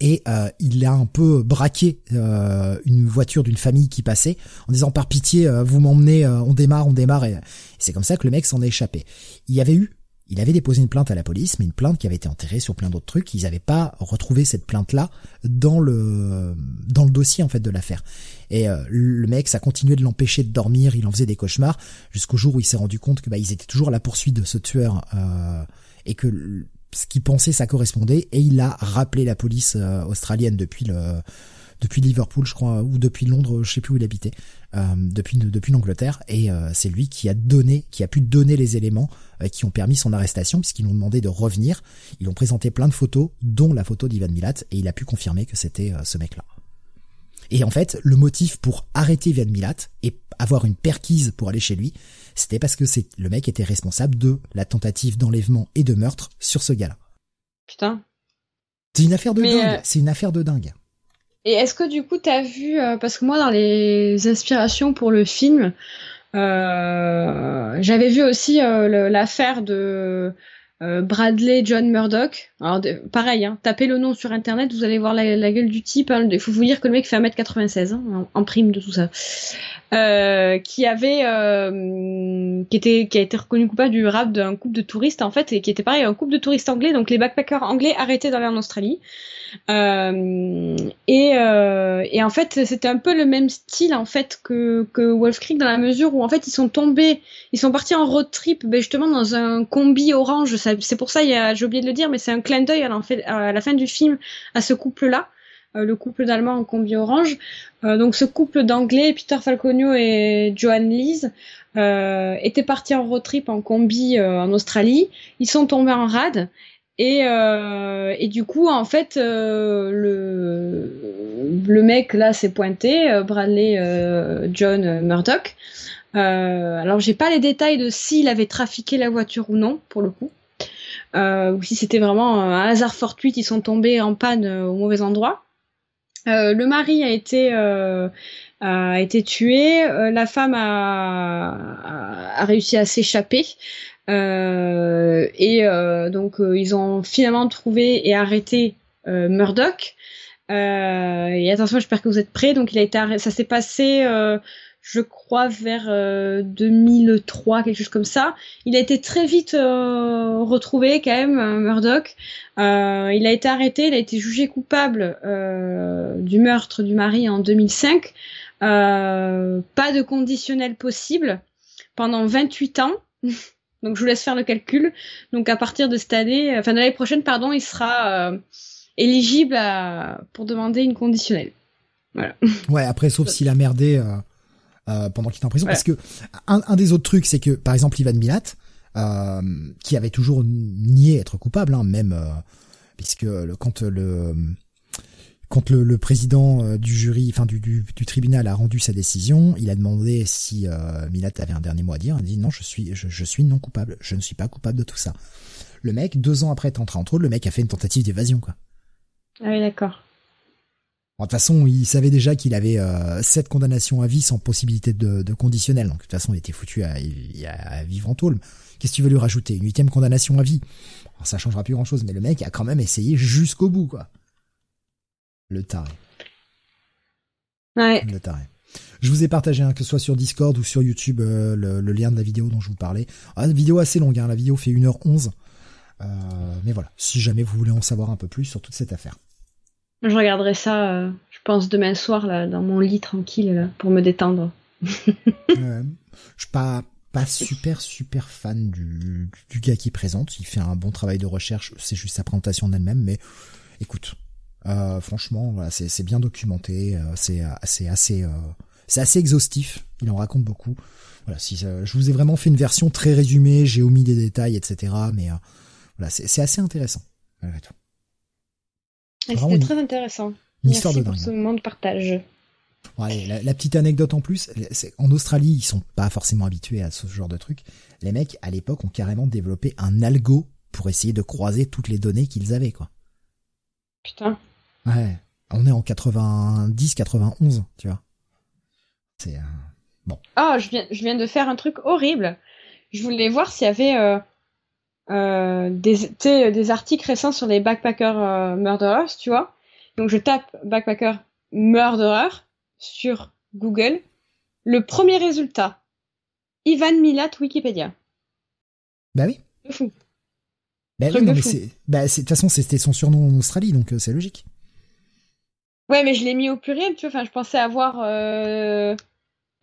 et euh, il a un peu braqué euh, une voiture d'une famille qui passait en disant par pitié euh, vous m'emmenez on démarre on démarre. Et, c'est comme ça que le mec s'en est échappé. Il y avait eu il avait déposé une plainte à la police mais une plainte qui avait été enterrée sur plein d'autres trucs. Ils n'avaient pas retrouvé cette plainte là dans le dans le dossier en fait de l'affaire. Et le mec ça continuait de l'empêcher de dormir. Il en faisait des cauchemars jusqu'au jour où il s'est rendu compte que bah ils étaient toujours à la poursuite de ce tueur et que ce qu'il pensait ça correspondait et il a rappelé la police euh, australienne depuis le depuis Liverpool je crois ou depuis Londres je sais plus où il habitait euh, depuis depuis l'Angleterre et euh, c'est lui qui a donné qui a pu donner les éléments qui ont permis son arrestation puisqu'ils l'ont demandé de revenir. Ils ont présenté plein de photos dont la photo d'Ivan Milat et il a pu confirmer que c'était ce mec là et en fait le motif pour arrêter Ivan Milat et avoir une perquise pour aller chez lui c'était parce que c'est le mec était responsable de la tentative d'enlèvement et de meurtre sur ce gars-là. Putain. C'est une affaire de dingue. Euh, c'est une affaire de dingue. Et est-ce que du coup t'as vu euh, parce que moi dans les inspirations pour le film, euh, j'avais vu aussi l'affaire de Bradley John Murdoch. Alors pareil, hein, tapez le nom sur internet, vous allez voir la, gueule du type. Hein. Il faut vous dire que le mec fait 1m96 hein, en, prime de tout ça. Euh, qui avait euh, qui était qui a été reconnu coupable du rap d'un couple de touristes en fait et qui était pareil un couple de touristes anglais donc les backpackers anglais arrêtés d'aller en Australie euh, et, euh, et en fait c'était un peu le même style en fait que que Wolf Creek dans la mesure où en fait ils sont tombés ils sont partis en road trip ben justement dans un combi orange c'est pour ça j'ai oublié de le dire mais c'est un clin d'œil à, la fin du film à ce couple là euh, le couple d'Allemands en combi orange. Euh, donc ce couple d'Anglais, Peter Falconio et Joan Lees, euh, étaient partis en road trip en combi en Australie. Ils sont tombés en rade et, euh, et, du coup, en fait, euh, le, mec là s'est pointé, Bradley John Murdoch. alors, j'ai pas les détails de s'il avait trafiqué la voiture ou non, pour le coup, ou si c'était vraiment un hasard fortuit, ils sont tombés en panne au mauvais endroit. Euh, le mari a été euh, a été tué, euh, la femme a, a, réussi à s'échapper et donc ils ont finalement trouvé et arrêté Murdoch. et attention, j'espère que vous êtes prêts. Donc il a été ça s'est passé je crois vers 2003, euh, quelque chose comme ça. Il a été très vite euh, retrouvé quand même, euh, Murdoch. il a été arrêté, il a été jugé coupable du meurtre du mari en 2005. Pas de conditionnel possible pendant 28 ans. Donc je vous laisse faire le calcul. Donc à partir de cette année, enfin de l'année prochaine, pardon, il sera éligible pour demander une conditionnelle. Voilà. Ouais, après, sauf s'il a merdé euh, pendant qu'il était en prison. Parce que un, des autres trucs, c'est que par exemple Ivan Milat, euh, qui avait toujours nié être coupable, hein, même euh, puisque le, quand le quand le, président du jury, enfin du, du, tribunal a rendu sa décision, il a demandé si Milat avait un dernier mot à dire. Il a dit non, je suis je, suis non coupable, je ne suis pas coupable de tout ça. Le mec, deux ans après être entré en trou, le mec a fait une tentative d'évasion quoi. Ah oui, d'accord de toute façon, il savait déjà qu'il avait euh, sept condamnations à vie sans possibilité de, de conditionnel. Donc de toute façon, il était foutu à, à, vivre en tôle. Qu'est-ce que tu veux lui rajouter? Une huitième condamnation à vie? Ça changera plus grand-chose, mais le mec a quand même essayé jusqu'au bout, quoi. Le taré. Ouais. Le taré. Je vous ai partagé, hein, que ce soit sur Discord ou sur YouTube, euh, le, lien de la vidéo dont je vous parlais. Ah, une vidéo assez longue, hein, la vidéo fait 1h11. Euh, mais voilà, si jamais vous voulez en savoir un peu plus sur toute cette affaire. Je regarderai ça, euh, je pense, demain soir, là, dans mon lit tranquille, là, pour me détendre. je suis pas, pas super, super fan du, du gars qui présente. Il fait un bon travail de recherche. C'est juste sa présentation en elle-même, mais écoute, euh, franchement, voilà, c'est bien documenté. Euh, c'est assez, c'est assez exhaustif. Il en raconte beaucoup. Voilà, si je vous ai vraiment fait une version très résumée, j'ai omis des détails, etc. Mais voilà, c'est assez intéressant malgré tout. C'était très intéressant. Merci pour ce moment de partage. Ouais, la, petite anecdote en plus, en Australie, ils sont pas forcément habitués à ce genre de truc. Les mecs, à l'époque, ont carrément développé un algo pour essayer de croiser toutes les données qu'ils avaient, quoi. Putain. Ouais. On est en 90, 91, tu vois. C'est euh, bon. Ah, je viens, je viens de faire un truc horrible. Je voulais voir s'il y avait euh, euh, des, des articles récents sur les backpacker euh, murderers, tu vois. Donc je tape backpacker murderer sur Google. Le premier résultat, Ivan Milat Wikipédia. Bah oui. De fou. Bah oui, non, mais c'est, bah, de toute façon, c'était son surnom en Australie, donc c'est logique. Ouais, mais je l'ai mis au pluriel, tu vois. Enfin, je pensais avoir euh,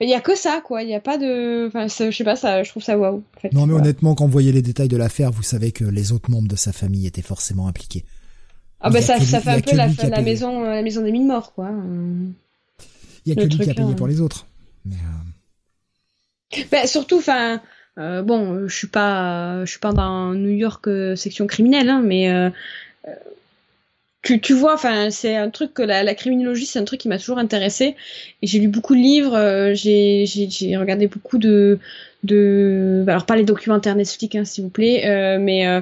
il y a que ça, quoi. Il y a pas de, enfin, je sais pas, ça, je trouve ça waouh. En fait, non, mais honnêtement, quand vous voyez les détails de l'affaire, vous savez que les autres membres de sa famille étaient forcément impliqués. Ah bah ça, ça fait un peu la, la maison, la maison des mille morts, quoi. Il y a que lui qui a payé pour les autres. Mais euh... bah, surtout, enfin, euh, bon, je suis pas, je suis pas dans New York euh, section criminelle, hein, mais euh, tu, tu vois, enfin, c'est un truc que la, la criminologie, c'est un truc qui m'a toujours intéressé. Et j'ai lu beaucoup de livres, euh, j'ai, j'ai, regardé beaucoup de, de, alors pas les documentaires Netflix, hein, s'il vous plaît, euh, mais euh,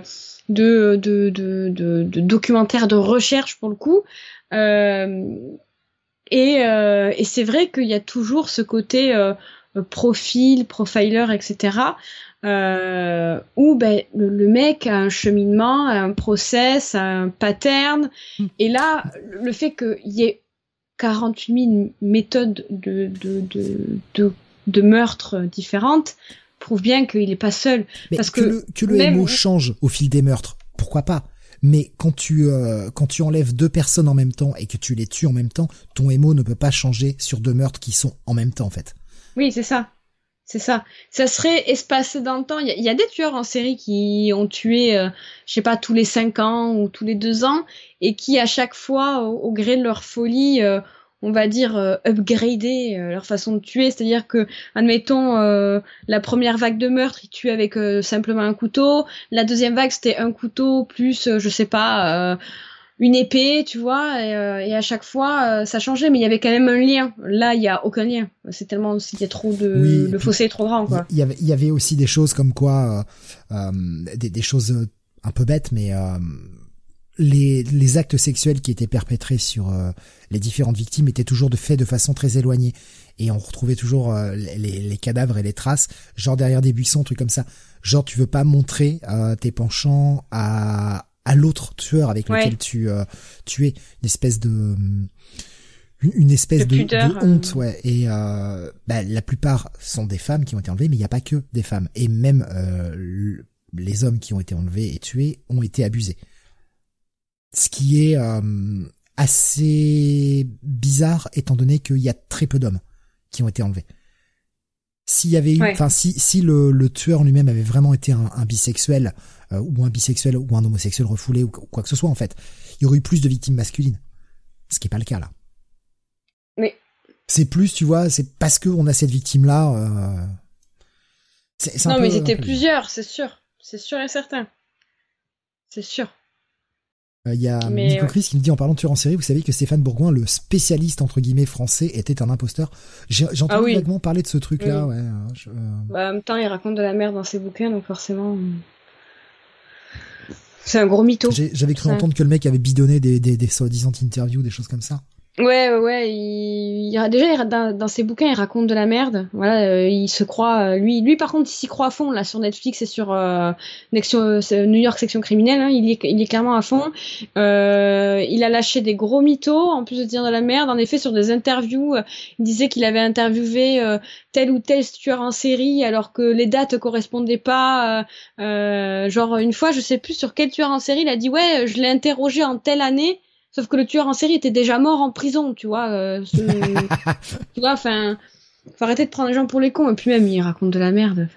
de, de, de, de, de, documentaires de recherche pour le coup. Euh, et, euh, et c'est vrai qu'il y a toujours ce côté profil, profiler, etc. euh, où ben, le, mec a un cheminement, un process, un pattern. Hmm. Et là, le fait qu'il y ait 48 000 méthodes de, de, de, de, de meurtres différentes prouve bien qu'il n'est pas seul. parce que, le, que le change au fil des meurtres, pourquoi pas? Mais quand tu euh, quand tu enlèves deux personnes en même temps et que tu les tues en même temps, ton émo ne peut pas changer sur deux meurtres qui sont en même temps en fait. Oui, c'est ça. C'est ça. Ça serait espacé dans le temps. Il y, a des tueurs en série qui ont tué, euh, je sais pas, tous les cinq ans ou tous les deux ans, et qui à chaque fois, au, gré de leur folie, euh, on va dire euh, euh, leur façon de tuer. C'est-à-dire que, admettons, la première vague de meurtre, ils tuaient avec simplement un couteau. La deuxième vague, c'était un couteau plus, je sais pas une épée, tu vois, et, euh, et à chaque fois euh, ça changeait, mais il y avait quand même un lien. Là, il y a aucun lien. C'est tellement c'était trop de le fossé est trop grand, quoi. Il y avait il y avait aussi des choses comme quoi euh, euh des, des, choses un peu bêtes, mais les les actes sexuels qui étaient perpétrés sur les différentes victimes étaient toujours de faits de façon très éloignée et on retrouvait toujours les, les, cadavres et les traces, genre derrière des buissons, trucs comme ça. Genre tu veux pas montrer tes penchants à à l'autre tueur avec lequel tu euh, tu es. Une espèce de une espèce de, de, honte ouais. Et euh, bah, la plupart sont des femmes qui ont été enlevées mais il n'y a pas que des femmes. Et même euh, les hommes qui ont été enlevés et tués ont été abusés. Ce qui est euh, assez bizarre étant donné qu'il y a très peu d'hommes qui ont été enlevés. S'il y avait eu enfin si si le, le tueur lui-même avait vraiment été un, un bisexuel euh, ou un bisexuel ou un homosexuel refoulé ou quoi que ce soit en fait. Il y aurait eu plus de victimes masculines. Ce qui est pas le cas là. Mais c'est plus, tu vois, c'est parce que on a cette victime là. Euh... non, mais c'était plusieurs, c'est sûr, c'est sûr et certain, c'est sûr. Euh, il y a Nico Chris qui me dit en parlant de tueur en série, vous savez que Stéphane Bourgoin, le spécialiste entre guillemets français, était un imposteur. J'ai entendu ah vaguement parler de ce truc-là. Ouais, euh, bah, en même temps, il raconte de la merde dans ses bouquins, donc forcément. C'est un gros mytho. J'avais cru entendre que le mec avait bidonné des, des, des soi-disant interviews, des choses comme ça. Ouais, ouais. Il, il déjà dans, dans, ses bouquins, il raconte de la merde. Voilà, euh, il se croit. Euh, lui, lui, par contre, il s'y croit à fond là sur Netflix et sur euh, New York section criminelle. Hein, il, est, il est clairement à fond. Euh, il a lâché des gros mythos en plus de dire de la merde. En effet, sur des interviews, il disait qu'il avait interviewé tel ou tel tueur en série alors que les dates correspondaient pas. genre une fois, je sais plus sur quel tueur en série, il a dit ouais, je l'ai interrogé en telle année. Sauf que le tueur en série était déjà mort en prison, tu vois. Euh, tu vois, enfin, faut arrêter de prendre les gens pour les cons. Et puis même, il raconte de la merde.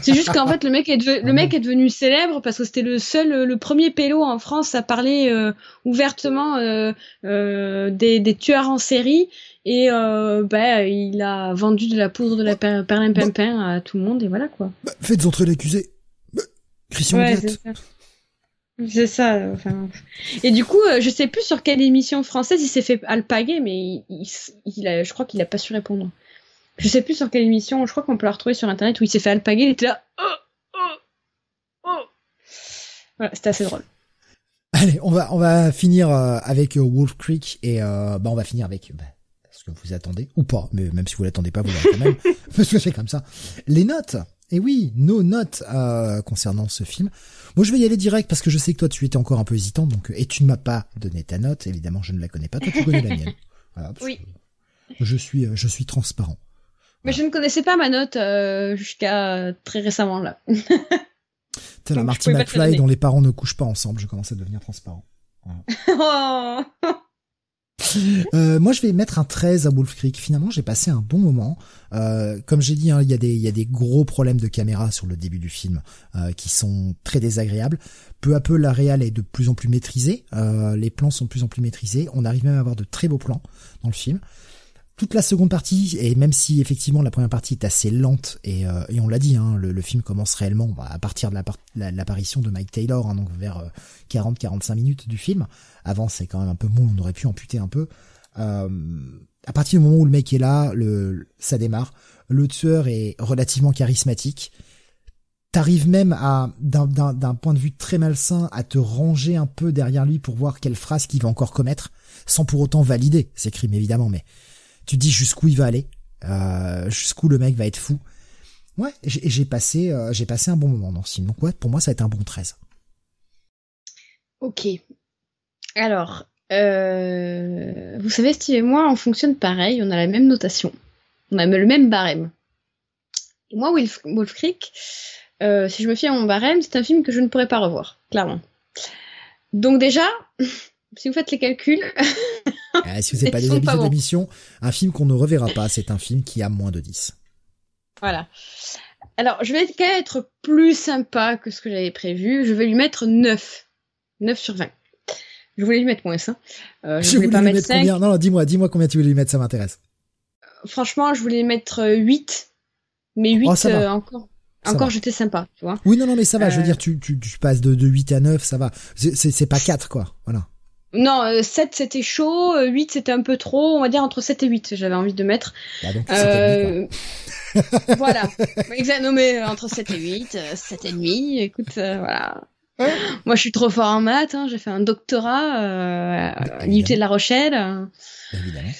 c'est juste qu'en fait, le mec est le mec est devenu célèbre parce que c'était le seul, le premier pélo en France à parler euh, ouvertement euh, euh, des, des, tueurs en série. Et ben, il a vendu de la poudre de la perlimpinpin à tout le monde et voilà quoi. Bah, faites entrer l'accusé. Bah, Christian ouais, c'est ça. Et du coup, euh, je sais plus sur quelle émission française il s'est fait alpaguer, mais il, a, je crois qu'il a pas su répondre. Je sais plus sur quelle émission, je crois qu'on peut la retrouver sur internet où il s'est fait alpaguer, il était là. Oh, oh, oh. Voilà, c'était assez drôle. Allez, on va on va finir euh, avec euh, Wolf Creek et bah on va finir avec bah, ce que vous attendez ou pas, mais même si vous l'attendez pas, vous l'aurez quand même parce que c'est comme ça. Les notes. Et oui, nos notes concernant ce film. Moi, je vais y aller direct parce que je sais que toi, tu étais encore un peu hésitant, donc et tu ne m'as pas donné ta note. Évidemment, je ne la connais pas. Toi, tu connais la mienne. oui. Je suis, euh, je suis transparent. Mais je ne connaissais pas ma note euh, jusqu'à très récemment là. T'es la Marty McFly dont les parents ne couchent pas ensemble. Je commence à devenir transparent. oh euh, moi, je vais mettre un 13 à Wolf Creek. Finalement, j'ai passé un bon moment. Euh, comme j'ai dit, hein, il y, a des, gros problèmes de caméra sur le début du film euh, qui sont très désagréables. Peu à peu, la réal est de plus en plus maîtrisée. Les plans sont de plus en plus maîtrisés. On arrive même à avoir de très beaux plans dans le film toute la seconde partie, et même si effectivement la première partie est assez lente, et, euh, on l'a dit, hein, le, film commence réellement à partir de l'apparition de Mike Taylor, hein, donc vers 40-45 euh, minutes du film. Avant, c'est quand même un peu mou, on aurait pu amputer un peu. Euh, à partir du moment où le mec est là, ça démarre. Le tueur est relativement charismatique. T'arrives même à, d'un point de vue très malsain, à te ranger un peu derrière lui pour voir quelle phrase qu'il va encore commettre, sans pour autant valider ses crimes évidemment, mais dis jusqu'où il va aller, euh, jusqu'où le mec va être fou. Ouais, j'ai passé, euh, passé un bon moment dans ce film. Donc pour moi, ça a été un bon 13. Ok. Alors, euh, vous savez, Steve et moi, on fonctionne pareil. On a la même notation. On a le même barème. Moi, Wolf, Creek, euh, si je me fie à mon barème, c'est un film que je ne pourrais pas revoir, clairement. Donc déjà, si vous faites les calculs... Ah, si vous n'avez pas des habitudes d'émission, un film qu'on ne reverra pas, c'est un film qui a moins de 10. Voilà. Alors, je vais quand même être plus sympa que ce que j'avais prévu. Je vais lui mettre 9. 9 sur 20. Je voulais lui mettre moins ça. Euh, je, voulais, pas lui mettre, combien? Non, non dis-moi, dis-moi combien tu voulais lui mettre, ça m'intéresse. Franchement, je voulais mettre 8. Mais 8 euh, encore. encore, j'étais sympa, tu vois. Oui, non, non, mais ça va. Je veux euh. dire, tu, tu, tu passes de, de 8 à 9, ça va. C'est pas 4, quoi. Voilà. Non, 7 euh, c'était chaud, 8 euh, c'était un peu trop, on va dire entre 7 et 8, j'avais envie de mettre. Bah donc, euh... voilà. Non mais entre 7 et 8, 7 et demi, écoute, euh, voilà. Moi je suis trop fort en maths, hein, j'ai fait un doctorat euh, à l'IUT de La Rochelle. Évidemment.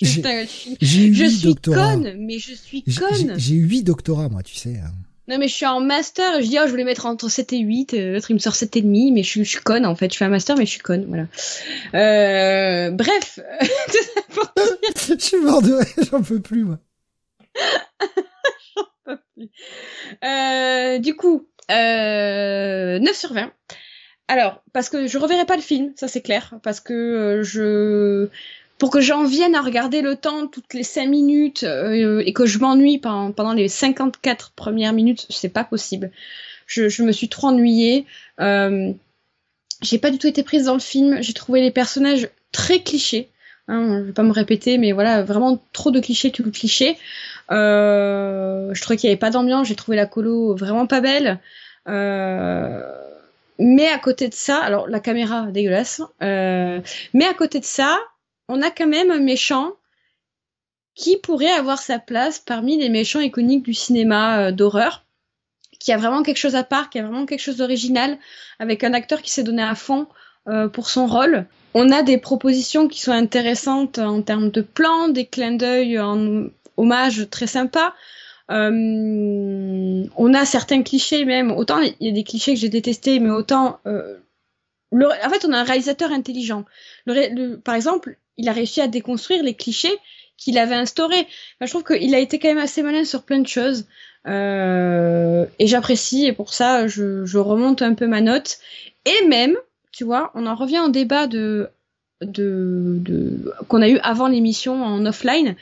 Putain, je suis, je suis conne, mais je suis conne. J'ai eu 8 doctorats moi, tu sais. Hein. Non, mais je suis en master, je dis, oh, je voulais mettre entre 7 et 8, euh, l'autre il me sort 7 et demi, mais je, je, suis conne en fait, je fais un master, mais je suis conne, voilà. Euh, bref. je suis mort de rire, j'en peux plus, moi. j'en peux plus. Euh, du coup, euh, 9 sur 20. Alors, parce que je reverrai pas le film, ça c'est clair, parce que euh, je pour que j'en vienne à regarder le temps toutes les 5 minutes euh, et que je m'ennuie pendant, pendant, les 54 premières minutes, c'est pas possible. Je, je, me suis trop ennuyée. Euh, j'ai pas du tout été prise dans le film. J'ai trouvé les personnages très clichés. Hein, je vais pas me répéter, mais voilà, vraiment trop de clichés, tout le cliché. Euh, je trouvais qu'il y avait pas d'ambiance. J'ai trouvé la colo vraiment pas belle. Euh, mais à côté de ça, alors la caméra dégueulasse. Euh, mais à côté de ça, on a quand même un méchant qui pourrait avoir sa place parmi les méchants iconiques du cinéma euh, d'horreur, qui a vraiment quelque chose à part, qui a vraiment quelque chose d'original, avec un acteur qui s'est donné à fond euh, pour son rôle. On a des propositions qui sont intéressantes en termes de plans, des clins d'œil en hommage très sympas. Euh, on a certains clichés même, autant il y a des clichés que j'ai détestés, mais autant... en fait, on a un réalisateur intelligent. par exemple, il a réussi à déconstruire les clichés qu'il avait instaurés. je trouve qu'il a été quand même assez malin sur plein de choses. Euh, et j'apprécie, et pour ça, je, remonte un peu ma note. Et même, tu vois, on en revient au débat de, de, de qu'on a eu avant l'émission en offline,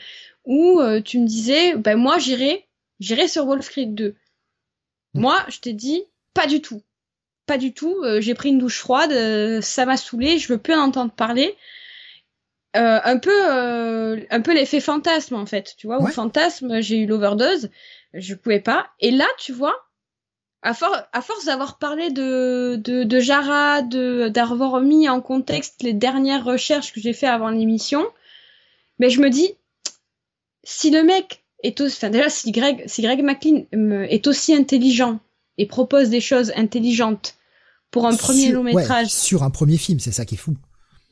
où euh, tu me disais, ben moi j'irai, j'irai sur Wolf Creek 2. Moi, je t'ai dit, pas du tout. Pas du tout. Euh, j'ai pris une douche froide, ça m'a saoulé, je veux plus en entendre parler. Euh, un peu euh, un peu l'effet fantasme en fait tu vois ou fantasme j'ai eu l'overdose je pouvais pas et là tu vois à, à force d'avoir parlé de de, de Jara de d'avoir mis en contexte les dernières recherches que j'ai fait avant l'émission mais je me dis si le mec est aussi enfin déjà si Greg si Greg McLean euh, est aussi intelligent et propose des choses intelligentes pour un premier long métrage sur un premier film c'est ça qui est fou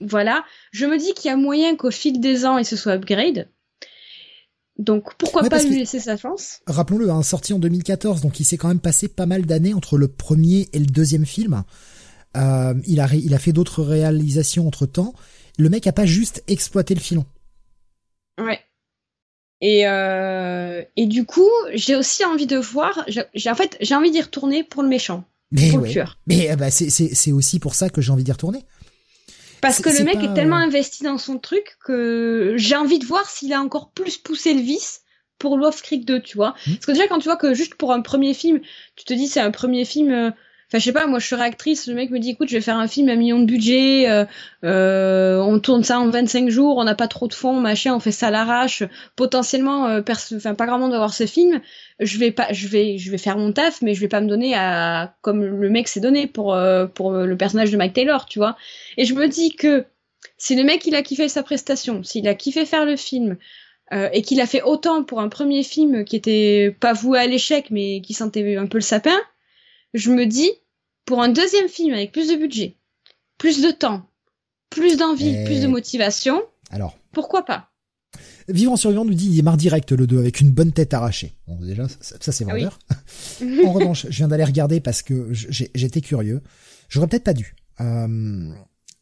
voilà. Je me dis qu'il y a moyen qu'au fil des ans, il se soit upgrade. Donc pourquoi pas lui laisser sa chance? Rappelons-le, hein, sorti en 2014, donc il s'est quand même passé pas mal d'années entre le premier et le deuxième film. Euh, il a il a fait d'autres réalisations entre temps. Le mec a pas juste exploité le filon. Ouais. Et euh, et du coup, j'ai aussi envie de voir. J'ai en fait j'ai envie d'y retourner pour le méchant, mais pour le tueur. Mais euh, bah, c'est c'est aussi pour ça que j'ai envie d'y retourner. Parce que le mec est tellement investi dans son truc que j'ai envie de voir s'il a encore plus poussé le vice pour Wolf Creek 2, tu vois. Hmm. Parce que déjà, quand tu vois que juste pour un premier film, tu te dis c'est un premier film, euh, Enfin, je sais pas, moi je serais actrice, le mec me dit écoute, je vais faire un film à million de budget, euh, euh, on tourne ça en 25 jours, on n'a pas trop de fonds, machin, on fait ça à l'arrache, potentiellement, euh, pas grand monde va voir ce film, je vais pas, je vais, je vais faire mon taf, mais je vais pas me donner à comme le mec s'est donné pour euh, pour le personnage de Mike Taylor, tu vois. Et je me dis que si le mec il a kiffé sa prestation, s'il a kiffé faire le film, et qu'il a fait autant pour un premier film qui était pas voué à l'échec mais qui sentait un peu le sapin, je me dis pour un deuxième film avec plus de budget, plus de temps, plus d'envie, plus de motivation. Alors. Pourquoi pas? Vivre en survivant nous dit il démarre direct le 2 avec une bonne tête arrachée. Bon déjà ça, ça c'est Ah oui. vendeur. en revanche, je viens d'aller regarder parce que j'ai- j'étais curieux. J'aurais peut-être pas dû. Euh,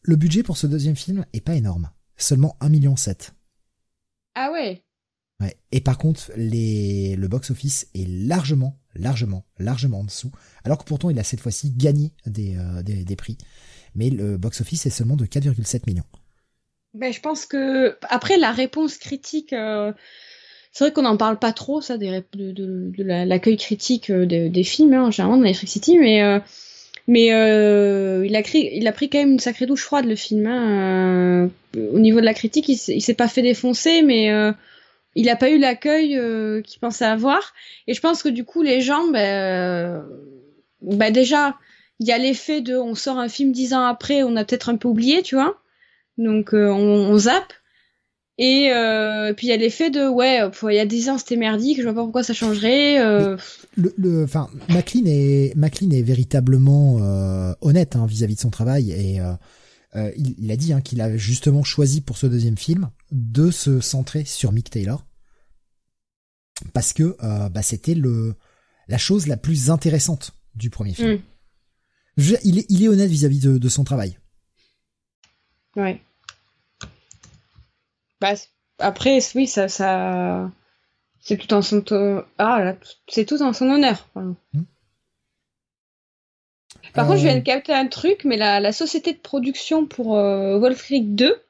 le budget pour ce deuxième film est pas énorme, seulement 1 million 7. Ah ouais. Et par contre, le box-office est largement, largement, largement en dessous. Alors que pourtant, il a cette fois-ci gagné des, euh, prix. Mais le box-office est seulement de 4,7 millions. Ben, je pense que après la réponse critique, euh, c'est vrai qu'on n'en parle pas trop, ça, de, de, de la- l'accueil critique euh, des, films, hein, généralement dans Electric City, mais il a pris il a pris quand même une sacrée douche froide le film. Hein, au niveau de la critique, il, il s'est pas fait défoncer, mais il a pas eu l'accueil euh, qu'il pensait avoir. Et je pense que du coup, les gens, ben, euh, ben déjà, il y a l'effet de on sort un film dix ans après, on a peut-être un peu oublié, tu vois. Donc euh, on, zappe. Et puis il y a l'effet de ouais, il y a 10 ans c'était merdique, je vois pas pourquoi ça changerait. Le, enfin, McLean est, McLean est véritablement honnête hein, vis-à-vis de son travail et il, il a dit hein, qu'il a justement choisi pour ce deuxième film de se centrer sur Mick Taylor parce que euh, bah, c'était le la chose la plus intéressante du premier film. Mm. Je il, est, il est honnête vis-à-vis de, de son travail. Ouais. Bah, après, oui, ça, ça, c'est tout en son, ah, là, c'est tout en son honneur. Par contre, je viens Euh, de capter un truc, mais la, la société de production pour euh, Wolf Creek 2,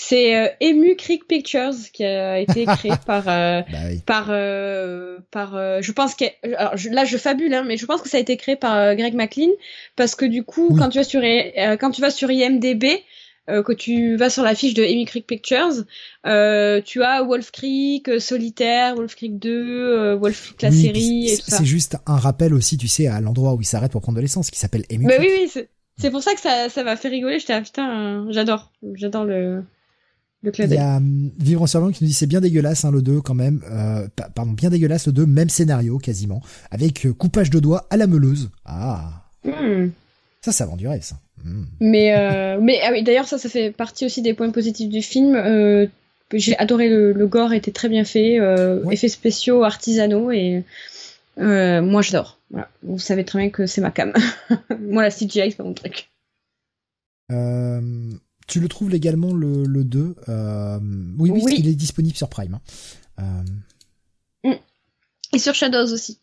c'est euh, Emu Creek Pictures qui a été créé par, euh, Bah oui. par, euh, par, euh, je pense que, alors je- là je fabule, hein, mais je pense que ça a été créé par Greg McLean parce que du coup, Oui. quand tu vas sur, euh, quand tu vas sur IMDb, euh, que tu vas sur la fiche de Amy Creek Pictures, euh, tu as Wolf Creek, euh, Solitaire, Wolf Creek 2, euh, Wolf Creek la Oui, série c'est- tout ça. C'est juste un rappel aussi, tu sais, à l'endroit où il s'arrête pour prendre de l'essence, qui s'appelle Emu Mais Creek. oui, oui, c'est- c'est pour ça que ça, ça m'a fait rigoler. J'étais, ah, putain, j'adore, j'adore le, le Il y a hum, Vivre en survivant qui nous dit c'est bien dégueulasse hein, le 2 quand même. Euh, pa- pardon, bien dégueulasse le 2, même scénario quasiment, avec euh, coupage de doigts à la meuleuse. Ah, Hmm. ça, ça vend du rêve ça. Hmm. Mais, euh, mais ah oui, d'ailleurs, ça, ça fait partie aussi des points positifs du film. Euh, j'ai adoré le, le gore, était très bien fait, Ouais. effets spéciaux, artisanaux, et moi j'adore. Voilà. Vous savez très bien que c'est ma cam. moi, la CGI, c'est pas mon truc. Euh, tu le trouves légalement le, le 2 euh, Oui, oui, Oui. il est disponible sur Prime. hein. Euh, Et sur Shadows aussi.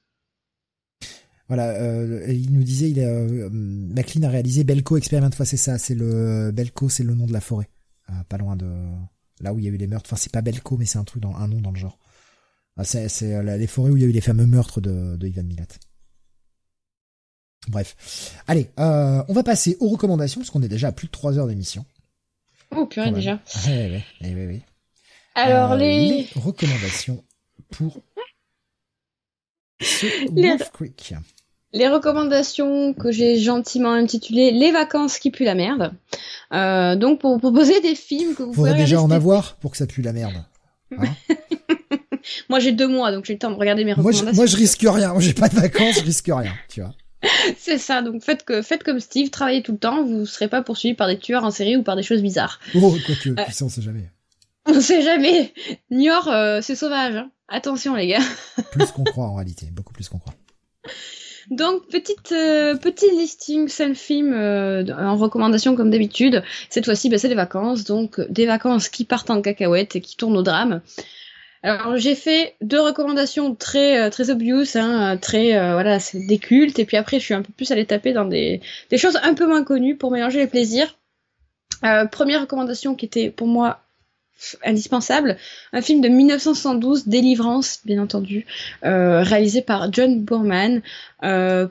Voilà, euh, il nous disait, il a, euh, McLean a réalisé Belko Experiment. Enfin, c'est ça, c'est le Belko, c'est le nom de la forêt, Euh, pas loin de là où il y a eu les meurtres. Enfin, c'est pas Belko, mais c'est un truc dans un nom dans le genre. Ah, c'est euh, les forêts où il y a eu les fameux meurtres de, de Ivan Milat. Bref, allez, euh, on va passer aux recommandations parce qu'on est déjà à plus de trois heures d'émission. Oh, purée, déjà. Ouais, ouais, ouais, ouais, ouais, ouais. Alors, Euh, les... recommandations pour ce Les- Wolf Creek. Les recommandations que j'ai gentiment intitulées Les vacances qui puent la merde. Euh, donc, pour vous proposer des films que vous pouvez Faudrait déjà en avoir pour que ça pue la merde. Hein Moi, j'ai deux mois, donc j'ai le temps de regarder mes moi, je, recommandations. moi, je risque rien. Moi, j'ai pas de vacances, je risque rien. Tu vois. C'est ça, donc faites, que, faites comme Steve, travaillez tout le temps, vous ne serez pas poursuivi par des tueurs en série ou par des choses bizarres. Oh, quoique, puis ça, on sait jamais. On sait jamais. Niort, euh, c'est sauvage. hein. Attention, les gars. Plus qu'on croit en réalité, beaucoup plus qu'on croit. Donc, petite, euh, petit listing scène film euh, en recommandation comme d'habitude. Cette fois-ci, bah, c'est les vacances, donc euh, des vacances qui partent en cacahuète et qui tournent au drame. Alors, j'ai fait deux recommandations très euh, très obvious, hein, très euh, voilà, c'est des cultes. Et puis après, je suis un peu plus allée taper dans des, des choses un peu moins connues pour mélanger les plaisirs. Euh, première recommandation qui était pour moi indispensable, un film de 1972, Délivrance, bien entendu, réalisé par John Boorman.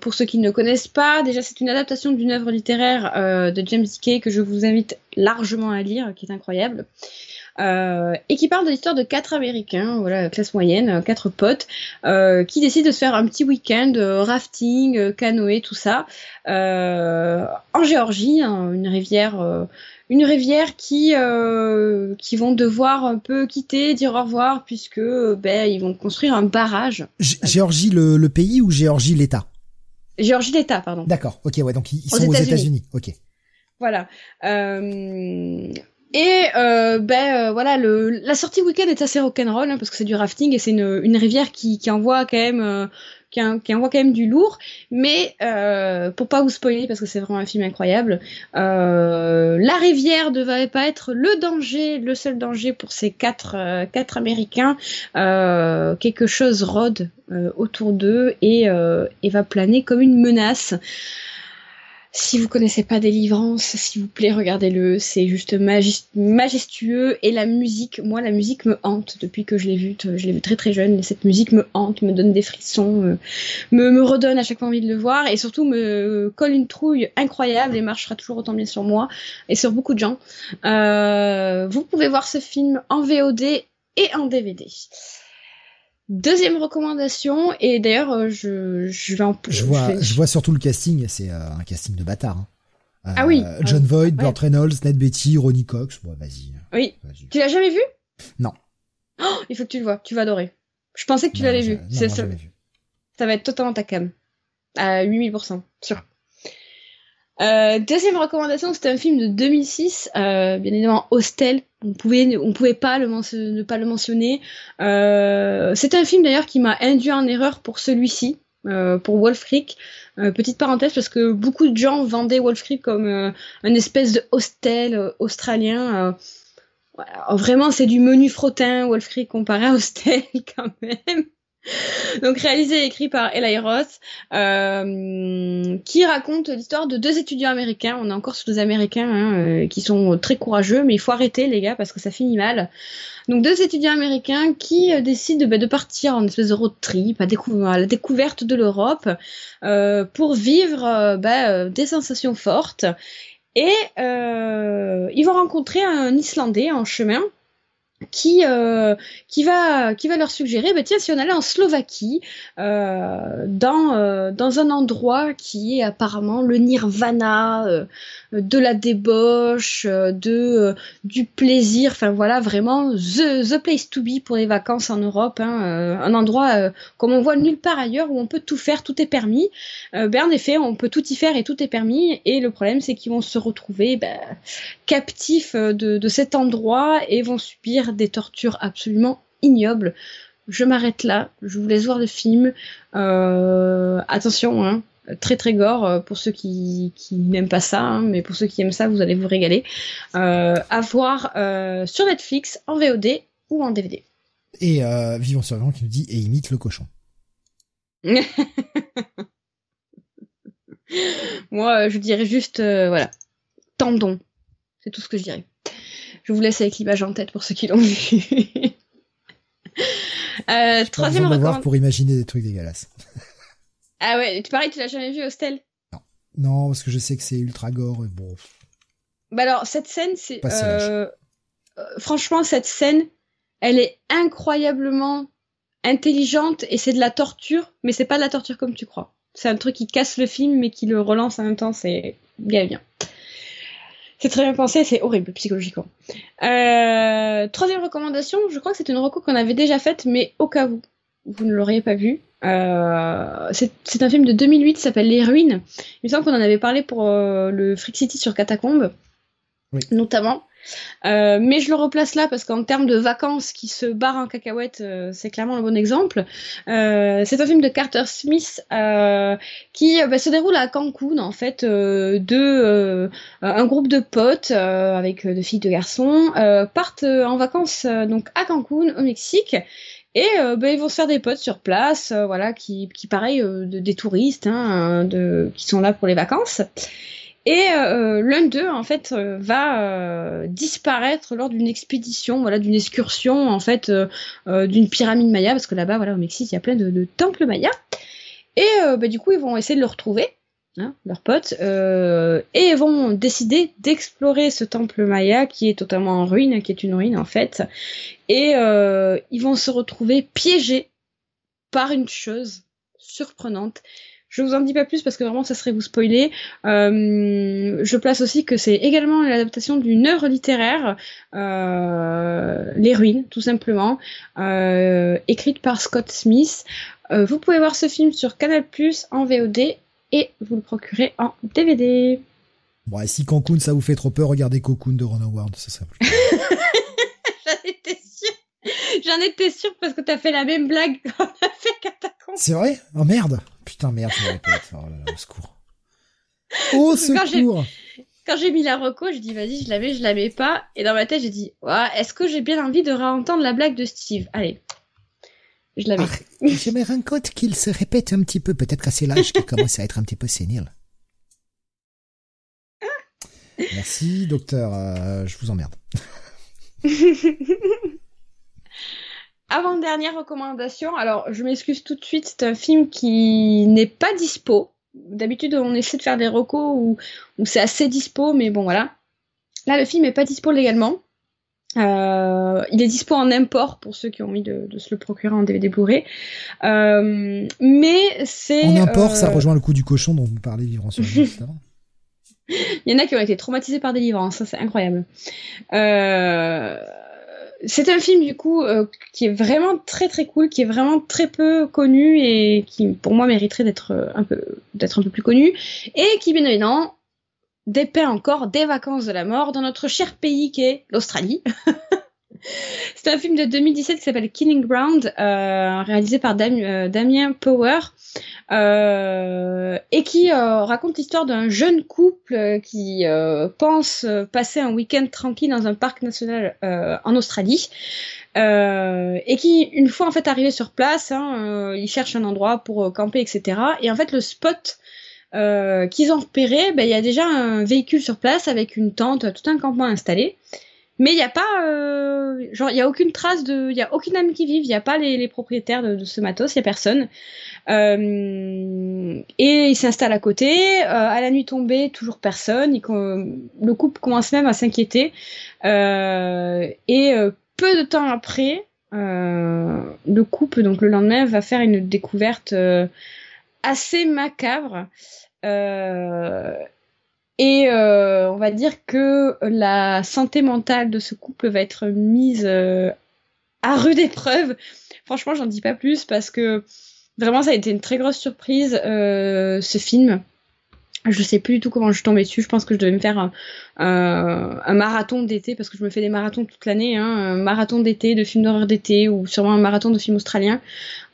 Pour ceux qui ne le connaissent pas, déjà c'est une adaptation d'une œuvre littéraire de James Dickey que je vous invite largement à lire, qui est incroyable. Euh, et qui parle de l'histoire de quatre Américains, voilà, classe moyenne, euh, quatre potes, euh, qui décident de se faire un petit week-end rafting, canoë, tout ça, en Géorgie, hein, une rivière, une rivière qui, euh, qui vont devoir un peu quitter, dire au revoir, puisque ben ils vont construire un barrage. G- Géorgie, le, le pays ou Géorgie, l'État? Géorgie d'État, pardon. D'accord, ok, ouais, donc ils, ils Aux sont aux États-Unis. États-Unis. Ok. Voilà. Euh, Et euh, ben euh, voilà, la sortie week-end est assez rock'n'roll hein, parce que c'est du rafting et c'est une, rivière qui, envoie quand même euh, qui, envoie quand même du lourd. Mais euh, pour pas vous spoiler parce que c'est vraiment un film incroyable, la rivière ne va pas être le danger, le seul danger pour ces quatre Américains. Quelque chose rôde autour d'eux et va planer comme une menace. Si vous connaissez pas Délivrance, s'il vous plaît, regardez-le. C'est juste majestueux. Et la musique, moi, la musique me hante depuis que je l'ai vue. Je l'ai vue très très jeune. Et cette musique me hante, me donne des frissons, me, me, redonne à chaque fois envie de le voir. Et surtout me colle une trouille incroyable et marchera toujours autant bien sur moi et sur beaucoup de gens. Euh, vous pouvez voir ce film en VOD et en DVD. Deuxième recommandation, et d'ailleurs, euh, je, je vais en. Je vois, je, vois surtout le casting, c'est euh, un casting de bâtard. Hein. ah oui. Euh, John Voight, Burt Reynolds, Ned Betty, Ronnie Cox. Bon, vas-y. Oui. tu l'as jamais vu? Non. Oh, il faut que tu le vois, tu vas adorer. Je pensais que tu l'avais vu. C'est ça. Ça va être totalement ta cam. À 8000%, sûr. Euh, deuxième recommandation, c'est un film de 2006, euh, bien évidemment Hostel. On pouvait, on pouvait pas le ne pas le mentionner. Euh, c'est un film d'ailleurs qui m'a induit en erreur pour celui-ci, euh, pour Wolf Creek. Euh, petite parenthèse parce que beaucoup de gens vendaient Wolf Creek comme un espèce de hostel australien. vraiment, c'est du menu frottin Wolf Creek comparé à Hostel quand même. Donc réalisé et écrit par Eli Roth, euh, qui raconte l'histoire de deux étudiants américains. On est encore sur des Américains hein, euh, qui sont très courageux, mais il faut arrêter les gars parce que ça finit mal. Donc deux étudiants américains qui euh, décident bah, de partir en espèce de road trip à, la découverte de l'Europe pour vivre bah, des sensations fortes. Et ils vont rencontrer un Islandais en chemin qui euh, qui va qui va leur suggérer bah tiens si on allait en Slovaquie euh, dans euh, dans un endroit qui est apparemment le nirvana de la débauche euh, de du plaisir. Enfin voilà vraiment the the place to be pour les vacances en Europe hein, un endroit comme on voit nulle part ailleurs où on peut tout faire tout est permis. Ben en effet on peut tout y faire et tout est permis. Et le problème c'est qu'ils vont se retrouver ben, captifs de, de cet endroit et vont subir des tortures absolument ignobles. Je m'arrête là, je vous laisse voir le film. Euh, attention, hein, très très gore euh, pour ceux qui, n'aiment pas ça, hein, mais pour ceux qui aiment ça, vous allez vous régaler. Euh, à voir sur Netflix, en VOD ou en DVD. Et Vivant Survivant qui nous dit et imite le cochon. Moi, je dirais juste, voilà, tendons. C'est tout ce que je dirais. Je vous laisse avec l'image en tête pour ceux qui l'ont vu. euh, troisième recommandation. pour imaginer des trucs dégueulasses. Ah ouais, tu pareil, tu l'as jamais vu, Hostel? Non. Non, parce que je sais que c'est ultra gore et bon. Bah alors, cette scène, c'est. Euh, euh, franchement, cette scène, elle est incroyablement intelligente et c'est de la torture, mais c'est pas de la torture comme tu crois. C'est un truc qui casse le film mais qui le relance en même temps, c'est bien bien. C'est très bien pensé, c'est horrible psychologiquement. Euh, troisième recommandation, je crois que c'est une reco qu'on avait déjà faite, mais au cas où vous ne l'auriez pas vu, euh, c'est un film de 2008 qui s'appelle Les Ruines. Il me semble qu'on en avait parlé pour euh, le Freak City sur Catacombe, notamment. Euh, mais je le replace là parce qu'en termes de vacances qui se barrent en cacahuète, euh, c'est clairement le bon exemple. Euh, c'est un film de Carter Smith qui bah, se déroule à Cancun en fait, de un groupe de potes avec de filles de garçons partent en vacances donc à Cancun au Mexique. Et bah, ils vont se faire des potes sur place, voilà, qui, qui pareil, des touristes, hein, de, qui sont là pour les vacances. Et euh, l'un d'eux, en fait, euh, va euh, disparaître lors d'une expédition, voilà, d'une excursion, en fait, d'une pyramide maya, parce que là-bas, voilà, au Mexique, il y a plein de, temples mayas. Et bah, du coup, ils vont essayer de le retrouver, hein, leurs potes, et ils vont décider d'explorer ce temple maya qui est totalement en ruine, qui est une ruine en fait. Et ils vont se retrouver piégés par une chose surprenante je vous en dis pas plus parce que vraiment ça serait vous spoiler. Euh, je place aussi que c'est également l'adaptation d'une œuvre littéraire, euh, Les Ruines, tout simplement, euh, écrite par Scott Smith. vous pouvez voir ce film sur Canal en VOD et vous le procurez en DVD. Bon, et si Cancun ça vous fait trop peur, regardez Cocoon de Ron Howard, ça serait plus. J'en étais sûre. J'en étais sûre parce que t'as fait la même blague qu'on a fait Catacombe. C'est vrai? Oh merde Putain, merde, je répète. Oh là là, au secours. Au secours quand j'ai mis la reco, je dis vas-y, je la mets, je la mets pas. Et dans ma tête, j'ai dit ouais, est-ce que j'ai bien envie de réentendre la blague de Steve? Allez, je la mets. Ah, je me rends compte qu'il se répète un petit peu. Peut-être que c'est l'âge qui commence à être un petit peu sénile. Merci, docteur. Euh, je vous emmerde. Avant-dernière recommandation. Alors, je m'excuse tout de suite. C'est un film qui n'est pas dispo. D'habitude, on essaie de faire des recos où, c'est assez dispo, mais bon, voilà. Là, le film n'est pas dispo légalement. Euh, il est dispo en import pour ceux qui ont envie de, se le procurer en DVD Blu-ray. Euh, mais c'est. En import, ça rejoint le coup du cochon dont vous parlez vivre Il y en a qui ont été traumatisés par des livres, ça c'est incroyable. Euh, c'est un film du coup euh, qui est vraiment très très cool, qui est vraiment très peu connu et qui pour moi mériterait d'être euh, un peu d'être un peu plus connu et qui bien évidemment dépeint encore des vacances de la mort dans notre cher pays qui est l'Australie. C'est un film de 2017 qui s'appelle Killing Ground, euh, réalisé par euh, Damien Power, euh, et qui raconte l'histoire d'un jeune couple qui pense passer un week-end tranquille dans un parc national en Australie. et qui, une fois en fait arrivé sur place, hein, ils cherchent un endroit pour camper, etc. Et en fait, le spot qu'ils ont repéré, ben, il y a déjà un véhicule sur place avec une tente, tout un campement installé. Mais il n'y a pas, euh, genre, il y a aucune trace de, il y a aucune âme qui vive, il n'y a pas les, propriétaires de, ce matos, il y a personne. Euh, et il s'installe à côté. Euh, à la nuit tombée, toujours personne. Le couple commence même à s'inquiéter. Euh, et euh, peu de temps après, le couple, donc le lendemain, va faire une découverte assez macabre. Euh, et euh, on va dire que la santé mentale de ce couple va être mise euh, à rude épreuve. Franchement, j'en dis pas plus parce que vraiment, ça a été une très grosse surprise, ce film. Je sais plus du tout comment je suis tombée dessus. Je pense que je devais me faire un, un, marathon d'été parce que je me fais des marathons toute l'année, hein, un marathon d'été, de films d'horreur d'été ou sûrement un marathon de films australiens.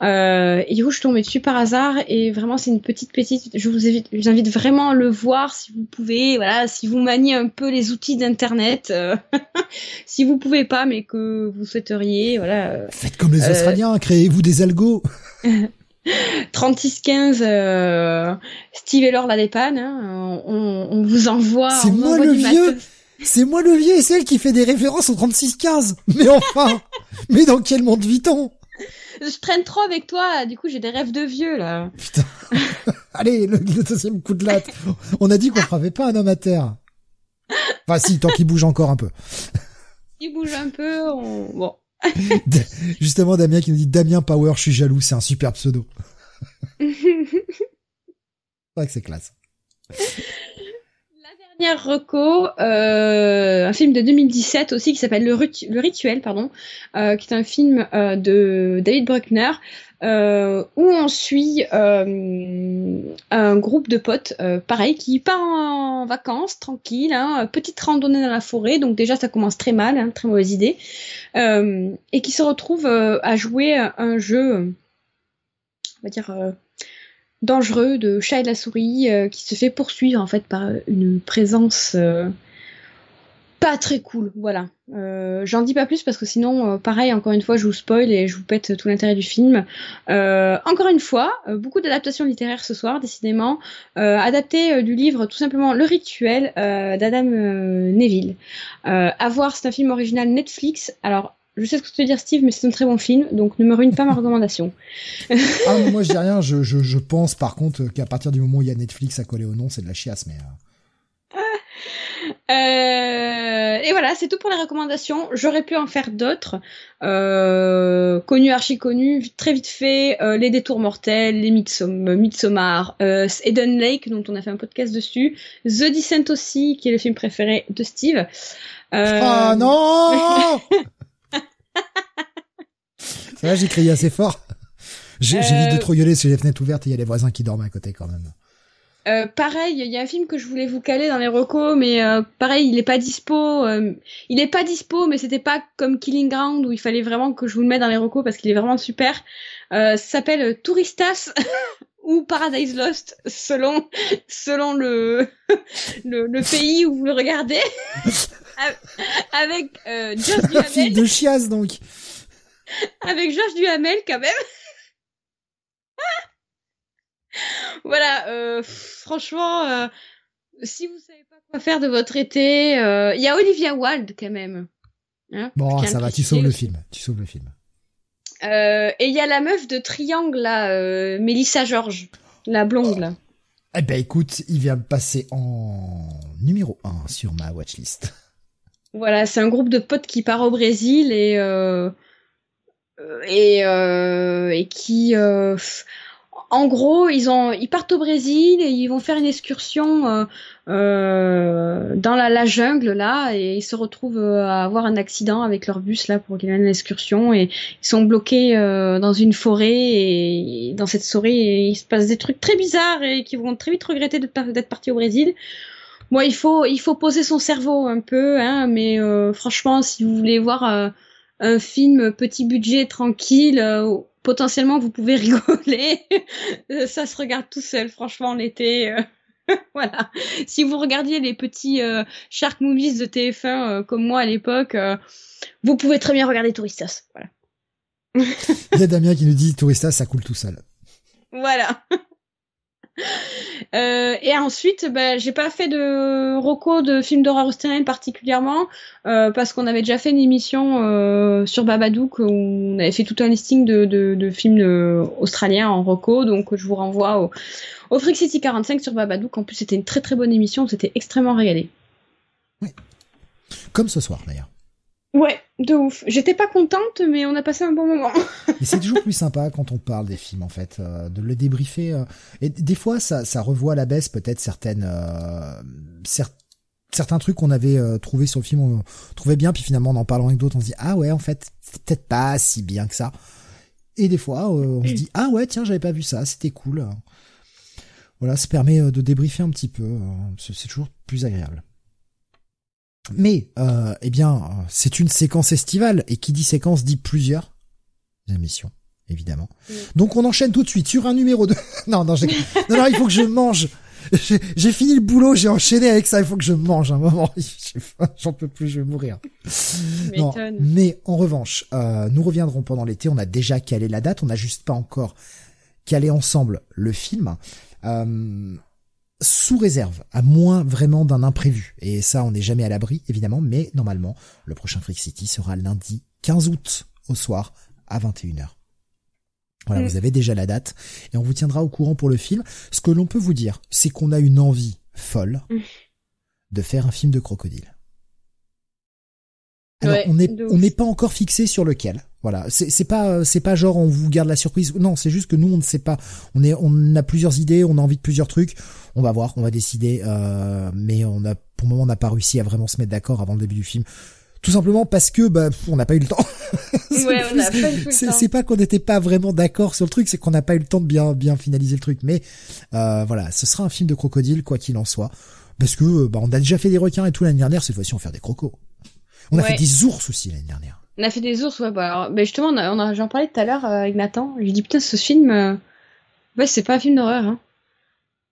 Euh, et du coup, je suis tombée dessus par hasard et vraiment, c'est une petite petite. Je vous, invite, je vous invite vraiment à le voir si vous pouvez. Voilà, si vous maniez un peu les outils d'internet, euh, si vous pouvez pas, mais que vous souhaiteriez, voilà. Faites comme les euh, Australiens, créez-vous des algos. 3615 euh, Steve et Laure la dépanne, hein. on, on, vous envoie. C'est moi le vieux. C'est moi le vieux et celle qui fait des références au 3615. Mais enfin, mais dans quel monde vit-on? Je traîne trop avec toi, du coup j'ai des rêves de vieux là. Putain. Allez, le, deuxième coup de latte. On a dit qu'on frappait pas un homme à terre. Enfin si, tant qu'il bouge encore un peu. Il bouge un peu, on... bon. Justement, Damien qui nous dit Damien Power, je suis jaloux, c'est un super pseudo. c'est vrai que c'est classe. Reco, euh, un film de 2017 aussi qui s'appelle Le, Rituel, pardon, euh, qui est un film euh, de David Bruckner où on suit un groupe de potes, pareil, qui part en vacances, tranquille, hein, petite randonnée dans la forêt, donc déjà ça commence très mal, hein, très mauvaise idée, et qui se retrouve à jouer un jeu, on va dire dangereux de chat et de la souris, qui se fait poursuivre en fait par une présence pas très cool, voilà. Euh, J'en dis pas plus parce que sinon, euh, pareil, encore une fois, je vous spoil et je vous pète tout l'intérêt du film. Euh, encore une fois, euh, beaucoup d'adaptations littéraires ce soir, décidément. adapté du livre tout simplement Le Rituel d'Adam Neville. à voir, c'est un film original Netflix. Alors, je sais ce que tu veux dire, Steve, mais c'est un très bon film, donc ne me ruine pas ma recommandation. ah, moi je dis rien, je, je, je pense par contre qu'à partir du moment où il y a Netflix à coller au nom, c'est de la chiasse, mais... Euh, et voilà, c'est tout pour les recommandations. J'aurais pu en faire d'autres, euh, connus, archi connus, très vite fait. Euh, les détours mortels, les Midsommar, euh, Eden Lake, dont on a fait un podcast dessus, The Descent aussi, qui est le film préféré de Steve. Oh non Ça va, j'ai crié assez fort. J'évite de trop gueuler si les fenêtres ouvertes et il y a les voisins qui dorment à côté quand même. Euh, pareil, il y a un film que je voulais vous caler dans les recos, mais euh, pareil, il est pas dispo. Euh, il est pas dispo, mais c'était pas comme Killing Ground où il fallait vraiment que je vous le mette dans les recos parce qu'il est vraiment super. ça s'appelle Touristas ou Paradise Lost, selon selon le le, le pays où vous le regardez. Avec Josh Duhamel. film de chiasse donc. Avec Josh Duhamel quand même. voilà, euh, franchement, euh, si vous savez pas quoi faire de votre été, euh, il y a Olivia Wilde quand même. Hein, bon, ça va, tu sauves le film, tu sauves le film. et il y a la meuf de Triangle là, Melissa George, la blonde là. Eh ben écoute, il vient de passer en numéro 1 sur ma watchlist. Voilà, c'est un groupe de potes qui part au Brésil et et, et qui en gros, ils ont, ils partent au Brésil et ils vont faire une excursion euh, euh, dans la, jungle là et ils se retrouvent euh, à avoir un accident avec leur bus là pour qu'ils aient une excursion et ils sont bloqués dans une forêt et, dans cette forêt il se passe des trucs très bizarres et qui vont très vite regretter d'être partis au Brésil. Moi, il faut, il faut poser son cerveau un peu, hein, mais franchement, si vous voulez voir un film petit budget tranquille potentiellement vous pouvez rigoler. ça se regarde tout seul, franchement, l'été. Euh, voilà. Si vous regardiez les petits euh, Shark Movies de TF1 euh, comme moi à l'époque, vous pouvez très bien regarder Touristas. Voilà. Il y a Damien qui nous dit Touristas, ça coule tout seul. Voilà. Euh, et ensuite, bah, j'ai pas fait de roco de films d'horreur australien particulièrement euh, parce qu'on avait déjà fait une émission euh, sur Babadook où on avait fait tout un listing de, de, de films australiens en roco. Donc je vous renvoie au, au Freak City 45 sur Babadook. En plus, c'était une très très bonne émission. C'était extrêmement régalé. Oui. Comme ce soir d'ailleurs. Ouais, de ouf. J'étais pas contente, mais on a passé un bon moment. et c'est toujours plus sympa quand on parle des films, en fait, euh, de le débriefer. Euh. et des fois, ça, ça revoit à la baisse peut-être certaines, euh, certains trucs qu'on avait trouvé sur le film, on trouvait bien, puis finalement, en en parlant avec d'autres, on se dit ah ouais, en fait, c'est peut-être pas si bien que ça. Et des fois, on se dit ah ouais, tiens, j'avais pas vu ça, c'était cool. Voilà, ça permet de débriefer un petit peu. c'est toujours plus agréable. Mais, euh, eh bien, c'est une séquence estivale, et qui dit séquence dit plusieurs émissions, évidemment. Donc on enchaîne tout de suite sur un numéro 2. non, non, non, non, il faut que je mange. J'ai fini le boulot, j'ai enchaîné avec ça, il faut que je mange un moment. J'en peux plus, je vais mourir. Non, mais en revanche, euh, nous reviendrons pendant l'été, on a déjà calé la date, on n'a juste pas encore calé ensemble le film. Euh, sous réserve, à moins vraiment d'un imprévu. Et ça, on n'est jamais à l'abri, évidemment, mais normalement, le prochain Freak City sera lundi 15 août au soir à 21h. Voilà, mm. vous avez déjà la date et on vous tiendra au courant pour le film. Ce que l'on peut vous dire, c'est qu'on a une envie folle mm. de faire un film de crocodile. Alors, on n'est on n'est pas encore fixé sur lequel. Voilà, c'est pas c'est pas genre on vous garde la surprise. Non, c'est juste que nous on ne sait pas. On est on a plusieurs idées, on a envie de plusieurs trucs. On va voir, on va décider. Euh, mais on a pour le moment on n'a pas réussi à vraiment se mettre d'accord avant le début du film. Tout simplement parce que bah on n'a pas eu le temps. ouais. C'est pas qu'on n'était pas vraiment d'accord sur le truc, c'est qu'on n'a pas eu le temps de bien bien finaliser le truc. Mais euh, voilà, ce sera un film de crocodile quoi qu'il en soit, parce que bah on a déjà fait des requins et tout l'année dernière. Cette fois-ci on va faire des crocos. On a fait des ours aussi l'année dernière. On a fait des ours, ouais. Bah, bah justement, on a, j'en parlais tout à l'heure euh, avec Nathan. Je lui dis putain, ce film, euh, ouais, c'est pas un film d'horreur. Hein.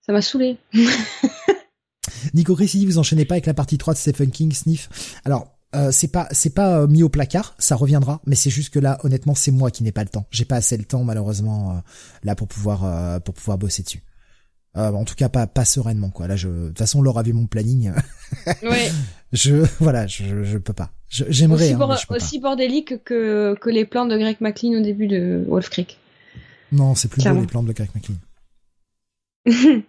Ça m'a saoulé. Nico dit vous enchaînez pas avec la partie 3 de Stephen King, Sniff. Alors, euh, c'est pas c'est pas mis au placard, ça reviendra, mais c'est juste que là, honnêtement, c'est moi qui n'ai pas le temps. J'ai pas assez le temps malheureusement là pour pouvoir pour pouvoir bosser dessus. En tout cas, pas pas sereinement quoi. Là, je de toute façon, Laura a vu mon planning. ouais. Je voilà, je je peux pas. J'aimerais. Aussi, hein, aussi bordélique que, que les plans de Greg McLean au début de Wolf Creek. Non, c'est plus beau les plans de Greg McLean.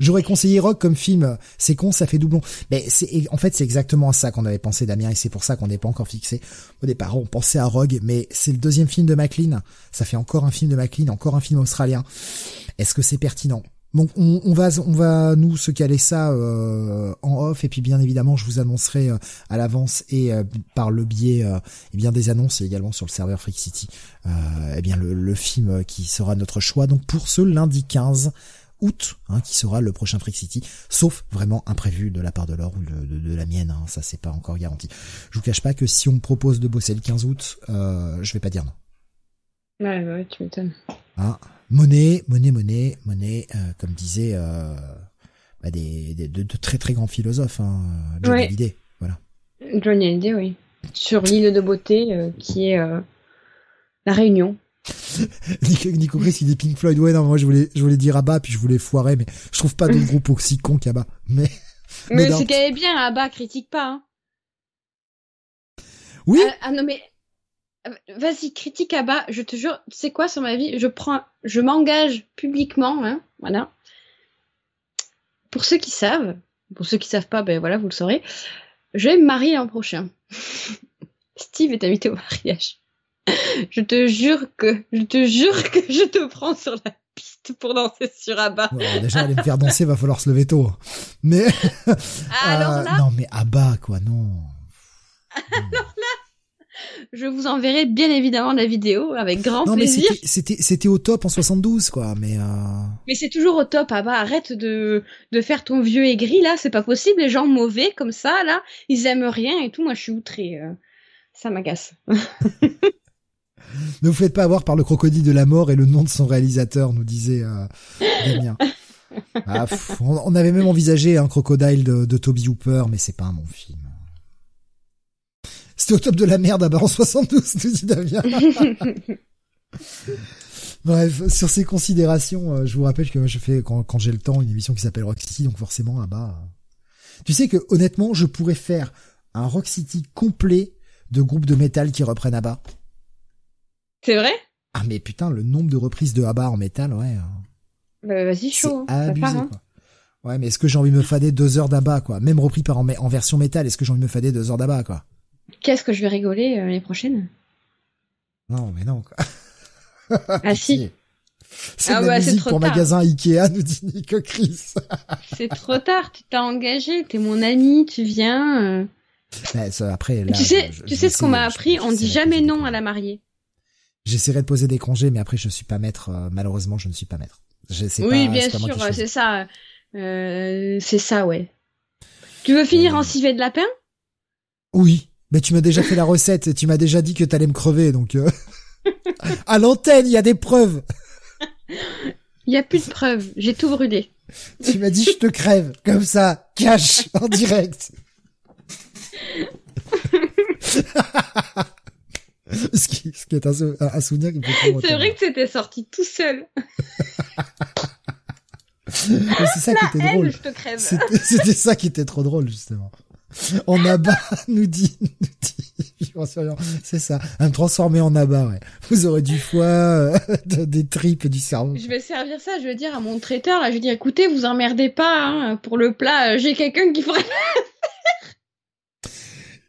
J'aurais conseillé Rock comme film. C'est con, ça fait doublon. Mais c'est, en fait, c'est exactement à ça qu'on avait pensé, Damien, et c'est pour ça qu'on n'est pas encore fixé. Au départ, on pensait à Rogue, mais c'est le deuxième film de McLean. Ça fait encore un film de McLean, encore un film australien. Est-ce que c'est pertinent? Donc on, va on va nous se caler ça euh, en off et puis bien évidemment je vous annoncerai euh, à l'avance et euh, par le biais eh bien des annonces également sur le serveur Freak City eh bien le, le, film qui sera notre choix donc pour ce lundi 15 août, hein, qui sera le prochain Freak City, sauf vraiment imprévu de la part de l'or ou de, de, la mienne, hein, ça c'est pas encore garanti. Je vous cache pas que si on me propose de bosser le 15 août, euh, je vais pas dire non. Ouais, ouais, tu m'étonnes. Hein monnaie, monnaie, monnaie, monnaie, euh, comme disait euh, bah des, des de, très très grands philosophes, hein, Johnny Hallyday, voilà. Johnny Hallyday, oui. Sur l'île de beauté, euh, qui est la Réunion. Nico Chris il dit Pink Floyd ouais non moi je voulais je voulais dire Abba puis je voulais foirer mais je trouve pas de groupe aussi con qu'Abba mais mais c'est qu'elle est bien Abba critique pas hein. oui ah, ah non mais vas-y critique Abba je te jure tu sais quoi sur ma vie je prends je m'engage publiquement hein voilà pour ceux qui savent pour ceux qui savent pas ben voilà vous le saurez je vais me marier l'an prochain Steve est invité au mariage je te jure que, je te jure que je te prends sur la piste pour danser sur Abba. déjà, aller me faire danser, va falloir se lever tôt. Mais, ah, euh, non, mais Abba, quoi, non. alors là, je vous enverrai bien évidemment la vidéo avec grand non, plaisir. Mais c'était, c'était au top en 72, quoi, mais. Euh... Mais c'est toujours au top, Abba. Arrête de de faire ton vieux aigri là, c'est pas possible. Les gens mauvais comme ça là, ils aiment rien et tout. Moi, je suis outrée. Euh. Ça m'agace. ne vous faites pas avoir par le crocodile de la mort et le nom de son réalisateur, nous disait euh, Damien. Ah, on, avait même envisagé un crocodile de, Toby Hooper, mais c'est pas un bon film. C'était au top de la merde à en 72, nous dit Damien. Bref, sur ces considérations, euh, je vous rappelle que je fais quand, j'ai le temps une émission qui s'appelle Rock City, donc forcément à bas. Tu sais que honnêtement, je pourrais faire un Rock City complet de groupes de métal qui reprennent à bas. C'est vrai? Ah mais putain, le nombre de reprises de Abba en métal, ouais. Hein. Bah, vas-y, chaud. Hein. abusé, hein. quoi. Ouais, mais est-ce que j'ai envie de me fader deux heures d'Abba, quoi? Même repris par en, en version métal, est-ce que j'ai envie de me fader deux heures d'Abba, quoi? Qu'est-ce que je vais rigoler euh, l'année prochaine? Non, mais non, quoi. ah si. C'est ah, la musique pour magasin Ikea, nous dit Nico Chris. c'est trop tard, tu t'as engagé, t'es mon ami, tu viens. Euh. après, tu sais, tu sais ce qu'on m'a appris, on dit jamais non à la mariée. J'essaierai de poser des congés, mais après je suis pas maître. Euh, malheureusement, je ne suis pas maître. oui, bien sûr, c'est ça. Euh, c'est ça, ouais. Tu veux finir en civet de lapin? Oui, mais tu m'as déjà fait la recette et tu m'as déjà dit que t'allais me crever, donc à l'antenne, il y a des preuves. Il y a plus de preuves. J'ai tout brûlé. Tu m'as dit je te crève comme ça, cash en direct. ce, qui, ce qui est un, un souvenir qui peut C'est vrai que c'était sorti tout seul. c'est ça qui était drôle. C'était ça qui était trop drôle, justement. En abat, nous dit, nous dit, c'est ça, un transformé en abat, ouais. Vous aurez du foie, euh, des tripes, du cerveau. Je vais servir ça, je vais dire à mon traiteur, là, je vais dire, écoutez, vous emmerdez pas, hein, pour le plat, j'ai quelqu'un qui ferait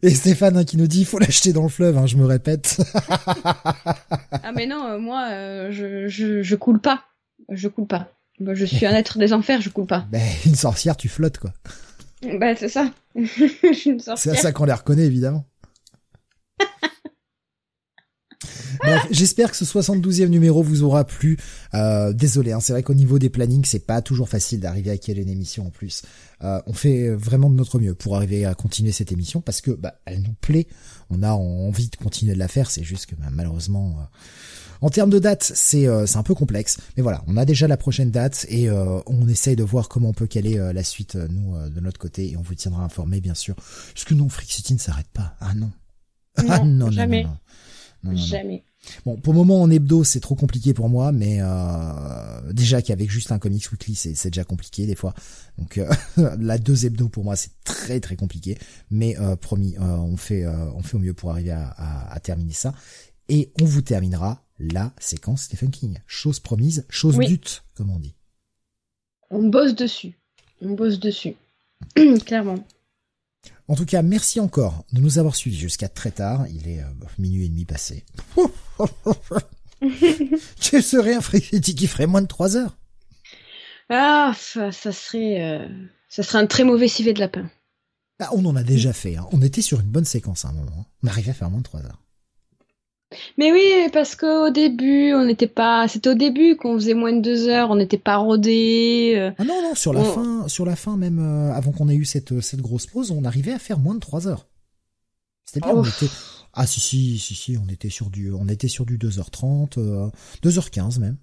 et Stéphane hein, qui nous dit il faut l'acheter dans le fleuve, hein, je me répète. ah mais non, euh, moi euh, je, je, je coule pas, je coule pas. je suis un être des enfers, je coule pas. Ben une sorcière, tu flottes quoi. Ben c'est ça. C'est à ça qu'on les reconnaît évidemment. j'espère que ce 72e numéro vous aura plu. Euh, désolé, hein, c'est vrai qu'au niveau des plannings, c'est pas toujours facile d'arriver à caler une émission en plus. Euh, on fait vraiment de notre mieux pour arriver à continuer cette émission parce que bah, elle nous plaît. On a envie de continuer de la faire. C'est juste que bah, malheureusement, euh, en termes de date, c'est c'est un peu complexe. Mais voilà, on a déjà la prochaine date et on essaye de voir comment on peut caler la suite nous de notre côté et on vous tiendra informé bien sûr. Parce que non, Freak City ne s'arrête pas. Ah non. ah non, jamais. non, non, non. Jamais. Bon, pour le moment en hebdo, c'est trop compliqué pour moi, mais euh, déjà qu'avec juste un comics weekly, c'est déjà compliqué des fois. Donc euh, la deux hebdo pour moi, c'est très très compliqué. Mais euh, promis, euh, on fait on fait au mieux pour arriver à, à, à, terminer ça. Et on vous terminera la séquence Stephen King. Chose promise, chose dute, comme on dit. On bosse dessus. On bosse dessus. Clairement. En tout cas, merci encore de nous avoir suivis jusqu'à très tard. Il est minuit et demi passé. Quel serait un Freak qui ferait moins de 3 heures? Ah, ça, serait, euh, ça serait un très mauvais civet de lapin. Bah, on en a déjà fait. Hein. On était sur une bonne séquence à un moment. Hein. On arrivait à faire moins de 3 heures. Mais oui, parce qu'au début, on n'était pas. C'était au début qu'on faisait moins de deux heures, on n'était pas rodé. euh. Ah non, non, sur la On- fin, sur la fin même, euh, avant qu'on ait eu cette, cette grosse pause, on arrivait à faire moins de 3 heures. C'était bien, on était, ah si, si, si, si, on était sur du, on était sur du 2h30, euh, 2h15 même.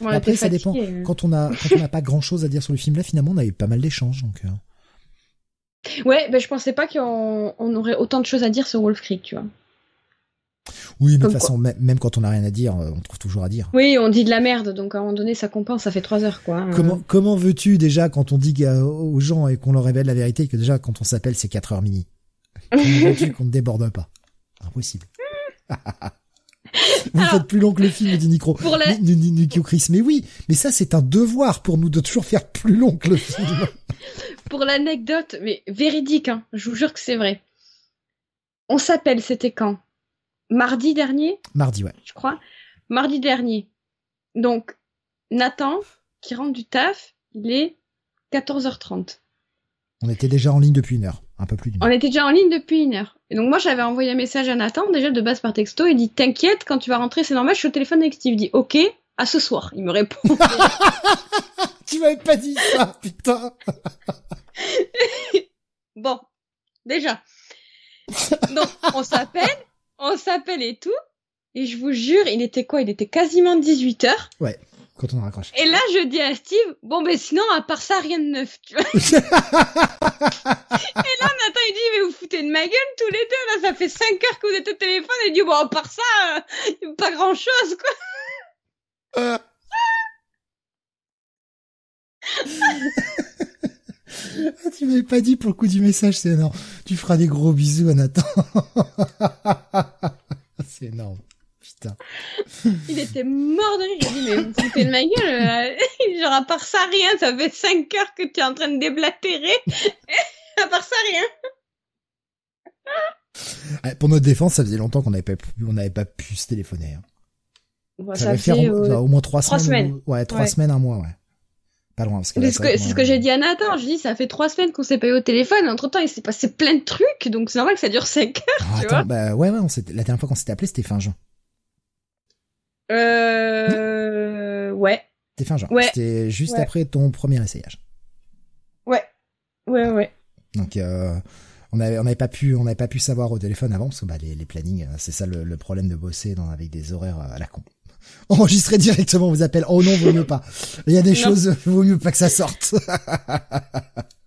On Après, ça dépend. fatigués. Quand on a, quand on n'a pas grand chose à dire sur le film là, finalement, on a eu pas mal d'échanges, donc, euh, Ouais, ben je pensais pas qu'on on aurait autant de choses à dire sur Wolf Creek, tu vois. Oui, mais de toute façon, même, quand on n'a rien à dire, euh, on trouve toujours à dire. Oui, on dit de la merde, donc à un moment donné, ça compense, ça fait trois heures, quoi. hein. Comment, comment veux-tu déjà quand on dit aux gens et qu'on leur révèle la vérité que déjà quand on s'appelle c'est 4 heures mini Comment veux-tu qu'on ne déborde pas? Impossible. Vous Alors- faites plus long que le film, dit Nico. Pour la- Ni- ni- ni- Nico Chris. Mais oui, mais ça c'est un devoir pour nous de toujours faire plus long que le film. Pour l'anecdote, mais véridique, hein, je vous jure que c'est vrai. On s'appelle, c'était quand? Mardi dernier, Mardi, ouais. je crois. Mardi dernier. Donc, Nathan, qui rentre du taf, il est 14h30. On était déjà en ligne depuis une heure, un peu plus d'une On heure. était déjà en ligne depuis une heure. Et donc moi j'avais envoyé un message à Nathan, déjà de base par texto, il dit T'inquiète, quand tu vas rentrer, c'est normal, je suis au téléphone avec Steve. Il dit Ok, à ce soir. Il me répond. Tu m'avais pas dit ça, putain. bon, déjà. Donc on s'appelle, on s'appelle et tout. Et je vous jure, il était quoi? Il était quasiment 18h. Quand on raccroche. Et là je dis à Steve Bon ben sinon, à part ça, rien de neuf. Tu vois et là Nathan il dit Mais vous foutez de ma gueule tous les deux, là ça fait 5 heures que vous êtes au téléphone. Et il dit Bon, à part ça, euh, pas grand chose quoi. Ah, tu m'avais pas dit pour le coup du message, c'est énorme. Tu feras des gros bisous à Nathan. c'est énorme. Putain. Il était mort de rire. J'ai dit, mais vous foutez de ma gueule. euh, Genre, à part ça, rien. Ça fait 5 heures que tu es en train de déblatérer. à part ça, rien. Ah, Pour notre défense, ça faisait longtemps qu'on n'avait pas, pu- on pas pu se téléphoner. hein. Bon, ça ça va fait, faire au, euh, au moins trois, trois semaines. semaines. ou- Ouais, trois Ouais. semaines, un mois, ouais. Pas loin. C'est ce que, moi, j'ai dit à Nathan. Je dis, ça fait 3 semaines qu'on s'est pas eu au téléphone. Entre temps, il s'est passé plein de trucs. Donc, c'est normal que ça dure 5 heures. Ah, tu attends, vois. bah ouais, ouais, on la dernière fois qu'on s'était appelé, c'était fin juin. Euh. Ouais. C'était fin juin. Ouais. C'était juste Ouais. après ton premier essayage. Ouais. Ouais, ouais. Donc, euh, on avait, on n'avait pas pu, on n'avait pas pu savoir au téléphone avant parce que bah, les, les plannings, euh, c'est ça le, le problème de bosser dans, avec des horaires euh, à la con. Enregistrer directement vos appels. Oh non, vaut mieux pas. Il y a des Non. choses, vaut mieux pas que ça sorte.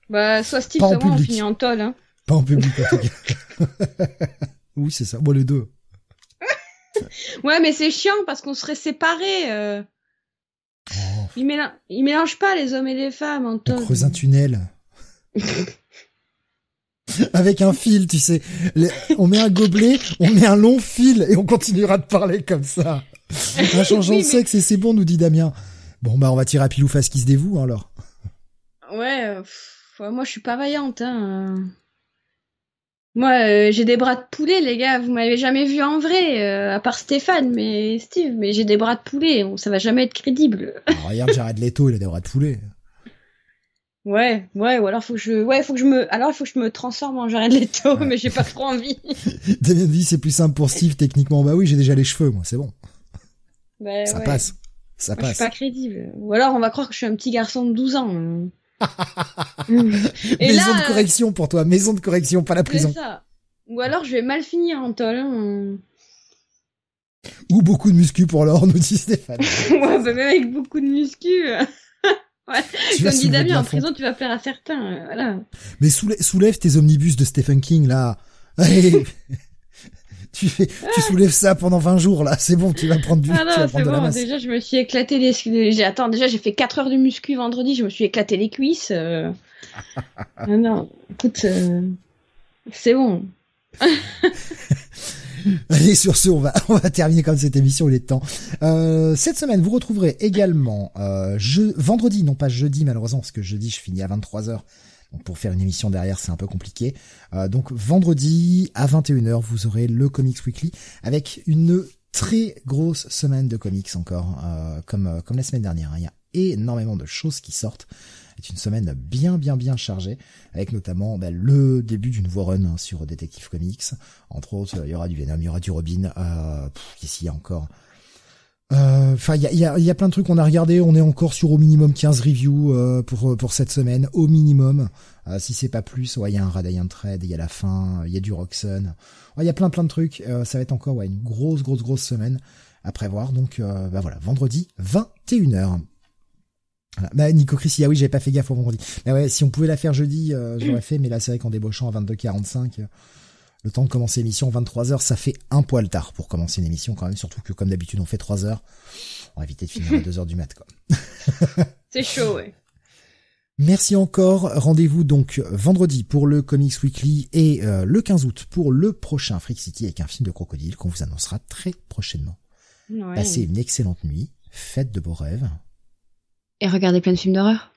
Bah, soit Steve, soit moi, on finit en tôle. Hein. pas en public, en tout cas. oui, c'est ça. Bon, les deux. Ouais, mais c'est chiant parce qu'on serait séparés. Euh... Oh, Ils, méla- ils mélangent pas les hommes et les femmes en on tôle. creuse un tunnel. Avec un fil, tu sais. Les- on met un gobelet, on met un long fil et on continuera de parler comme ça. Un changeant Oui, de mais- sexe et c'est bon, nous dit Damien. Bon, bah, on va tirer à pile ou face qui se dévoue, alors. Ouais, euh, pff, ouais, moi je suis pas vaillante. Hein. Moi, euh, j'ai des bras de poulet, les gars. Vous m'avez jamais vu en vrai, euh, à part Stéphane, mais Steve. Mais j'ai des bras de poulet. Ça va jamais être crédible. Alors, regarde, Jared Leto, il a des bras de poulet. Ouais, ouais. Ou alors faut que je, ouais, faut que je me, alors il faut que je me transforme en Jared Leto, mais j'ai pas trop envie. Damien dit, c'est plus simple pour Steve, techniquement. Bah oui, j'ai déjà les cheveux, moi, c'est bon. Bah, Ça ouais. passe. Ça Moi, je passe. suis pas crédible. Ou alors on va croire que je suis un petit garçon de 12 ans. hein. Et Maison là, de correction pour toi, maison de correction, pas la prison. ça. Ou alors je vais mal finir en tôle. hein. Ou beaucoup de muscu pour l'or, nous dit Stéphane. ouais, bah, même avec beaucoup de muscu. Tu Comme dit Damien, en prison, tu vas plaire à certains. euh, voilà. Mais soulève, soulève tes omnibus de Stephen King, là. Allez. tu, fais, tu soulèves ça pendant 20 jours, là. C'est bon, tu vas prendre du, Ah non, c'est prendre de la bon. masse. Déjà, je me suis éclaté les. j'ai- Attends, déjà, j'ai fait 4 heures de muscu vendredi. Je me suis éclaté les cuisses. euh. ah non, écoute, euh, c'est bon. Allez, sur ce, on va, on va terminer comme cette émission, il est temps. Euh, cette semaine, vous retrouverez également, euh, je, vendredi, non pas jeudi, malheureusement, parce que jeudi, je finis à 23h. Donc, pour faire une émission derrière, c'est un peu compliqué. Euh, donc, vendredi, à 21h, vous aurez le Comics Weekly avec une très grosse semaine de comics encore, euh, comme, euh, comme la semaine dernière. Il y a énormément de choses qui sortent. Est une semaine bien bien bien chargée, avec notamment bah, le début du nouveau run hein, sur Detective Comics. Entre autres, il y aura du Venom, il y aura du Robin. Euh, Ici, il y a encore? Euh, enfin, il y a, y, a, plein de trucs qu'on a regardé. On est encore sur au minimum 15 reviews euh, pour pour cette semaine, au minimum. Euh, si c'est pas plus, ouais, il y a un Radiant Trade, il y a la fin, il y a du Roxon. Il y a plein plein de trucs. ça va être encore une grosse grosse grosse semaine à prévoir. Donc bah voilà, vendredi 21h. Voilà. Bah, Nico Chris, ah oui, j'avais pas fait gaffe au vendredi. Bah ouais, si on pouvait la faire jeudi, j'aurais fait, mais là c'est vrai qu'en débauchant à 22h45 le temps de commencer l'émission 23h, ça fait un poil tard pour commencer une émission quand même, surtout que comme d'habitude on fait 3 heures. On va éviter de finir à 2 heures du mat quoi. C'est chaud, ouais. Merci encore. Rendez-vous donc vendredi pour le Comics Weekly et euh, le 15 août pour le prochain Freak City avec un film de crocodile qu'on vous annoncera très prochainement. Passez une excellente nuit, faites de beaux rêves. Et regardez plein de films d'horreur.